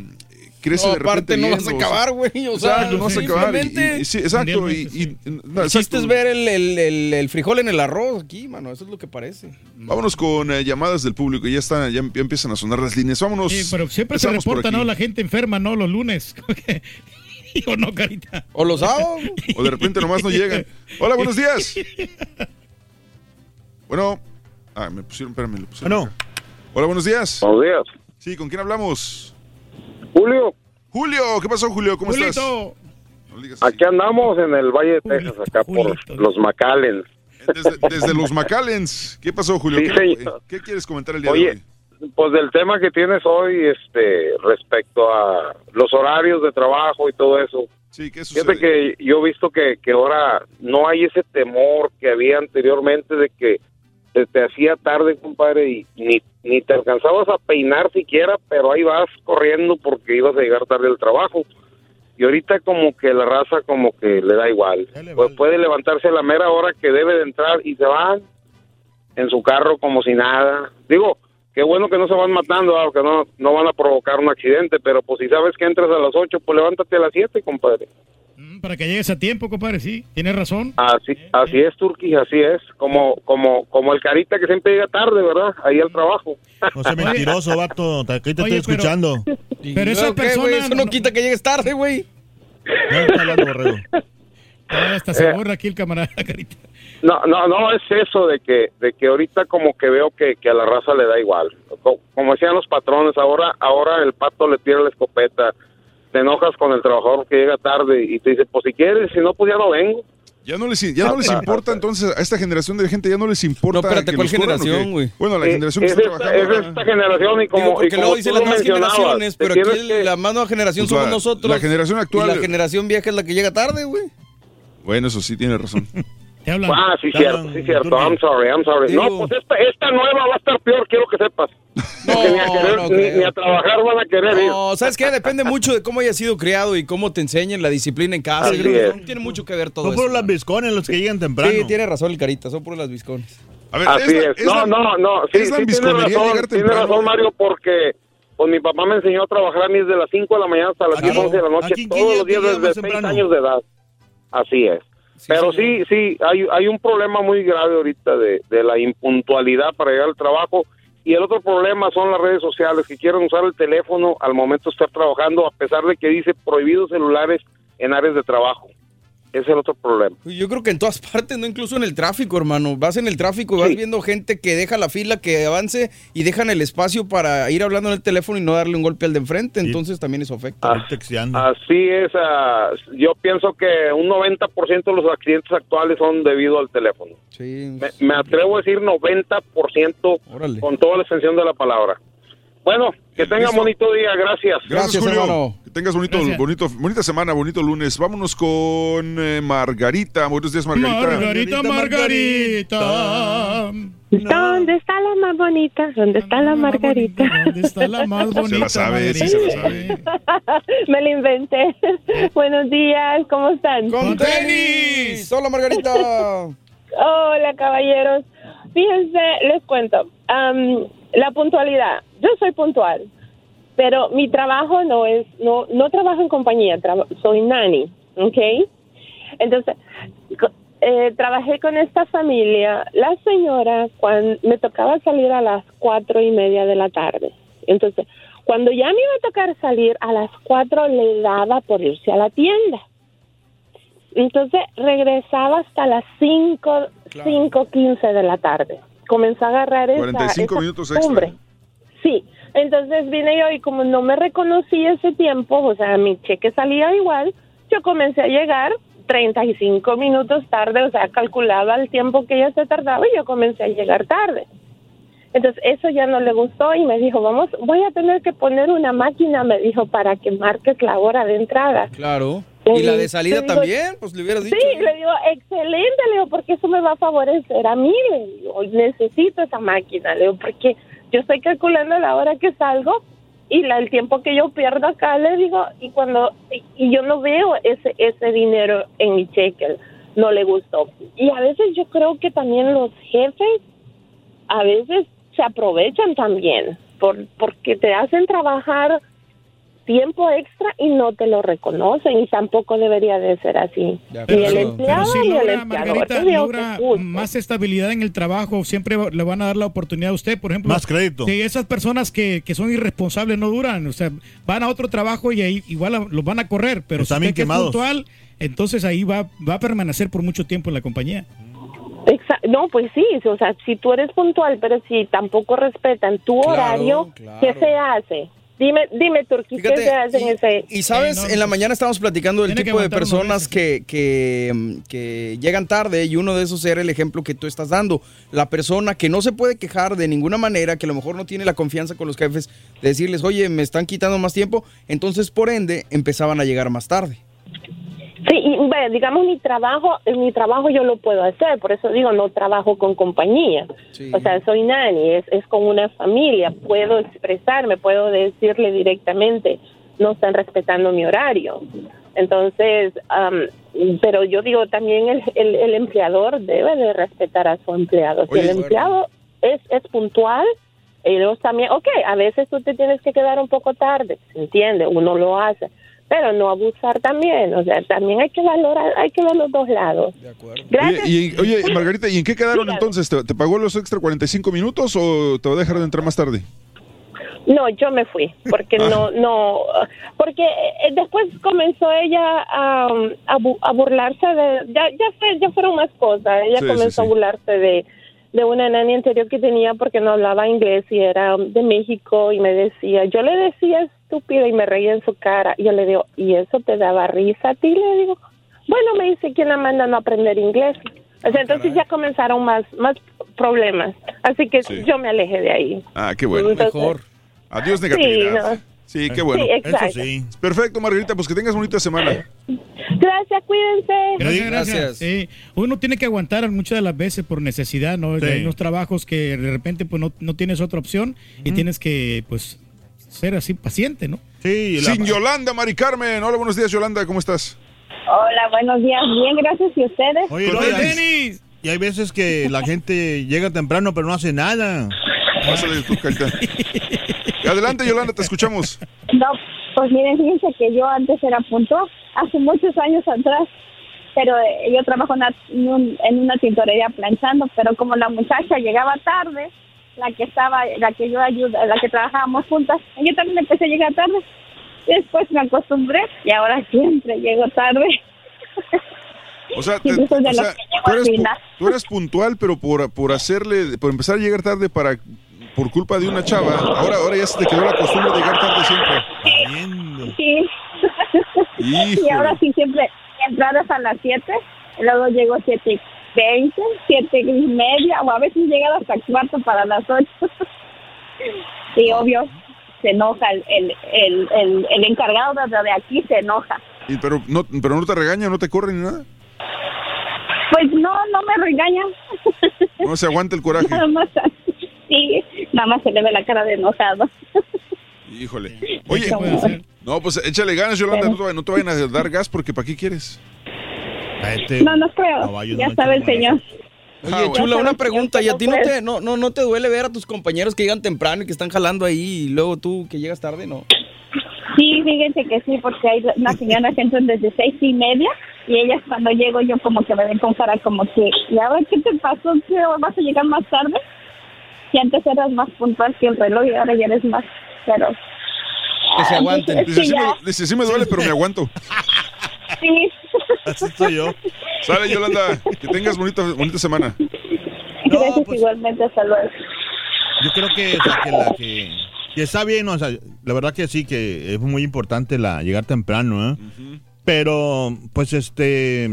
crece No, de repente aparte no vas a acabar, güey. O sea, exacto, no vas a acabar y- y- sí, exacto y, y- no, exacto. es ver el, el- el- el frijol en el arroz aquí, mano. Eso es lo que parece. Vámonos con eh, llamadas del público. Ya están, ya, ya empiezan a sonar las líneas. Vámonos. Sí, pero siempre se reporta. ¿no? La gente enferma, ¿no? Los lunes. ¿O no, Carita? O los sábados. O de repente nomás no llegan. Hola, buenos días. Bueno. Ah, me pusieron, espérame, le pusieron. acá. Hola, buenos días. Buenos días. Sí, ¿con quién hablamos? Julio. Julio, ¿qué pasó, Julio? ¿Cómo estás? Aquí andamos en el Valle de Texas, acá por los Macalens. Desde, desde los Macallens. ¿Qué pasó, Julio? Sí, ¿Qué, quieres comentar el día de hoy? pues del tema que tienes hoy, este, respecto a los horarios de trabajo y todo eso. Sí, ¿qué Fíjate que yo he visto que, que ahora no hay ese temor que había anteriormente de que se te hacía tarde, compadre, y ni, ni te alcanzabas a peinar siquiera, pero ahí vas corriendo porque ibas a llegar tarde al trabajo. Y ahorita como que la raza como que le da igual. Pues puede levantarse a la mera hora que debe de entrar y se van en su carro como si nada. Digo, qué bueno que no se van matando, ah, que no, no van a provocar un accidente, pero pues si sabes que entras a las 8, pues levántate a las 7, compadre. Para que llegues a tiempo, compadre, sí. Tienes razón. Así, así es, Turquí, así es. Como, como, como el carita que siempre llega tarde, ¿verdad? Ahí al trabajo. No seas mentiroso, vato. Aquí te Oye, estoy pero- escuchando. Pero esa persona. Eso no quita que llegues tarde, güey. No, está hablando, borrego. Hasta se borra aquí el camarada, Carita. No, no, no es eso de que, de que ahorita como que veo que, que a la raza le da igual. Co- Como decían los patrones, ahora, ahora el pato le tira la escopeta. Te enojas con el trabajador que llega tarde y te dice, pues si quieres, si no, pues ya no vengo. Ya no les, ya no les importa entonces a esta generación de gente, ya no les importa. No, espérate, que ¿cuál generación, güey? Bueno, la Eh, generación que es está esta, trabajando. es esta generación y como, Digo, porque y como luego dicen las nuevas generaciones, pero aquí que- la más nueva generación Pues somos la- nosotros. la generación actual- Y la generación vieja es la que llega tarde, güey. Bueno, eso sí, tiene razón. Ah, sí, cierto, sí, cierto. I'm sorry, I'm sorry. No, pues esta, esta nueva va a estar peor, quiero que sepas. Porque ni, a querer- no ni- a trabajar van a querer ir. No, ¿sabes qué? Depende mucho de cómo hayas sido criado y cómo te enseñen la disciplina en casa. Es. Tiene mucho que ver todo Son eso. por las biscones los que llegan temprano. Sí, tiene razón el carita, son por las biscones. A Así es. No, no, no. Sí, sí tiene razón, tiene razón, Mario, porque pues mi papá me enseñó a trabajar a mí desde las 5 de la mañana hasta las 10, 11 de la noche, todos los días desde llamas 6 temprano. años de edad. Así es. Pero sí, sí, hay, hay un problema muy grave ahorita de, de la impuntualidad para llegar al trabajo. Y el otro problema son las redes sociales que quieren usar el teléfono al momento de estar trabajando, a pesar de que dice prohibidos celulares en áreas de trabajo. Ese es el otro problema. Yo creo que en todas partes, no incluso en el tráfico, hermano. Vas en el tráfico y vas viendo gente que deja la fila, que avance y dejan el espacio para ir hablando en el teléfono y no darle un golpe al de enfrente. Entonces también eso afecta. Así es, ah, yo pienso que un 90% de los accidentes actuales son debido al teléfono. Sí. Me, me atrevo a decir 90% con toda la extensión de la palabra. Bueno, que tengan bonito día, gracias. Gracias, Julio. Que tengas bonito, bonito, bonita semana, bonito lunes. Vámonos con eh, Margarita. Buenos días, Margarita. Margarita, Margarita. ¿Dónde está la más bonita? ¿Dónde está la Margarita? ¿Dónde está la más bonita? Se la sabe, sí se la sabe. Me la inventé. Buenos días, ¿cómo están? ¡Con tenis! ¡Hola, Margarita! Hola, caballeros. Fíjense, les cuento. am, la puntualidad. Yo soy puntual, pero mi trabajo no es, no, no trabajo en compañía, soy nani, ¿ok? Entonces, eh, trabajé con esta familia. La señora, cuando me tocaba salir a las cuatro y media de la tarde. Entonces, cuando ya me iba a tocar salir a las cuatro, le daba por irse a la tienda. Entonces regresaba hasta las 5, cinco quince de la tarde. Comenzó a agarrar esa, 45 esa minutos costumbre. extra. Sí, entonces vine yo y como no me reconocí ese tiempo, o sea, mi cheque salía igual, yo comencé a llegar 35 minutos tarde, o sea, calculaba el tiempo que ella se tardaba y yo comencé a llegar tarde. Entonces eso ya no le gustó y me dijo, vamos, voy a tener que poner una máquina, me dijo, para que marques la hora de entrada. Claro. ¿Y la de salida digo- también? Pues le hubieras dicho. Sí, le digo, excelente, le digo, porque eso me va a favorecer a mí, le digo, necesito esa máquina, le digo, porque yo estoy calculando la hora que salgo y la, el tiempo que yo pierdo acá, le digo, y cuando, y, y yo no veo ese, ese dinero en mi cheque, no le gustó. Y a veces yo creo que también los jefes, a veces se aprovechan también, por, porque te hacen trabajar tiempo extra y no te lo reconocen y tampoco debería de ser así. Ni el empleado Pero si ni el logra, empleador. Margarita, logra más estabilidad en el trabajo, siempre le van a dar la oportunidad a usted, por ejemplo. Más crédito. Si esas personas que, que son irresponsables no duran, o sea, van a otro trabajo y ahí igual a- los van a correr, pero Están si bien usted que es quemados. puntual, entonces ahí va, va a permanecer por mucho tiempo en la compañía. Exa- No, pues sí, o sea, si tú eres puntual, pero si tampoco respetan tu Claro, horario, claro. ¿qué se hace? Dime, dime, Turquí, ¿qué se hace en ese? Y sabes, en la mañana estábamos platicando del tipo de personas que, que, que llegan tarde y uno de esos era el ejemplo que tú estás dando. La persona que no se puede quejar de ninguna manera, que a lo mejor no tiene la confianza con los jefes de decirles, oye, me están quitando más tiempo, entonces por ende empezaban a llegar más tarde. Sí, y bueno, digamos mi trabajo, mi trabajo yo lo puedo hacer, por eso digo no trabajo con compañía. O sea, soy nani, es, es con una familia, puedo expresarme, puedo decirle directamente, no están respetando mi horario. Entonces, am, pero yo digo también el, el, el empleador debe de respetar a su empleado. Si el empleado es, es puntual, ellos también, ok, a veces tú te tienes que quedar un poco tarde, se entiende, uno lo hace, pero no abusar también, o sea, también hay que valorar, hay que ver los dos lados. Gracias. Oye, y, oye, Margarita, ¿y en qué quedaron entonces? ¿Te, te pagó los extra 45 minutos o te va a dejar de entrar más tarde? No, yo me fui porque no, no, porque eh, después comenzó ella a, a, bu- a burlarse de, ya, ya, fue- ya fueron más cosas. Ella Sí, sí, comenzó sí. a burlarse de, de una nani anterior que tenía porque no hablaba inglés y era de México y me decía, yo le decía estúpida y me reía en su cara. Y yo le digo, ¿y eso te daba risa a ti? Le digo, bueno, me dice, ¿quién la manda a no aprender inglés? O sea, entonces ya comenzaron más, más problemas. Así que Sí. yo me alejé de ahí. Ah, qué bueno. Entonces- Mejor. Adiós, Sí, negatividad. no. Sí, qué bueno. Sí, exacto. Perfecto, Margarita, pues que tengas bonita semana. Gracias, cuídense. Gracias, gracias. Sí, uno tiene que aguantar muchas de las veces por necesidad, ¿no? Sí. Hay unos trabajos que de repente pues no, no tienes otra opción y tienes que pues ser así paciente, ¿no? Sí, Sin Yolanda, Mari Carmen. Hola, buenos días, Yolanda, ¿cómo estás? Hola, buenos días. Bien, gracias. ¿Y ustedes? Oye, no, y, y hay veces que la gente llega temprano pero no hace nada. Pásale tu carita. Adelante, Yolanda, te escuchamos. No, pues miren, fíjense que yo antes era puntual, hace muchos años atrás, pero eh, yo trabajo en una, en un- en una tintorería planchando, pero como la muchacha llegaba tarde, la que estaba, la que yo ayuda, la que trabajábamos juntas, yo también empecé a llegar tarde. Después me acostumbré y ahora siempre llego tarde. O sea, te- o tú, eres, pu- final. tú eres puntual, pero por, por hacerle, por empezar a llegar tarde para por culpa de una chava, ahora, ahora ya se te quedó la costumbre de llegar tarde siempre. Sí. y Híjole. ahora sí siempre entradas a las 7, luego llego 7 y 20, 7 y media, o a veces llegado hasta cuarto para las 8. y obvio, se enoja el, el, el, el, el encargado de, de aquí, se enoja. Y- pero, no, pero no te regaña, no te corre ni nada. Pues no, no me regaña. No se aguanta el coraje. Nada más, sí, nada más se le ve la cara de enojado. Híjole. Oye, no, pues échale ganas, Yolanda, no te, no te vayan a dar gas porque ¿para qué quieres? No, no creo. Ya sabe el señor. Oye, Ah, bueno. chula, una pregunta. ¿Y a ti no te, no, no, no te duele ver a tus compañeros que llegan temprano y que están jalando ahí y luego tú que llegas tarde? No. Sí, fíjense que sí, porque hay unas señoras que entran desde seis y media y ellas cuando llego yo como que me ven con cara como que, ¿y ahora qué te pasó? ¿Qué, ¿Vas a llegar más tarde? Si antes eras más puntual que el reloj y ahora ya eres más, pero... Que se aguanten. Dice, que sí, ya, me, dice, sí me duele, pero me aguanto. sí. Así estoy yo. Sale, Yolanda, que tengas bonita, bonita semana. Gracias pues- igualmente, hasta luego. Yo creo que, o sea, que la que, que está bien, o sea, la verdad que sí, que es muy importante la llegar temprano, ¿eh? Pero, pues, este...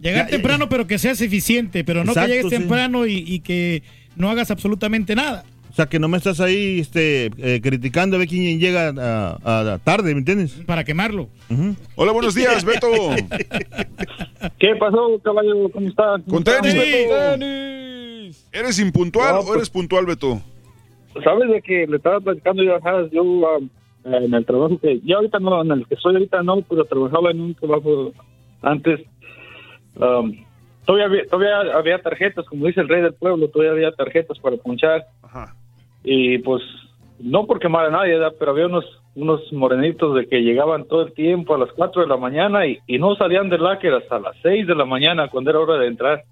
Llegar Ya, temprano, pero que seas eficiente, pero no Exacto, que llegues sí. temprano y, y que no hagas absolutamente nada. O sea, que no me estás ahí este, eh, criticando a ver quién llega a, a tarde, ¿me entiendes? Para quemarlo. Hola, buenos días, Beto. ¿Qué pasó, caballero? ¿Cómo está? Con tenis, Beto. ¿Eres impuntual No, o pues- eres puntual, Beto? Sabes de que le estaba platicando yo a yo um, en el trabajo que, ya ahorita no, en el que estoy ahorita no, pero trabajaba en un trabajo antes. um, todavía, había, todavía había tarjetas, como dice el rey del pueblo, todavía había tarjetas para ponchar. Y pues, no por quemar a nadie, ¿verdad? pero había unos unos morenitos de que llegaban todo el tiempo a las 4 de la mañana y, y no salían del láquer hasta las 6 de la mañana cuando era hora de entrar.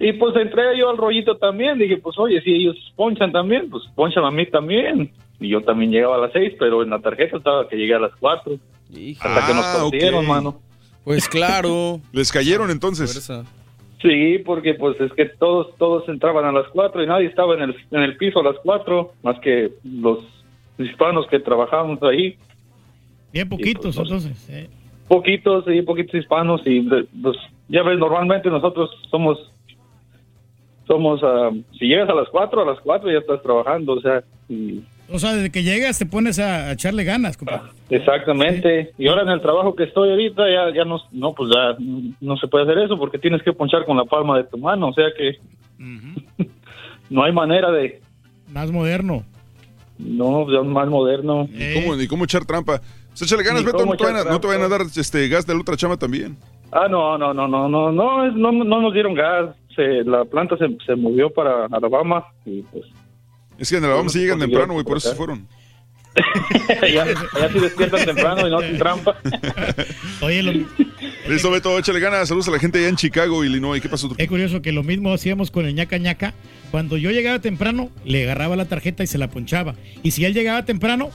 Y pues entré yo al rollito también, dije, pues oye, si ellos ponchan también, pues ponchan a mí también. Y yo también llegaba a las 6, pero en la tarjeta estaba que llegué a las 4. Hasta que nos Ah, partieron, mano. Pues claro. Les cayeron entonces. Sí, porque pues es que todos todos entraban a las 4 y nadie estaba en el, en el piso a las 4, más que los hispanos que trabajábamos ahí. Bien poquitos, entonces. eh. Poquitos, sí, poquitos hispanos y pues ya ves, normalmente nosotros somos, somos, ah, si llegas a las 4, a las 4 ya estás trabajando, o sea, y- O sea, desde que llegas te pones a, a echarle ganas, compadre. exactamente. Y ahora en el trabajo que estoy ahorita ya, ya no, no, pues ya no se puede hacer eso porque tienes que ponchar con la palma de tu mano, o sea que no hay manera de, Más moderno. no, ya más moderno. Ni cómo, ni cómo echar trampa. Pues échale ganas, Beto, no te, vayan a, no te vayan a dar este gas de la otra chama también. Ah, no, no, no, no, no, no, no, no nos dieron gas. Se, la planta se, se movió para Alabama y pues Es que en Alabama sí llegan temprano, güey, por eso se fueron. allá, allá sí despiertan temprano y no hacen trampa. Oye, lo- Listo, Beto, échale ganas. Saludos a la gente allá en Chicago, Illinois. ¿Qué pasó? es curioso que lo mismo hacíamos con el ñaca ñaca. Cuando yo llegaba temprano, le agarraba la tarjeta y se la ponchaba. Y si él llegaba temprano,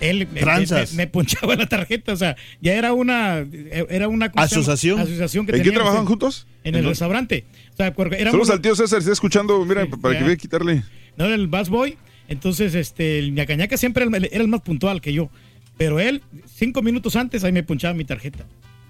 él me, Tranzas. me- me ponchaba la tarjeta. O sea, ya era una, era una. Asociación. asociación que ¿En qué trabajan juntos? En el restaurante. O sea, porque éramos- Saludos al tío César, está escuchando, mira, para que ya. vea quitarle. No era el Bass Boy. Entonces, este, el ñaca ñaca siempre era el, era el más puntual que yo. Pero él, cinco minutos antes, ahí me ponchaba mi tarjeta.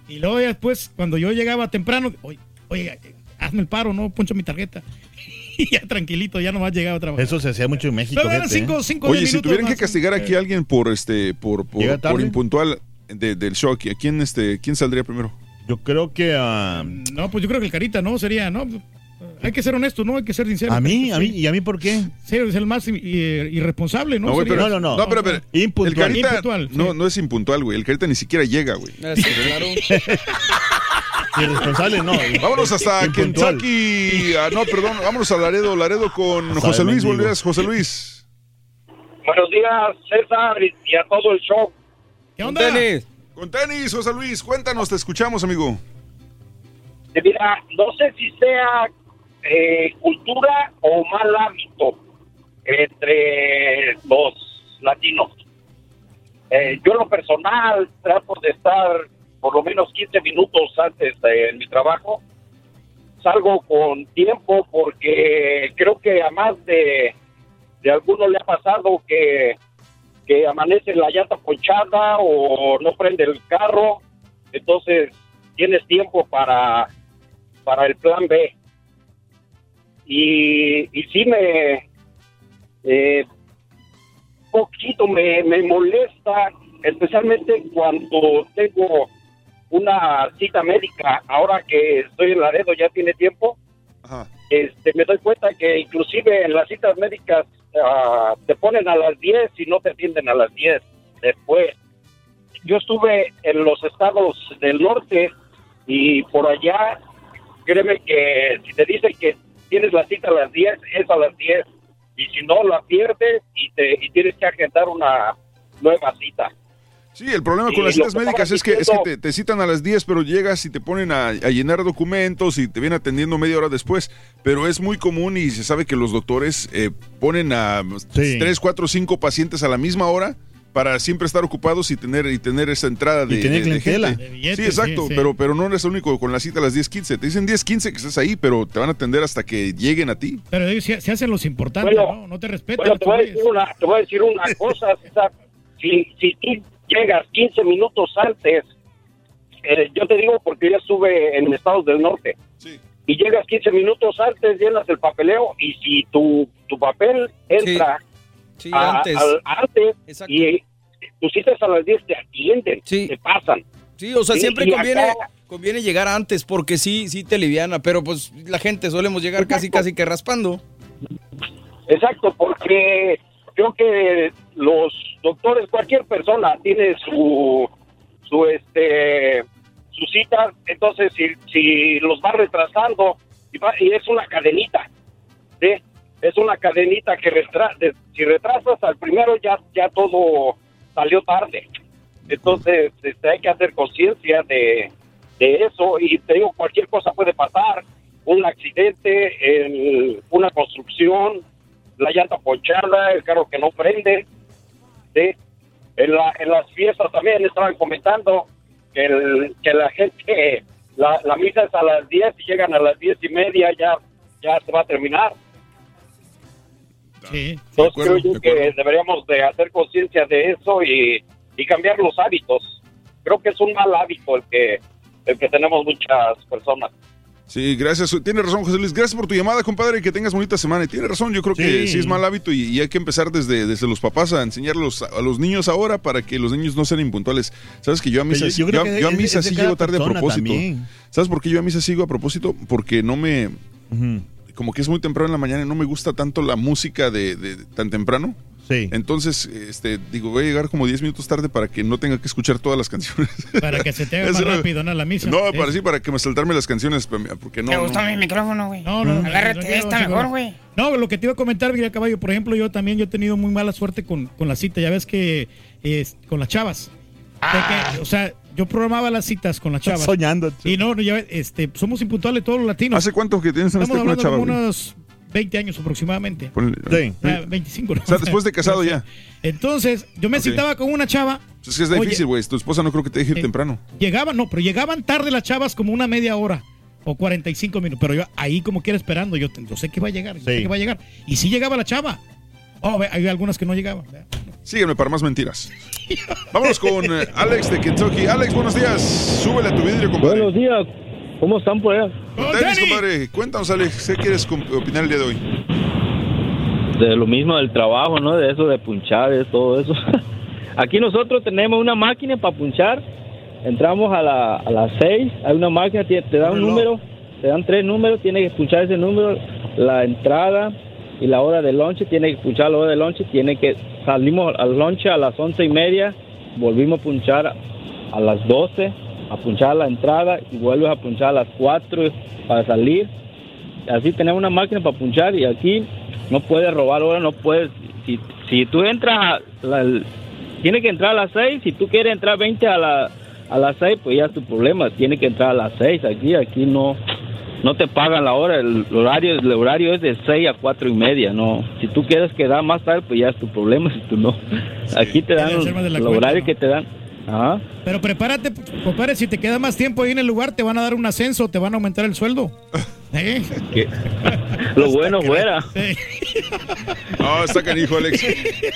Y luego ya después, cuando yo llegaba temprano, oye, oye, hazme el paro, no poncho mi tarjeta. y ya tranquilito, ya nomás llegaba a trabajar. Eso se hacía mucho en México. Pero eran fíjate, ¿eh? cinco, cinco, Oye, si tuvieran que castigar aquí a alguien por este, por, ¿Llega por, impuntual de- del show, ¿a quién este, quién saldría primero? Yo creo que a... No, pues yo creo que el carita, ¿no? Sería, ¿no? Hay que ser honesto, ¿no? Hay que ser sincero. ¿A mí? ¿A mí? ¿Y a mí por qué? Sí, es el más irresponsable, ¿no? No, güey, Sería- pero, no, pero, pero el Impuntual. carita Impuntual, sí. no, no es impuntual, güey. El carita ni siquiera llega, güey. claro. Irresponsable, no. Vámonos hasta Impuntual. Kentucky. Ah, no, perdón, vámonos a Laredo, Laredo con Hasta José Luis. Buenos José Luis. Buenos días, César, y a todo el show. ¿Qué tenis. Con tenis, José Luis. Cuéntanos, te escuchamos, amigo. Eh, Mira, no sé si sea eh, cultura o mal hábito entre los latinos. eh, yo en lo personal trato de estar por lo menos 15 minutos antes de mi trabajo. Salgo con tiempo porque creo que a más de, de alguno le ha pasado que, que amanece la llanta ponchada o no prende el carro. Entonces tienes tiempo para, para el plan B. Y, y sí me... eh, poquito me, me molesta, especialmente cuando tengo una cita médica, ahora que estoy en Laredo ya tiene tiempo, este, me doy cuenta que inclusive en las citas médicas ah, te ponen a las 10 y no te atienden a las 10 después. Yo estuve en los estados del norte y por allá, créeme que si te dicen que tienes la cita a las 10, es a las 10 y si no la pierdes y, te, y tienes que agendar una nueva cita. Sí, el problema Y con las citas médicas es que, es que te, te citan a las 10, pero llegas y te ponen a, a llenar documentos y te vienen atendiendo media hora después. Pero es muy común y se sabe que los doctores eh, ponen a 3, 4, 5 pacientes a la misma hora para siempre estar ocupados y tener y tener esa entrada de, Y tener de- de clientela. gente. De billetes, sí, exacto, sí, sí. Pero, pero no eres el único con la cita a las 10, 15. Te dicen 10, 15 que estés ahí, pero te van a atender hasta que lleguen a ti. Pero ellos se, se hacen los importantes, Bueno, ¿no? No te respetan. Bueno, te voy a decir una, te voy a decir una cosa. Si, si tú llegas 15 minutos antes, eh, yo te digo porque yo estuve en Estados del Norte, y llegas 15 minutos antes, llenas el papeleo, y si tu, tu papel entra Sí, a- antes. al- antes y tu cita es a las 10, te atienden, te pasan. Sí, o sea, siempre conviene, acá- conviene llegar antes porque sí, sí te liviana, pero pues la gente solemos llegar casi, casi que raspando. Exacto, porque creo que los doctores, cualquier persona tiene su, su este, su cita, entonces si, si los va retrasando, y, va- y es una cadenita, ¿sí? Es una cadenita que retra- si retrasas al primero ya, ya todo salió tarde. Entonces este, hay que hacer conciencia de, de eso y te digo, cualquier cosa puede pasar, un accidente, el- una construcción, la llanta ponchada, el carro que no prende, ¿sí? En, la- en las fiestas también estaban comentando que, el- que la gente, la, la misa es a las 10 y llegan a las 10 y media, ya, ya se va a terminar. Sí. Entonces creo yo que deberíamos de hacer conciencia de eso y, y cambiar los hábitos. Creo que es un mal hábito el que, el que tenemos muchas personas. Sí, gracias. Tiene razón, José Luis. Gracias por tu llamada, compadre, y que tengas bonita semana. Y tiene razón, yo creo que Sí. es mal hábito y, y hay que empezar desde, desde los papás a enseñarlos a, a los niños ahora para que los niños no sean impuntuales. Sabes que yo a misa, Yo- yo creo yo- que yo a misa es sí llego tarde a propósito. también. ¿Sabes por qué yo a misa sigo a propósito? Porque no me... Como que es muy temprano en la mañana y no me gusta tanto la música de, de tan temprano. Sí. Entonces, este, digo, voy a llegar como 10 minutos tarde para que no tenga que escuchar todas las canciones. Para que se te haga más rápido, ¿no? La misa. No, para sí, para que me saltarme las canciones, porque no. ¿Te no. gustó mi micrófono, güey? No, no, no, Agárrate no, no, esta no, mejor, no. güey. No, lo que te iba a comentar, Miguel Caballo, por ejemplo, yo también yo he tenido muy mala suerte con, con la cita. Ya ves que con las chavas. Que, o sea, yo programaba las citas con las chavas. soñando. Y no, no, ya ves, este, somos impuntuales todos los latinos. ¿Hace cuánto que tienes una cita con hablando chava? unos 20 años aproximadamente. Ah, 25, ¿no? O sea, después de casado ya. Entonces, yo me Ok. citaba con una chava. Es que es difícil, güey. Tu esposa no creo que te deje ir Eh, temprano. Llegaban, no, pero llegaban tarde las chavas como una media hora o 45 minutos. Pero yo ahí como quiera esperando, yo, yo sé que va a llegar, yo sé Sí. que va a llegar. Y sí llegaba la chava. Oh, ve, hay algunas que no llegaban. Sígueme para más mentiras. Vámonos con eh, Alex de Kentucky. Alex, buenos días. Súbele a tu vidrio, compadre. Buenos días. ¿Cómo están por allá? Con tenis, compadre. Cuéntanos, Alex, ¿qué quieres opinar el día de hoy? De lo mismo del trabajo, ¿no? De eso de punchar, de todo eso. Aquí nosotros tenemos una máquina para punchar. Entramos a, la- a las seis, hay una máquina, te, te da un número, te dan tres números, tienes que punchar ese número, la entrada y la hora de lonche, tienes que punchar la hora de lonche, tiene que, salimos al lonche a las once y media, volvimos a punchar a las doce, a punchar la entrada y vuelves a punchar a las cuatro para salir. Así tenemos una máquina para punchar y aquí no puedes robar hora, no puedes, si, si tú entras, a la- tiene que entrar a las 6, si tú quieres entrar 20 a, la, a las 6, pues ya es tu problema, tiene que entrar a las 6 aquí, aquí no, no te pagan la hora, el horario, el horario es de 6 a 4 y media, no. Si tú quieres quedar más tarde, pues ya es tu problema, si tú no. Aquí te dan el, cuenta, horario ¿no? que te dan. Ajá. Pero prepárate, compadre, si te queda más tiempo ahí en el lugar, te van a dar un ascenso, te van a aumentar el sueldo. ¿Eh? Lo bueno fuera. No, está canijo, Alex.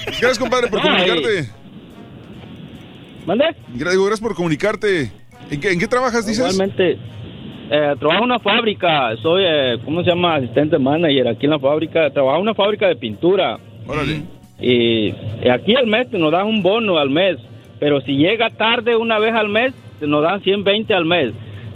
Gracias, compadre, por comunicarte. ¿Mande? Gracias por comunicarte. ¿En qué, en qué trabajas, dices? Igualmente, eh, trabajo en una fábrica, soy, eh, ¿cómo se llama? Asistente manager aquí en la fábrica. Trabajo en una fábrica de pintura. Órale. Y, y aquí al mes te nos dan un bono al mes, pero si llega tarde una vez al mes, te nos dan 120 al mes.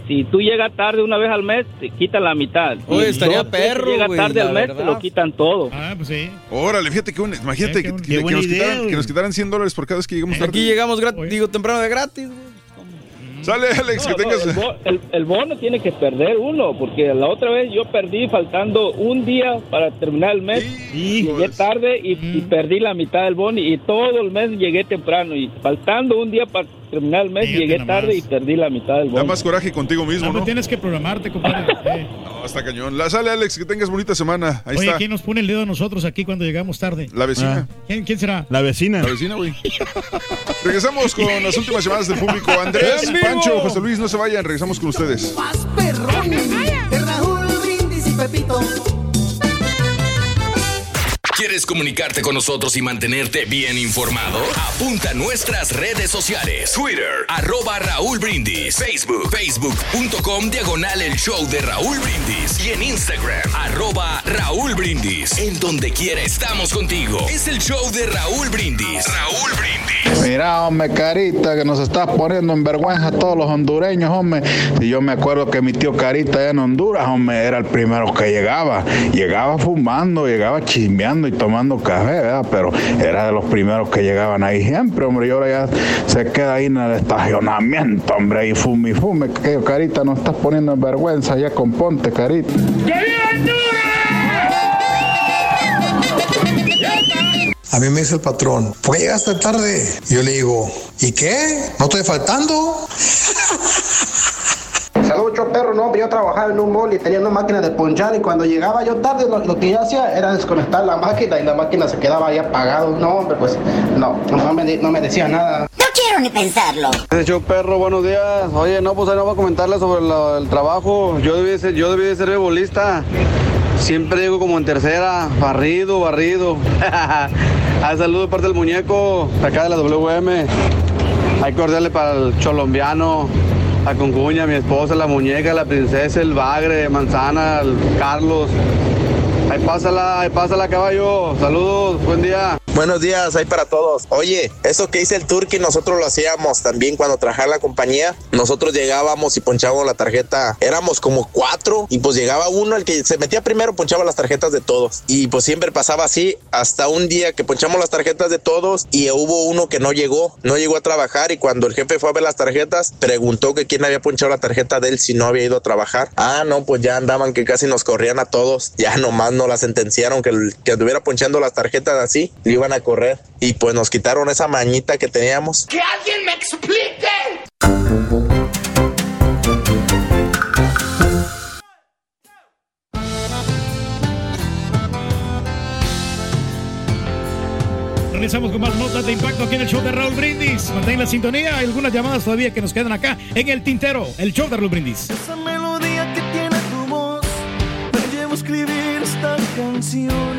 Si tú llegas tarde una vez al mes, te quitan la mitad. Oye, Y estaría veces perro, llega güey, tarde al mes, te lo quitan todo. Ah, pues sí. Órale, fíjate que un- imagínate Eh, que, nos quitaran, que nos quitaran 100 dólares por cada vez que llegamos tarde. Aquí llegamos, gratis, digo, temprano de gratis. güey. Sale, Alex, No, que no, tengas... el, bo- el- el bono tiene que perder uno, porque la otra vez yo perdí faltando un día para terminar el mes. Llegué tarde y, y perdí la mitad del bono y todo el mes llegué temprano y faltando un día para terminar el mes Fíjate llegué tarde y perdí la mitad del Da bono. más coraje contigo mismo, No, ¿no? tienes que programarte, compadre. Eh. No, está cañón. La sale, Alex, que tengas bonita semana. Ahí Oye, está. ¿quién nos pone el dedo a nosotros aquí cuando llegamos tarde? La vecina. ¿Quién, quién será? La vecina. La vecina, güey. Regresamos con las últimas llamadas del público. Andrés. Pancho, José Luis, no se vayan. Regresamos con ustedes. perrón de Raúl Brindis y Pepito. ¿Quieres comunicarte con nosotros y mantenerte bien informado? Apunta a nuestras redes sociales. Twitter, arroba Raúl Brindis. Facebook, facebook.com, diagonal el show de Raúl Brindis. Y en Instagram, arroba Raúl Brindis. En donde quiera estamos contigo. Es el show de Raúl Brindis. Raúl Brindis. Mira, hombre, carita, que nos estás poniendo en vergüenza a todos los hondureños, hombre. Y yo me acuerdo que mi tío Carita en Honduras, hombre, era el primero que llegaba. Llegaba fumando, llegaba chismeando y tomando café, ¿verdad? Pero era de los primeros que llegaban ahí siempre, hombre. Y ahora ya se queda ahí en el estacionamiento, hombre, y fume y fume. Que Carita, nos estás poniendo en vergüenza, ya componte, Carita. A mí me dice el patrón, ¿por qué llegaste tarde? Yo le digo, ¿y qué? ¿No estoy faltando? Mucho perro, no, yo trabajaba en un mall y tenía una máquina de ponchar y cuando llegaba yo tarde lo, lo que yo hacía era desconectar la máquina y la máquina se quedaba ahí apagada. No, hombre, pues no, no me, no me decía nada. No quiero ni pensarlo. Yo perro, buenos días. Oye, no, pues ahí no voy a comentarle sobre lo- el trabajo. Yo debí de ser, yo debí de ser bebolista. Siempre llego como en tercera, barrido, barrido. Al saludo de parte del muñeco, de acá de la WM. Hay cordiales para el cholombiano, la concuña, mi esposa, la muñeca, la princesa, el bagre, manzana, el Carlos. Ahí pásala, ahí pásala, caballo. Saludos, buen día. Buenos días, ahí para todos. Oye, eso que dice el Turqui, nosotros lo hacíamos también cuando trabajaba la compañía. Nosotros llegábamos y ponchábamos la tarjeta. Éramos como cuatro y pues llegaba uno, el que se metía primero, ponchaba las tarjetas de todos. Y pues siempre pasaba así hasta un día que ponchamos las tarjetas de todos y hubo uno que no llegó, no llegó a trabajar y cuando el jefe fue a ver las tarjetas, preguntó que quién había ponchado la tarjeta de él si no había ido a trabajar. Ah, no, pues ya andaban que casi nos corrían a todos. Ya nomás no la sentenciaron que que estuviera ponchando las tarjetas así, le iban a correr. Y pues nos quitaron esa mañita que teníamos. ¡Que alguien me explique! Regresamos con más notas de impacto aquí en el show de Raúl Brindis. Mantén la sintonía. Hay algunas llamadas todavía que nos quedan acá en el tintero. El show de Raúl Brindis. Esa melodía que tiene tu voz me llevo a escribir esta canción.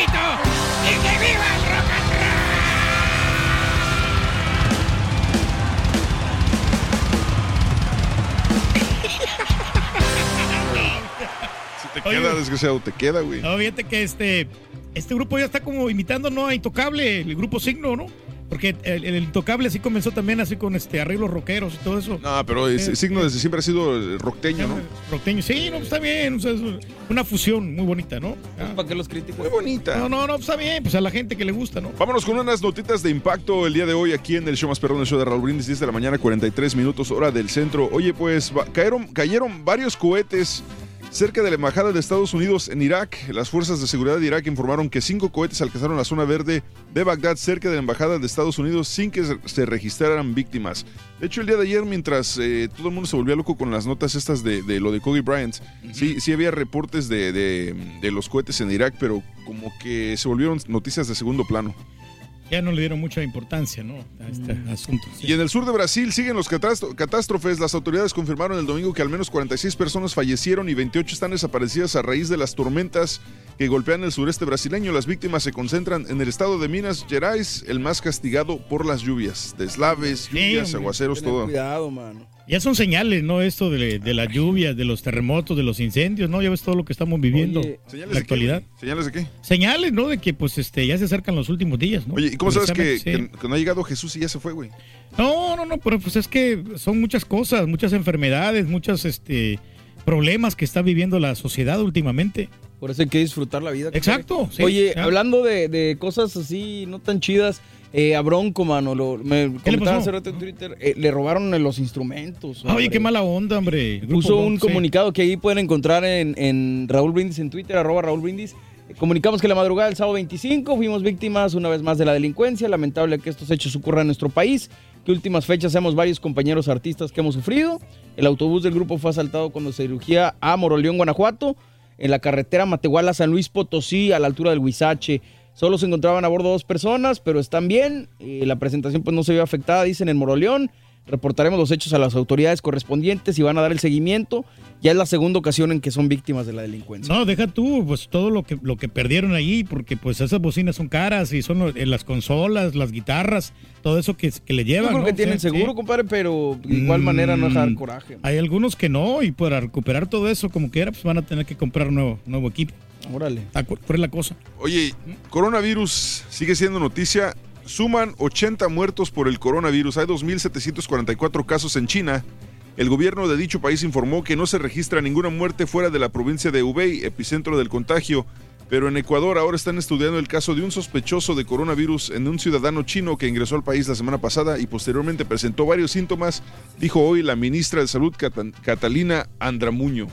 Y Pepito, y que viva el rock and Si te queda, desgraciado, te queda, güey. No, fíjate que este, este grupo ya está como imitando, ¿no? A Intocable, el grupo Signo, ¿no? Porque el, el Intocable así comenzó también así con este arreglos rockeros y todo eso. No, pero Eh, ese signo desde siempre ha sido el rockteño, ¿no? Rockteño, sí, no, pues está bien, o sea, es una fusión muy bonita, ¿no? ¿Para qué los críticos? Muy bonita. No, no, no, pues está bien, pues a la gente que le gusta, ¿no? Vámonos con unas notitas de impacto el día de hoy aquí en el show más perrón, el show de Raúl Brindis, 10 de la mañana, 43 minutos, hora del centro. Oye, pues va- cayeron, cayeron varios cohetes cerca de la embajada de Estados Unidos en Irak. Las fuerzas de seguridad de Irak informaron que cinco cohetes alcanzaron la zona verde de Bagdad cerca de la embajada de Estados Unidos sin que se- registraran víctimas. De hecho, el día de ayer, mientras eh, todo el mundo se volvía loco con las notas estas de, de lo de Kobe Bryant, sí, sí había reportes de, de- de los cohetes en Irak, pero como que se volvieron noticias de segundo plano. Ya no le dieron mucha importancia, ¿no? A este asunto. Y en el sur de Brasil siguen los catástrofes. Las autoridades confirmaron el domingo que al menos 46 personas fallecieron y 28 están desaparecidas a raíz de las tormentas que golpean el sureste brasileño. Las víctimas se concentran en el estado de Minas Gerais, el más castigado por las lluvias. Deslaves, lluvias, aguaceros, todo. Cuidado, mano. Ya son señales, ¿no? Esto de, de la lluvia, de los terremotos, de los incendios, ¿no? Ya ves todo lo que estamos viviendo Oye, en ¿señales la de qué, actualidad. ¿Señales de qué? Señales, ¿no? De que pues este ya se acercan los últimos días, ¿no? Oye, ¿y cómo sabes que, sí. que- que no ha llegado Jesús y ya se fue, güey? No, no, no, pero pues es que son muchas cosas, muchas enfermedades, muchos este problemas que está viviendo la sociedad últimamente. Por eso hay que disfrutar la vida. Exacto, sí, Oye, claro. hablando de, de cosas así no tan chidas, eh, a Bronco, mano, lo, me le comentaba pasó? hace rato en Twitter, eh, le robaron los instrumentos. Oye, hombre. qué mala onda, hombre. Grupo Puso un Bronco, sí. comunicado que ahí pueden encontrar en, en Raúl Brindis en Twitter, arroba Raúl Brindis. Eh, Comunicamos que la madrugada del sábado 25 fuimos víctimas una vez más de la delincuencia. Lamentable que estos hechos ocurran en nuestro país. Que últimas fechas hemos varios compañeros artistas que hemos sufrido. El autobús del grupo fue asaltado cuando se dirigía a Moroleón, Guanajuato, en la carretera Matehuala San Luis Potosí, a la altura del Huizache. Solo se encontraban a bordo dos personas, pero están bien. Eh, la presentación pues no se vio afectada, dicen en Moroleón. Reportaremos los hechos a las autoridades correspondientes y van a dar el seguimiento. Ya es la segunda ocasión en que son víctimas de la delincuencia. No, deja tú, pues todo lo que, lo que perdieron ahí, porque pues esas bocinas son caras y son eh, las consolas, las guitarras, todo eso que, que le Yo llevan. creo ¿no? que tienen seguro, sí. compadre, pero de igual manera no dejar Mm, coraje. Hay algunos que no, y para recuperar todo eso como quiera, pues van a tener que comprar nuevo, nuevo equipo. Órale. Cu- ¿Cuál es la cosa? Oye, coronavirus sigue siendo noticia. Suman 80 muertos por el coronavirus. Hay 2.744 casos en China. El gobierno de dicho país informó que no se registra ninguna muerte fuera de la provincia de Hubei, epicentro del contagio. Pero en Ecuador ahora están estudiando el caso de un sospechoso de coronavirus en un ciudadano chino que ingresó al país la semana pasada y posteriormente presentó varios síntomas, dijo hoy la ministra de Salud Cata- Catalina Andramuño.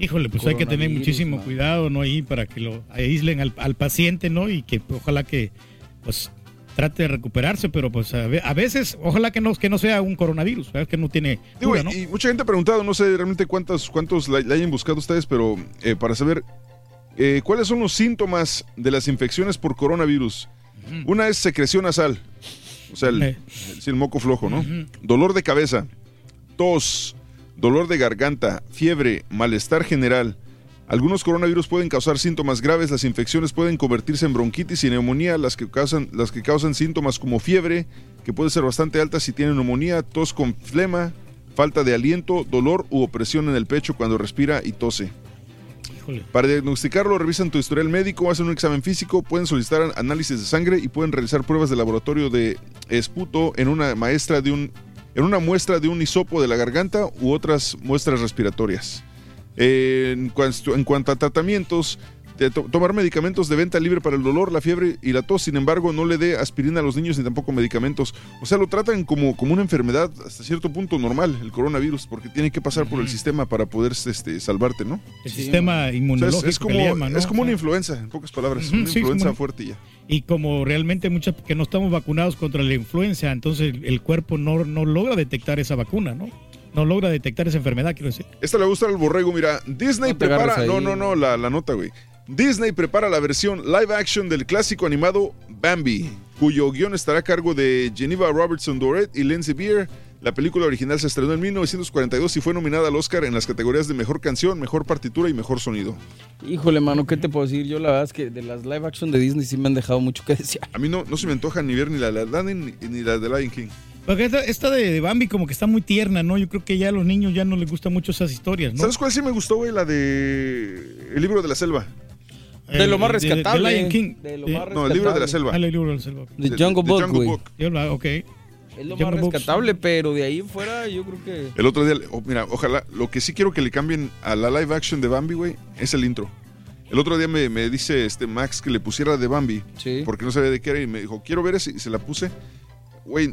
Híjole, pues hay que tener muchísimo cuidado, ¿no? Ahí para que lo aíslen al, al paciente, ¿no? Y que pues, ojalá que, pues, trate de recuperarse, pero pues a, ve- a veces, ojalá que no, que no sea un coronavirus, ¿verdad? Que no tiene Digo, cura, ¿no? y mucha gente ha preguntado, no sé realmente cuántos, cuántos la, la hayan buscado ustedes, pero eh, para saber eh, cuáles son los síntomas de las infecciones por coronavirus. Una es secreción nasal, o sea, el, el moco flojo, ¿no? Dolor de cabeza, tos, dolor de garganta, fiebre, malestar general. Algunos coronavirus pueden causar síntomas graves, las infecciones pueden convertirse en bronquitis y neumonía, las que causan, las que causan síntomas como fiebre, que puede ser bastante alta si tiene neumonía, tos con flema, falta de aliento, dolor u opresión en el pecho cuando respira y tose. Híjole. Para diagnosticarlo, revisan tu historial médico, hacen un examen físico, pueden solicitar an- análisis de sangre y pueden realizar pruebas de laboratorio de esputo en una maestra de un en una muestra de un hisopo de la garganta u otras muestras respiratorias. En, cuanto, en cuanto a tratamientos, de to- tomar medicamentos de venta libre para el dolor, la fiebre y la tos, sin embargo, no le dé aspirina a los niños ni tampoco medicamentos. O sea, lo tratan como, como una enfermedad hasta cierto punto normal, el coronavirus, porque tiene que pasar por el sistema para poder este, salvarte, ¿no? El sistema O sea, inmunológico es, es como, que le llaman, ¿no? es como O una influenza, en pocas palabras, una sí, influenza como- fuerte y ya. Y como realmente muchas que no estamos vacunados contra la influenza, entonces el, cuerpo no, no logra detectar esa vacuna, ¿no? No logra detectar esa enfermedad, quiero decir. Esta le gusta al borrego, mira, Disney No prepara, no, no, no, la, la nota, güey. Disney prepara la versión live action del clásico animado Bambi, cuyo guion estará a cargo de Geneva Robertson Doret y Lindsay Beer. La película original se estrenó en 1942 y fue nominada al Oscar en las categorías de Mejor Canción, Mejor Partitura y Mejor Sonido. Híjole, mano, ¿qué te puedo decir? Yo la verdad es que de las live action de Disney sí me han dejado mucho que desear. A mí no, no se me antoja ni ver ni la de Aladdin ni, ni la de Lion King. Porque esta, esta de, de Bambi como que está muy tierna, ¿no? Yo creo que ya a los niños ya no les gustan mucho esas historias, ¿no? ¿Sabes cuál sí me gustó, güey? La de El libro de la selva. De lo más de- de- de rescatable. Lion King. De lo más No, el libro de la rescatable. selva. Ah, el libro de la selva. The Jungle Book. Yo la- ok. Es lo Jungle más Book. rescatable, pero de ahí en fuera yo creo que... El otro día, oh, mira, ojalá, lo que sí quiero que le cambien a la live action de Bambi, güey, es el intro. El otro día me, me dice este Max que le pusiera de Bambi, Sí. porque no sabía de qué era, y me dijo, quiero ver ese, y se la puse. Güey,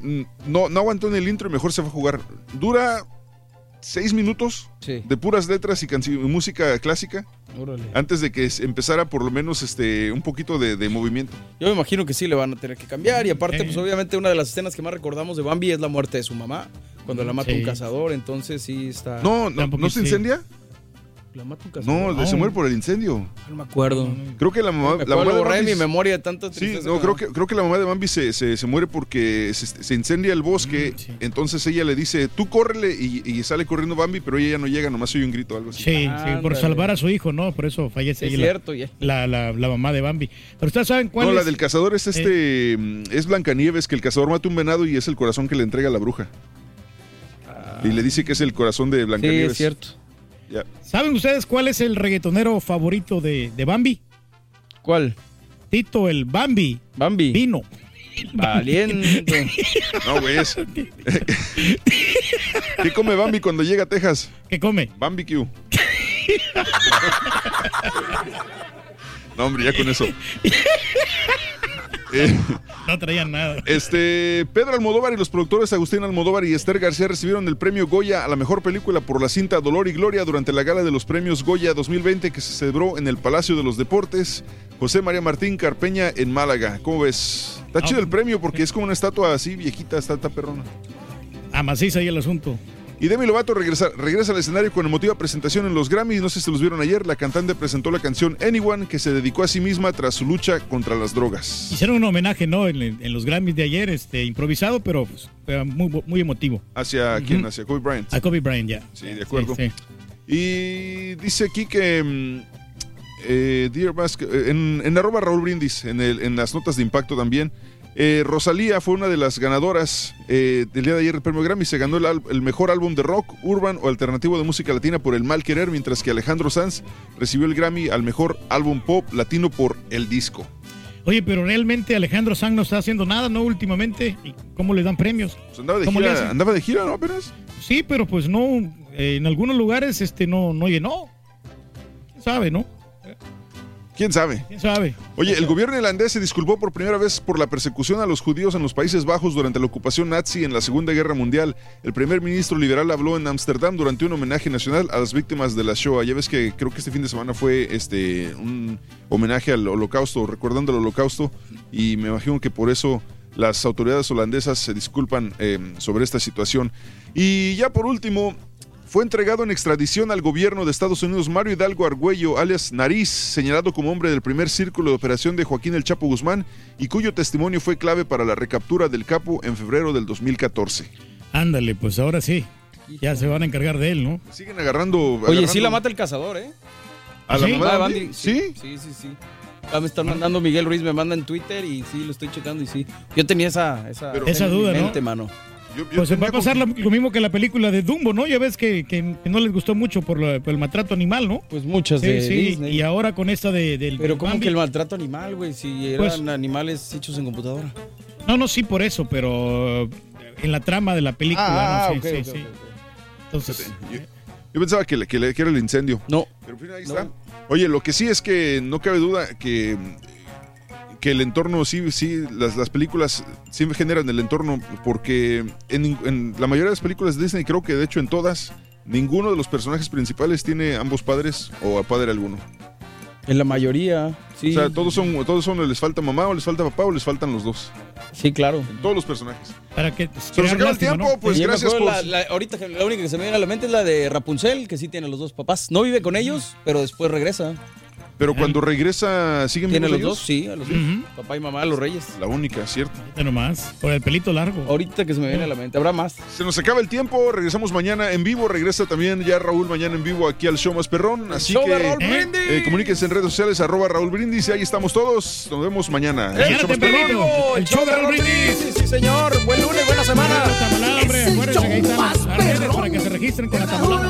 no, no aguantó en el intro y mejor se fue a jugar. Dura seis minutos Sí. de puras letras y, música clásica, Órale. antes de que empezara por lo menos este un poquito de, de movimiento. Yo me imagino que sí le van a tener que cambiar. Y aparte, Eh. pues obviamente una de las escenas que más recordamos de Bambi es la muerte de su mamá. Cuando la mata Sí. un cazador, entonces sí está... No, no, ¿no se sí. incendia? No, se muere por el incendio. No me acuerdo. Creo que la mamá, Me la acuerdo, mamá de Bambi mi memoria de Sí, no, creo que, creo que la mamá de Bambi se, se, se muere porque se, se incendia el bosque. Mm, Entonces ella le dice, tú córrele y, y sale corriendo Bambi, pero ella ya no llega, nomás oye un grito o algo así. Sí, sí, por salvar a su hijo, ¿no? Por eso fallece Es la- cierto, ya. la, la, la mamá de Bambi. Pero ustedes saben cuál No, es. la del cazador es este. mm, Es Blancanieves, que el cazador mata un venado y es el corazón que le entrega a la bruja. Y le dice que es el corazón de Sí, Blancanieves. es cierto. ¿Saben ustedes cuál es el reggaetonero favorito de, de Bambi? ¿Cuál? Tito, el Bambi. Bambi. Vino. Valiente. No, güey. ¿Qué come Bambi cuando llega a Texas? ¿Qué come? Bambi Q. No, hombre, ya con eso. Eh, No traían nada. Este, Pedro Almodóvar y los productores Agustín Almodóvar y Esther García recibieron el premio Goya a la mejor película por la cinta Dolor y Gloria durante la gala de los premios Goya 2020 que se celebró en el Palacio de los Deportes José María Martín Carpeña en Málaga. ¿Cómo ves? Está chido el premio porque es como una estatua así viejita, está, perrona. A maciza ahí el asunto. Y Demi Lovato regresa, regresa al escenario con emotiva presentación en los Grammys. No sé si los vieron ayer. La cantante presentó la canción Anyone que se dedicó a sí misma tras su lucha contra las drogas. Hicieron un homenaje, ¿no? En, en los Grammys de ayer, este, improvisado, pero pues, muy, muy emotivo. ¿Hacia quién? Hacia Kobe Bryant. A Kobe Bryant, ya. Sí, de acuerdo. Sí, sí. Y dice aquí que mm, eh, Dear eh, en, en arroba Raúl Brindis, en, el- en las notas de impacto también, eh, Rosalía fue una de las ganadoras eh, del día de ayer del premio Grammy. Se ganó el, mejor álbum de rock, urban o alternativo de música latina por El Mal Querer, mientras que Alejandro Sanz recibió el Grammy al mejor álbum pop latino por El Disco. Oye, pero realmente Alejandro Sanz no está haciendo nada, ¿no? Últimamente. ¿Y cómo le dan premios? Pues andaba de ¿Cómo le gira, andaba de gira, ¿no? Apenas. Sí, pero pues no, eh, en algunos lugares este no, no llenó. ¿Quién sabe, no? ¿Quién sabe? ¿Quién sabe? Oye, el gobierno irlandés se disculpó por primera vez por la persecución a los judíos en los Países Bajos durante la ocupación nazi en la Segunda Guerra Mundial. El primer ministro liberal habló en Ámsterdam durante un homenaje nacional a las víctimas de la Shoah. Ya ves que creo que este fin de semana fue este un homenaje al holocausto, recordando el holocausto, y me imagino que por eso las autoridades holandesas se disculpan eh, sobre esta situación. Y ya por último, fue entregado en extradición al gobierno de Estados Unidos Mario Hidalgo Argüello, alias Nariz, señalado como hombre del primer círculo de operación de Joaquín El Chapo Guzmán y cuyo testimonio fue clave para la recaptura del capo en febrero del 2014. Ándale, pues ahora sí. Ya se van a encargar de él, ¿no? Siguen agarrando. Oye, sí la mata el cazador, ¿eh? ¿A la ¿Sí? mamá de ¿Sí? Sí, sí, sí. Ah, me están mandando Miguel Ruiz, me manda en Twitter y sí, lo estoy checando y sí. Yo tenía esa, esa, Esa en mi duda, ¿no? Pues va a pasar lo, lo mismo que la película de Dumbo, ¿no? Ya ves que, que- que no les gustó mucho por, lo- por el maltrato animal, ¿no? Pues muchas sí, de sí. Disney. Y ahora con esta de, del Pero como Bambi. que el maltrato animal, güey, si eran Pues- animales hechos en computadora. No, no, sí, por eso, pero en la trama de la película, Ah, no ok, sí, sí, sí. Entonces, Yo, yo pensaba que, le- que, le- que era el incendio. No. Pero pues, ahí está. Oye, lo que sí es que no cabe duda que, que el entorno, sí, sí, las, las películas siempre generan el entorno, porque en, en la mayoría de las películas de Disney, creo que de hecho en todas, ninguno de los personajes principales tiene ambos padres o a padre alguno. En la mayoría, sí. O sea, todos son, todos son, les falta mamá o les falta papá o les faltan los dos. Sí, claro. En todos los personajes. para que Se nos acaba el tiempo, pues yo gracias por... la- la- ahorita la única que se me viene a la mente es la de Rapunzel, que sí tiene a los dos papás. No vive con ellos, pero después regresa. Pero cuando regresa, ¿siguen ¿Tiene los ellos? dos? Sí, a los dos. Papá y mamá, los reyes. La única, ¿cierto? Fíjate nomás, con el pelito largo. Ahorita que se me viene a la mente. ¿Habrá más? Se nos acaba el tiempo, regresamos mañana en vivo, regresa también ya Raúl mañana en vivo aquí al show más perrón, así show que de Raúl Brindis. eh, comuníquense en redes sociales arroba Raúl Brindis y ahí estamos todos, nos vemos mañana. en el show más perrón. El show de Raúl Brindis. Sí, sí, señor. Buen lunes, buena semana. Están las las redes para que se registren con la tamalada.